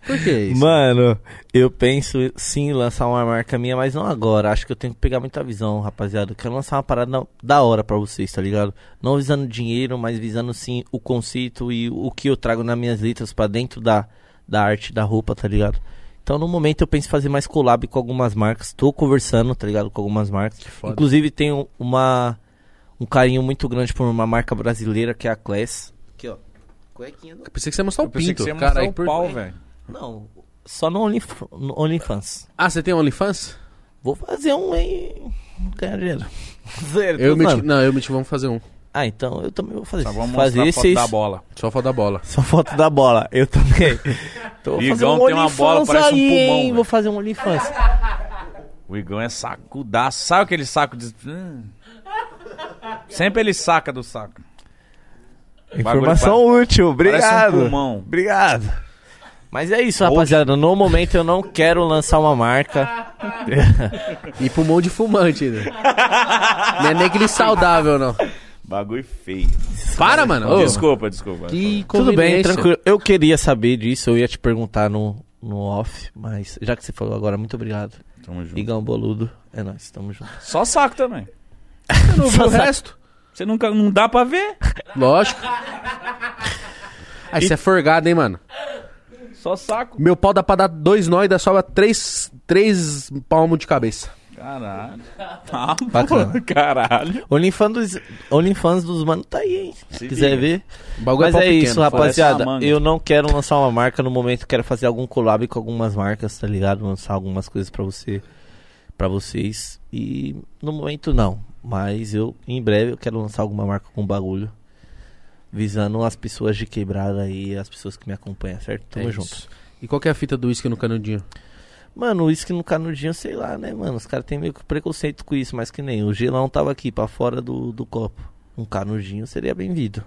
Por que isso? Mano, eu penso sim em lançar uma marca minha, mas não agora. Acho que eu tenho que pegar muita visão, rapaziada. Eu quero lançar uma parada da hora pra vocês, tá ligado? Não visando dinheiro, mas visando sim o conceito e o que eu trago nas minhas letras pra dentro da, da arte da roupa, tá ligado? Então no momento eu penso em fazer mais collab com algumas marcas. Tô conversando, tá ligado? Com algumas marcas. foda. Inclusive tenho uma um carinho muito grande por uma marca brasileira que é a Class. Aqui, ó. Cuequinha do... Pensei que você ia mostrar o Eu pensei pinto. que você ia cara, mostrar aí o pau, velho. Não, só no, Onlyf no OnlyFans. Ah, você tem OnlyFans? Vou fazer um aí. Ganhar dinheiro. <laughs> Zero, Eu tô o Mitch- falando. Não, eu e o Mitch vamos fazer um. Ah, então eu também vou fazer. Só vamos fazer mostrar a foto da bola. Só foto da bola. Só foto da bola. Eu também. <laughs> Vou Igão fazer um tem uma bola, parece um pulmão, hein? Vou fazer um OnlyFans. O Igão é sacudaço. Sabe aquele saco de. Hum. Sempre ele saca do saco. Informação Bagulho útil. Parece um Obrigado. pulmão. Obrigado. Mas é isso, rapaziada. No momento eu não quero lançar uma marca. <laughs> E pulmão de fumante ainda. <laughs> não é nem aquele saudável, não. Bagulho feio. Para, mano. Ô, Desculpa, desculpa. Que Tudo bem, conveniência. tranquilo. Eu queria saber disso, eu ia te perguntar no, no off, mas já que você falou agora, muito obrigado. Tamo junto. Igão Boludo, é nóis, tamo junto. Só saco também. Você não viu o resto? Você nunca. Não dá pra ver? Lógico. Aí você é forgado, hein, mano? Só saco. Meu pau dá pra dar dois nó e dá só três, três palmos de cabeça. Caralho. Tá, Bacana. <laughs> Caralho. OnlyFans dos, OnlyFans dos mano tá aí, hein? Se quiser liga. ver. Bagulho Mas é pequeno, isso, rapaziada. Eu não quero lançar uma marca no momento, quero fazer algum collab com algumas marcas, tá ligado? Lançar algumas coisas pra você, para vocês. E no momento não, mas eu em breve eu quero lançar alguma marca com bagulho visando as pessoas de quebrada aí, as pessoas que me acompanham, certo? Tamo É junto. isso. E qual que é a fita do uísque no canudinho? Mano, o uísque no canudinho, sei lá, né, mano? Os caras têm meio que preconceito com isso, mas que nem o gelão tava aqui pra fora do, do copo. Um canudinho seria bem-vindo.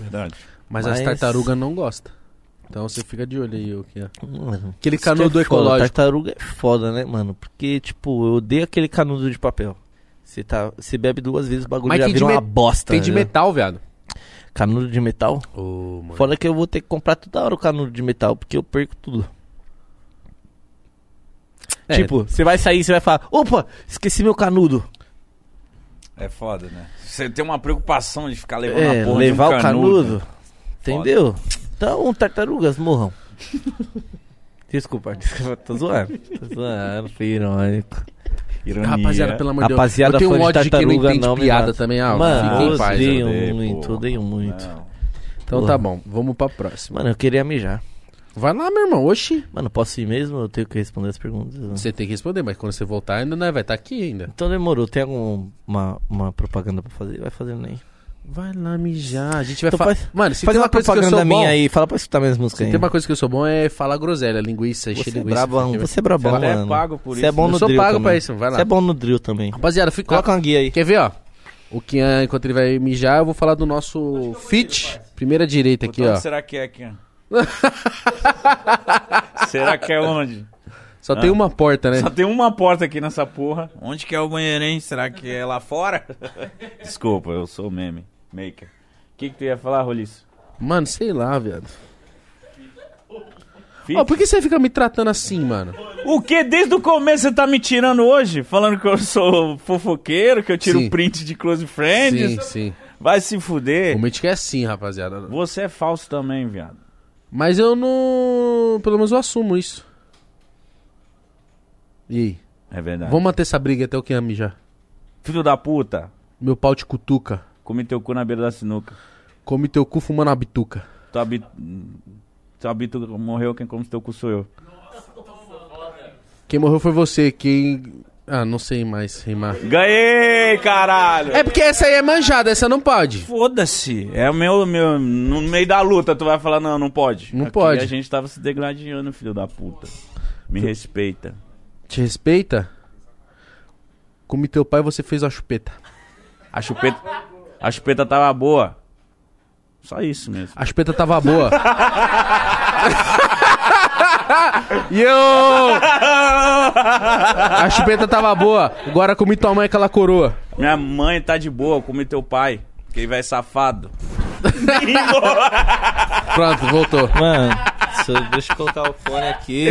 Verdade. Mas, Mas- as tartarugas não gostam. Então você fica de olho aí, o que é. Mano, Aquele que canudo é ecológico. Tartaruga é foda, né, mano? Porque, tipo, eu odeio aquele canudo de papel. Você tá, você bebe duas vezes, o bagulho Mas já tem de vira uma bosta. Tem de né? metal, viado. Canudo de metal? Ô, mano. Foda que eu vou ter que comprar toda hora o canudo de metal, porque eu perco tudo. É, Tipo, você vai sair, você vai falar, opa, esqueci meu canudo. É foda, né? Você tem uma preocupação de ficar levando É, a porra levar de um o canudo. Entendeu? Então, tartarugas, morram. <laughs> Desculpa, desculpa, <laughs> tô zoando. Tô zoando, foi irônico. Ironia. Rapaziada, pelo amor de Deus. Rapaziada, eu tenho um ódio de quem não entende não piada mata. também. Ah, Mano, em eu paz. odeio odeio, muito, pô. odeio muito. Não. Então tá bom, vamos pra próxima. Mano, eu queria mijar. Vai lá, meu irmão. Oxi. Mano, posso ir mesmo eu tenho que responder as perguntas? Você tem que responder, mas quando você voltar ainda não é, vai estar aqui ainda. Então demorou, tem alguma uma, uma propaganda pra fazer? Vai fazendo aí. Vai lá mijar. A gente vai Então falar. Mano, se Faz tem uma uma coisa que eu propaganda sou minha bom, aí, fala pra escutar minhas músicas se aí. tem uma coisa que eu sou bom é falar groselha, linguiça, encher Você é linguiça. brabão, você é brabão, Você é mano. pago por Você isso, é bom no Eu sou drill pago também. pra isso, vai lá. Você é bom no drill também. Rapaziada, fica. Coloca uma guia aí. Quer ver, ó? O Kian, enquanto ele vai mijar, eu vou falar do nosso fit. Primeira direita aqui, Onde ó. será que é aqui? <laughs> ó? será que é onde? Só tem uma porta, né? Só tem uma porta aqui nessa porra. Onde que é o banheiro, hein? Será que é lá fora? <laughs> Desculpa, eu sou meme. Maker. O que, que tu ia falar, Roliço? Mano, sei lá, viado. Ó, por que você fica me tratando assim, mano? O que? Desde o começo você tá me tirando hoje? Falando que eu sou fofoqueiro, que eu tiro Sim. print de close friends? Sim, sim. Vai se fuder. O Mythic é assim, rapaziada. Você é falso também, viado. Mas eu não. Pelo menos eu assumo isso. E aí? É verdade. Vamos manter essa briga até o Kian mijar. Filho da puta. Meu pau te cutuca. Come teu cu na beira da sinuca. Come teu cu fumando a bituca. Tua bit... Tua bituca morreu, quem come teu cu sou eu. Quem morreu foi você. Quem. Ah, não sei mais rimar. Ganhei, caralho! É porque essa aí é manjada, essa não pode. Foda-se. É o meu, meu. No meio da luta, tu vai falar, não, não pode. Não Aqui pode. A gente tava se degladiando, filho da puta. Me respeita. Te respeita? Come teu pai, você fez a chupeta. A chupeta. A chupeta tava boa. Só isso mesmo. A chupeta tava boa. <laughs> Yo! A chupeta tava boa. Agora comi tua mãe aquela coroa. Minha mãe tá de boa, come teu pai. Que ele vai safado. <laughs> Pronto, voltou. Mano, deixa eu colocar o fone aqui.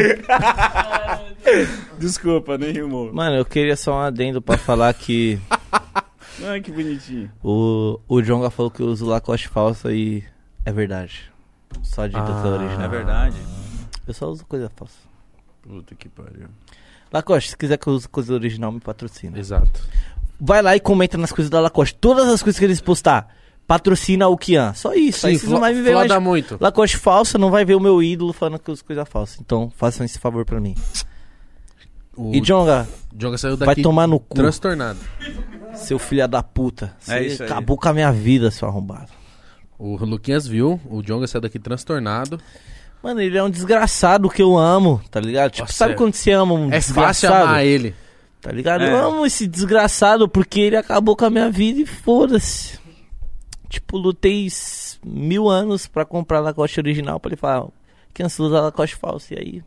Desculpa, nem rimou. Mano, eu queria só um adendo pra falar que <laughs> Ai, que bonitinho. o, o Jonga falou que eu uso Lacoste falsa e é verdade. Só de Ah. original. É verdade. Eu só uso coisa falsa. Puta que pariu. Lacoste, se quiser que eu use coisa original, me patrocina. Exato. Vai lá e comenta nas coisas da Lacoste. Todas as coisas que eles postar, patrocina o Kian. Só isso. Sim, Aí vocês não vai me ver mais muito. Lacoste falsa, não vai ver o meu ídolo falando que eu uso coisa falsa. Então, façam esse favor pra mim. O E Jonga, Jonga saiu vai daqui tomar no cu, transtornado. Seu filho da puta. Você É isso aí. acabou com a minha vida, seu arrombado. O Luquinhas viu, o Jonga saiu daqui transtornado. Mano, ele é um desgraçado que eu amo, tá ligado? Tipo, Nossa, sabe é- quando você ama um É fácil desgraçado? amar ele. Tá ligado? É. Eu amo esse desgraçado porque ele acabou com a minha vida e foda-se. Tipo, lutei mil anos pra comprar Lacoste original pra ele falar, quem você usa Lacoste falso? E aí,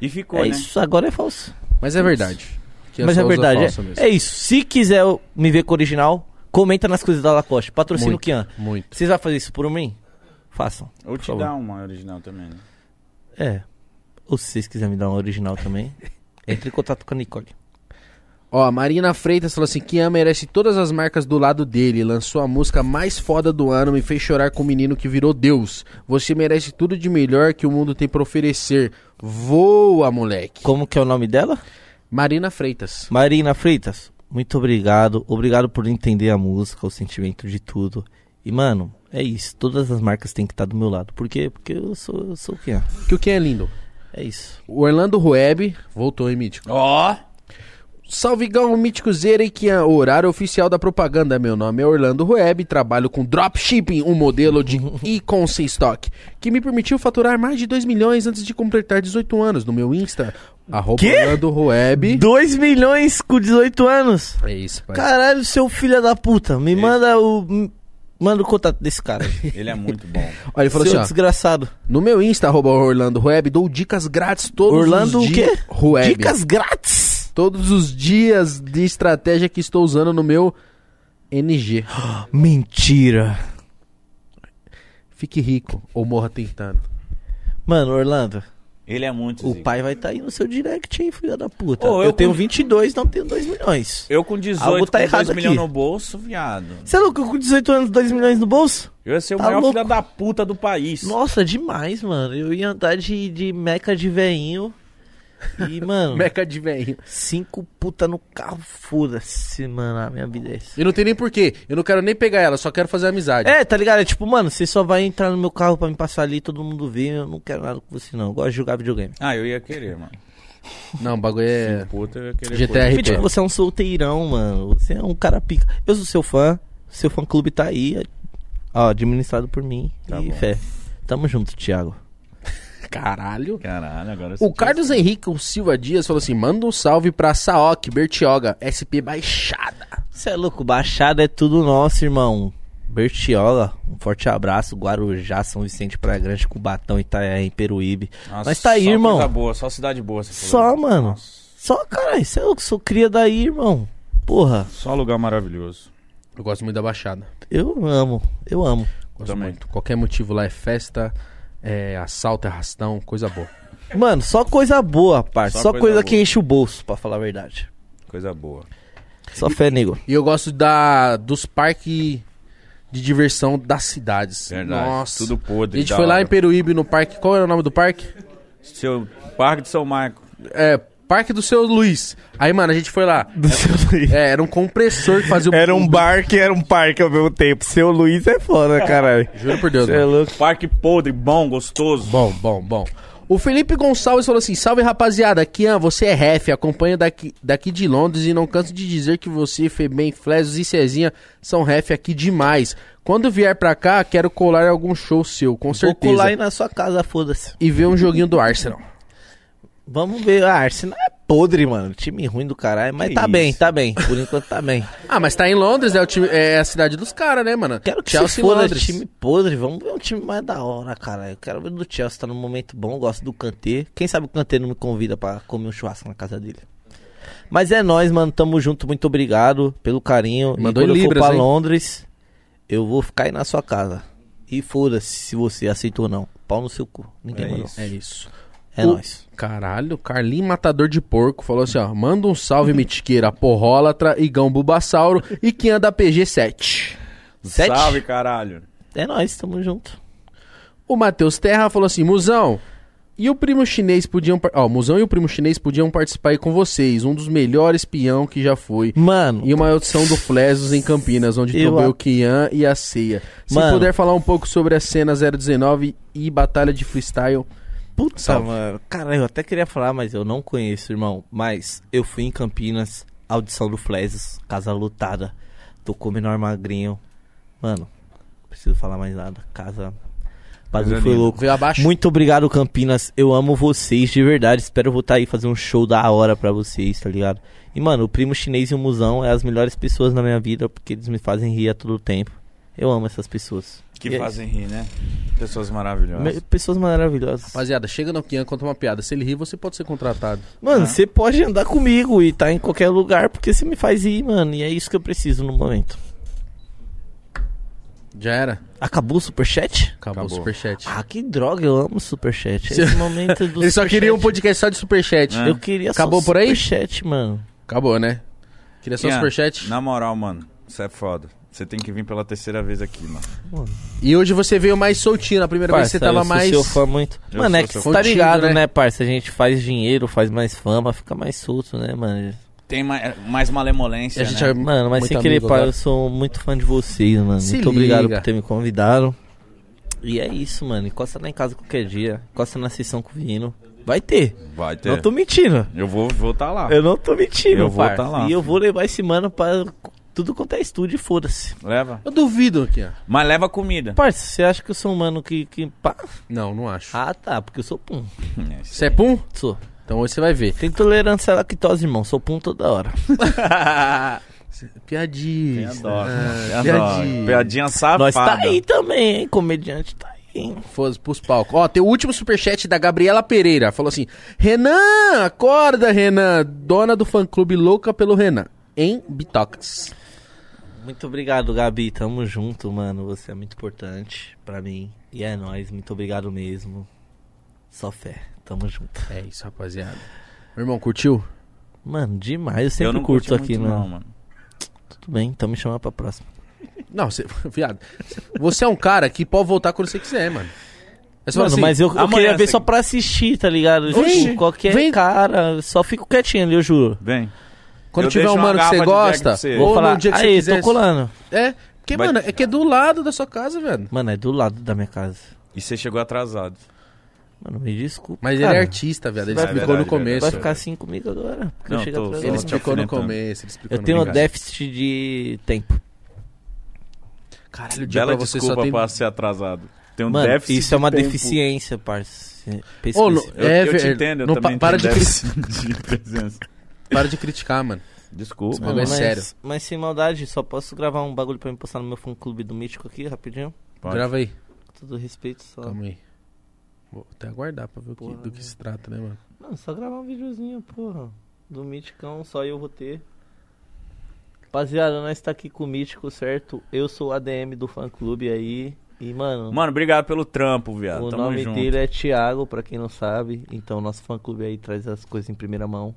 E ficou, é né? isso, agora é falso. Mas é verdade. Que Mas só é verdade, falsa é, mesmo. é isso. Se quiser me ver com o original, comenta nas coisas da Lacoste, patrocina o Kian. muito. Vocês vão fazer isso por mim? Façam. Ou te favor. dá uma original também, né? É. Ou se vocês quiserem me dar um original também, <laughs> entre em contato com a Nicole. Ó, a Marina Freitas falou assim: Kian merece todas as marcas do lado dele. Lançou a música mais foda do ano, me fez chorar com o menino que virou Deus. Você merece tudo de melhor que o mundo tem pra oferecer. Voa, moleque. Como que é o nome dela? Marina Freitas. Marina Freitas, muito obrigado. Obrigado por entender a música, o sentimento de tudo. E, mano, é isso. Todas as marcas têm que estar do meu lado. Por quê? Porque eu sou, eu sou o Kian. Que o que é lindo. É isso. O Orlando Rueb voltou, hein, Mítico? Ó, Salvigão Mítico Zera e Kian, horário oficial da propaganda. Meu nome é Orlando Rueb, trabalho com dropshipping, um modelo de <laughs> e-commerce stock, que me permitiu faturar mais de 2 milhões antes de completar 18 anos. No meu Insta, arroba Quê? Orlando Rueb. 2 milhões com 18 anos? É isso, pai. Caralho, seu filho da puta. Me manda o. Manda o contato desse cara. <laughs> ele é muito bom. Olha, ele falou seu assim, ó. desgraçado. No meu Insta, arroba Orlando Rueb, dou dicas grátis todos Orlando os o dias. quê? Rueb. Dicas grátis. Todos os dias de estratégia que estou usando no meu NG. <gasps> Mentira. Fique rico ou morra tentando. Mano, Orlando, Ele é muito o zica. pai vai estar aí no seu direct, hein, filho da puta. Ô, eu, eu tenho com- 22, não tenho 2 milhões. Eu com 18, Algo tá com errado 2 milhões no bolso, viado. Você é louco? Eu com 18 anos, 2 milhões no bolso? Eu ia ser o Tá maior louco. filho da puta do país. Nossa, demais, mano. Eu ia andar de, de meca de veinho. E, mano, <laughs> Meca de velho. cinco puta no carro, foda-se, mano. A minha vida é essa. E não tem nem porquê. Eu não quero nem pegar ela, só quero fazer amizade. É, tá ligado? É tipo, mano, você só vai entrar no meu carro pra me passar ali, todo mundo vê. Eu não quero nada com você, não. Eu gosto de jogar videogame. Ah, eu ia querer, mano. Não, o bagulho é. Puta, eu ia querer. GTR. tipo, você é um solteirão, mano. Você é um cara pica. Eu sou seu fã. Seu fã clube tá aí. Ó, administrado por mim. Tá e bom. fé. Tamo junto, Thiago. Caralho. Caralho, agora O Carlos Henrique o Silva Dias falou assim: manda um salve pra Saok, Bertioga, SP Baixada. Você é louco, Baixada é tudo nosso, irmão. Bertiola, um forte abraço. Guarujá, São Vicente, Praia Grande, Cubatão, Itanhaém, Peruíbe. Nossa, Mas tá aí, só irmão. Coisa boa, só cidade boa. Você Só, mano. Nossa, Só, caralho, você é louco, sou cria daí, irmão. Porra, só lugar maravilhoso. Eu gosto muito da Baixada. eu amo, eu amo. Gosto Também. muito. Qualquer motivo lá é festa, é assalto, é arrastão, coisa boa. Mano, só coisa boa, parça. Só Só, coisa coisa, que enche o bolso, pra falar a verdade. Coisa boa. Só fé, nego. E eu gosto da dos parques de diversão das cidades. Verdade. Nossa. Tudo podre. A gente foi lá hora. em Peruíbe no parque. Qual era o nome do parque? Seu Parque de São Marco. É, Parque do Seu Luiz. Aí, mano, a gente foi lá. É, era um compressor que fazia o. Era um bar que era um parque ao mesmo tempo. Seu Luiz é foda, caralho. Juro por Deus, Você é mano. louco. Parque podre, bom, gostoso. Bom, bom, bom. O Felipe Gonçalves falou assim: Salve rapaziada, Kian, você é ref, acompanho daqui, daqui de Londres e não canso de dizer que você, Febem, Flesos e Cezinha são ref aqui demais. Quando vier pra cá, quero colar em algum show seu, com Vou certeza. colar aí na sua casa, foda-se. E ver um joguinho do Arsenal. Vamos ver. Ah, Arsenal é podre, mano. Time ruim do caralho. Mas Que tá isso? bem, tá bem. Por enquanto tá bem. <laughs> Ah, mas tá em Londres, é, o time, é a cidade dos caras, né, mano? Quero que Chelsea se foda Londres. time podre. Vamos ver um time mais da hora, cara. Eu quero ver do Chelsea. Tá num momento bom. Gosto do Kanté. Quem sabe o Kanté não me convida pra comer um churrasco na casa dele. Mas é nóis, mano. Tamo junto. Muito obrigado pelo carinho. Mandou e quando em eu for libras, pra hein? Londres, eu vou ficar aí na sua casa. E foda-se se você aceitou ou não. Pau no seu cu. Ninguém É mandou. isso. É isso. É O- nóis. Caralho, Carlinho Matador de Porco falou assim, ó. Manda um salve, <laughs> mitiqueira, porrólatra, Igão Bulbasauro e quem anda PG7. Sete? Salve, caralho. É nóis, tamo junto. O Matheus Terra falou assim, Musão, e o primo chinês podiam... par- Ó, o Musão e o primo chinês podiam participar aí com vocês. Um dos melhores peão que já foi. Mano, E uma audição do Flesos em Campinas, onde Eu tombou a- o Kian e a Ceia. Se Mano. puder falar um pouco sobre a cena 019 e batalha de freestyle. Puta, Salve. mano. Cara, eu até queria falar, mas eu não conheço, irmão. Mas eu fui em Campinas, audição do Flesos, casa lotada. Tocou menor magrinho. Mano, não preciso falar mais nada. Casa. Bagulho foi louco. Muito obrigado, Campinas. Eu amo vocês de verdade. Espero voltar aí fazer um show da hora pra vocês, tá ligado? E, mano, o primo chinês e o musão é as melhores pessoas na minha vida porque eles me fazem rir a todo tempo. Eu amo essas pessoas. Que E é fazem rir, né? Pessoas isso. maravilhosas. Me- Pessoas maravilhosas. Rapaziada, chega no Kian, conta uma piada. Se ele rir, você pode ser contratado. Mano, Ah. você pode andar comigo e tá em qualquer lugar porque você me faz ir, mano. E é isso que eu preciso no momento. Já era? Acabou o superchat? Acabou, o Acabou. superchat. Ah, que droga, eu amo superchat. <laughs> Esse momento do Eles só queriam um podcast só de superchat. É. Eu queria Acabou só por aí? superchat, mano. Acabou, né? Queria só Ian, superchat. Na moral, mano, você é foda. Você tem que vir pela terceira vez aqui, mano. E hoje você veio mais soltinho. Na primeira vez você Parça, tava eu sou mais. seu fã muito. Eu mano, é sou que você tá ligado, né? né, parça? A gente faz dinheiro, faz mais fama, fica mais solto, né, mano? Tem mais, mais malemolência, A gente né? é Mano, mas sem querer, pai, agora. eu sou muito fã de vocês, mano. Se muito obrigado liga. por ter me convidado. E é isso, mano. Encosta lá em casa qualquer dia. Encosta na sessão com o Vino. Vai ter. Vai ter. Não tô mentindo. Eu vou estar tá lá. Eu não tô mentindo, Eu vou parça. tá lá, E eu vou levar esse mano pra tudo quanto é estúdio e foda-se. Leva. Eu duvido aqui, ó. Mas leva comida. Parça, você acha que eu sou um mano que. que pá? Não, não acho. Ah, tá. Porque eu sou pum. É, Você é pum? Sou. Então hoje você vai ver. Tem tolerância à lactose, irmão. Sou pum toda hora. <laughs> Piadinha. Ah, piadinha. Piadinha safada. Nós tá aí também, hein? Comediante tá aí. hein? Foda-se pros palcos. Ó, tem o último superchat da Gabriela Pereira. Falou assim: Renan, acorda, Renan. Dona do fã clube louca pelo Renan. Em Bitox. Muito obrigado, Gabi. Tamo junto, mano. Você é muito importante pra mim. E é nóis. Muito obrigado mesmo. Só fé. Tamo junto. É isso, rapaziada. Meu irmão, curtiu? Mano, demais. Eu sempre Eu não curto aqui, muito, mano. não, mano. Tudo bem, então me chama pra próxima. Não, você, <laughs> viado. Você é um cara que pode voltar quando você quiser, mano. É só Mano, assim, mas eu, eu amanhã queria ver você- só pra assistir, tá ligado? Oxi, Tipo, qualquer vem- cara, só fico quietinho ali, eu juro. Vem. Quando eu tiver um mano que você gosta, você. Vou ou falar, no dia que você aí, quiser. tô colando. É, porque, Vai- mano, é que é do lado da sua casa, velho. Mano, é do lado da minha casa. E você chegou atrasado. Mano, me desculpa. Mas cara. ele é artista, velho. Ele vai- explicou é no verdade, começo. Vai ficar assim comigo agora. Porque Não, eu chego tô- atrasado. Ele Só te explicou no alfinetando. começo. Ele explicou Eu no tenho um começo. déficit de tempo. Caralho, o dia Bela pra você desculpa só tem... pra ser atrasado. Tem um Mano, déficit isso é uma tempo. deficiência, parça. Ô. Lu- Eu, É, eu te ver- entendo, eu não, também pa- para tenho de déficit <laughs> de presença. Para de criticar, mano. Desculpa. É mas, sério. Mas sem maldade, só posso gravar um bagulho pra me postar no meu fã clube do Mítico aqui, rapidinho? Pode. Grava aí. Com todo respeito, só. Calma aí. Vou até aguardar pra ver o que- Porra, do que se trata, né, mano? Mano, só gravar um videozinho, porra. Do Míticão, só eu vou ter. Rapaziada, nós tá aqui com o Mítico, certo? Eu sou o ADM do fã clube aí. E, mano, Mano, obrigado pelo trampo, viado. o Tamo nome junto. dele é Thiago, pra quem não sabe. Então, nosso fã clube aí traz as coisas em primeira mão.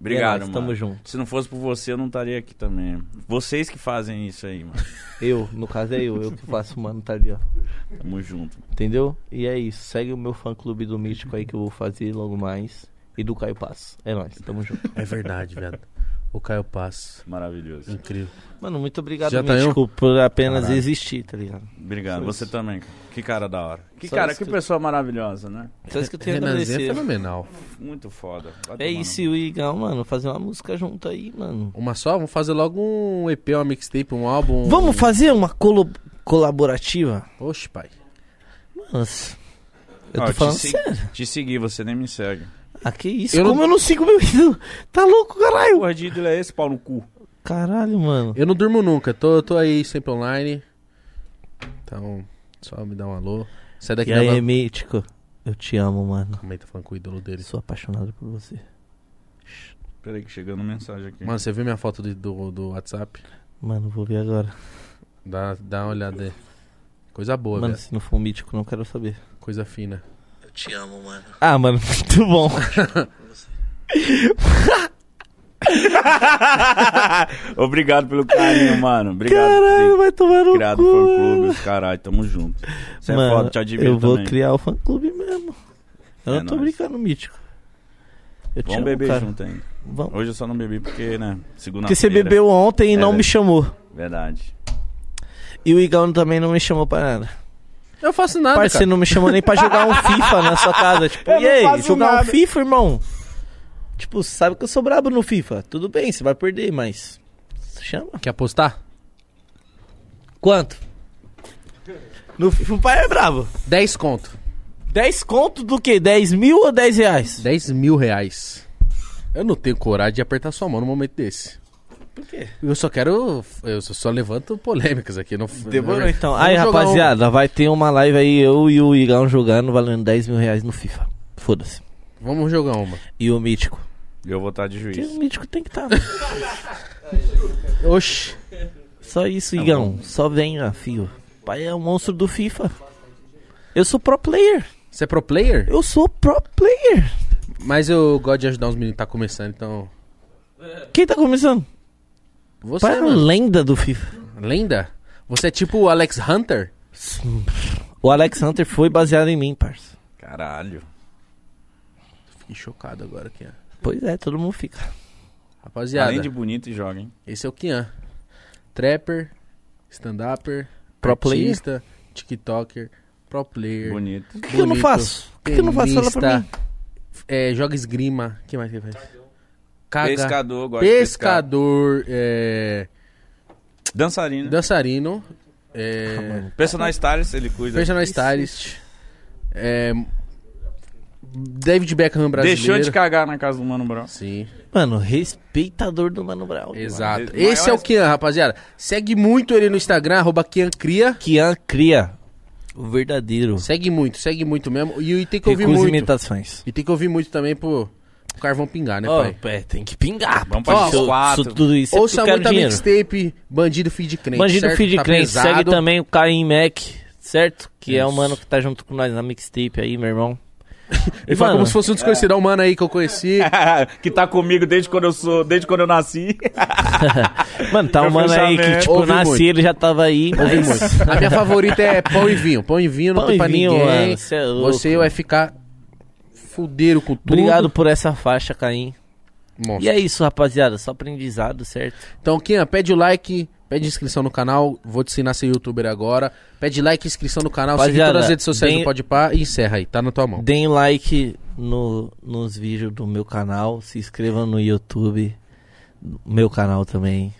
Obrigado, é nóis, mano. Tamo junto. Se não fosse por você, eu não estaria aqui também. Vocês que fazem isso aí, mano. <laughs> Eu, no caso é eu, eu que faço, mano, tá ali, ó. Tamo junto. Entendeu? E é isso. Segue o meu fã clube do Mítico aí que eu vou fazer logo mais. E do Caio Passo. É nóis, tamo junto. É verdade, velho. O Caio Passo. Maravilhoso. Incrível. Mano, muito obrigado, Já tá Mítico, por apenas Caralho. existir, tá ligado? Obrigado. Só Você isso. também. cara. Que cara da hora. Que Só cara, que que- pessoa maravilhosa, né? Só isso que eu tenho a Renanzinho é fenomenal. Muito foda. Vai É isso, e o Igão, mano, fazer uma música junto aí, mano. Uma só? Vamos fazer logo um EP, uma mixtape, um álbum. Vamos fazer uma colo colaborativa? Oxe, pai. Nossa. Eu Ó, tô te falando segui- sério. Te segui, você nem me segue. Ah, que isso? Eu não- Como eu não sigo meu ídolo? Tá louco, caralho? Porra de ídolo é esse, pau no cu? Caralho, mano. Eu não durmo nunca. Tô, tô aí sempre online. Então, só me dá um alô. Sai daqui E aí, Mítico? Eu te amo, mano. Como é que tá falando com o ídolo dele? Sou apaixonado por você. Peraí que chegando mensagem aqui. Mano, você viu minha foto do, do, do WhatsApp? Mano, vou ver agora. Dá, dá uma olhada aí. Coisa boa, mano, velho. se não for mítico, não quero saber. Coisa fina. Te amo, mano. Ah, mano, <laughs> muito bom. Obrigado pelo carinho, mano. Obrigado Caralho, por vai tomar no criado cu. fã clube, os caralho. Tamo junto. Você é mano, foda, te admiro eu vou também. criar o fã clube mesmo. Eu É não tô nóis. brincando, mítico. Eu te Vamos amo, beber cara. junto ainda. Vamos. Hoje eu só não bebi porque, né? Segunda Porque você bebeu ontem e É, não me chamou. Verdade. E o Igão também não me chamou pra nada. Eu faço nada, Parceiro, cara. não me chamou nem pra jogar um FIFA na sua casa. Tipo, Eu e aí, jogar um nada. FIFA, irmão? Tipo, sabe que eu sou brabo no FIFA. Tudo bem, você vai perder, mas. Chama. Quer apostar? Quanto? No FIFA o pai é brabo. 10 conto. 10 conto do quê? 10 mil ou 10 reais? 10 mil reais. Eu não tenho coragem de apertar sua mão num momento desse. Por quê? Eu só quero. Eu só levanto polêmicas aqui. Não, Demorou então. Vamos Aí, jogar um- rapaziada, vai ter uma live aí, eu e o Igão jogando, valendo 10 mil reais no FIFA. Foda-se. Vamos jogar uma. E o Mítico. Eu vou estar de Porque juiz. o Mítico tem que estar. <laughs> Oxi. Só isso, Tá Igão. Só venha, fio. pai é o monstro do FIFA. Eu sou pro player. Você é pro player? Eu sou pro player. Mas eu gosto de ajudar os meninos que tá começando, então. Quem tá começando? Você, é mano. lenda do FIFA. Lenda? Você é tipo o Alex Hunter? O Alex Hunter foi baseado em mim, parça. Caralho. Fiquei chocado agora, Kian. Pois é, todo mundo fica. Rapaziada, Além de bonito, joga, hein? esse é o Kian. Trapper, stand-upper, Pro player? tiktoker, pro player. Bonito. O que, que eu não faço? O que, que eu não faço? Fala pra mim. É, joga esgrima. O que mais que ele faz? Caga. Pescador, gosta de pescar. Pescador, é, Dançarino. dançarino, é, <laughs> Personal stylist, ele cuida. personal stylist, é, David Beckham brasileiro. Deixou de cagar na casa do Mano Brown. Sim, Mano, respeitador do Mano Brown. exato. Maior- Esse é o Kian, rapaziada. Segue muito ele no Instagram, arroba Kian Cria. Kian cria o verdadeiro. Segue muito, segue muito mesmo. E, e tem que ouvir Recusa muito. imitações. E tem que ouvir muito também pro, pro carvão pingar, né, pai? é, tem que pingar. Vamos pra eu- quatro. se eu tudo isso é Ouça eu quero muito a dinheiro. mixtape Bandido Feed Crente. Bandido certo? Feed Tá Crente. pesado. Segue também o Caim Mac, certo? Que é o Isso. mano que tá junto com nós na mixtape aí, meu irmão. <laughs> Ele fala Mano, como se fosse um desconhecido. É um mano aí que eu conheci. <laughs> que tá comigo desde quando eu sou, desde quando eu nasci. <laughs> Mano, tá um mano aí que, tipo, eu Ouvi nasci, muito. ele já tava aí. Ouvi mas- muito. A minha favorita é pão e vinho. Pão e vinho não Pão tem pra vinho, ninguém. mano, cê é louco. Você vai ficar fudeiro com tudo. Obrigado por essa faixa, Caim. Monstro. E é isso, rapaziada. Só aprendizado, certo? Então, Kian, pede o like, pede inscrição no canal. Vou te ensinar a ser youtuber agora. Pede like, inscrição no canal, seguir Rapaziada, todas as redes sociais do Podpah e encerra aí. Tá na tua mão. Deem like no, nos vídeos do meu canal. Se inscrevam no YouTube. Meu canal também.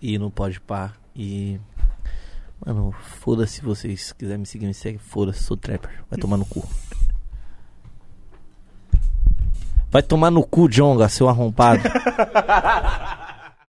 E no Podpah. E. Mano, foda-se vocês. Se quiser me seguir, me segue. Foda-se, sou trapper. Vai tomar no cu. Vai tomar no cu, Jonga, seu arrombado. <laughs>